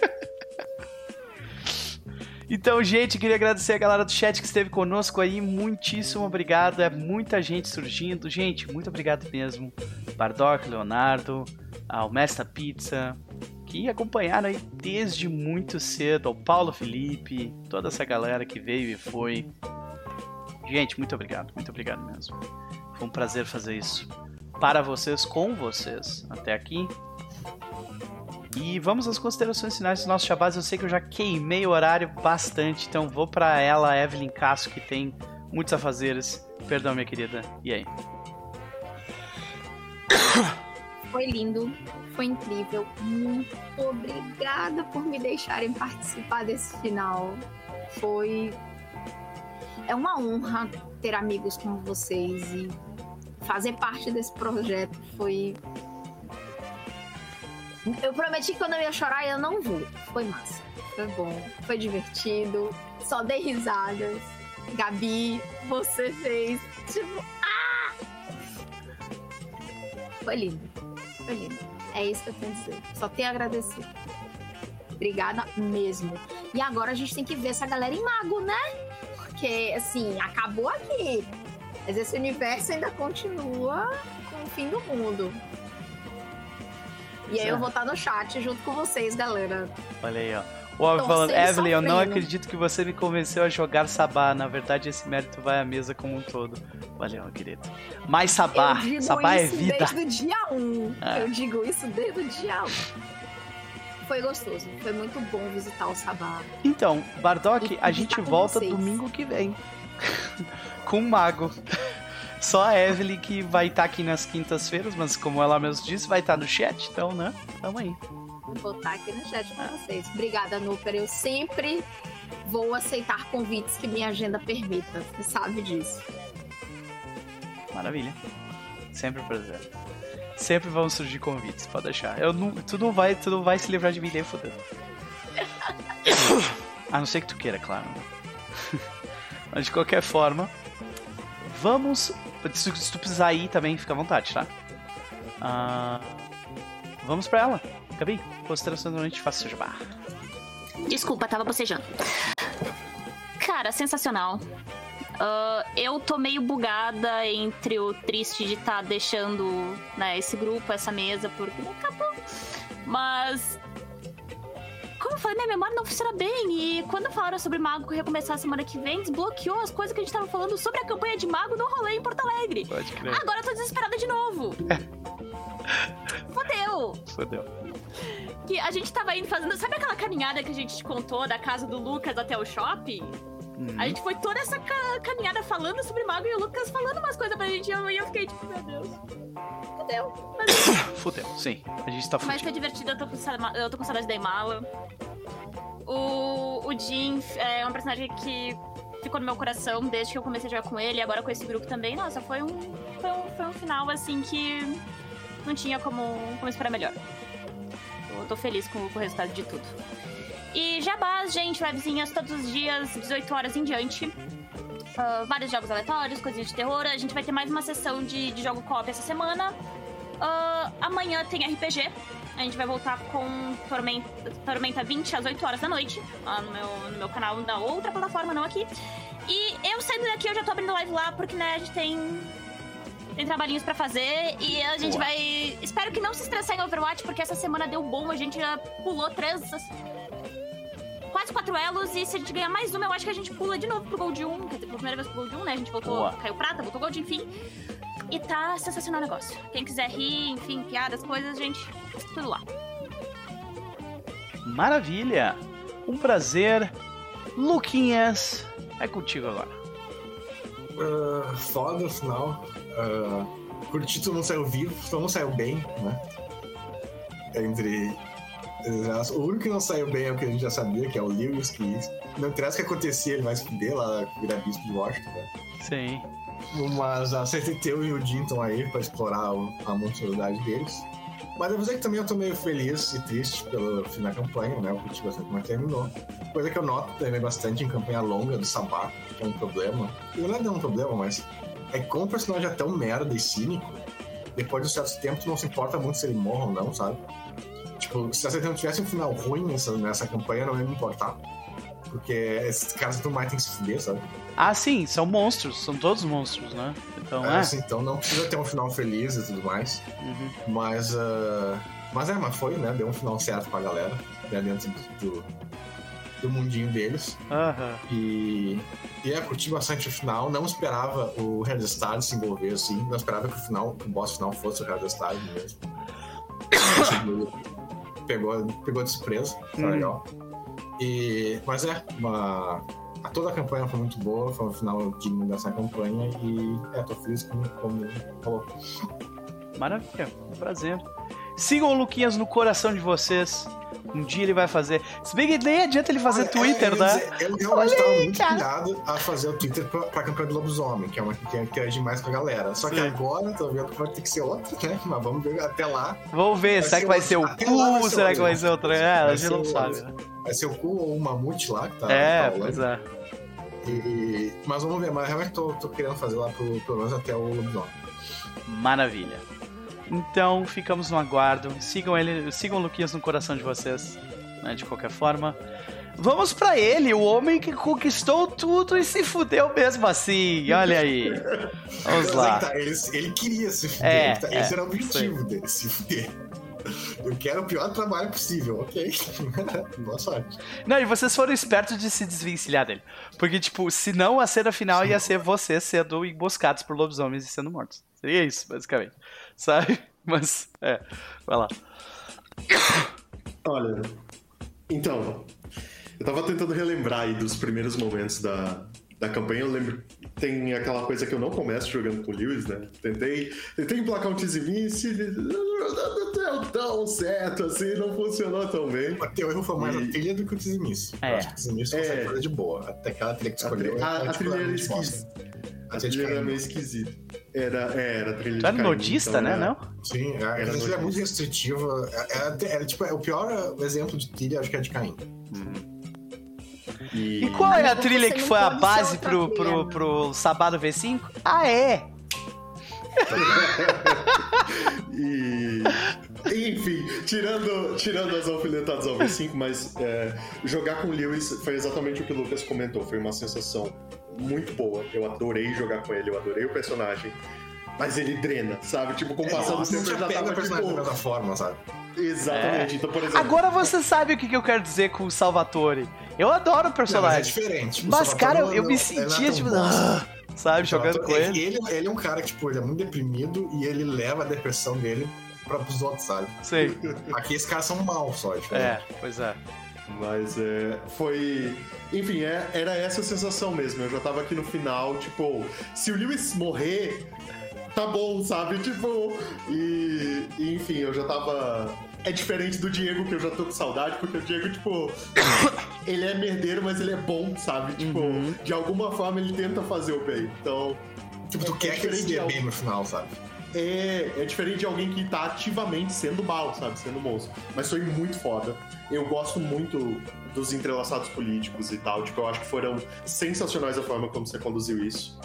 então, gente, queria agradecer a galera do chat que esteve conosco aí. Muitíssimo obrigado. É muita gente surgindo. Gente, muito obrigado mesmo. Bardock, Leonardo, ao Mestre Pizza, que acompanharam aí desde muito cedo, ao Paulo Felipe, toda essa galera que veio e foi. Gente, muito obrigado, muito obrigado mesmo. Foi um prazer fazer isso para vocês, com vocês, até aqui. E vamos às considerações finais dos nossos chabás. Eu sei que eu já queimei o horário bastante, então vou para ela, Evelyn Casso, que tem muitos afazeres. Perdão, minha querida. E aí? Foi lindo, foi incrível. Muito obrigada por me deixarem participar desse final. Foi. É uma honra ter amigos como vocês e fazer parte desse projeto foi. Eu prometi que quando eu ia chorar eu não vou. Foi massa. Foi bom. Foi divertido. Só dei risadas. Gabi, você fez. Tipo. Ah! Foi lindo. Foi lindo. É isso que eu tenho a dizer. Só tenho a agradecer. Obrigada mesmo. E agora a gente tem que ver essa galera em mago, né? Porque, assim, acabou aqui. Mas esse universo ainda continua com o fim do mundo. E aí eu vou estar no chat junto com vocês, galera. Olha aí, ó. O Alvin falando, Evelyn, eu não acredito que você me convenceu a jogar Sabá. Na verdade, esse mérito vai à mesa como um todo. Valeu, querido. Mais Sabá. Sabá é vida. Desde o dia 1. Um. É. Eu digo isso desde o dia 1. Um. Foi gostoso. Foi muito bom visitar o Sabá. Então, Bardock, a gente volta vocês. domingo que vem. com um mago. Só a Evelyn que vai estar tá aqui nas quintas-feiras, mas como ela mesmo disse, vai estar tá no chat, então, né? Tamo aí. Vou estar aqui no chat com vocês. Obrigada, Núper. Eu sempre vou aceitar convites que minha agenda permita. Você sabe disso. Maravilha. Sempre um prazer. Sempre vão surgir convites, pode deixar. Eu não, tu, não vai, tu não vai se livrar de mim nem fodendo. A não ser que tu queira, claro. Mas de qualquer forma, Vamos. Se, se tu precisar ir também, fica à vontade, tá? Uh, vamos pra ela. Gabi, considerações da noite, faça jabá. Desculpa, tava bocejando. Cara, sensacional. Uh, eu tô meio bugada entre o triste de estar tá deixando né, esse grupo, essa mesa, porque acabou. Mas falei, minha memória não funciona bem. E quando falaram sobre Mago que recomeçar semana que vem, desbloqueou as coisas que a gente tava falando sobre a campanha de Mago no rolê em Porto Alegre. Pode crer. Agora eu tô desesperada de novo. Fodeu. Fodeu. Que a gente tava indo fazendo. Sabe aquela caminhada que a gente te contou da casa do Lucas até o shopping? Uhum. A gente foi toda essa ca caminhada falando sobre Mago e o Lucas falando umas coisas pra gente. E eu, eu fiquei tipo, meu Deus. Fudeu. Mas... Fudeu, sim. A gente tá fudido. Mas foi divertido, eu tô com, eu tô com saudade da Imala. O, o Jin é um personagem que ficou no meu coração desde que eu comecei a jogar com ele, e agora com esse grupo também. Nossa, foi um, foi um, foi um final assim que não tinha como, como esperar melhor. Eu tô feliz com, com o resultado de tudo. E jabás, gente, webzinhas todos os dias, 18 horas em diante. Uh, vários jogos aleatórios, coisinhas de terror. A gente vai ter mais uma sessão de, de jogo co-op essa semana. Uh, amanhã tem RPG. A gente vai voltar com Tormenta, Tormenta 20 às 8 horas da noite. Lá no meu, no meu canal da outra plataforma, não aqui. E eu saindo daqui, eu já tô abrindo live lá, porque né, a gente tem. Tem trabalhinhos pra fazer e a gente Boa. vai. Espero que não se estressar em Overwatch, porque essa semana deu bom, a gente já pulou três quase quatro elos e se a gente ganhar mais uma, eu acho que a gente pula de novo pro Gold 1. Quer dizer, pela primeira vez pro Gold 1, né? A gente voltou, Boa. caiu prata, voltou Gold, enfim. E tá sensacional o negócio. Quem quiser rir, enfim, piadas, coisas, gente, tudo lá. Maravilha! Um prazer. Luquinhas, é contigo agora. Uh, foda o final. Uh, curti, todo mundo saiu vivo, todo mundo saiu bem, né? Entre o único que não saiu bem é o que a gente já sabia, que é o Lewis, que não interessa o que acontecia, ele vai se fuder lá, virar bispo de Washington, né? Sim. Mas a CTT e o Jim estão aí pra explorar a monstruosidade deles. Mas eu vou dizer que também eu tô meio feliz e triste pelo fim da campanha, né? Eu curti bastante como terminou. Coisa que eu noto também bastante em campanha longa do Sabá, que é um problema. E não é um problema, mas é que como o personagem é tão merda e cínico, depois de um certo tempo tu não se importa muito se ele morre ou não, sabe? Tipo, se a não tivesse um final ruim nessa, nessa campanha, não ia me importar. Porque esses caras tu mais tem que se fuder, sabe? Ah, sim, são monstros, são todos monstros, né? Então, é, é. Assim, então não precisa ter um final feliz e tudo mais. Uhum. Mas, uh, mas é, mas foi, né? Deu um final certo pra galera, né? Dentro do, do mundinho deles. Uhum. E, e é, curti bastante o final. Não esperava o Red Star se envolver assim. Não esperava que o final, o boss final fosse o Red Star mesmo. pegou, pegou de surpresa, foi uhum. legal. E, mas é, uma, a toda a campanha foi muito boa, foi um final digno dessa campanha e é, tô feliz como, como falou. Maravilha, um prazer. Sigam o Luquinhas no coração de vocês. Um dia ele vai fazer. Se bem que nem adianta ele fazer Olha, Twitter, é, né? Eu realmente estava muito pilhado a fazer o Twitter pra, pra campanha do Lobisomem, que é uma que interage mais com a galera. Só Sim. que agora tô vendo que vai ter que ser outra, né? Mas vamos ver até lá. Vamos ver, será que vai ser o cu? Será que vai ser outra? É, a gente não sabe. Né? Vai ser o cu ou o mamute lá que tá. É, tá pois é. E, mas vamos ver, mas realmente tô, tô querendo fazer lá pro, pelo menos até o lobisomem. Maravilha. Então ficamos no aguardo. Sigam ele, sigam o Luquinhas no coração de vocês, né, de qualquer forma. Vamos para ele, o homem que conquistou tudo e se fudeu mesmo assim. Olha aí. Vamos lá. Tá, ele, ele, queria se fuder. É, tá, esse é, era o objetivo dele, se fuder. Eu quero o pior trabalho possível, ok? Boa sorte. Não, e vocês foram espertos de se desvencilhar dele. Porque, tipo, senão a cena final ia ser vocês sendo emboscados por lobisomens e sendo mortos. Seria isso, basicamente. Sabe? Mas, é. Vai lá. Olha, então, eu tava tentando relembrar aí dos primeiros momentos da, da campanha, eu lembro. Tem aquela coisa que eu não começo jogando com o Lewis, né? Tentei, tentei emplacar um Tizimice, não deu tão certo assim, não funcionou tão bem. O teu erro foi mais e... a trilha do que o Tizimice. É. Eu acho que o Tizimice é. foi de boa. Até aquela trilha que tu escolheu. A, a, a trilha era esquisita. A trilha era meio esquisita. Era, é, era a trilha era de nodista, então, né? Não? Sim, a, a trilha é muito restritiva. Era, era, tipo, é o pior exemplo de trilha, acho que é de Caim. Uhum. E... e... qual é a trilha que foi a base pro, pro, pro Sabado V5? Ah, é! e... Enfim, tirando, tirando as alfinetadas ao V5, mas é, jogar com o Lewis foi exatamente o que o Lucas comentou. Foi uma sensação muito boa. Eu adorei jogar com ele, eu adorei o personagem. Mas ele drena, sabe? Tipo, com o passar do tempo eu já tava, tipo... da mesma forma, sabe? Exatamente. É. Então, por exemplo... Agora você sabe o que eu quero dizer com o Salvatore. Eu adoro o personagem. Não, mas é diferente. Mas, cara, eu, eu me sentia, tipo... Ah, sabe, jogando com ele. ele. Ele é um cara que, tipo, ele é muito deprimido e ele leva a depressão dele para os outros, sabe? Sei. Aqui esses caras são maus só, tipo. É, pois é. Mas é, foi. Enfim, é, era essa a sensação mesmo. Eu já tava aqui no final, tipo, se o Lewis morrer, tá bom, sabe? Tipo, e, e, enfim, eu já tava. É diferente do Diego, que eu já tô com saudade, porque o Diego, tipo, ele é merdeiro, mas ele é bom, sabe? Tipo, uhum. de alguma forma ele tenta fazer o bem. Então. Tipo, tu é, quer que ele se bem no final, sabe? É, é diferente de alguém que tá ativamente sendo mal, sabe? Sendo monstro. Mas foi muito foda. Eu gosto muito dos entrelaçados políticos e tal. Tipo, eu acho que foram sensacionais a forma como você conduziu isso.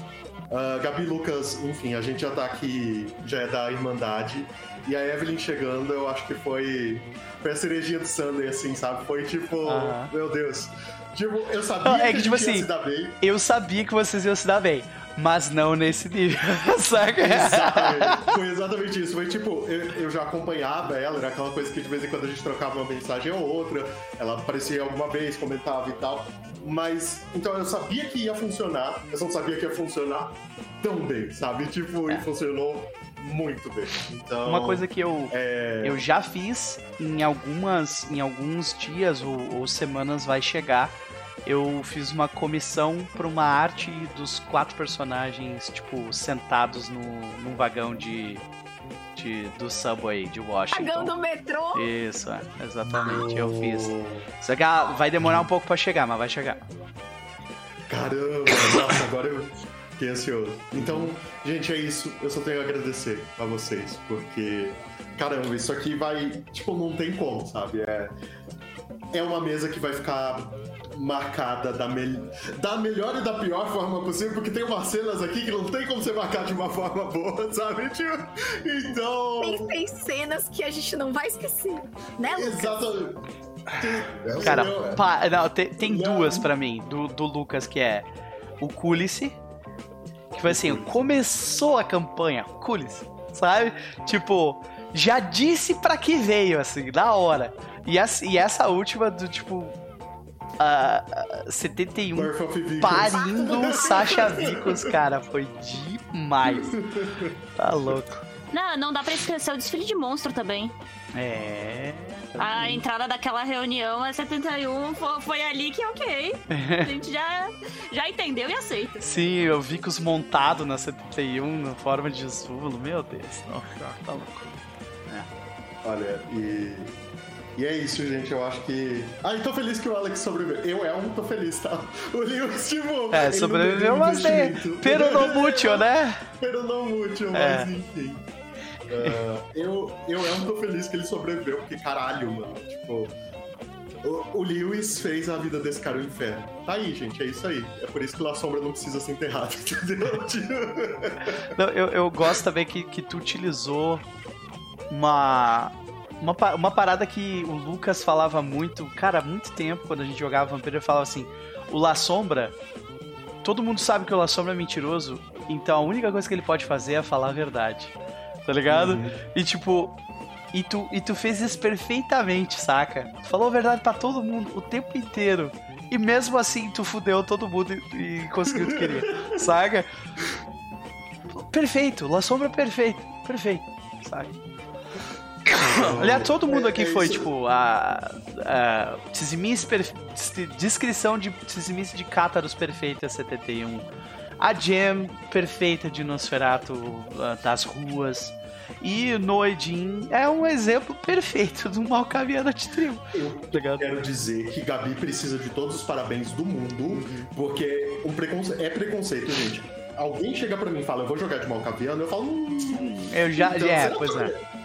Uh, Gabi Lucas, enfim, a gente já tá aqui, já é da Irmandade. E a Evelyn chegando, eu acho que foi, foi a cerejinha do Sunday, assim, sabe? Foi tipo, uh -huh. meu Deus. Tipo, eu sabia é que, que tipo assim, se dar bem. Eu sabia que vocês iam se dar bem mas não nesse nível, saca? Exatamente. Foi exatamente isso. Foi tipo, eu, eu, já acompanhava ela, era aquela coisa que de vez em quando a gente trocava uma mensagem ou outra, ela aparecia alguma vez, comentava e tal. Mas, então eu sabia que ia funcionar, eu só não sabia que ia funcionar tão bem, sabe? Tipo, é. e funcionou muito bem. Então, uma coisa que eu, é... eu já fiz em algumas em alguns dias ou, ou semanas vai chegar eu fiz uma comissão para uma arte dos quatro personagens, tipo, sentados no, num vagão de, de do subway de Washington. Vagão do metrô? Isso, é, exatamente, eu fiz. Só que ah, vai demorar um pouco para chegar, mas vai chegar. Caramba, nossa, agora eu fiquei ansioso. Então, gente, é isso. Eu só tenho a agradecer a vocês, porque caramba, isso aqui vai. Tipo, não tem como, sabe? É, é uma mesa que vai ficar marcada da, me... da melhor e da pior forma possível, porque tem umas cenas aqui que não tem como você marcar de uma forma boa, sabe? Tipo, então. Tem, tem cenas que a gente não vai esquecer, né, Lucas? Exatamente. Cara, pa... não, tem, tem duas pra mim, do, do Lucas, que é o Culice, que foi assim, começou a campanha, Culice, sabe? Tipo, já disse pra que veio, assim, da hora. E essa, e essa última do tipo. Uh, 71 parindo Sasha Vicos, cara, foi demais. Tá louco. Não, não dá pra esquecer o desfile de monstro também. É. A entrada daquela reunião a 71 foi, foi ali que ok. A gente já, já entendeu e aceita. Sim, eu vi que os montados na 71 na forma de Zulo, meu Deus. Nossa, tá louco. É. Olha, e e é isso, gente. Eu acho que. Ah, e tô feliz que o Alex sobreviveu. Eu, Elmo, tô feliz, tá? O Lewis, tipo. É, sobreviveu, mas é. Pero no mucho, né? Pero no mucho, é. mas enfim. Uh, eu, eu Elmo, tô feliz que ele sobreviveu, porque caralho, mano. Tipo. O, o Lewis fez a vida desse cara o inferno. Tá aí, gente, é isso aí. É por isso que La Sombra não precisa ser enterrado, entendeu? não, eu, eu gosto também que, que tu utilizou uma uma, uma parada que o Lucas falava muito, cara, há muito tempo, quando a gente jogava Vampiro, ele falava assim: o La Sombra, todo mundo sabe que o La Sombra é mentiroso, então a única coisa que ele pode fazer é falar a verdade. Tá ligado? Uhum. E tipo, e tu, e tu fez isso perfeitamente, saca? Tu falou a verdade para todo mundo o tempo inteiro. E mesmo assim, tu fudeu todo mundo e, e conseguiu o que queria, saca? Perfeito, La Sombra é perfeito, perfeito, saca? Aliás, todo mundo aqui é, é foi, tipo, a, a per, descrição de Tzimice de Cátaros perfeita 71. A Jam perfeita de Nosferatu uh, das ruas. E Noedin é um exemplo perfeito do Malcaviano de tribo. Eu tá quero dizer que Gabi precisa de todos os parabéns do mundo, porque um preconce... é preconceito, gente. Alguém chega pra mim e fala, eu vou jogar de Malcaviano, eu falo, hum, Eu já, então, é, pois é.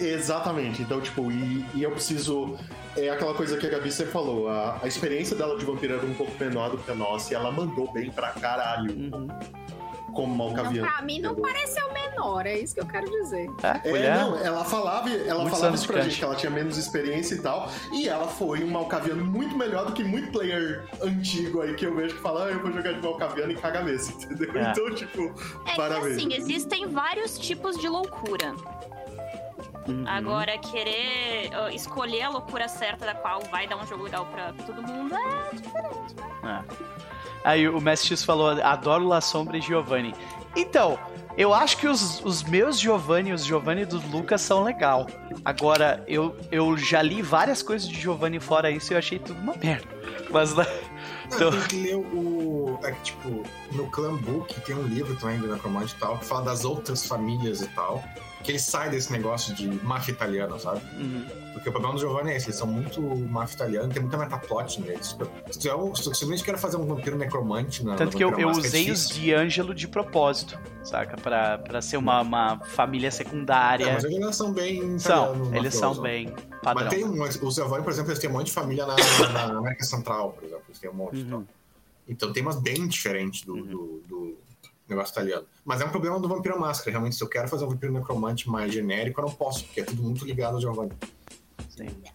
Exatamente. Então, tipo, e, e, eu preciso. É aquela coisa que a Gabi sempre falou. A, a experiência dela de vampiro era um pouco menor do que a nossa e ela mandou bem pra caralho. Uhum. Como Malcaviano. Pra mim não pareceu menor, é isso que eu quero dizer. É, é não, ela falava, ela falava isso pra gente, que ela tinha menos experiência e tal. E ela foi um Malcaviano muito melhor do que muito player antigo aí que eu vejo que fala, ah, eu vou jogar de Malcaviano e caga mesa, entendeu? É. Então, tipo, é parabéns. Que, assim, existem vários tipos de loucura. Uhum. Agora, querer uh, escolher a loucura certa da qual vai dar um jogo legal pra todo mundo é diferente. Né? É. Aí o Mestre X falou: adoro La Sombra e Giovanni. Então, eu acho que os, os meus Giovanni os Giovanni do Lucas são legal. Agora, eu, eu já li várias coisas de Giovanni fora isso e eu achei tudo uma merda. Mas. Né? Então... Tem que ler o. É, tipo, no Clan Book tem um livro também do Necromante e tal, que fala das outras famílias e tal que ele sai desse negócio de máfia italiana, sabe? Uhum. Porque o problema do Giovanni é esse, eles são muito máfia italiana, tem muita metaplot neles. Se eu simplesmente quero fazer um vampiro necromante na Tanto que eu, eu usei é os de Ângelo de propósito, saca? Pra, pra ser uma, uma família secundária. É, mas eles são bem. São, eles são bem. Padrão. Mas tem um, o Giovanni, por exemplo, eles têm um monte de família na, na América Central, por exemplo. Eles têm um monte. Uhum. Então. então tem umas bem diferentes do, uhum. do, do negócio italiano. Mas é um problema do Vampiro Máscara. Realmente, se eu quero fazer um Vampiro Necromante mais genérico, eu não posso, porque é tudo muito ligado ao Giovanni.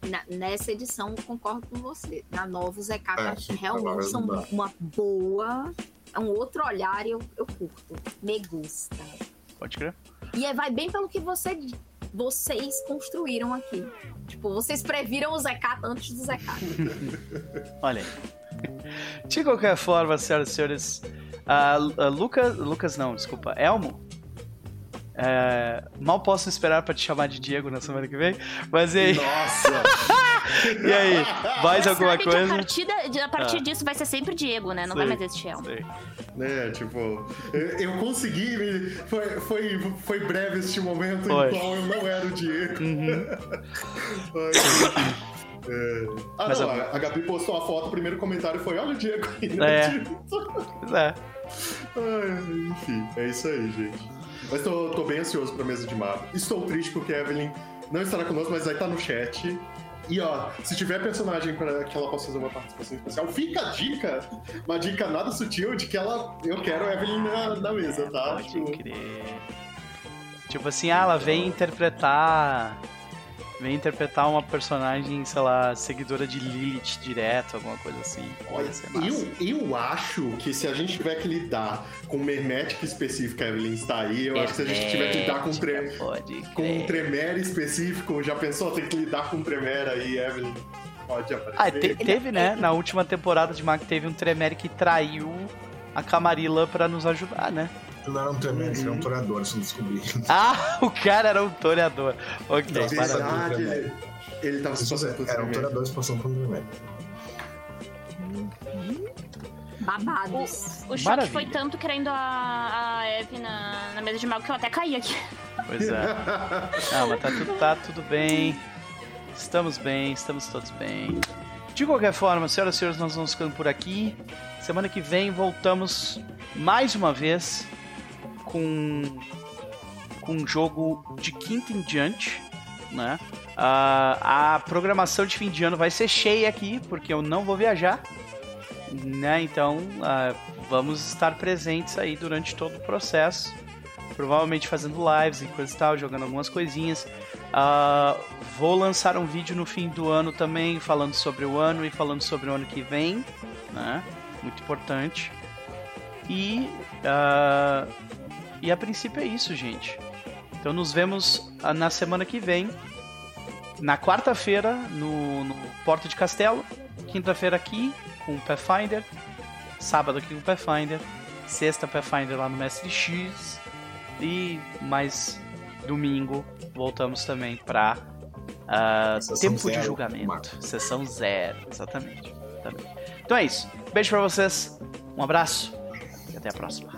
Na, nessa edição, eu concordo com você. Na nova, os EKs é, realmente são uma boa. É um outro olhar e eu, eu curto. Me gusta. Pode crer. E é, vai bem pelo que você, vocês construíram aqui. Tipo, vocês previram o Zecat antes do Zecat. Olha aí. De qualquer forma, senhoras e senhores, Uh, Lucas, Lucas não, desculpa, Elmo. É, mal posso esperar para te chamar de Diego na semana que vem, mas e aí? Nossa! e aí, mais alguma coisa? a partir, de, a partir ah. disso vai ser sempre Diego, né? Não sei, vai mais existir Elmo. Sei. É, tipo, eu, consegui, foi, foi, foi breve este momento foi. em qual eu não era o Diego. Uhum. É... Ah, Mas não, a... a Gabi postou uma foto, o primeiro comentário foi: Olha o Diego aí, né? É. Pois é. enfim, é isso aí, gente. Mas tô, tô bem ansioso pra mesa de mapa. Estou triste porque a Evelyn não estará conosco, mas vai estar no chat. E ó, se tiver personagem para que ela possa fazer uma participação especial, fica a dica, uma dica nada sutil de que ela, eu quero Evelyn na, na mesa, tá? Pode tipo... crer. Tipo assim, ah, ela vem interpretar vem interpretar uma personagem, sei lá, seguidora de Lilith direto, alguma coisa assim. Olha, eu, eu acho que se a gente tiver que lidar com uma hermética específica, a Evelyn está aí, eu acho que se a gente tiver que lidar com, tre com um tremere específico, já pensou, tem que lidar com um tremere aí, Evelyn? Pode aparecer. Ah, te, teve, né? Na última temporada de Mac teve um tremere que traiu a Camarilla para nos ajudar, né? Ele não era um ele era um toreador, isso não descobri. Ah, o cara era um toreador. Ok, Na verdade, ele, ele tava se passando por Era um toreador se passando por um tremere. Babados. O, o choque foi tanto querendo a, a Eve na, na mesa de mago que eu até caí aqui. Pois é. Não, mas tá tudo, tá tudo bem. Estamos bem, estamos todos bem. De qualquer forma, senhoras e senhores, nós vamos ficando por aqui. Semana que vem voltamos mais uma vez com, com um jogo de quinta em diante, né? Uh, a programação de fim de ano vai ser cheia aqui, porque eu não vou viajar, né? Então uh, vamos estar presentes aí durante todo o processo, provavelmente fazendo lives e coisa e tal, jogando algumas coisinhas. Uh, vou lançar um vídeo no fim do ano também, falando sobre o ano e falando sobre o ano que vem, né? Muito importante. E uh, e a princípio é isso, gente. Então nos vemos ah, na semana que vem. Na quarta-feira, no, no Porto de Castelo. Quinta-feira aqui com o Pathfinder. Sábado aqui com o Pathfinder. Sexta, Pathfinder lá no Mestre X. E mais domingo voltamos também para uh, Tempo zero, de Julgamento. Marco. Sessão zero, exatamente, exatamente. Então é isso. Beijo para vocês. Um abraço e até a próxima.